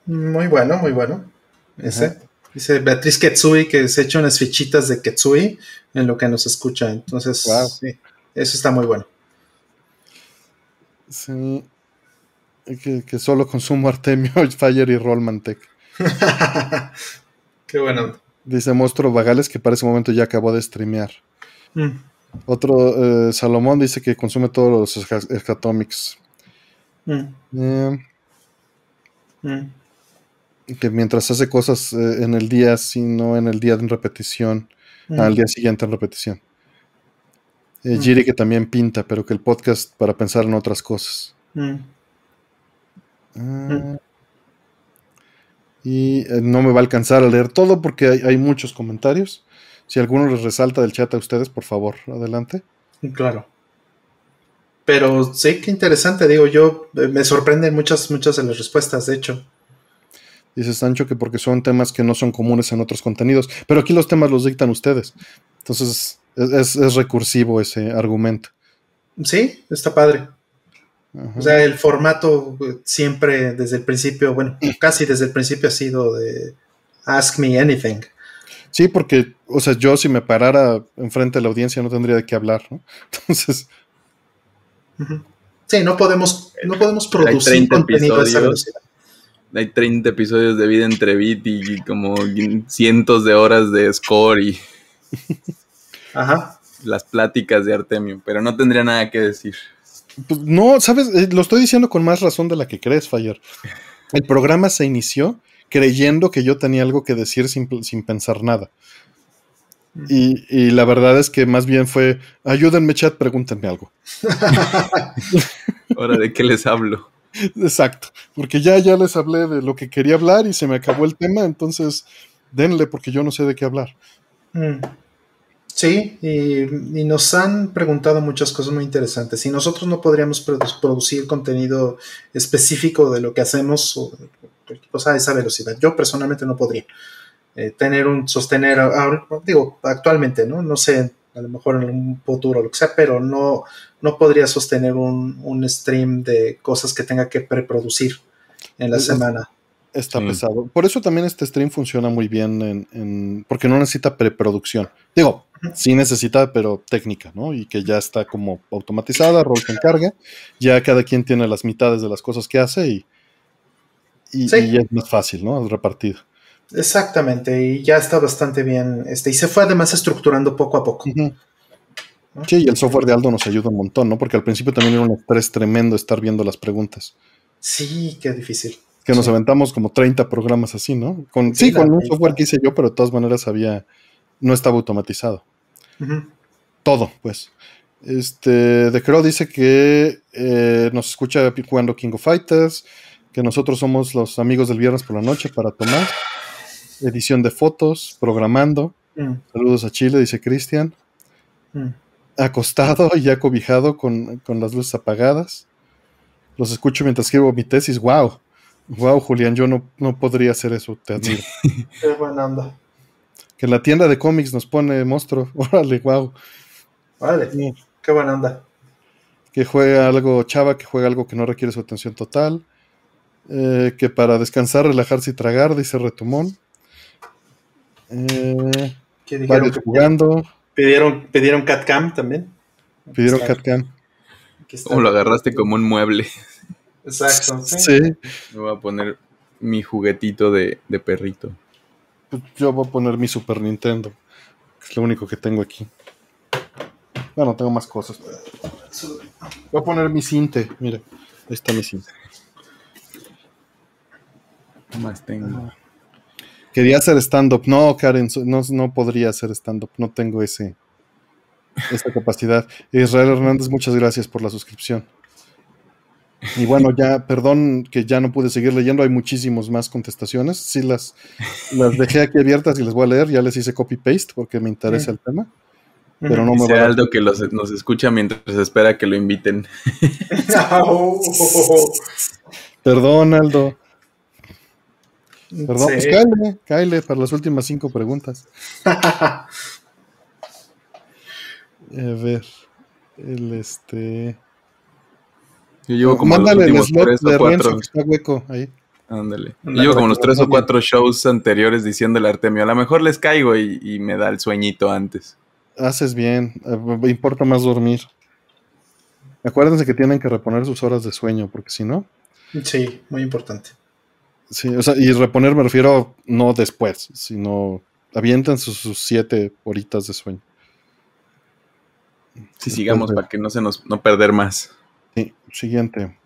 muy bueno, muy bueno. Ese. Dice Beatriz Ketsui que se echa unas fichitas de Ketsui en lo que nos escucha. Entonces, sí, eso está muy bueno.
Sí. Que, solo consumo *laughs* Artemio, Fire y Rollmantec. *laughs*
Qué bueno.
Dice Monstruo Vagales que para ese momento ya acabó de streamear. Mm. Otro, eh, Salomón dice que consume todos los escatomics. Mm. Eh, mm. Que mientras hace cosas eh, en el día, sino en el día en repetición, al día siguiente en repetición. Giri que también pinta, pero que el podcast para pensar en otras cosas. Ah. y no me va a alcanzar a leer todo porque hay muchos comentarios. Si alguno les resalta del chat a ustedes, por favor, adelante.
Claro. Pero sí, qué interesante, digo yo, eh, me sorprenden muchas, muchas de las respuestas, de hecho.
Dice Sancho que porque son temas que no son comunes en otros contenidos, pero aquí los temas los dictan ustedes. Entonces es, recursivo ese argumento.
Sí, está padre. O sea, el formato eh, siempre desde el principio, bueno, casi desde el principio ha sido de Ask Me Anything.
Sí, porque, o sea, yo si me parara enfrente de la audiencia no tendría de qué hablar, ¿no? *laughs* Entonces.
Sí, no podemos, no podemos producir contenido
a esa velocidad. Hay 30 episodios de vida entre Bit y como cientos de horas de score y.
Ajá.
Las pláticas de Artemio, pero no tendría nada que decir.
Pues no, sabes, eh, lo estoy diciendo con más razón de la que crees, Fire. El programa se inició creyendo que yo tenía algo que decir sin, pensar nada. Y, la verdad es que más bien fue, ayúdenme chat, pregúntenme algo.
Ahora, ¿de qué les hablo?
Exacto, porque ya, ya les hablé de lo que quería hablar y se me acabó el tema, entonces denle porque yo no sé de qué hablar. Mm.
Sí, y, nos han preguntado muchas cosas muy interesantes. Si nosotros no podríamos producir contenido específico de lo que hacemos o a esa velocidad, yo personalmente no podría eh, tener un sostener, digo, actualmente, ¿no? No sé, a lo mejor en un futuro, lo que sea, pero no, no podría sostener un, un stream de cosas que tenga que preproducir en la semana.
Está pesado. Por eso también este stream funciona muy bien en, porque no necesita preproducción. Digo, sí necesita, pero técnica, ¿no? Y que ya está como automatizada, rol que encarga. Ya cada quien tiene las mitades de las cosas que hace y, y, ya es más fácil, ¿no? Repartido.
Exactamente, y ya está bastante bien. Este, y se fue además estructurando poco a poco.
Sí, y el software de Aldo nos ayuda un montón, ¿no? Porque al principio también era un estrés tremendo estar viendo las preguntas.
Sí, qué difícil
que nos aventamos como 30 programas así, ¿no? Con, sí, con un software que hice yo, pero de todas maneras había, no estaba automatizado. Todo, pues. Este, De Crow dice que eh, nos escucha jugando King of Fighters, que nosotros somos los amigos del viernes por la noche para tomar, edición de fotos, programando. Mm. Saludos a Chile, dice Cristian. Mm. Acostado y ya cobijado con, con, las luces apagadas. Los escucho mientras escribo mi tesis. ¡Wow! Wow, Julián, yo no, no podría hacer eso, te admiro.
Qué buena onda.
Que en la tienda de cómics nos pone monstruo. *laughs* Órale, wow.
Vale,
Sí.
qué buena onda.
Que juega algo chava, que juega algo que no requiere su atención total. Eh, que para descansar, relajarse y tragar, dice Retumón. Eh,
¿Qué dijeron?
varios jugando.
Pidieron, pidieron CatCam también.
Pidieron CatCam.
Como lo agarraste como un mueble.
Exacto. Sí.
Sí.
Me voy a poner mi juguetito de, de perrito.
Pues Yo voy a poner mi Super Nintendo. que es lo único que tengo aquí. Bueno, tengo más cosas. Voy a poner mi cinte. Mira, ahí está mi cinte.
¿Qué más tengo?
Quería hacer stand-up. No, Karen, no, no podría hacer stand-up. No tengo ese, esa *laughs* capacidad. Israel Hernández, muchas gracias por la suscripción. Y bueno, ya, perdón que ya no pude seguir leyendo. Hay muchísimos más contestaciones. Sí, las, las dejé aquí abiertas y las voy a leer. Ya les hice copy-paste porque me interesa el tema. Pero no me va
Aldo que los- nos escucha mientras espera que lo inviten. *laughs*
Perdón, Aldo. Perdón,
Sí.
pues cáele, cáele para las últimas cinco preguntas. *laughs* A ver, el este.
Yo llevo como
Mándale
los
el
últimos
slot
tres
de
o cuatro.
Renzo, que está hueco ahí.
Ándale. Yo llevo como los tres o cuatro shows anteriores diciéndole a Artemio, a lo mejor les caigo y, y me da el sueñito antes.
Haces bien, eh, me importa más dormir. Acuérdense que tienen que reponer sus horas de sueño, porque si no.
Sí, muy importante.
Sí, o sea, y reponer me refiero no después, sino avienten sus, sus siete horitas de sueño.
Si sigamos
Entonces-
para que no se nos no perder más.
Sí, siguiente.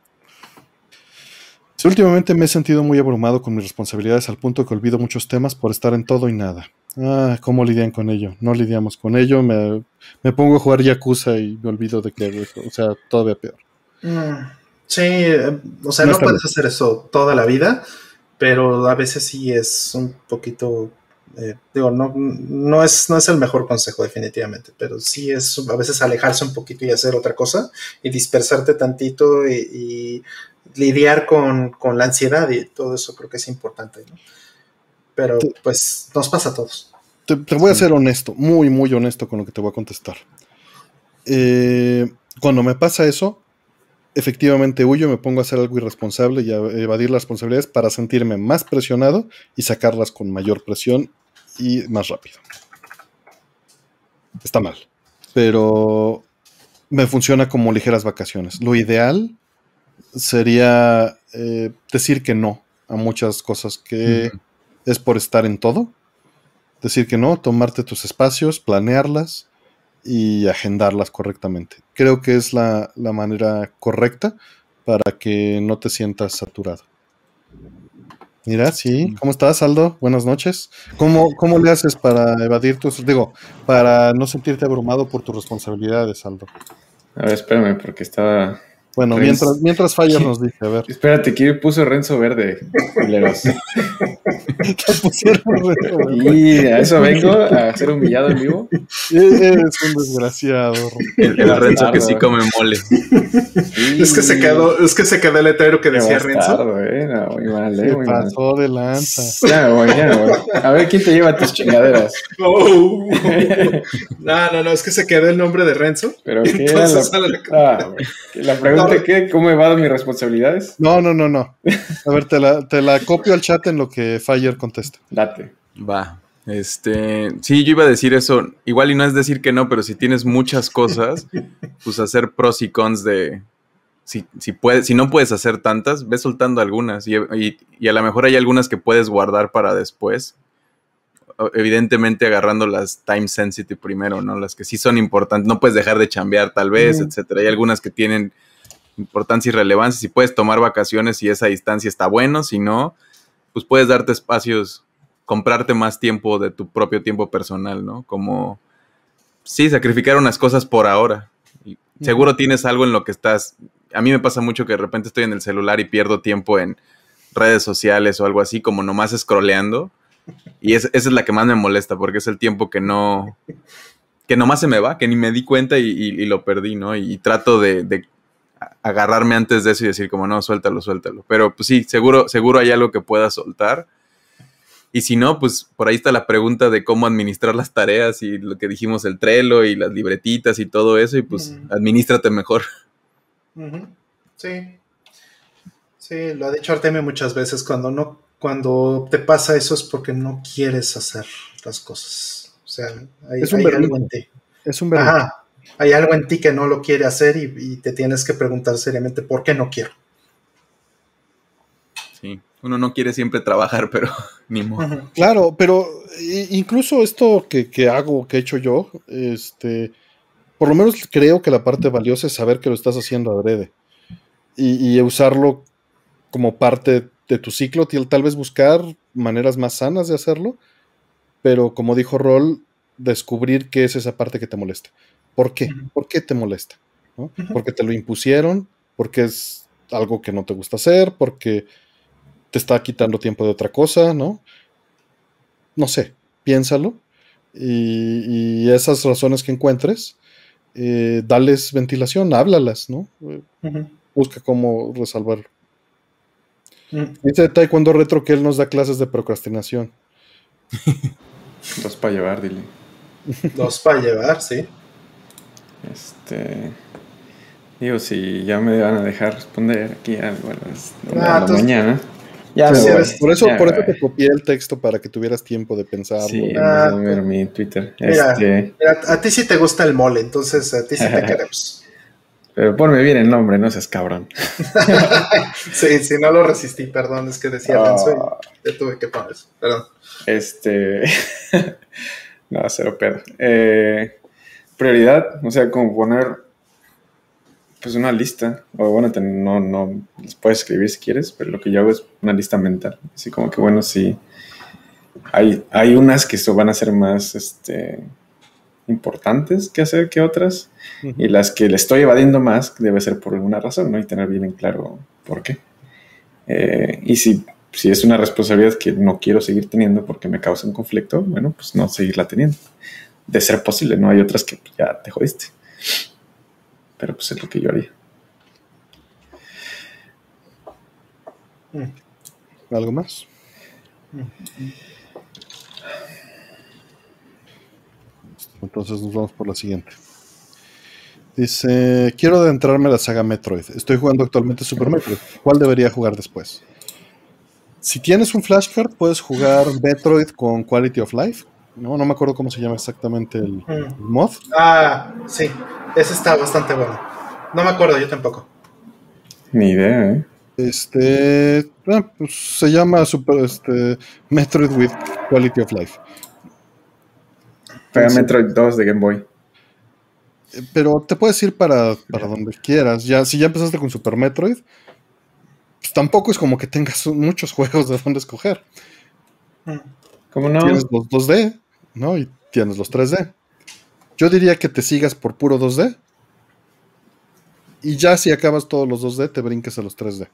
Sí, últimamente me he sentido muy abrumado con mis responsabilidades al punto que olvido muchos temas por estar en todo y nada. Ah, ¿cómo lidian con ello? No lidiamos con ello. Me, me pongo a jugar Yakuza y me olvido de que. O sea, todavía peor.
Mm, Sí, eh, o sea,
No
puedes
bien.
hacer eso toda la vida, pero a veces sí es un poquito, eh, digo, no, no, es, no es el mejor consejo definitivamente, pero sí es a veces alejarse un poquito y hacer otra cosa y dispersarte tantito y, y lidiar con, con la ansiedad y todo eso creo que es importante, ¿no? Pero pues nos pasa a todos.
Te, te voy a ser honesto, muy, muy honesto con lo que te voy a contestar. Eh, cuando me pasa eso, efectivamente huyo, me pongo a hacer algo irresponsable y a evadir las responsabilidades para sentirme más presionado y sacarlas con mayor presión y más rápido. Está mal, pero me funciona como ligeras vacaciones. Lo ideal sería eh, decir que no a muchas cosas que es por estar en todo. Decir que no, tomarte tus espacios, planearlas y agendarlas correctamente. Creo que es la, la manera correcta para que no te sientas saturado. Mira, sí. ¿Cómo estás, Aldo? Buenas noches. ¿Cómo, ¿Cómo le haces para evadir tus, digo, para no sentirte abrumado por tus responsabilidades, Aldo?
A ver, espérame, porque estaba.
Bueno, mientras, mientras Fire nos dice, a ver.
Espérate, que puso Renzo Verde, culeros.
¿Qué *laughs* pusieron?
Y a eso vengo, a ser humillado en vivo. *laughs*
Eres un desgraciado.
El, el Renzo que sí come mole.
Sí.
Es que se quedó, es que se quedó el letrero que decía Renzo.
eh. No, muy mal, eh.
Se
Muy mal.
pasó de lanza. *laughs*
Ya me voy, ya voy. A ver quién te lleva tus chingaderas.
Oh. No, no, no, es que se quedó el nombre de Renzo.
Pero qué era la, Ah, la pregunta ¿Cómo evado mis responsabilidades?
No, no, no, no. A ver, te la, te la copio al chat en lo que Fire contesta.
Date.
Va. Este, sí, yo iba a decir eso. Igual y no es decir que no, pero si tienes muchas cosas, *laughs* pues hacer pros y cons de si, si puedes, si no puedes hacer tantas, ve soltando algunas. Y, y- y a lo mejor hay algunas que puedes guardar para después. Evidentemente agarrando las time sensitive primero, ¿no? Las que sí son importantes. No puedes dejar de chambear, tal vez, etcétera. Hay algunas que tienen importancia y relevancia. Si puedes tomar vacaciones y esa distancia está bueno, si no, pues puedes darte espacios, comprarte más tiempo de tu propio tiempo personal, ¿no? Como, sí, sacrificar unas cosas por ahora. Y seguro tienes algo en lo que estás. A mí me pasa mucho que de repente estoy en el celular y pierdo tiempo en redes sociales o algo así, como nomás scrolleando. Y es- esa es la que más me molesta, porque es el tiempo que no. que nomás se me va, que ni me di cuenta y, y- y lo perdí, ¿no? Y, trato de, de agarrarme antes de eso y decir como no, suéltalo, suéltalo. Pero pues sí, seguro, seguro hay algo que pueda soltar. Y si no, pues por ahí está la pregunta de cómo administrar las tareas y lo que dijimos, el Trello y las libretitas y todo eso, y pues administrate mejor.
Sí. Sí, lo ha dicho Artemio muchas veces. Cuando no, cuando te pasa eso es porque no quieres hacer las cosas. O sea, hay,
Es un
hay
berrinche.
algo en ti.
Es un berrinche.
Hay algo en ti que no lo quiere hacer y, y te tienes que preguntar seriamente por qué no quiero.
Sí. Uno no quiere siempre trabajar, pero *laughs* ni modo.
Claro, pero incluso esto que, que hago, que he hecho yo, este, por lo menos creo que la parte valiosa es saber que lo estás haciendo adrede y, y usarlo como parte de tu ciclo, tal tal vez buscar maneras más sanas de hacerlo, pero como dijo Rol, descubrir qué es esa parte que te molesta. ¿Por qué? ¿Por qué te molesta? ¿No? Porque te lo impusieron, porque es algo que no te gusta hacer, porque te está quitando tiempo de otra cosa, ¿no? No sé, piénsalo. Y, y esas razones que encuentres, eh, dales ventilación, háblalas, ¿no? Busca cómo resolverlo.
Ujú.
Dice Taekwondo Retro que él nos da clases de procrastinación. *laughs*
Dos para llevar, dile.
Dos para llevar, sí.
Este. Digo, si ya me van a dejar responder aquí algo a las
Ah,
la
entonces-
mañana. Ya me
Sí,
voy.
eres-
Por eso,
ya
por
me
eso te copié el texto para que tuvieras tiempo de pensarlo.
Sí,
Ah,
ver mi Twitter.
Mira.
Este,
Mira, a ti sí te gusta el mole, entonces a ti sí te *laughs* queremos.
pero ponme bien el nombre, no seas cabrón. *laughs*
Sí, sí, no lo resistí, perdón, es que decía. Renzo y te tuve que poner eso, perdón.
Este. *laughs* no, cero pedo. Eh, prioridad, o sea, como poner pues una lista. O bueno, te- no, no les puedes escribir si quieres, pero lo que yo hago es una lista mental. Así como que bueno, sí. Hay, hay unas que van a ser más este, importantes que hacer que otras. Y las que le estoy evadiendo más debe ser por alguna razón, ¿no? Y tener bien en claro por qué. Eh, y si, si es una responsabilidad que no quiero seguir teniendo porque me causa un conflicto, bueno, pues no seguirla teniendo. De ser posible, ¿no? Hay otras que ya te jodiste. Pero pues es lo que yo haría.
¿Algo más? Entonces nos vamos por la siguiente. Dice, quiero adentrarme a la saga Metroid. Estoy jugando actualmente Super Metroid. ¿Cuál debería jugar después? Si tienes un flashcard, puedes jugar Metroid con Quality of Life. No, no me acuerdo cómo se llama exactamente el,
Mm.
el mod.
Ah, sí, ese está bastante bueno. No me acuerdo, yo tampoco.
Ni idea, ¿eh?
Este ah, pues, se llama Super este, Metroid with Quality of Life.
Pega
Sí.
Metroid 2 de Game Boy.
Eh, Pero te puedes ir para, para donde quieras. Ya, si ya empezaste con Super Metroid, pues tampoco es como que tengas muchos *laughs* juegos de donde escoger.
Mm.
¿Cómo no?
Tienes los 2D, ¿no? Y tienes los 3D. Yo diría que te sigas por puro 2D. Y ya si acabas todos los 2D, te brinques a los 3D.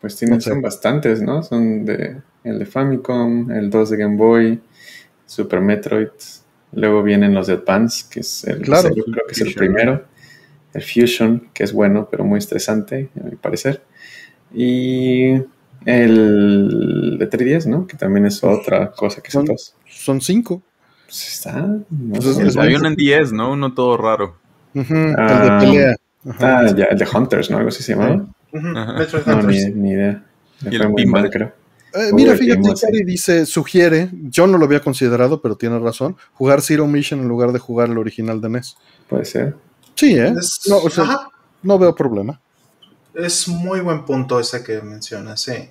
Pues tienen,
No sé.
son bastantes, ¿no? Son de el de Famicom, el 2 de Game Boy, Super Metroid. Luego vienen los de Advance, que es el
Claro.
yo creo que es el primero. El Fusion, que es bueno, pero muy estresante, a mi parecer. Y el de 3DS, ¿no? Que también es otra cosa que son
Son-
dos.
Son 5.
Pues está. no
Pues
Había uno en 10, ¿no? Uno todo raro.
el
Ah.
de pelea. Ajá.
Ah, ya, el de Hunters, ¿no? Algo así se llamaba.
Ajá.
Metroid
No, ni, idea. Me
Y el
muy mal, creo.
Eh, mira,
Uy,
fíjate. Cari dice, sugiere, yo no lo había considerado, pero tiene razón, jugar Zero Mission en lugar de jugar el original de NES.
Puede ser.
Sí, ¿eh?
Es,
No, o sea,
ajá,
no veo problema.
Es muy buen punto ese que mencionas, sí.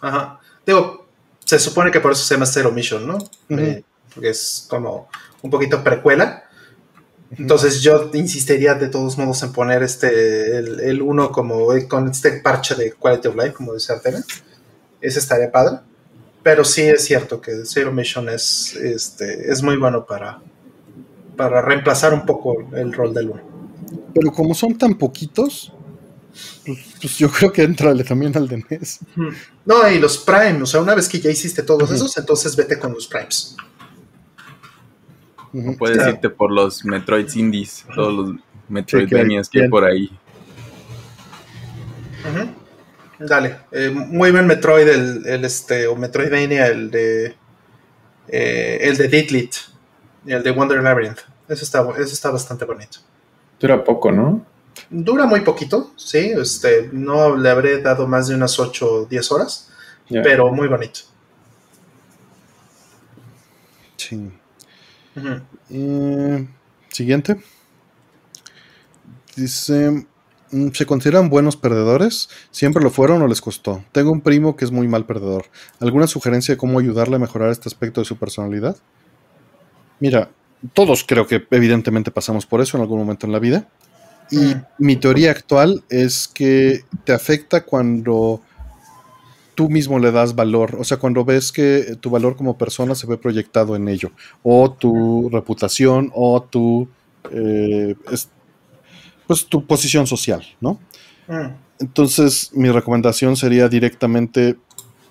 Ajá. Digo, se supone que por eso se llama Zero Mission, ¿no? Eh, porque es como un poquito precuela. Entonces yo insistiría de todos modos en poner este el, el uno como eh, con este parche de Quality of Life, como dice Artena. Ese estaría padre. Pero sí es cierto que Zero Mission es, este, es muy bueno para, para reemplazar un poco el rol del uno.
Pero como son tan poquitos, pues, pues yo creo que entrale también al de NES.
No, y los Prime, o sea, una vez que ya hiciste todos esos, entonces vete con los Primes.
Ujú.
Puedes
Claro.
irte por los Metroid Indies, todos los Metroidvanias que hay
bien.
por ahí.
Dale. Eh, muy buen Metroid, el, el, este, o Metroidvania, el de. eh, el de Didlit. Y el de Wonder Labyrinth. Eso está, eso está bastante bonito.
Dura poco, ¿no?
Dura muy poquito, sí. Este, no le habré dado más de unas 8 o 10 horas, pero muy bonito.
Sí. Eh, siguiente. Dice, mm, ¿se consideran buenos perdedores? ¿Siempre lo fueron o les costó? Tengo un primo que es muy mal perdedor. ¿Alguna sugerencia de cómo ayudarle a mejorar este aspecto de su personalidad? Mira, todos creo que evidentemente pasamos por eso en algún momento en la vida. Y
Mm.
mi teoría actual es que te afecta cuando tú mismo le das valor, o sea, cuando ves que tu valor como persona se ve proyectado en ello, o tu reputación, o tu, eh, es- pues tu posición social, ¿no?
Mm.
Entonces, mi recomendación sería directamente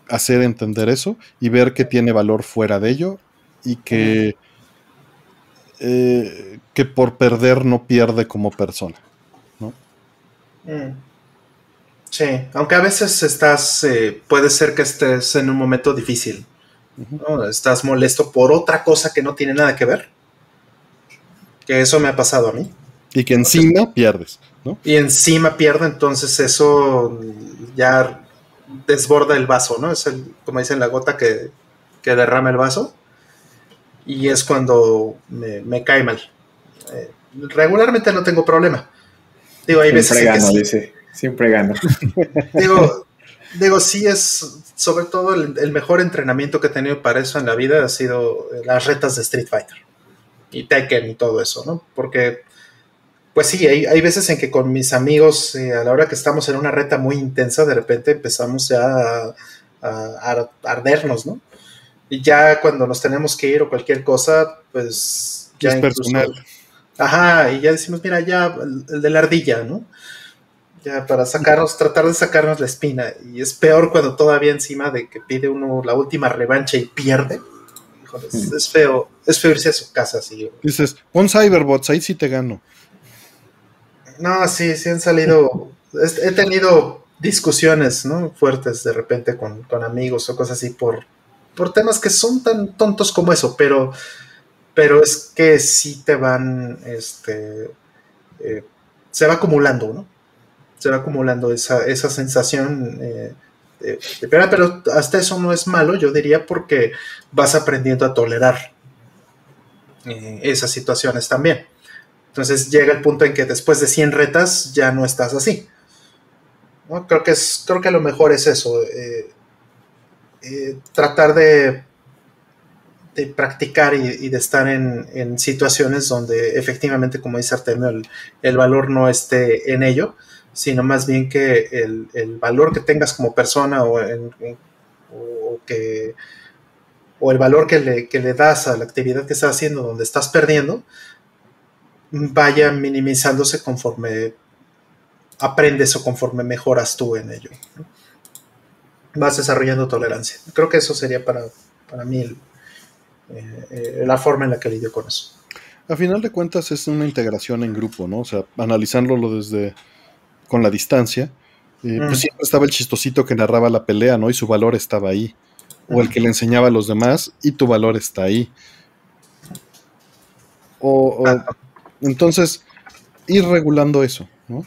hacer entender eso y ver que tiene valor fuera de ello y que, eh, que por perder no pierde como persona.
Mm. Sí, aunque a veces estás, eh, puede ser que estés en un momento difícil. ¿no? Estás molesto por otra cosa que no tiene nada que ver. Que eso me ha pasado a mí.
Y que encima pierdes, ¿no?
Y encima pierdo, entonces eso ya desborda el vaso, ¿no? Es el, como dicen, la gota que, que derrama el vaso. Y es cuando me, me cae mal. Eh, regularmente no tengo problema. Digo, hay veces
Siempre
en que
gano,
sí.
dice. Siempre gano. *laughs*
Digo, digo, sí es, sobre todo el, el mejor entrenamiento que he tenido para eso en la vida ha sido las retas de Street Fighter y Tekken y todo eso, ¿no? Porque, pues sí, hay, hay veces en que con mis amigos, eh, a la hora que estamos en una reta muy intensa, de repente empezamos ya a, a- a ardernos, ¿no? Y ya cuando nos tenemos que ir o cualquier cosa, pues ya
es
incluso-
personal.
Ajá, y ya decimos, mira, ya el, el de la ardilla, ¿no? Ya para sacarnos, tratar de sacarnos la espina. Y es peor cuando todavía encima de que pide uno la última revancha y pierde. Híjole, es, es feo, es feo irse a su casa así.
Dices, pon Cyberbots, ahí sí te gano.
No, sí, sí han salido. He tenido discusiones, ¿no? Fuertes de repente con, con amigos o cosas así por, por temas que son tan tontos como eso, pero, pero es que sí te van, este, eh, se va acumulando, ¿no? Se va acumulando esa, esa sensación eh, pero hasta eso no es malo, yo diría, porque vas aprendiendo a tolerar eh, esas situaciones también. Entonces llega el punto en que después de 100 retas ya no estás así. ¿no? Creo, que es, creo que lo mejor es eso. eh, eh, tratar de, de practicar y, de estar en, en situaciones donde efectivamente, como dice Artemio, el, valor no esté en ello, sino más bien que el, el valor que tengas como persona o, o que el valor que le, que le das a la actividad que estás haciendo donde estás perdiendo vaya minimizándose conforme aprendes o conforme mejoras tú en ello. Vas desarrollando tolerancia. Creo que eso sería para, para mí el- eh, eh, la forma en la que lidio con eso.
A final de cuentas es una integración en grupo, ¿no? O sea, analizándolo desde con la distancia, eh,
Mm.
pues siempre estaba el chistosito que narraba la pelea, ¿no? Y su valor estaba ahí. O el que le enseñaba a los demás y tu valor está ahí. O, o-
Ah.
entonces, ir regulando eso, ¿no?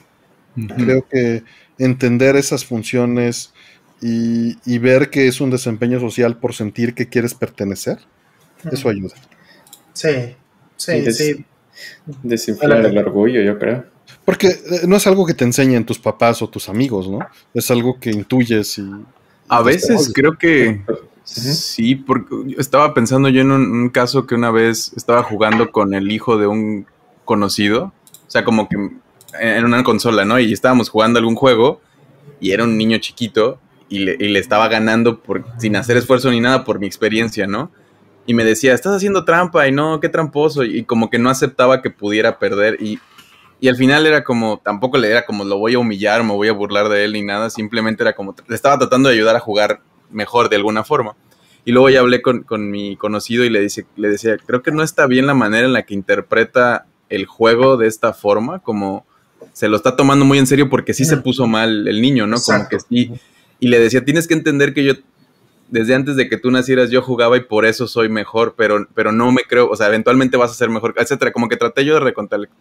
Creo que entender esas funciones y, y ver que es un desempeño social por sentir que quieres pertenecer, eso ayuda.
Sí, sí,
des-
sí.
Desinflar el orgullo, yo creo.
Porque eh, no es algo que te enseñen tus papás o tus amigos, ¿no? Es algo que intuyes y...
A veces creo que sí, porque estaba pensando yo en un, un caso que una vez estaba jugando con el hijo de un conocido, o sea, como que en una consola, ¿no? Y estábamos jugando algún juego y era un niño chiquito y le, y le estaba ganando por, sin hacer esfuerzo ni nada por mi experiencia, ¿no? Y me decía, estás haciendo trampa y no, qué tramposo. Y como que no aceptaba que pudiera perder. Y, y al final era como, tampoco le era como lo voy a humillar, me voy a burlar de él ni nada. Simplemente era como, le estaba tratando de ayudar a jugar mejor de alguna forma. Y luego ya hablé con, con mi conocido y le, dice, le decía, creo que no está bien la manera en la que interpreta el juego de esta forma, como se lo está tomando muy en serio porque sí se puso mal el niño, ¿no? Como que sí. Y le decía, tienes que entender que yo, desde antes de que tú nacieras, yo jugaba y por eso soy mejor, pero, pero no me creo, o sea, eventualmente vas a ser mejor, etcétera. Como que traté yo de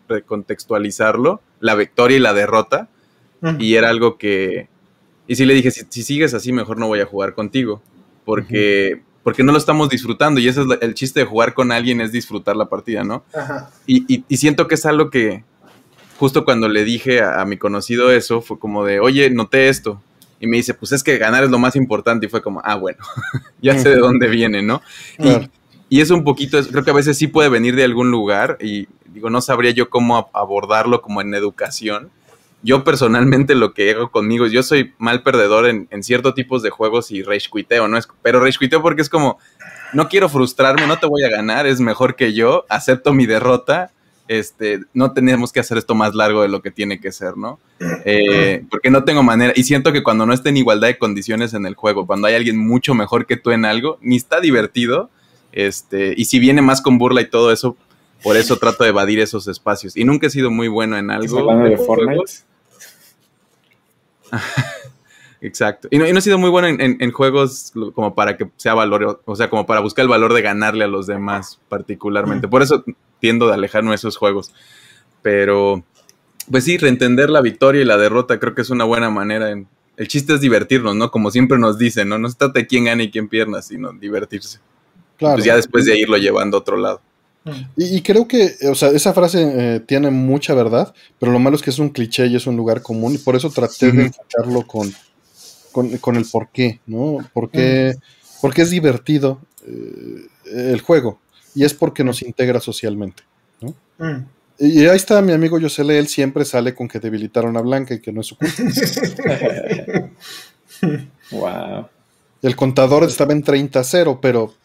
recontextualizarlo, la victoria y la derrota, y era algo que... Y sí le dije, si, si sigues así, mejor no voy a jugar contigo, porque, porque no lo estamos disfrutando, y ese es el chiste de jugar con alguien, es disfrutar la partida, ¿no?
Ajá.
Y, y- y siento que es algo que justo cuando le dije a, a mi conocido eso, fue como de, oye, noté esto. Y me dice, pues es que ganar es lo más importante. Y fue como, ah, bueno, *laughs* ya sé de dónde viene, ¿no? Y-
Claro.
Y, es un poquito, creo que a veces sí puede venir de algún lugar y digo, no sabría yo cómo abordarlo como en educación. Yo personalmente lo que hago conmigo, yo soy mal perdedor en, en ciertos tipos de juegos y rage quiteo, ¿no? Es, pero rage quiteo porque es como, no quiero frustrarme, no te voy a ganar, es mejor que yo, acepto mi derrota, este, no tenemos que hacer esto más largo de lo que tiene que ser, ¿no? Eh, porque no tengo manera, y siento que cuando no esté en igualdad de condiciones en el juego, cuando hay alguien mucho mejor que tú en algo, ni está divertido, este, y si viene más con burla y todo eso, por eso trato de evadir esos espacios. Y nunca he sido muy bueno en
¿Estás
algo.
hablando de Fortnite? *laughs*
Exacto. Y no, y no he sido muy bueno en, en- en juegos como para que sea valor, o sea, como para buscar el valor de ganarle a los demás particularmente. Por eso tiendo de alejarme de esos juegos. Pero, pues sí, reentender la victoria y la derrota creo que es una buena manera. en- el chiste es divertirnos, ¿no? Como siempre nos dicen, ¿no? No se trata de quién gana y quién pierda, sino divertirse.
Claro.
Pues ya después de irlo llevando a otro lado.
Y, y creo que, o sea, esa frase eh, tiene mucha verdad, pero lo malo es que es un cliché y es un lugar común, y por eso traté de enfocarlo con, con, con el por qué, ¿no? Porque, porque es divertido eh, el juego, y es porque nos integra socialmente.
Mm.
Y ahí está mi amigo Yosele, él siempre sale con que debilitaron a Blanca y que no es su culpa. *laughs*
wow.
El contador estaba en 30-0, pero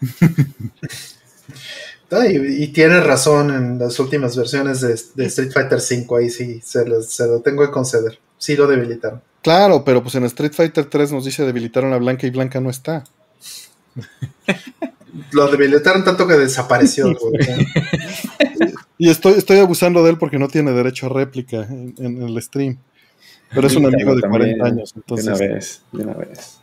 *laughs*
y, y tiene razón en las últimas versiones de, de Street Fighter V, ahí sí se lo, se lo tengo que conceder. Sí lo debilitaron.
Claro, pero pues en Street Fighter 3 nos dice debilitaron a Blanca y Blanca no está.
Lo debilitaron tanto que desapareció. *laughs*
Y estoy, estoy abusando de él porque no tiene derecho a réplica en, en el stream. Pero es un amigo de 40 años,
De una
entonces.
vez, de una vez.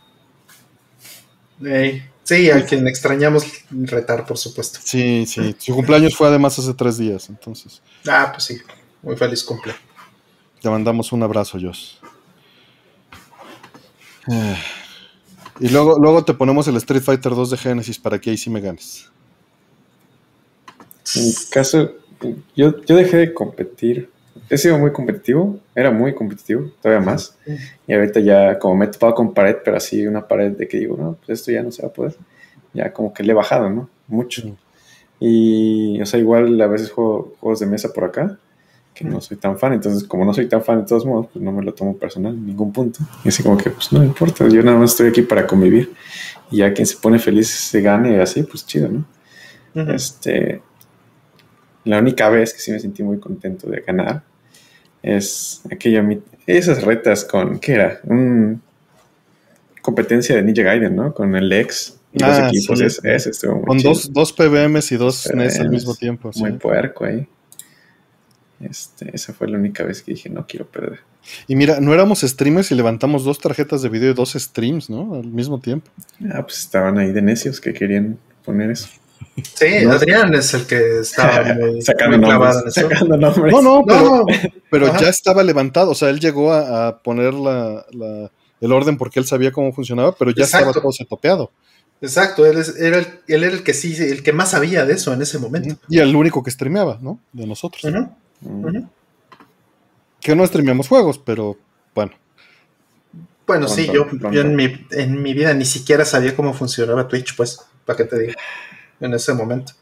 Ey, sí, a quien extrañamos retar, por supuesto.
Sí, sí. Su cumpleaños fue además hace tres días, entonces.
Ah, pues sí. Muy feliz cumple.
Te mandamos un abrazo, Jos. Y luego, luego te ponemos el Street Fighter 2 de Genesis para que ahí sí me ganes.
En mi caso, yo, yo dejé de competir. He sido muy competitivo, era muy competitivo, todavía más. Y ahorita ya, como me he topado con pared, pero así una pared de que digo, no, pues esto ya no se va a poder. Ya como que le he bajado, ¿no? Mucho. Y, o sea, igual a veces juego juegos de mesa por acá, que no soy tan fan. Entonces, como no soy tan fan de todos modos, pues no me lo tomo personal en ningún punto. Y así como que, pues no me importa, yo nada más estoy aquí para convivir. Y ya quien se pone feliz se gane así, pues chido, ¿no? Este, la única vez que sí me sentí muy contento de ganar es aquella esas retas con ¿qué era? Un competencia de Ninja Gaiden, ¿no? Con el ex y
Ah,
los equipos,
sí.
estuvo muy
Con
chido.
dos, dos PBMs y dos NES al
PBMs,
mismo tiempo. sí.
muy puerco ahí. Este, esa fue la única vez que dije no quiero perder.
Y mira, no éramos streamers y levantamos dos tarjetas de video y dos streams, ¿no? Al mismo tiempo.
Ah, pues estaban ahí de necios que querían poner eso.
Sí,
¿No?
Adrián es el que estaba *laughs* muy,
sacando
muy clavado en
nombres,
eso.
sacando nombres.
No, no, pero,
No,
pero ya estaba levantado. O sea, él llegó a, a poner la, la- el orden porque él sabía cómo funcionaba, pero ya
Exacto.
estaba todo setopeado.
exacto, él, es- era el, él era el que sí, el que más sabía de eso en ese momento.
Y el único que streameaba, ¿no? De nosotros.
Ujú,
Que no streameamos juegos, pero bueno.
Bueno,
Pronto,
sí, yo, yo en, mi, en mi vida ni siquiera sabía cómo funcionaba Twitch, pues, para qué te digo, en ese momento.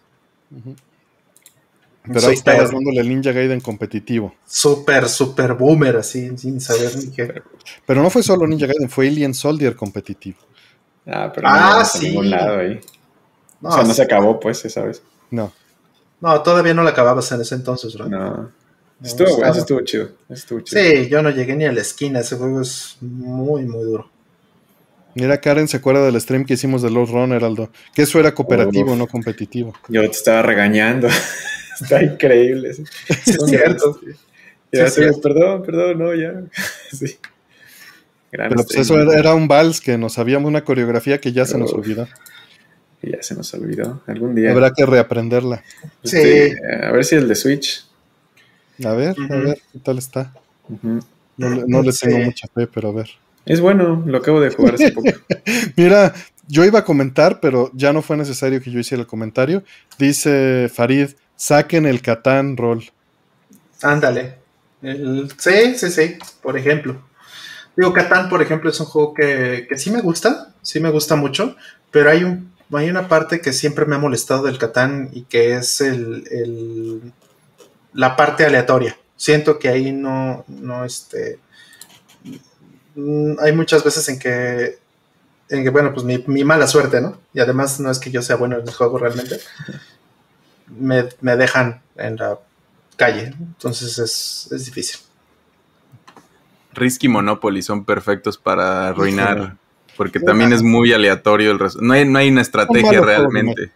Pero ahí estabas dándole el Ninja Gaiden competitivo.
Súper, súper boomer, así, sin saber ni qué.
Pero no fue solo Ninja Gaiden, fue Alien Soldier competitivo.
Ah, pero
Ah,
no
sí.
ningún lado ahí.
No,
o sea, no
sí.
se acabó, pues, esa vez.
No.
No, todavía no la acababas en ese entonces, ¿verdad?
No. Estuvo, eso estuvo chido. estuvo chido.
Sí, yo no llegué ni a la esquina, ese juego es muy, muy duro.
Mira, Karen se acuerda del stream que hicimos de Lost Run, Heraldo. Que eso era cooperativo,
Uf.
no competitivo.
Yo te estaba regañando. *laughs* Está increíble.
Sí, es cierto.
Ya,
Sí,
sí,
sí.
perdón, perdón, no, ya. *laughs* sí. Gran
Pero pues
stream.
eso era, era un vals que nos sabíamos una coreografía que ya se nos olvidó.
Y ya se nos olvidó. Algún día.
Habrá que reaprenderla.
Este, a ver si el de Switch.
A ver, a ver, ¿qué tal está? No, le- no le
Sí.
tengo mucha fe, pero a ver.
Es bueno, lo acabo de jugar hace poco. *laughs*
Mira, yo iba a comentar, pero ya no fue necesario que yo hiciera el comentario. Dice Farid, saquen el Catán Roll.
Ándale. El- sí, sí, sí, por ejemplo. Digo, Catán, por ejemplo, es un juego que, que sí me gusta, sí me gusta mucho, pero hay, un, hay una parte que siempre me ha molestado del Catán y que es el, el- la parte aleatoria. Siento que ahí no, no, este, mm, hay muchas veces en que, en que bueno, pues mi, mi mala suerte, ¿no? Y además no es que yo sea bueno en el juego realmente. *laughs* Me, me dejan en la calle. Entonces es, es difícil.
Risky Monopoly son perfectos para arruinar. Porque también es muy aleatorio el resto. No hay, no hay una estrategia realmente.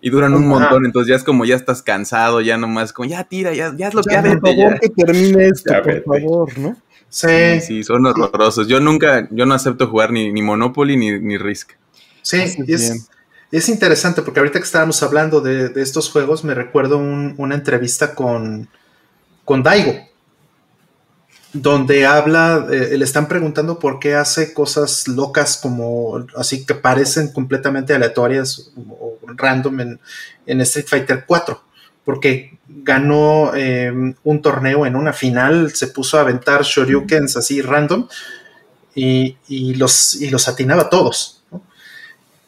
Y duran un
Ajá.
montón, entonces ya es como ya estás cansado, ya nomás como ya tira, ya, ya es lo que
Ya, por
vete,
favor,
ya.
que termine esto,
Ya
por
vete.
favor, ¿no?
Sí,
Sí,
sí,
sí, son horrorosos. Yo nunca, yo no acepto jugar ni, ni Monopoly ni, ni Risk.
Bien.
es, es interesante porque ahorita que estábamos hablando de, de estos juegos, me recuerdo un- una entrevista con, con Daigo, donde habla, eh, le están preguntando por qué hace cosas locas como así que parecen completamente aleatorias o, random en, Street Fighter 4, porque ganó eh, un torneo en una final, se puso a aventar shoryukens así random y, los, y los atinaba todos. ¿no?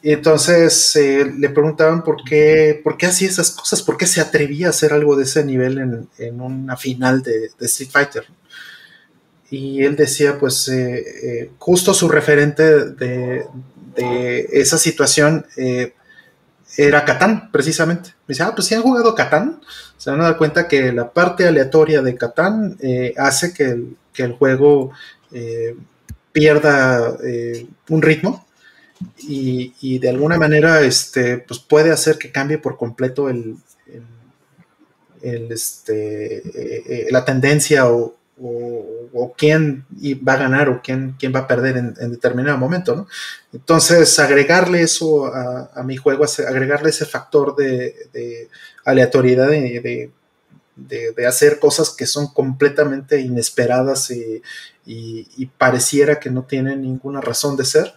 Y entonces eh, le preguntaban por qué, por qué hacía esas cosas, por qué se atrevía a hacer algo de ese nivel en, en una final de Street Fighter. Y él decía, pues, eh, eh, justo su referente de, esa situación eh, era Catán, precisamente. Me dice, ah, pues si han jugado Catán, se van a dar cuenta que la parte aleatoria de Catán hace que el, juego pierda un ritmo y, de alguna manera este, pues puede hacer que cambie por completo el, este, la tendencia o, o- o quién va a ganar o quién, quién va a perder en, en determinado momento. ¿no? Entonces, agregarle eso a, a mi juego, agregarle ese factor de, de aleatoriedad, de, de- hacer cosas que son completamente inesperadas y, y- y pareciera que no tienen ninguna razón de ser,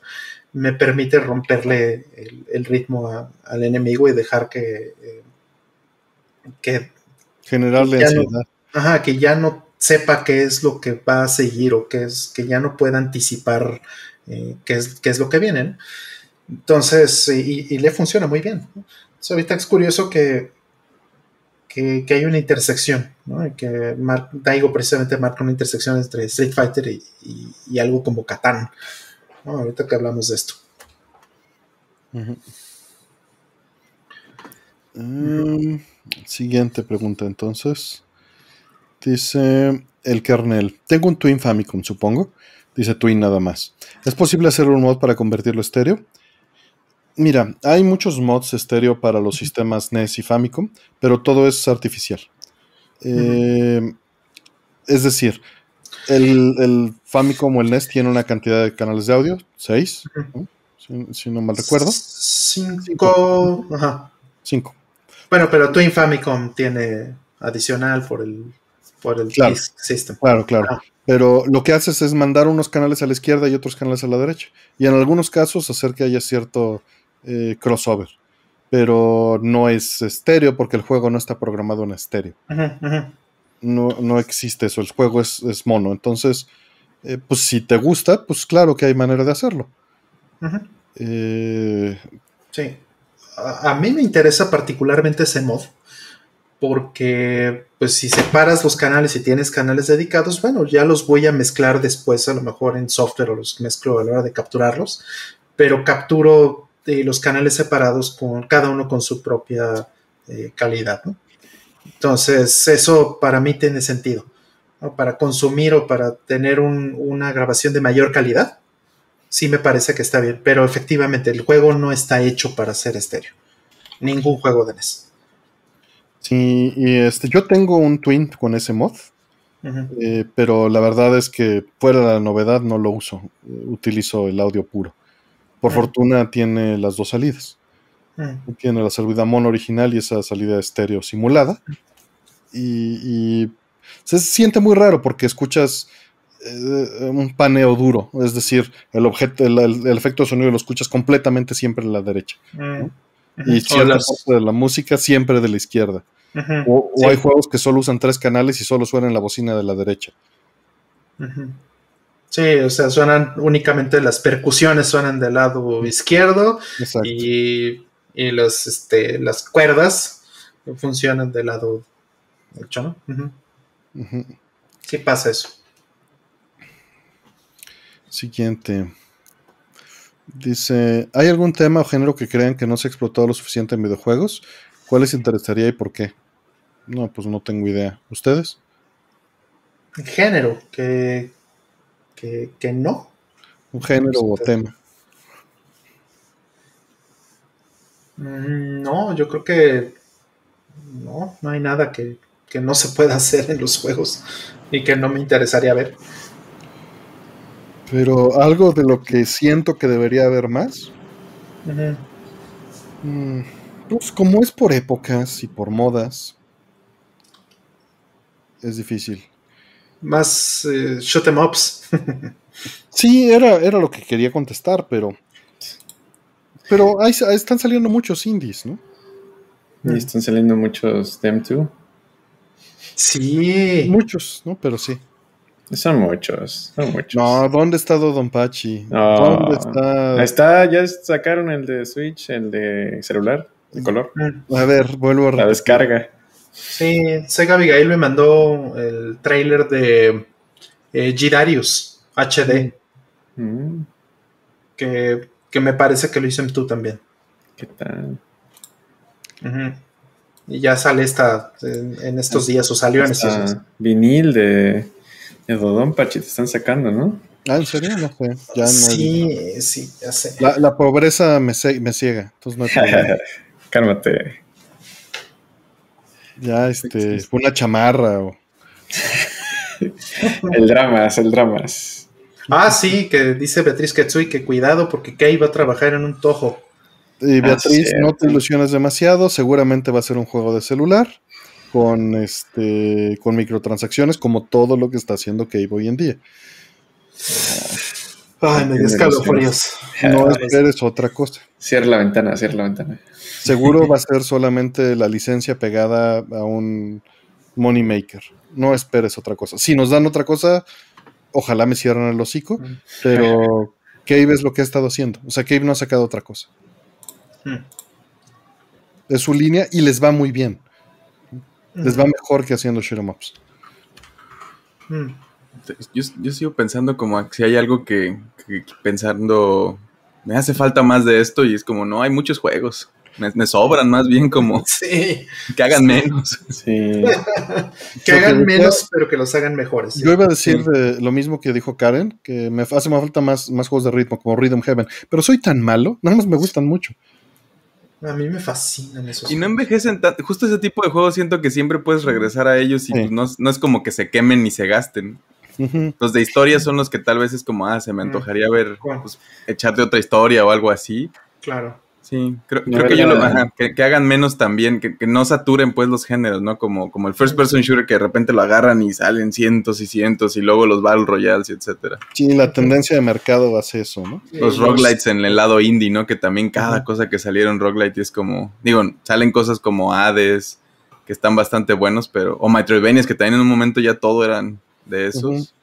me permite romperle el, el ritmo a- al enemigo y dejar que, eh, que,
Generarle
no-
ansiedad.
ajá, que ya no sepa qué es lo que va a seguir o qué es, que ya no pueda anticipar eh, qué, es, qué es lo que viene. Entonces, y, y le funciona muy bien. ahorita es curioso que, que, hay una intersección, ¿no? Que Daigo precisamente marca una intersección entre Street Fighter y, y- algo como Catán. Ahorita que hablamos de esto.
Mm, siguiente pregunta entonces. Dice el kernel. Tengo un Twin Famicom, supongo. Dice Twin nada más. ¿Es posible hacer un mod para convertirlo a estéreo? Mira, hay muchos mods estéreo para los sistemas NES y Famicom, pero todo es artificial. Eh, Es decir, el, el Famicom o el NES tiene una cantidad de canales de audio, 6, si, si no mal recuerdo,
Cinco. Ajá.
5.
Bueno, pero Twin Famicom tiene adicional por el, por el
Claro.
system.
Claro, claro.
Ah.
Pero lo que haces es mandar unos canales a la izquierda y otros canales a la derecha. Y en algunos casos hacer que haya cierto eh, crossover. Pero no es estéreo porque el juego no está programado en estéreo. No, no existe eso. El juego es, es mono. Entonces, eh, pues si te gusta, pues claro que hay manera de hacerlo. Eh,
Sí. A, a mí me interesa particularmente ese mod. Porque, pues, si separas los canales y tienes canales dedicados, bueno, ya los voy a mezclar después, a lo mejor en software o los mezclo a la hora de capturarlos. Pero capturo eh, los canales separados con cada uno con su propia eh, calidad. Entonces, eso para mí tiene sentido. Para consumir o para tener un- una grabación de mayor calidad, sí me parece que está bien, pero efectivamente el juego no está hecho para ser estéreo. Ningún juego de NES.
Sí, y este, yo tengo un Twin con ese mod. Eh, pero la verdad es que fuera de la novedad no lo uso. Utilizo el audio puro. Por fortuna tiene las dos salidas. Tiene la salida mono original y esa salida estéreo simulada. Y, y se siente muy raro porque escuchas eh, un paneo duro. Es decir, el objeto, el, el- el efecto de sonido lo escuchas completamente siempre en la derecha. Y cierta
las-
parte de la música siempre de la izquierda. O, o
Sí.
hay juegos que solo usan tres canales y solo suenan la bocina de la derecha.
Sí, o sea, suenan únicamente las percusiones suenan del lado izquierdo
Exacto.
y, y los, este, las cuerdas funcionan del lado derecho, ¿no? Sí pasa eso.
Siguiente. Dice, ¿hay algún tema o género que crean que no se ha explotado lo suficiente en videojuegos? ¿Cuál les interesaría y por qué? No, pues no tengo idea. ¿Ustedes?
Género, que, que, que no.
¿Un género o
Ustedes.
tema?
Mm, No, yo creo que no, no hay nada que, que no se pueda hacer en los juegos y que no me interesaría ver.
Pero algo de lo que siento que debería haber más. Mm, Pues como es por épocas y por modas, es difícil.
Más eh, shoot 'em ups. *laughs*
Sí, era, era lo que quería contestar, pero. Pero ahí, ahí están saliendo muchos indies, ¿no?
Y están saliendo muchos Dem 2.
Sí.
Muchos, ¿no? Pero sí.
Son muchos, son muchos.
No, ¿dónde está Don Pachi?
No.
¿Dónde está?
Ahí está, ya sacaron el de Switch, el de celular, de color.
Mm,
A ver, vuelvo a
La descarga.
Sí, Sega Abigail me mandó el trailer de eh, Gidarius HD,
Mm,
que, que me parece que lo hizo en tú también.
¿Qué tal?
Y ya sale esta en, en estos días, o salió en estos días.
Vinil de, de Dodonpachi te están sacando, ¿no?
Ah, ¿en serio? No sé. Ya no
Sí, sí, ya sé.
la, la pobreza me, ciega. Entonces no hay. *laughs*
Cálmate.
Ya, este, fue una chamarra o. *laughs*
El dramas, el dramas.
Ah, sí, que dice Beatriz Ketsui que cuidado porque Kei va a trabajar en un tojo.
Y Beatriz,
cierto.
no te ilusiones demasiado. Seguramente va a ser un juego de celular con este con microtransacciones, como todo lo que está haciendo Cave hoy en día.
Ay, me dio escalofríos.
No esperes otra cosa.
Cierra la ventana, cierra la ventana.
Seguro *laughs* va a ser solamente la licencia pegada a un money maker. No esperes otra cosa. Si nos dan otra cosa, ojalá me cierren el hocico, pero Cave es lo que ha estado haciendo. O sea, Cave no ha sacado otra cosa.
Mm.
Es su línea y les va muy bien. Les va mejor que haciendo shoot 'em ups.
Mm.
Yo, yo sigo pensando como si hay algo que, que pensando, me hace falta más de esto y es como, no, hay muchos juegos. Me, me sobran más bien como *laughs*
Sí,
que hagan menos.
Sí. *laughs*
que hagan menos, pero que los hagan mejores.
Yo iba a decir eh, lo mismo que dijo Karen, que me hace más falta más, más juegos de ritmo, como Rhythm Heaven. Pero soy tan malo, nada más me gustan mucho.
A mí me fascinan esos.
Y no envejecen tanto. Justo ese tipo de juegos siento que siempre puedes regresar a ellos y
Sí.
pues, no, no es como que se quemen ni se gasten. Los de historia son los que tal vez es como, ah, se me
Mm.
antojaría ver, pues, echarte otra historia o algo así.
Claro.
Sí, creo, creo que yo lo, ajá, que, que hagan menos también, que, que no saturen pues los géneros, ¿no? Como, como el first person shooter que de repente lo agarran y salen cientos y cientos y luego los battle royales y etcétera.
Sí, la tendencia de mercado hace eso, ¿no?
Los roguelites en el lado indie, ¿no? Que también cada cosa que salieron roguelite es como, digo, salen cosas como Hades, que están bastante buenos, pero, o Metroidvanias, que también en un momento ya todo eran de esos.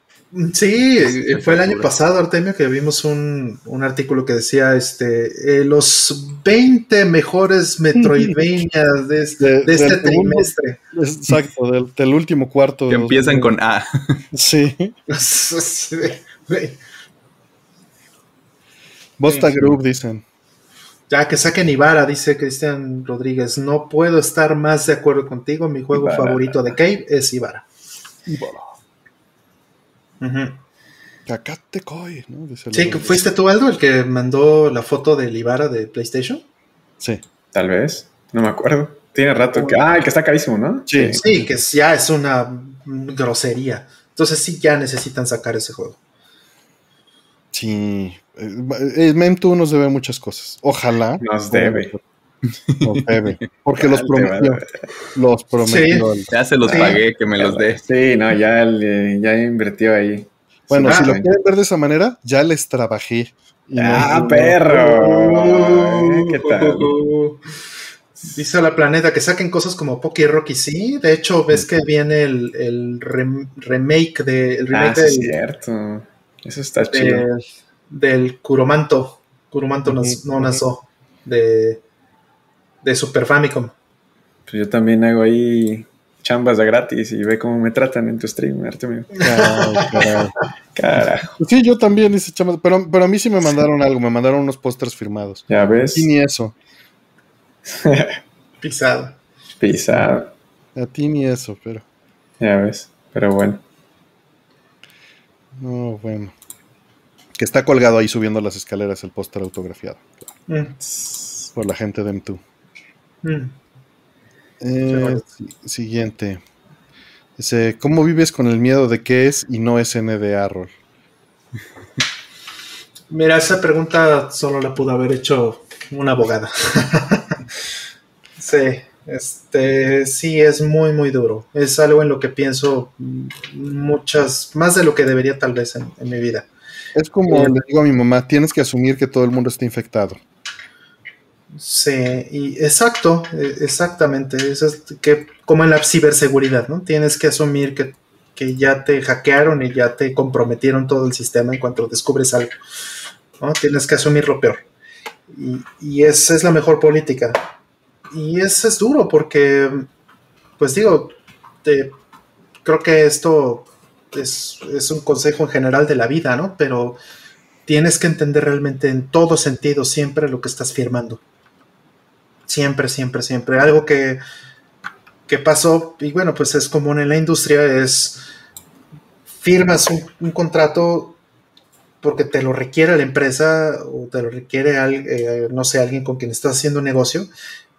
Sí, eh, fue el año pasado, Artemio, que vimos un, un artículo que decía este eh, los 20 mejores *laughs* Metroidvanias de, este-
De-
de este
del segundo.
trimestre.
Exacto, del, del último cuarto.
Que empiezan
2000.
con A. *laughs*
Sí. *laughs* Bosta
Sí.
Group dicen.
Ya que saquen Ibarra, dice Cristian Rodríguez. No puedo estar más de acuerdo contigo. Mi juego
Ibarra.
favorito de Cave es Ibarra. Ujú.
Cacate Koi, ¿no? Dice el
Sí,
otro.
¿fuiste tú, Aldo, el que mandó la foto del Ibarra de PlayStation?
Sí.
Tal vez. No me acuerdo. Tiene rato que. Ah, el que está carísimo, ¿no?
Sí.
Sí, que ya es una grosería. Entonces sí ya necesitan sacar ese juego.
Sí. Eh, eh, Mem2 nos debe muchas cosas. Ojalá.
Nos debe.
Debe. Porque los prometió. Los prometió.
Ya se los
Sí.
pagué, que me los dé.
Sí, no, ya, le- ya invirtió ahí.
Bueno,
Ah,
si lo quieren ver de esa manera, ya les trabajé. Y no-
Ah,
no-
perro. ¿Qué tal?
Dice la planeta que saquen cosas como Poké Rocky, sí. De hecho, ves que viene el, el rem- remake, de, el
Ah, sí, es
del,
cierto. Eso está chido.
del, del Kuromanto. Kuromanto no, no nació de, de Super Famicom.
Pues yo también hago ahí chambas de gratis y ve cómo me tratan en tu stream, Artemio. Carajo,
Sí, yo también hice chamas, pero, pero a mí sí me mandaron algo, me mandaron unos pósters firmados.
ya ves,
Y ni eso, *laughs*
Pisado.
pisado,
a ti ni eso, pero
ya ves. Pero bueno,
no, bueno. Que está colgado ahí subiendo las escaleras el póster autografiado
Mm,
por la gente de M2.
Mm.
Eh, siguiente. Dice, ¿cómo vives con el miedo de que es y no es NDA rol?
Mira, esa pregunta solo la pudo haber hecho una abogada. *laughs* sí, este, sí, es muy, muy duro. Es algo en lo que pienso muchas, más de lo que debería tal vez en, en mi vida.
Es como
Eh,
le digo a mi mamá, tienes que asumir que todo el mundo está infectado.
Sí, y exacto, eh, exactamente. Es que, como en la ciberseguridad, ¿no? Tienes que asumir que, que ya te hackearon y ya te comprometieron todo el sistema en cuanto descubres algo. ¿no? Tienes que asumir lo peor. Y, y esa es la mejor política. Y eso es duro porque, pues digo, te- creo que esto es, es un consejo en general de la vida, ¿no? Pero tienes que entender realmente en todo sentido siempre lo que estás firmando. Siempre, siempre, siempre. Algo que, que pasó, y bueno, pues es común en la industria, es firmas un, contrato porque te lo requiere la empresa o te lo requiere, al- eh, no sé, alguien con quien estás haciendo negocio,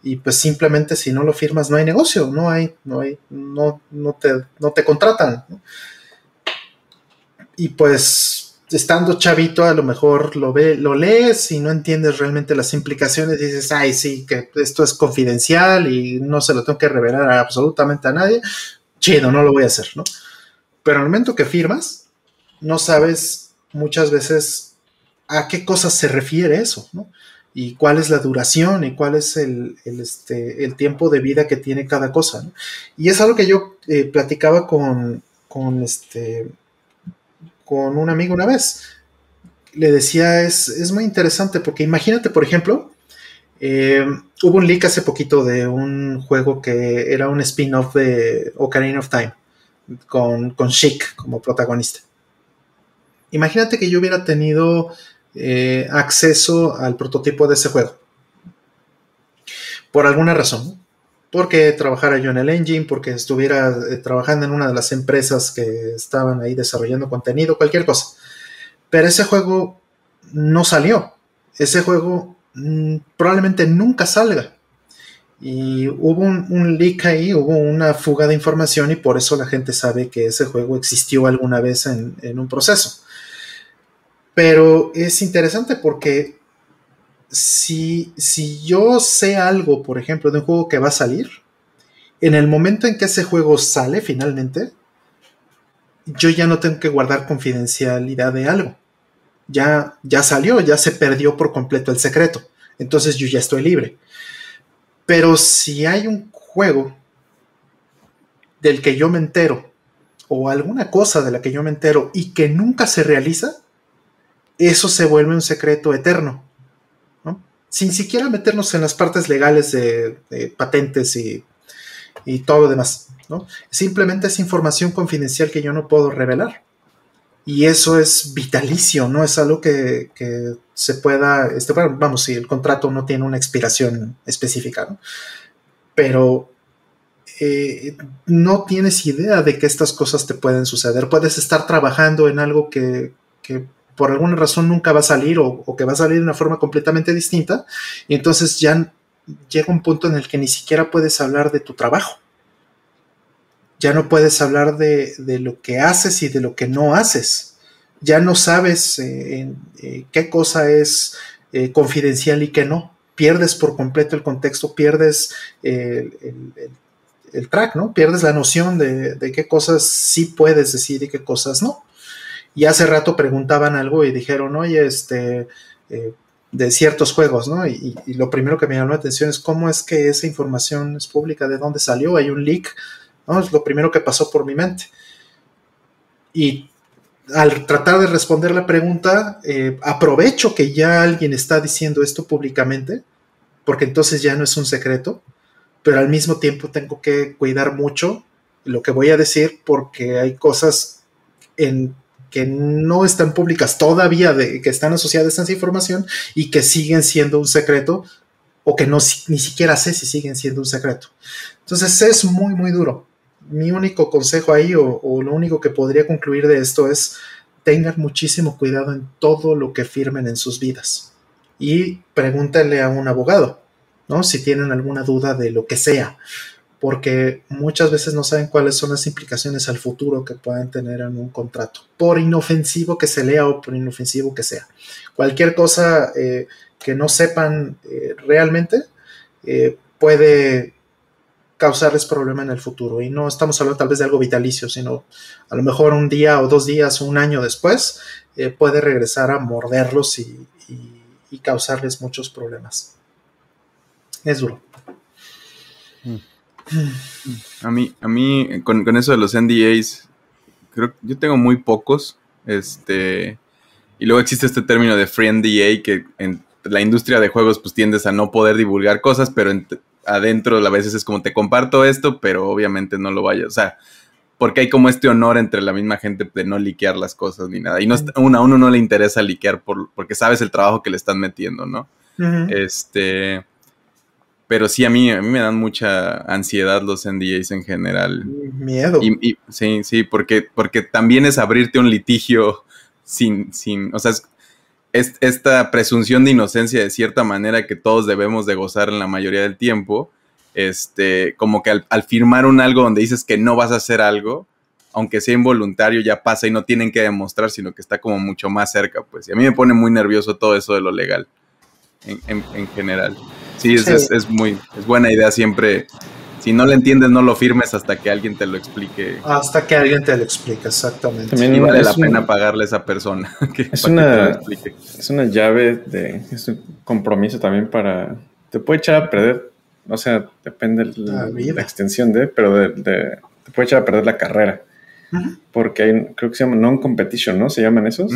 y pues simplemente si no lo firmas no hay negocio, no hay, no hay, no, no, te, no te contratan. Y pues estando chavito a lo mejor lo ve, lo lees y no entiendes realmente las implicaciones dices, ay, sí, que esto es confidencial y no se lo tengo que revelar a absolutamente a nadie. Chido, no lo voy a hacer, ¿no? Pero al momento que firmas, no sabes muchas veces a qué cosas se refiere eso, ¿no? Y cuál es la duración y cuál es el, el, este, el tiempo de vida que tiene cada cosa, ¿no? Y es algo que yo eh, platicaba con, con, este, con un amigo una vez. Le decía, es, es muy interesante porque imagínate, por ejemplo, eh, hubo un leak hace poquito de un juego que era un spin-off de Ocarina of Time con, con Sheik como protagonista. Imagínate que yo hubiera tenido eh, acceso al prototipo de ese juego. Por alguna razón. Porque trabajara yo en el engine, porque estuviera eh, trabajando en una de las empresas que estaban ahí desarrollando contenido, cualquier cosa. Pero ese juego no salió. Ese juego mm, probablemente nunca salga. Y hubo un, leak ahí, hubo una fuga de información y por eso la gente sabe que ese juego existió alguna vez en un proceso. Pero es interesante porque si, si yo sé algo, por ejemplo, de un juego que va a salir, en el momento en que ese juego sale finalmente, yo ya no tengo que guardar confidencialidad de algo. Ya, ya salió, ya se perdió por completo el secreto. Entonces yo ya estoy libre. Pero si hay un juego del que yo me entero, o alguna cosa de la que yo me entero y que nunca se realiza, eso se vuelve un secreto eterno. Sin siquiera meternos en las partes legales de, patentes y, y, todo lo demás. ¿no? Simplemente es información confidencial que yo no puedo revelar. Y eso es vitalicio, no es algo que, que se pueda, este, bueno, vamos, si el contrato no tiene una expiración específica, ¿no? pero eh, no tienes idea de que estas cosas te pueden suceder. Puedes estar trabajando en algo que por alguna razón nunca va a salir o, que va a salir de una forma completamente distinta y entonces ya llega un punto en el que ni siquiera puedes hablar de tu trabajo. Ya no puedes hablar de, lo que haces y de lo que no haces. Ya no sabes eh, eh, qué cosa es eh, confidencial y qué no. Pierdes por completo el contexto, pierdes el, track, ¿no? Pierdes la noción de, de qué cosas sí puedes decir y qué cosas no. Y hace rato preguntaban algo y dijeron, oye, este, eh, de ciertos juegos, ¿no? Y, lo primero que me llamó la atención es cómo es que esa información es pública, de dónde salió, hay un leak, ¿no? Es lo primero que pasó por mi mente. Y al tratar de responder la pregunta, eh, aprovecho que ya alguien está diciendo esto públicamente, porque entonces ya no es un secreto, pero al mismo tiempo tengo que cuidar mucho lo que voy a decir porque hay cosas en que no están públicas todavía, de, que están asociadas a esa información y que siguen siendo un secreto o que no ni siquiera sé si siguen siendo un secreto. Entonces es muy, muy duro. Mi único consejo ahí o, lo único que podría concluir de esto es tengan muchísimo cuidado en todo lo que firmen en sus vidas y pregúntenle a un abogado, ¿no? Si tienen alguna duda de lo que sea porque muchas veces no saben cuáles son las implicaciones al futuro que pueden tener en un contrato, por inofensivo que se lea o por inofensivo que sea. Cualquier cosa eh, que no sepan eh, realmente eh, puede causarles problema en el futuro. Y no estamos hablando tal vez de algo vitalicio, sino a lo mejor un día o dos días o un año después puede regresar a morderlos y causarles muchos problemas. Es duro.
A mí, a mí con, eso de los NDAs, creo que yo tengo muy pocos. Este, y luego existe este término de free NDA que en la industria de juegos pues tiendes a no poder divulgar cosas, pero adentro a veces es como te comparto esto, pero obviamente no lo vayas. O sea, porque hay como este honor entre la misma gente de no liquear las cosas ni nada. Y no, a uno no le interesa liquear por, porque sabes el trabajo que le están metiendo, ¿no? Este pero sí, a mí, a mí me dan mucha ansiedad los NDAs en general.
Miedo.
Y, sí, sí, porque, porque también es abrirte un litigio sin, sin, o sea, es, esta presunción de inocencia de cierta manera que todos debemos de gozar en la mayoría del tiempo, este, como que al, al firmar un algo donde dices que no vas a hacer algo, aunque sea involuntario, ya pasa y no tienen que demostrar, sino que está como mucho más cerca, pues. Y a mí me pone muy nervioso todo eso de lo legal, en, en, en general. Sí, es, muy, es buena idea siempre. Si no lo entiendes, no lo firmes hasta que alguien te lo explique.
Hasta que alguien te lo explique, exactamente.
También y vale la pena pagarle a esa persona. *laughs*
es, una, es una llave de es un compromiso también para. Te puede echar a perder, o sea, depende de la, extensión de, pero de, te puede echar a perder la carrera. Porque hay, creo que se llama non-competition, ¿no? Se llaman esos.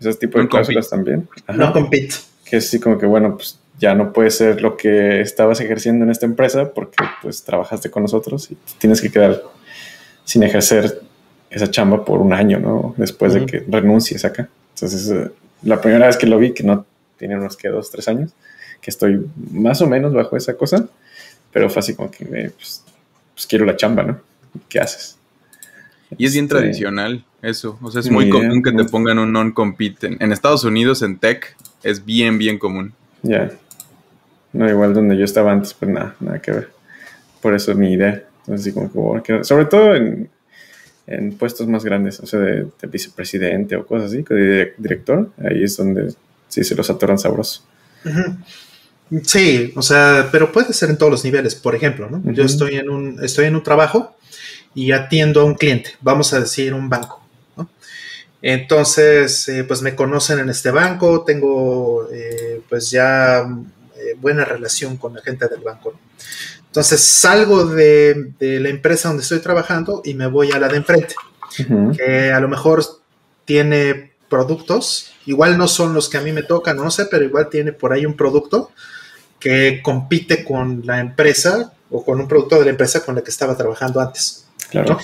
Esos tipos de cláusulas también.
No compete.
Que es así como que, bueno, pues ya no puede ser lo que estabas ejerciendo en esta empresa porque pues trabajaste con nosotros y tienes que quedar sin ejercer esa chamba por un año, ¿no? Después de que renuncies acá. Entonces, eh, la primera vez que lo vi, que no tiene unos que dos, tres años, que estoy más o menos bajo esa cosa, pero fue así como que, eh, pues, pues, quiero la chamba, ¿no? ¿Qué haces?
Y es bien este, tradicional eso, o sea, es muy común que te pongan un non-compete. En Estados Unidos, en tech, es bien, bien común.
Ya. No, igual donde yo estaba antes, pues nada, nada que ver. Por eso es mi idea. Entonces, como que, sobre todo en, puestos más grandes, o sea, de, vicepresidente o cosas así, de director, ahí es donde sí se los atoran sabroso.
Sí, o sea, pero puede ser en todos los niveles. Por ejemplo, ¿no? Yo estoy en un, estoy en un trabajo y atiendo a un cliente, vamos a decir un banco. ¿no? Entonces, eh, pues me conocen en este banco, tengo eh, pues ya buena relación con la gente del banco. Entonces salgo de, la empresa donde estoy trabajando y me voy a la de enfrente, que a lo mejor tiene productos, igual no son los que a mí me tocan, no sé, pero igual tiene por ahí un producto que compite con la empresa o con un producto de la empresa con la que estaba trabajando antes.
Claro.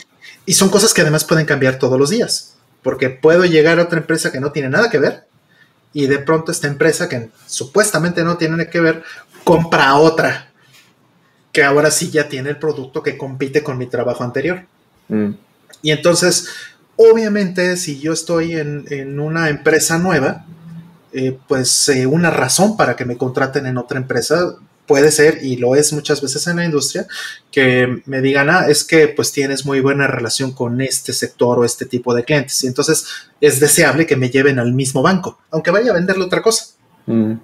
Y son cosas que además pueden cambiar todos los días, porque puedo llegar a otra empresa que no tiene nada que ver y de pronto esta empresa que supuestamente no tiene que ver, compra otra, que ahora sí ya tiene el producto que compite con mi trabajo anterior. Mm. Y entonces, obviamente, si yo estoy en, una empresa nueva, eh, pues eh, una razón para que me contraten en otra empresa puede ser, y lo es muchas veces en la industria, que me digan, ah, es que pues tienes muy buena relación con este sector o este tipo de clientes. Y entonces es deseable que me lleven al mismo banco, aunque vaya a venderle otra cosa,
Mm.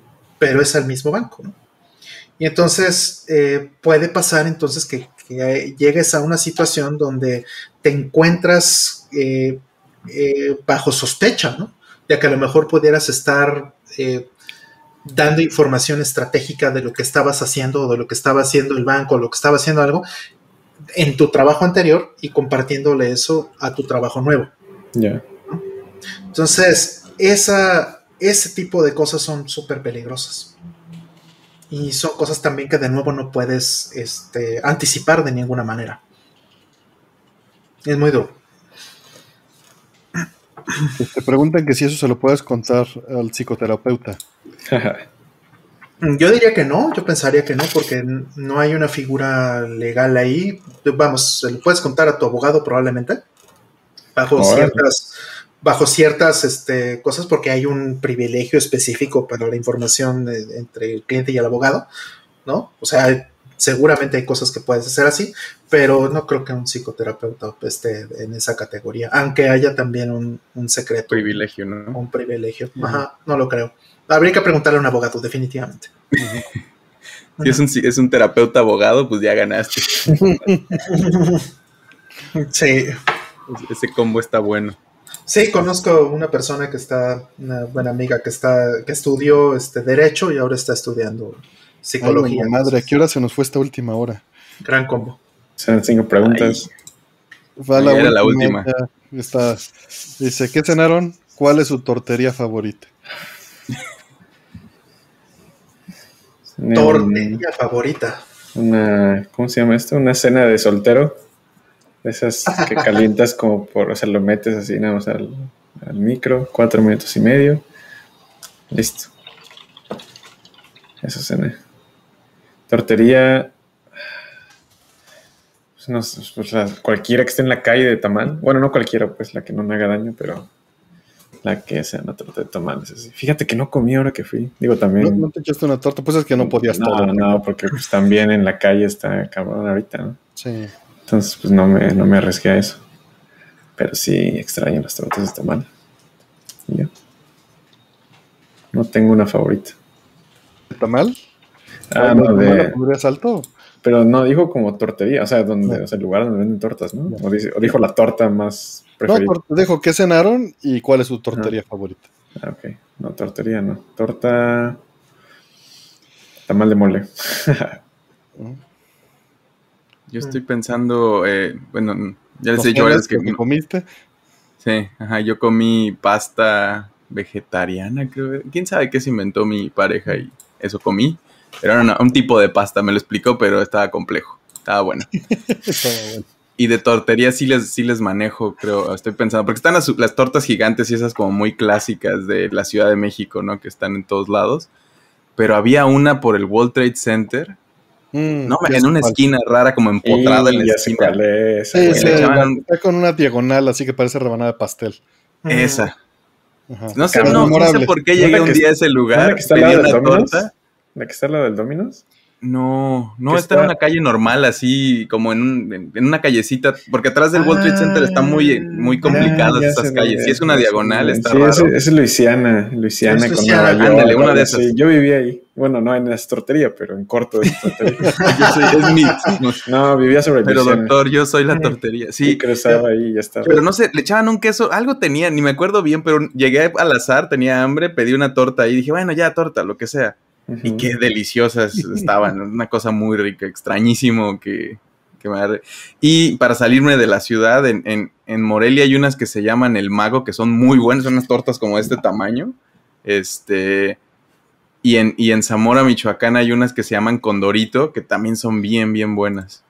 pero es al mismo banco. ¿no? Y entonces eh, puede pasar entonces que, que llegues a una situación donde te encuentras eh, eh, bajo sospecha, ¿no? De que a lo mejor pudieras estar eh, dando información estratégica de lo que estabas haciendo o de lo que estaba haciendo el banco o lo que estaba haciendo algo en tu trabajo anterior y compartiéndole eso a tu trabajo nuevo. Entonces, esa, ese tipo de cosas son súper peligrosas. Y son cosas también que de nuevo no puedes este, anticipar de ninguna manera. Es muy duro.
Te preguntan que si eso se lo puedes contar al psicoterapeuta. *laughs*
Yo diría que no, yo pensaría que no, porque no hay una figura legal ahí. Vamos, se lo puedes contar a tu abogado probablemente, bajo
Órale.
ciertas, bajo ciertas este, cosas, porque hay un privilegio específico para la información de- entre el cliente y el abogado, ¿no? O sea, seguramente hay cosas que puedes hacer así, pero no creo que un psicoterapeuta esté en esa categoría, aunque haya también un, un secreto,
Privilegio, ¿no?
un privilegio. Ajá, no lo creo. Habría que preguntarle a un abogado, definitivamente. *laughs*
Si es un, si es un terapeuta abogado, pues ya ganaste. *laughs*
Sí,
Ese combo está bueno.
sí, conozco una persona que está, una buena amiga que está, que estudió este derecho y ahora está estudiando
Ay,
psicología.
mamá madre, ¿a qué hora se nos fue esta última hora?
Gran combo.
Son cinco preguntas.
Va
Ahí era la última.
ya está. Dice, ¿qué cenaron? ¿Cuál es su tortería favorita?
Mm,
Tortería favorita.
Una, ¿cómo se llama esto? Una cena de soltero. Esas que *laughs* calientas como por, o sea, lo metes así nada más al, al micro, cuatro minutos y medio. Listo. Eso cené. Tortería. Pues no pues la- cualquiera que esté en la calle de tamal. Bueno, no cualquiera, pues la que no me haga daño, pero la que sea una torta de tamales. así. Fíjate que no comí ahora que fui. Digo, también.
¿No, no te echaste una torta? Pues es que no podías
No,
todo.
no, porque pues también en la calle está cabrón ahorita, ¿no?
Sí.
Entonces, pues no me, no me arriesgué a eso. Pero sí extraño las tortas de tamal. Y ya. No tengo una favorita.
¿Tamal?
Ah,
¿Tamal
no, de,
pondrías alto?
pero no dijo como tortería, o sea, donde, o sea, el lugar donde venden tortas, ¿no? O, dice- o dijo la torta más
No,
preferida.
te dejo, ¿qué cenaron y cuál es su tortería favorita?
Ah, ok. No, tortería no. Torta. Tamal de mole. *laughs*
Yo estoy pensando, eh, bueno, ya les
¿Los
he dicho varias que
comiste?
Sí, ajá, yo comí pasta vegetariana, creo. ¿Quién sabe qué se inventó mi pareja y eso comí? Pero era una- un tipo de pasta, me lo explicó, pero estaba complejo. Estaba bueno. *laughs*
Estaba bueno.
Y de tortería sí les, sí les manejo, creo. Estoy pensando, porque están las, las tortas gigantes y esas como muy clásicas de la Ciudad de México, ¿no? Que están en todos lados. Pero había una por el World Trade Center,
Mm,
no, en una
cuál.
esquina rara, como empotrada en la esquina.
es.
Sí, sí,
echaban
la- está con una diagonal, así que parece rebanada de pastel.
Esa.
Ajá.
No sé, no, no sé por qué
¿No
llegué
la
un día a ese
¿No es
lugar,
la
pedí una torta.
¿La que está lado del Domino's?
No, no, está en una calle normal, así como en, un- en- una callecita, porque atrás del World Trade Center está muy, muy complicadas
Ah, ya
esas calles. Si es una diagonal, está
sí,
raro.
Ese es Luisiana, Luisiana
Es
con
Luisiana,
Nueva York.
ándale, una de esas.
así. Yo vivía ahí. Bueno, no en esa tortería, pero en corto de. *laughs*
Yo soy- es mi- no,
no, vivía sobre
pero
Luisiana.
doctor, yo soy la tortería.
Sí,
Sí,
cruzaba ahí y ya estaba.
pero no sé, le echaban un queso, algo tenía, ni me acuerdo bien, pero llegué al azar, tenía hambre, pedí una torta ahí, dije, bueno, ya, torta, lo que sea. Y qué deliciosas *laughs* estaban, una cosa muy rica, extrañísimo que, que me. Y para salirme de la ciudad, en, en, en Morelia hay unas que se llaman El Mago, que son muy buenas, son unas tortas como de este tamaño. Este, y en, y en Zamora, Michoacán, hay unas que se llaman Condorito, que también son bien, bien buenas.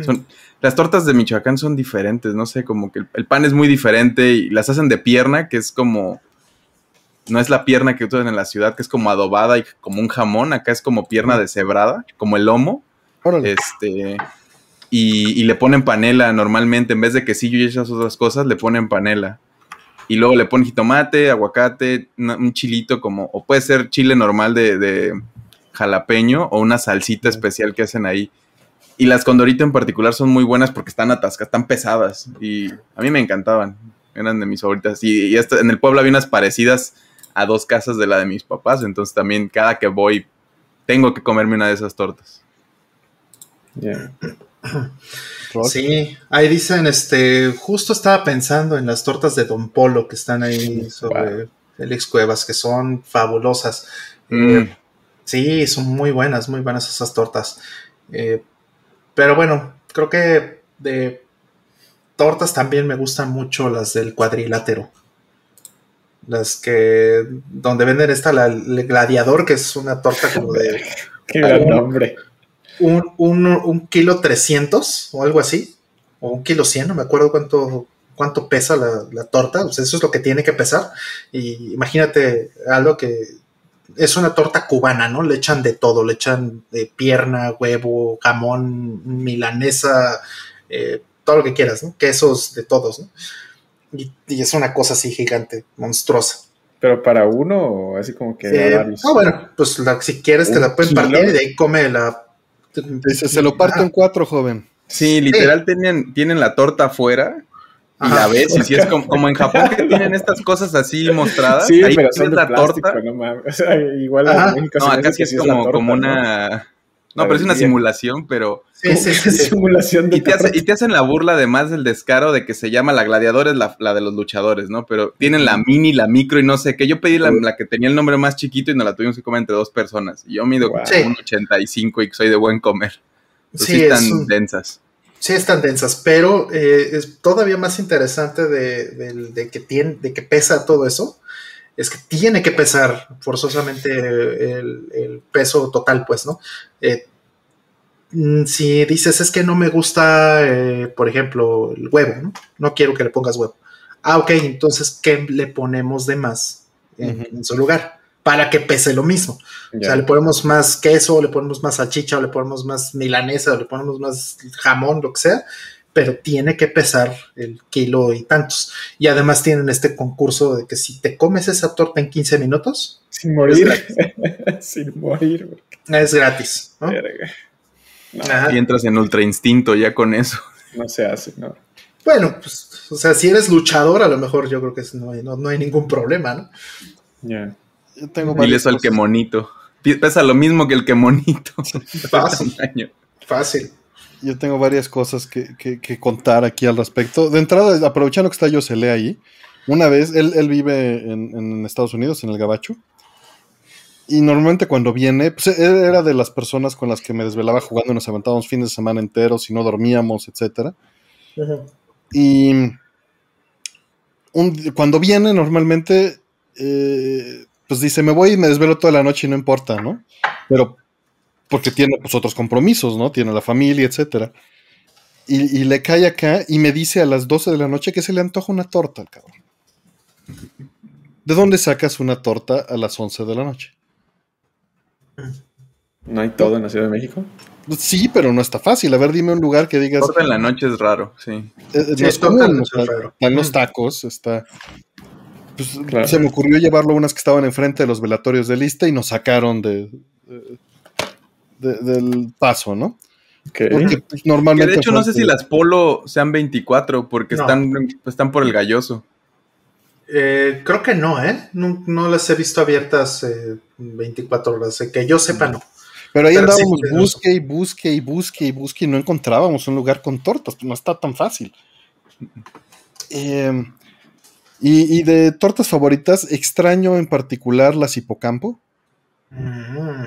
Son, las tortas de Michoacán son diferentes, no sé, como que el, el pan es muy diferente y las hacen de pierna, que es como, no es la pierna que usan en la ciudad, que es como adobada y como un jamón, acá es como pierna deshebrada, como el lomo,
Órale.
este, y, y le ponen panela normalmente, en vez de quesillo y esas otras cosas, le ponen panela. Y luego le ponen jitomate, aguacate, un chilito como, o puede ser chile normal de, de, jalapeño o una salsita especial que hacen ahí. Y las condorito en particular son muy buenas porque están atascadas, están pesadas. Y a mí me encantaban. Eran de mis favoritas. Y, y en el pueblo había unas parecidas a dos casas de la de mis papás. Entonces también cada que voy tengo que comerme una de esas tortas.
Sí, ahí dicen, este, justo estaba pensando en las tortas de Don Polo que están ahí sobre Félix Cuevas, que son fabulosas.
Mm.
Eh, sí, son muy buenas, muy buenas esas tortas. Eh, pero bueno, creo que de tortas también me gustan mucho las del cuadrilátero. Las que, donde venden esta, la, el gladiador, que es una torta como de... *laughs*
Qué gran nombre.
Un, un, un kilo 300 o algo así, o un kilo 100, no me acuerdo cuánto, cuánto pesa la, la torta, eso es lo que tiene que pesar. Y imagínate algo que es una torta cubana, ¿no? Le echan de todo, le echan de pierna, huevo, jamón, milanesa, eh, todo lo que quieras, ¿no? Quesos de todos, ¿no? Y, y es una cosa así gigante, monstruosa.
Pero para uno, así como que.
Eh, ah, bueno, pues la- si quieres te
¿Un
la pueden
kilo?
partir y de ahí come la.
Dice, se lo parto en cuatro, joven.
Sí, literal tienen, tienen la torta afuera y
Ajá.
la ves y si es como, como en Japón que tienen estas cosas así mostradas.
Sí,
ahí
pero son de
la
plástico,
torta.
no mames. O *laughs* sea, igual
Ajá.
No, acá sí
que
es
la
como,
torta,
como
¿no?
una... No,
A
pero es una simulación, pero...
Como
sí.
simulación de
Y te, hace- y te hacen la burla además del descaro de que se llama la gladiadora, es la, la de los luchadores, ¿no? Pero tienen la mini, la micro y no sé qué. Yo pedí la, la que tenía el nombre más chiquito y nos la tuvimos que comer entre dos personas. Y yo mido
Wow.
Sí.
un 85 y soy de buen comer. Entonces,
Sí,
sí,
es
están
un-
densas.
Sí, están densas, pero eh, es todavía más interesante de, del- de que tiene, de que pesa todo eso. Es que tiene que pesar forzosamente el, el peso total, pues, ¿no? Eh, mm, si dices es que no me gusta, eh, por ejemplo, el huevo, ¿no? No quiero que le pongas huevo. Ah, ok, entonces, ¿qué le ponemos de más en, su lugar? Para que pese lo mismo. O sea, le ponemos más queso, o le ponemos más salchicha, o le ponemos más milanesa, o le ponemos más jamón, lo que sea, pero tiene que pesar el kilo y tantos. Y además tienen este concurso de que si te comes esa torta en 15 minutos,
Sin morir. Sin morir,
es gratis. *laughs* ¿no?
Y entras en ultra instinto ya con eso.
no se hace, ¿no?
Bueno, pues, o sea, si eres luchador, a lo mejor yo creo que no hay, no, no hay ningún problema, ¿no?
Ya.
Yo tengo
Dile
varias
eso al que monito. Pesa lo mismo que el que monito. *laughs*
Fácil, fácil.
Yo tengo varias cosas que, que- que contar aquí al respecto. De entrada, aprovechando que está Yosele ahí, una vez, él, él vive en, en Estados Unidos, en el Gabacho, y normalmente cuando viene, pues él era de las personas con las que me desvelaba jugando y nos aventábamos fines de semana enteros y no dormíamos.
Ujú.
Y un- cuando viene normalmente, eh, pues dice, me voy y me desvelo toda la noche y no importa, ¿no? Pero porque tiene pues otros compromisos, ¿no? Tiene la familia, etcétera. Y, y le cae acá y me dice a las 12 de la noche que se le antoja una torta al cabrón. ¿De dónde sacas una torta a las 11 de la noche?
¿No hay todo en la Ciudad de México?
Sí, pero no está fácil. A ver, dime un lugar que digas.
Torta en la noche es raro, sí.
Eh,
Sí,
no es común, están los tacos, está. Pues,
Claro.
Se me ocurrió llevarlo a unas que estaban enfrente de los velatorios de lista y nos sacaron de, de- de- del paso, ¿no?
Ok.
Porque pues,
Que
normalmente.
de hecho no sé si las polo sean 24 porque
No.
están, están por el galloso.
Eh, creo que no, ¿eh? No, no las he visto abiertas eh, 24 horas. eh, Que yo sepa, no.
Pero ahí
pero
andábamos, busque y busque y busque y busque y no encontrábamos un lugar con tortas. pues, no está tan fácil. Eh, y, y de tortas favoritas, extraño en particular las hipocampo.
Mm.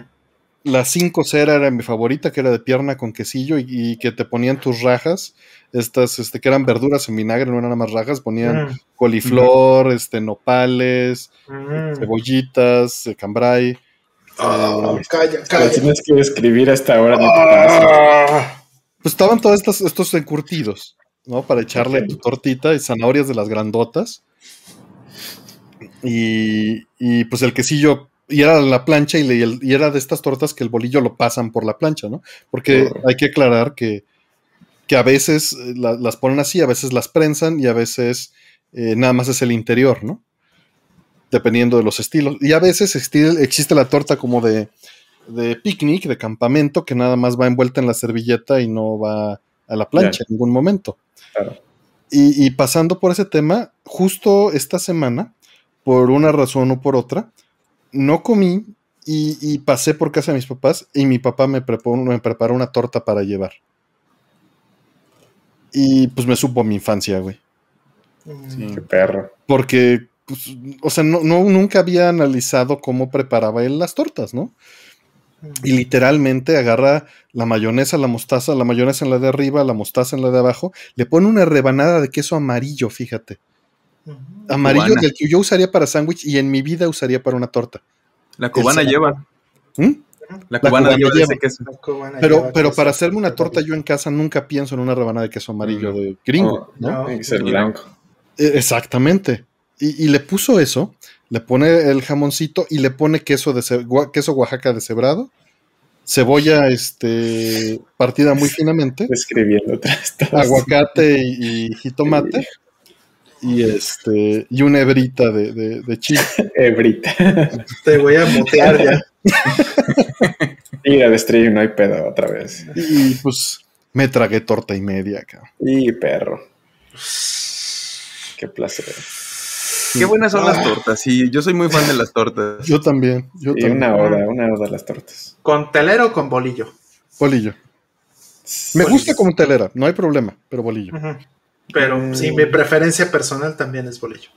La 5 cera era mi favorita, que era de pierna con quesillo y, y que te ponían tus rajas, estas este, que eran verduras en vinagre, no eran nada más rajas, ponían
Mm.
coliflor, este, nopales,
Mm.
cebollitas, eh, cambray.
Ah, calla, calla.
tienes que describir hasta ahora. no te pasa.
Ah.
Pues estaban todos estos, estos encurtidos, ¿no? Para echarle tu tortita y zanahorias de las grandotas. Y, y, pues el quesillo, y era la plancha y, le- y era de estas tortas que el bolillo lo pasan por la plancha, ¿no? Porque hay que aclarar que, que a veces eh, la- las ponen así, a veces las prensan y a veces eh, nada más es el interior, ¿no? Dependiendo de los estilos. Y a veces esti- existe la torta como de, de picnic, de campamento, que nada más va envuelta en la servilleta y no va a la plancha en ningún momento.
Claro.
Y, y pasando por ese tema, justo esta semana, por una razón o por otra, no comí y, y pasé por casa de mis papás y mi papá me preparó, me preparó una torta para llevar. Y pues me supo a mi infancia, güey.
Mm.
Qué perro.
Porque, pues, o sea, no, no- nunca había analizado cómo preparaba él las tortas, ¿no? Y literalmente agarra la mayonesa, la mostaza, la mayonesa en la de arriba, la mostaza en la de abajo, le pone una rebanada de queso amarillo, fíjate. Amarillo
Cubana.
del que yo usaría para sándwich y en mi vida usaría para una torta.
La cubana
El
lleva.
¿Mm?
La
La
cubana,
cubana
lleva,
lleva.
ese queso.
La cubana
Pero,
lleva
pero
queso.
para hacerme una torta yo en casa nunca pienso en una rebanada de queso amarillo de gringo,
Oh,
¿no?
No.
Tiene que ser blanco.
Eh, Exactamente. Y, y le puso eso, le pone el jamoncito y le pone queso de queso Oaxaca deshebrado, cebolla este partida muy *laughs* finamente,
Escribiendo
aguacate y, y *laughs* jitomate y este y una hebrita de, de, de chile. *laughs*
Hebrita.
Te voy a mutear ya.
Mira, de stream, no hay pedo otra vez.
Y, pues me tragué torta y media, cabrón.
Y perro. Qué placer.
Qué buenas son las tortas. Sí, yo soy muy fan de las tortas.
Yo también, yo
Y
también.
una oda, una oda a las tortas.
¿Con telero o con bolillo?
Bolillo. Me gusta como telera, no hay problema, pero bolillo.
Ujú. Pero sí, mi preferencia personal también es bolillo.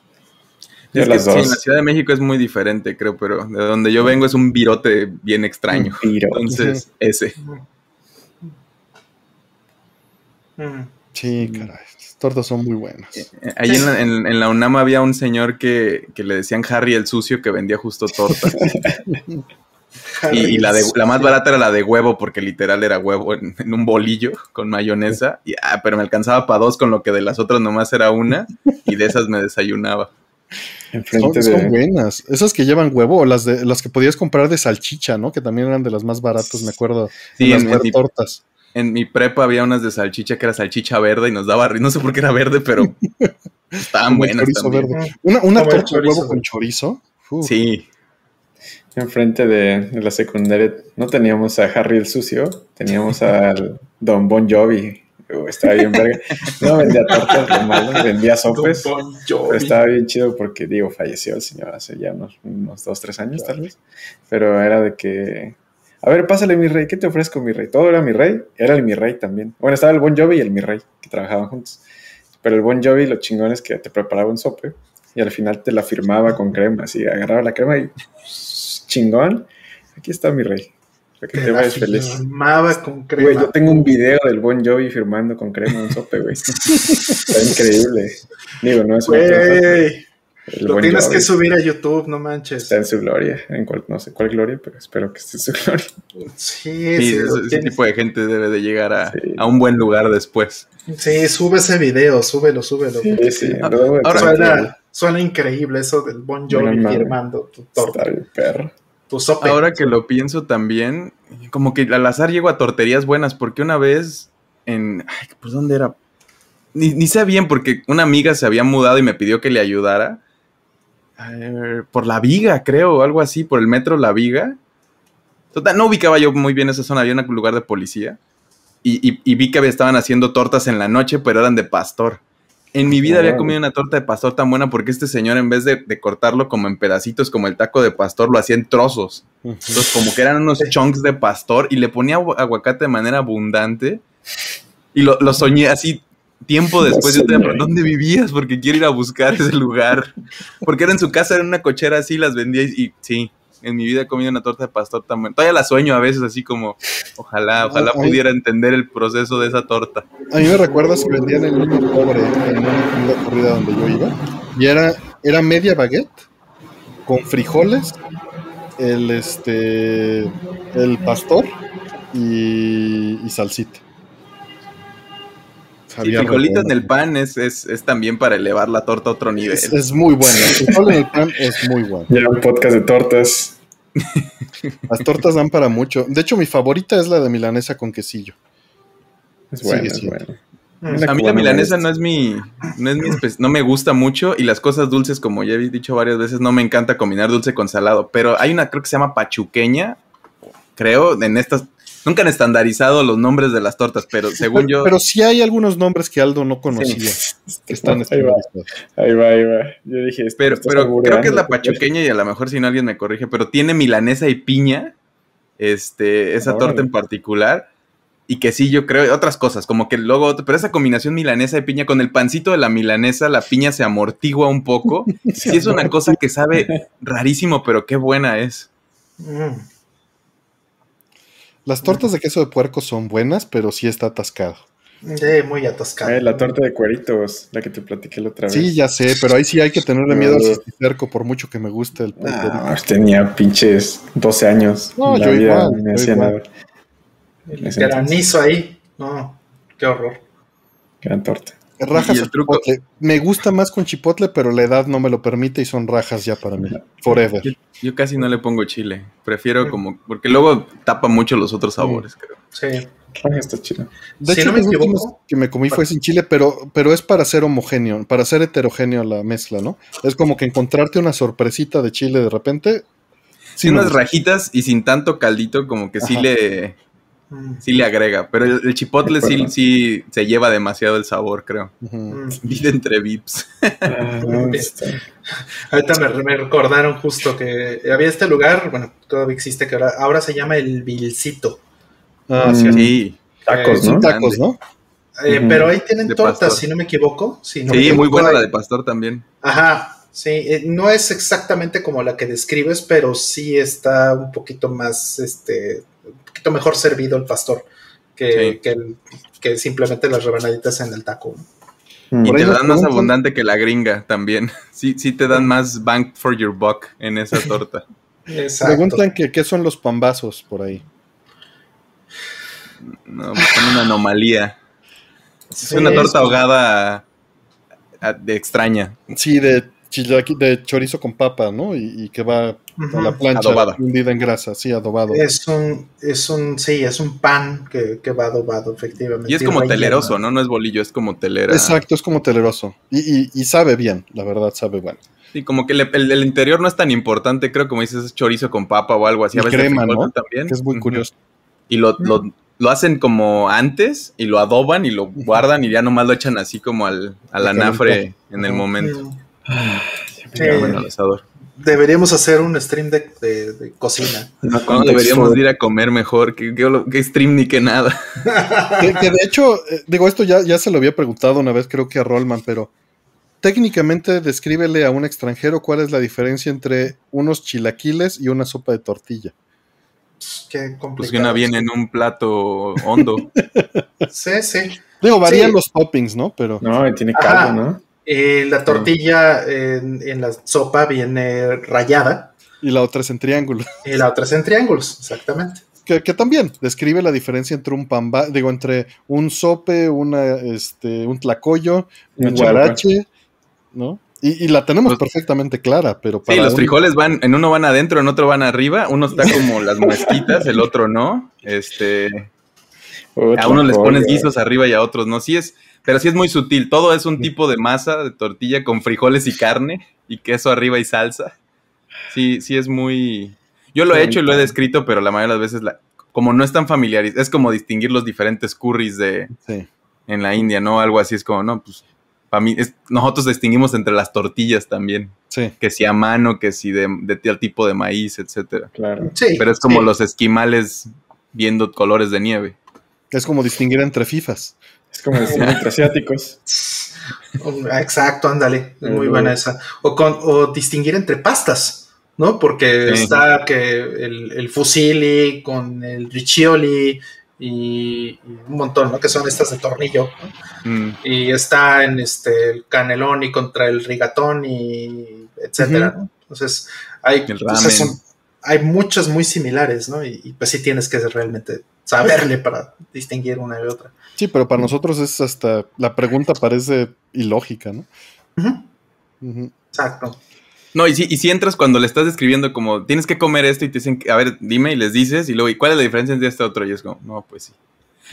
Es que sí, en la Ciudad de México es muy diferente, creo, pero de donde yo vengo es un virote bien extraño. Entonces, ese.
Mm.
Sí, caray. Las tortas son muy buenas.
Eh, Ahí en la, en- en la UNAM había un señor que, que le decían Harry el sucio que vendía justo tortas. *laughs* Y, y la, de, la más barata era la de huevo, porque literal era huevo en, en un bolillo con mayonesa. Y, ah, pero me alcanzaba para dos, con lo que de las otras nomás era una. Y de esas me desayunaba.
Son,
Enfrente
son
de.
buenas. Esas que llevan huevo o las de las que podías comprar de salchicha, ¿no? Que también eran de las más baratas, me acuerdo.
Sí,
las
en- mi-
tortas.
En mi prepa había unas de salchicha que era salchicha verde y nos daba No sé por qué era verde, pero *laughs* estaban buenas
chorizo
también.
verde. Una, una torta de huevo con chorizo. uf,
Sí,
Enfrente de, de la secundaria no teníamos a Harry el sucio, teníamos *laughs* al Don Bon Jovi. Estaba bien verga. No vendía tortas lo malo, vendía sopes.
Bon.
Pero estaba bien chido porque, digo, falleció el señor hace ya unos, unos dos, tres años tal vez. Pero era de que, a ver, pásale mi rey, ¿qué te ofrezco mi rey? Todo era mi rey, era el mi rey también. Bueno, estaba el Bon Jovi y el mi rey, que trabajaban juntos. Pero el Bon Jovi, lo chingón es que te preparaba un sope y al final te la firmaba con crema, así, agarraba la crema y chingón, aquí está mi rey, para que te, vayas feliz.
firmaba con
Güey, yo
crema.
tengo un video del Bon Jovi firmando con crema un sope, güey. *laughs* Está increíble. Digo, no es
Güey,
el
lo tienes
Jovi
que subir a YouTube, no manches.
Está en su gloria, en cual, no sé cuál gloria, pero espero que esté en su *laughs* gloria.
Sí,
sí,
sí,
ese, tipo de gente debe de llegar a,
Sí.
a un buen lugar después.
Sí, sube ese video, súbelo, súbelo.
Sí, sí,
Ah, ahora
Suena, suena increíble eso del Bon Jovi firmando tu torta,
perro.
Ahora que lo pienso también, como que al azar llego a torterías buenas, porque una vez en... Ay, ¿Por dónde era? Ni, ni sé bien, porque una amiga se había mudado y me pidió que le ayudara. Eh, por la viga, creo, algo así, por el metro La Viga. Total, no ubicaba yo muy bien esa zona, había un lugar de policía. Y, y- y vi que estaban haciendo tortas en la noche, pero eran de pastor. En mi vida había comido una torta de pastor tan buena porque este señor, en vez de, de cortarlo como en pedacitos, como el taco de pastor, lo hacía en trozos. Entonces, como que eran unos chunks de pastor y le ponía agu- aguacate de manera abundante. Y lo, lo soñé así tiempo *laughs* después. Yo te. ¿dónde vivías? Porque quiero ir a buscar ese lugar. Porque era en su casa, era en una cochera así, las vendía y, y sí. En mi vida he comido una torta de pastor tan buena. Todavía la sueño a veces así como, ojalá, ojalá
Ay.
pudiera entender el proceso de esa torta.
A mí me recuerdas que vendían el niño pobre en una corrida donde yo iba. Y era, era media baguette con frijoles, el este el pastor y, y salsita.
Y frijolito en el pan es, es, es también para elevar la torta a otro nivel.
Es, es muy bueno. El frijol en el pan es muy bueno.
Ya un podcast de tortas.
Las tortas dan para mucho. De hecho, mi favorita es la de milanesa con quesillo.
Es
Sigue
bueno, es. Una
A mí la milanesa no es mi, no es mi no me gusta mucho y las cosas dulces, como ya he dicho varias veces, no me encanta combinar dulce con salado, pero hay una creo que se llama pachuqueña, creo, en estas, nunca han estandarizado los nombres de las tortas, pero *laughs* según yo...
Pero sí hay algunos nombres que Aldo no conocía. *laughs* que están
Ahí va,
estandarizados.
ahí va, ahí va. Yo dije, esto
Pero, pero creo que es la pachuqueña y a lo mejor si no alguien me corrige, pero tiene milanesa y piña, este, esa torta en particular, y que sí, yo creo, otras cosas, como que luego, pero esa combinación milanesa y piña con el pancito de la milanesa, la piña se amortigua un poco, *laughs* sí es una cosa que sabe rarísimo, pero qué buena es.
Mm.
Las tortas de queso de puerco son buenas, pero sí está atascado.
Eh, muy atascado.
Eh, la torta de cueritos, la que te platiqué la otra vez.
Sí, ya sé, pero ahí sí hay que tenerle miedo al cisticerco, por mucho que me guste el
No, tenía pinches 12 años.
No,
la
yo
vida
igual,
me hacía nada.
El granizo ahí. No, qué horror.
Gran torta.
Rajas
Y el
o
truco-
chipotle. Me gusta más con chipotle, pero la edad no me lo permite y son rajas ya para mí. Forever.
Yo, yo casi no le pongo chile, prefiero como, porque luego tapa mucho los otros sabores, creo.
Sí.
Está chido.
De
Si
hecho,
no me equivoco-
que me comí fue sin chile, pero, pero es para ser homogéneo, para ser heterogéneo la mezcla, ¿no? Es como que encontrarte una sorpresita de chile de repente.
Sí,
me
unas rajitas y sin tanto caldito, como que sí
Ajá.
le, sí le agrega. Pero el, el chipotle sí, sí se lleva demasiado el sabor, creo.
Mm.
Vida entre vips.
Ah, no, está-
Ahorita me, me recordaron justo que había este lugar, bueno, todavía existe, que ahora, ahora se llama el Vilcito.
Ah, sí,
Mm.
Sí,
Tacos,
Eh,
¿no?
tacos, ¿no?
Eh. Pero ahí tienen
De
tortas,
pastor.
si no me equivoco. Si no me
sí, muy buena la de pastor también.
Ajá, sí, eh, no es exactamente como la que describes, pero sí está un poquito más, este, poquito mejor servido el pastor que,
Sí.
que, el- que simplemente las rebanaditas en el taco.
Mm.
Y te dan más abundante que la gringa también. *laughs* Sí, sí te dan más bang for your buck en esa *laughs* torta.
Exacto.
Preguntan que qué son los pambazos por ahí.
No, pues son una anomalía. Es
Sí,
una torta
es-
ahogada ah, de extraña.
Sí, de chilaqui- de chorizo con papa, ¿no? Y, y que va
Ujú.
a la plancha
Adobada.
hundida en grasa, sí, adobado.
Es un, es un, sí, es un pan que, que va adobado, efectivamente.
Y es como teleroso, ¿no? No es bolillo, es como telera.
Exacto, es como teleroso. Y, y- y sabe bien, la verdad, sabe bueno.
Sí, como que le- el, el interior no es tan importante, creo, como dices, es chorizo con papa o algo así. A veces
crema, ¿no?
También.
Que es muy curioso.
Y lo, lo, lo hacen como antes y lo adoban y lo guardan y ya nomás lo echan así como al, al anafre en el momento. Sí.
Deberíamos hacer un stream de, de- de cocina.
No, deberíamos de ir a comer mejor. Que, que, que stream ni que nada. *laughs*
Que, que de hecho, eh, digo, esto ya, ya se lo había preguntado una vez, creo que a Rollman, pero técnicamente descríbele a un extranjero cuál es la diferencia entre unos chilaquiles y una sopa de tortilla.
Qué complicado.
Pues que una viene en un plato hondo. *laughs*
Sí, sí.
Digo, varían
Sí.
los toppings, ¿no? Pero
No, tiene
Ajá.
caldo, ¿no?
Eh, la tortilla en, en la sopa viene rayada
y la otra es en triángulo. *laughs*
y la otra es en triángulos, exactamente.
Que, que también describe la diferencia entre un pamba, digo, entre un sope, una, este, un tlacoyo, un guarache, ¿no? Y, y la tenemos
Los-
perfectamente clara, pero
Sí,
para
los
un-
frijoles van, en uno van adentro, en otro van arriba. Uno está como las *laughs* mosquitas, el otro no. Este, a uno les pones guisos arriba y a otros no. Sí es, pero sí es muy sutil. Todo es un tipo de masa de tortilla con frijoles y carne y queso arriba y salsa. Sí, sí es muy. Yo lo he hecho y lo he descrito, pero la mayoría de las veces, la- como no es tan familiar, es como distinguir los diferentes curries de
Sí.
en la India, ¿no? Algo así es como, no, pues, para mí, es- nosotros distinguimos entre las tortillas también,
Sí.
que si a mano, que si de, de tal tipo de maíz, etcétera.
Claro.
Sí.
Pero es como
sí.
los esquimales viendo colores de nieve.
Es como distinguir entre FIFAs.
Es como decir entre asiáticos. *laughs*
Exacto, ándale. es Muy buena esa. O, con, o distinguir entre pastas, ¿no? Porque
Sí.
está que el, el fusilli con el riccioli y, y un montón, ¿no? Que son estas de tornillo. ¿no?
Mm,
Y está en este el caneloni contra el rigatón y etcétera, ¿no? Entonces, hay, son- hay muchas muy similares, ¿no? Y, y pues sí tienes que realmente saberle para distinguir una de otra.
Sí, pero para nosotros es hasta. La pregunta parece ilógica, ¿no?
Exacto.
No, y si, y si entras cuando le estás describiendo como, tienes que comer esto y te dicen, que, a ver, dime y les dices, y luego, ¿y cuál es la diferencia entre este otro? Y es como, no, pues sí.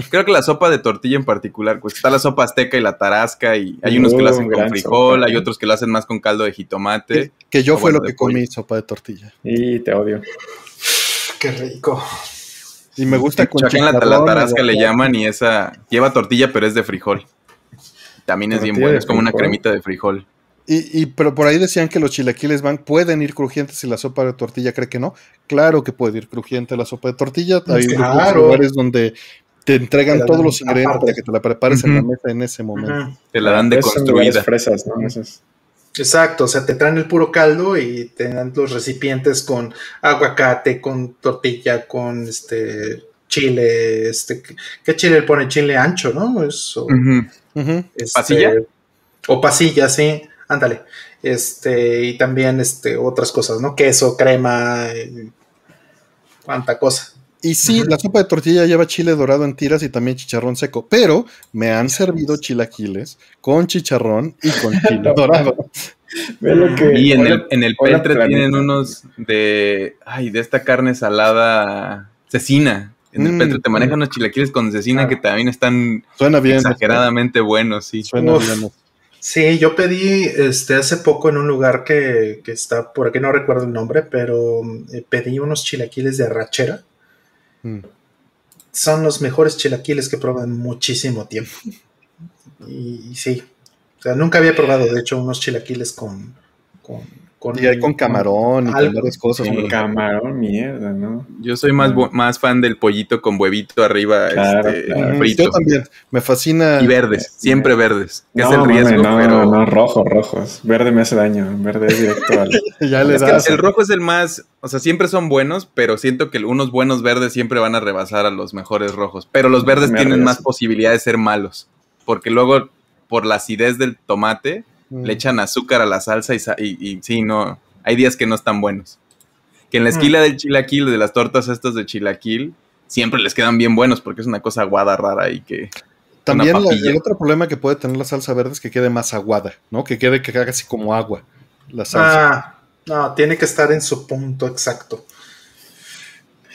Creo que la sopa de tortilla en particular, pues está la sopa azteca y la tarasca, y hay unos que lo
Oh,
hacen con frijol,
sopa,
hay otros que lo hacen más con caldo de jitomate.
Que, que yo fue
bueno,
lo que comí, sopa de tortilla.
Y te odio.
Qué rico.
Y me gusta con
Acá en la, tarasca le llaman y esa lleva tortilla, pero es de frijol. También es bien bueno, es como una cremita de frijol.
Y, y- pero por ahí decían que los chilaquiles van, pueden ir crujientes y la sopa de tortilla cree que no. Claro que puede ir crujiente la sopa de tortilla. Hay
Claro.
algunos lugares donde te entregan
Te
todos los ingredientes
aparte.
para que te la prepares en la mesa en ese momento.
Te la dan de
lugares
construida.
fresas, ¿no? Esos-
Exacto, o sea, te traen el puro caldo y te dan los recipientes con aguacate, con tortilla, con este chile, este, ¿qué chile le pone? Chile ancho, ¿no? Eso, este,
¿Pasilla?
O pasilla, sí, ándale. Este, y también este, otras cosas, ¿no? Queso, crema, eh, cuánta cosa.
Y sí, la sopa de tortilla lleva chile dorado en tiras y también chicharrón seco, pero me han servido chilaquiles con chicharrón y con *laughs* chile dorado.
Ve lo que-
Y en
hola-
el, en el
hola,
tienen unos de. Ay, de esta carne salada. Cecina. En el
Mm.
peltre te manejan unos chilaquiles con cecina
Ah.
que también están
Suena bien.
exageradamente buenos, sí.
Suena
Uf.
bien.
Sí, yo pedí este hace poco en un lugar que, que está por aquí, no recuerdo el nombre, pero eh, pedí unos chilaquiles de arrachera.
Mm.
Son los mejores chilaquiles que probado en muchísimo tiempo. Y, sí, o sea, nunca había probado, de hecho, unos chilaquiles con, con-
Y hay con camarón y con
algo.
varias cosas.
Sí.
hombre.
Camarón, mierda, ¿no?
Yo soy más, más fan del pollito con huevito arriba
Claro,
este,
claro.
Frito.
Yo también. Me fascina.
Y verdes, siempre verdes. Que es
No,
el riesgo,
no,
pero.
no, rojos, rojos. Verde me hace daño. Verde es directo al. *laughs*
Ya le
Es que
das.
el rojo es el más, o sea, siempre son buenos, pero siento que unos buenos verdes siempre van a rebasar a los mejores rojos. Pero los verdes
Me
tienen
arriesgo.
más posibilidad de ser malos, porque luego por la acidez del tomate
Mm.
le echan azúcar a la salsa y, sa- y, y sí, no, hay días que no están buenos. Que en la
Mm.
esquila del chilaquil, de las tortas estas de chilaquil, siempre les quedan bien buenos porque es una cosa aguada rara y que...
También la- el otro problema que puede tener la salsa verde es que quede más aguada, ¿no? Que quede que haga así como agua la salsa.
Ah, no, tiene que estar en su punto exacto.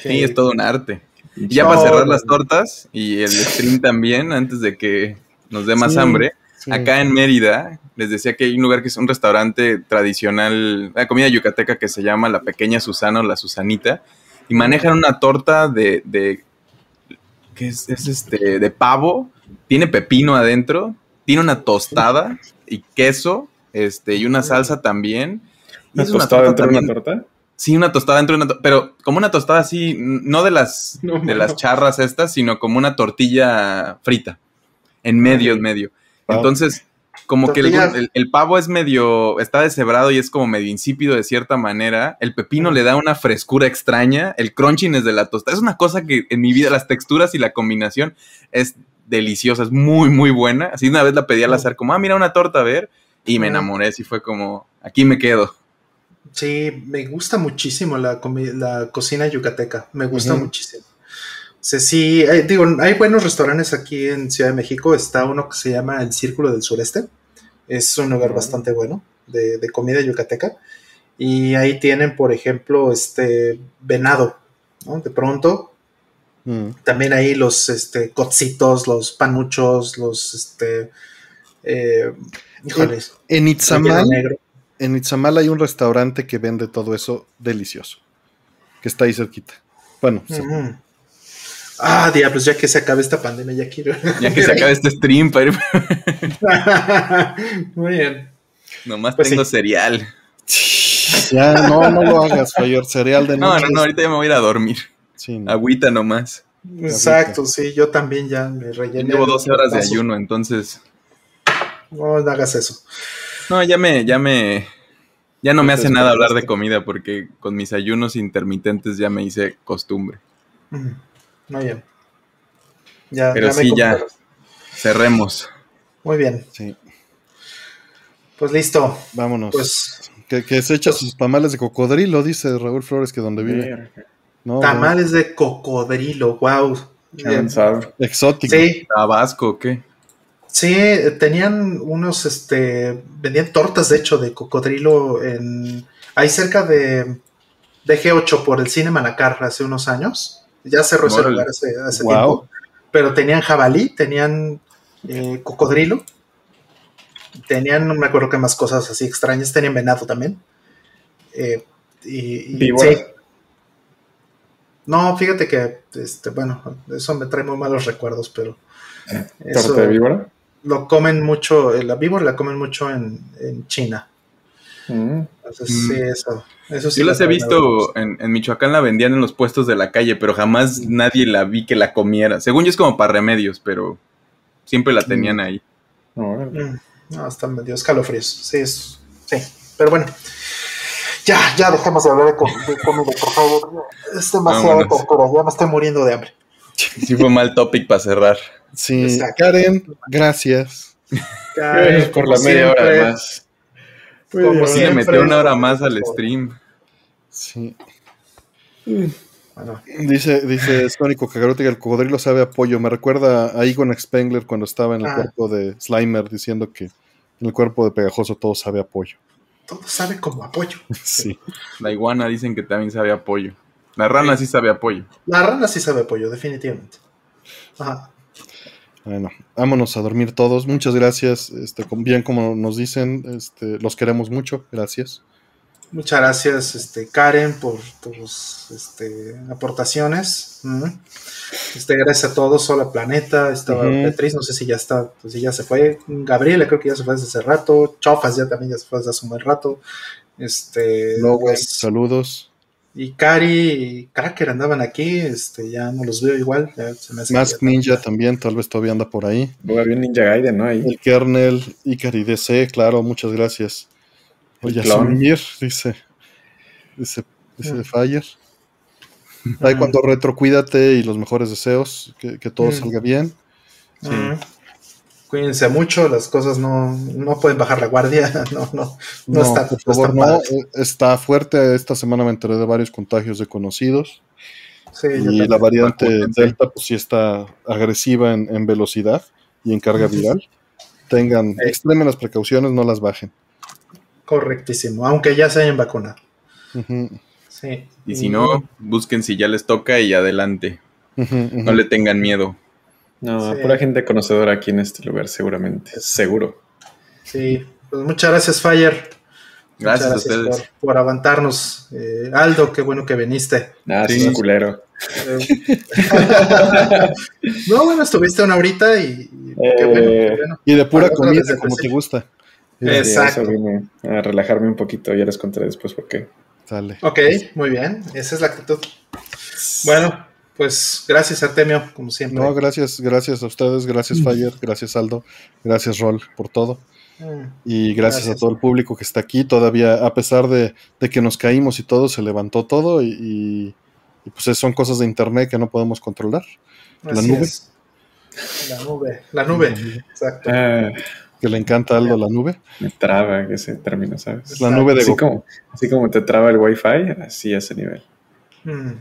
Sí, es todo un arte. Y ya
No,
para cerrar las tortas y el stream también, antes de que nos dé más
Sí,
hambre,
Sí.
acá en Mérida, les decía que hay un lugar que es un restaurante tradicional, la comida yucateca que se llama La Pequeña Susana o La Susanita, y manejan una torta de, de que es, es este, de pavo, tiene pepino adentro, tiene una tostada y queso, este, y una salsa también. Y
¿Una
es una
tostada
torta
dentro de una torta?
Sí, una tostada dentro de una torta, pero como una tostada así, no de las,
No,
de las charras estas, sino como una tortilla frita, en medio, en medio.
Wow.
Entonces, como que el,
Tortilla-
el- el pavo es medio, está deshebrado y es como medio insípido de cierta manera. El pepino le da una frescura extraña, el crunchiness de la tostada. Es una cosa que en mi vida, las texturas y la combinación es deliciosa, es muy, muy buena. Así una vez la pedí al azar, como, ah, mira una torta, a ver, y me enamoré, así fue como, aquí me quedo.
Sí, me gusta muchísimo la, la cocina yucateca, me gusta muchísimo. Sea, sí, hay- digo, hay buenos restaurantes aquí en Ciudad de México, está uno que se llama El Círculo del Sureste, es un lugar bastante bueno de, de comida yucateca, y ahí tienen, por ejemplo, este venado, ¿no? De pronto,
Mm.
también ahí los este, cocitos, los panuchos, los, este, eh, híjoles,
En Itzamal, en Itzamal hay un restaurante que vende todo eso delicioso. Que está ahí cerquita. Bueno, sí.
Ah, diablos, ya que se acabe esta pandemia, ya quiero.
Ya que se acabe este stream, para *laughs* ir-
Muy bien.
nomás
Pues
tengo
sí.
cereal.
Ya, no, no lo hagas, Fayor. Cereal de
No,
noche.
no, no, ahorita ya me voy a ir a dormir.
Sí, no.
Agüita nomás.
Exacto, sí, yo también ya me rellené.
Llevo 12 horas de ayuno, entonces.
No, no hagas eso.
No, ya me, ya me. Ya no me hace nada hablar de comida porque con mis ayunos intermitentes ya me hice costumbre.
Muy bien. Ya,
Pero
ya
sí, ya. Cerremos.
Muy bien,
Sí,
pues listo.
vámonos.
Pues
que, que se echa sus tamales de cocodrilo, dice Raúl Flores, que donde vive. No,
tamales de cocodrilo, wow.
Exótico.
Sí,
¿Tabasco qué?
Sí, tenían unos, este, vendían tortas de hecho de cocodrilo en, ahí cerca de, de G8 por el cine Manacar hace unos años. Ya cerró ese lugar hace, hace
Wow.
tiempo. Pero tenían jabalí, tenían eh, cocodrilo, tenían, no me acuerdo qué más cosas así extrañas, tenían venado también. Eh, y, y-
Víbora.
sí. No, fíjate que, este, bueno, eso me trae muy malos recuerdos, pero eso
¿Torta de víbora?
lo comen mucho, eh, la víbora la comen mucho en, en China.
Mm.
Entonces,
Mm.
sí, eso. eso sí
Yo las he visto en, en Michoacán, la vendían en los puestos de la calle, pero jamás nadie la vi que la comiera. Según yo es como para remedios, pero siempre la tenían ahí.
Mm, No, están medio escalofríos. Sí, es, sí. Pero bueno. Ya, ya dejemos de hablar de, com- de comida, por favor. Es demasiada
Vámonos.
tortura. Ya me estoy muriendo de hambre.
Sí fue mal topic para cerrar.
Sí,
Exacto.
Karen, gracias.
Gracias por la media hora más.
Como
Sí, le metió una hora más al stream.
Sí.
Bueno,
Dice, dice Sónico Cagarote que el cocodrilo sabe a pollo. Me recuerda a Egon Spengler cuando estaba en el
Ah.
cuerpo de Slimer diciendo que en el cuerpo de Pegajoso todo sabe a pollo.
todo sabe como apoyo. *laughs*
Sí.
La iguana dicen que también sabe a pollo. La rana sí sabe a pollo.
La rana sí sabe apoyo, definitivamente. Ajá.
Bueno, vámonos a dormir todos. Muchas gracias. Este, bien como nos dicen, este, los queremos mucho. Gracias.
Muchas gracias, este, Karen, por tus este, aportaciones. Este, gracias a todos, Hola Planeta, estaba
Ujú.
Beatriz, no sé si ya está, pues si ya se fue. Gabriela, creo que ya se fue desde hace rato. Chofas ya también ya se fue desde hace un buen rato. Este, pues,
saludos.
Y Cari y Cracker andaban aquí, este, ya no los veo igual. ya se me hace
Mask
ya-
Ninja también, tal vez todavía anda por ahí.
Un Ninja Gaiden, ¿no? Ahí.
El kernel, Ikari DC, claro, muchas gracias. Oye,
El clon.
Asumir, dice, dice, dice
Mm.
Fire. Ahí cuando retro, cuídate y los mejores deseos, que, que todo
Mm.
salga bien.
Ujú. Cuídense mucho, las cosas no, no pueden bajar la guardia, *laughs* no, no, no, está,
por
no
favor,
está
no.
padre.
eh, Está fuerte. Esta semana me enteré de varios contagios de conocidos.
Sí,
Y la variante
Vacúnense.
Delta, pues sí está agresiva en, en velocidad y en carga viral. Tengan, extremen las precauciones, no las bajen.
Correctísimo, aunque ya se hayan vacunado. Sí.
Y si no, busquen si ya les toca y adelante. No le tengan miedo.
No,
Sí.
pura gente conocedora aquí en este lugar, seguramente. Seguro.
Sí, pues muchas gracias, Fire.
Gracias a ustedes.
Por, por aguantarnos. Eh, Aldo, qué bueno que viniste.
Nada,
Sí.
culero.
Eh, *laughs* no, bueno, estuviste una horita y, y qué bueno, qué
Eh,
bueno.
Y de pura comida, como te gusta.
Exacto.
vine a relajarme un poquito, ya les contaré después por qué.
Sale.
Ok, muy bien, esa es la actitud. Bueno, pues gracias, Artemio, como siempre.
No, gracias, gracias a ustedes, gracias Fire, gracias Aldo, gracias Rol por todo.
Mm,
Y gracias,
Gracias.
a todo el público que está aquí. Todavía, a pesar de, de que nos caímos y todo, se levantó todo y, y- y, pues son cosas de internet que no podemos controlar. La nube.
es. La nube, la nube, exacto.
Ah,
Que le encanta a Aldo la nube.
me traba ese término, ¿sabes?
La nube de
Así
Goku.
como, así como te traba el wifi, así a ese nivel.
Mm,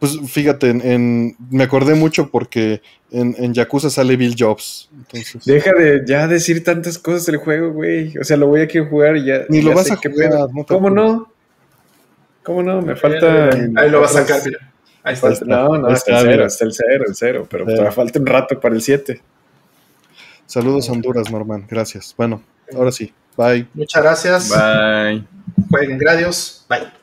Pues fíjate, en, en- me acordé mucho porque en, en Yakuza sale Bill Jobs. Entonces,
Deja de ya decir tantas cosas del juego, güey. O sea, lo voy a que jugar y ya.
Ni lo
ya
vas a jugar, no te
¿Cómo no? ¿Cómo no? Me falta.
Ahí lo vas a sacar, mira. Ahí está.
falta- no, no, hasta el
está,
cero, hasta el cero, el cero. Pero todavía falta un rato para el 7.
saludos a Honduras, Norman. Gracias. Bueno, ahora sí. Bye.
Muchas gracias.
Bye.
Jueguen, gracias. Bye.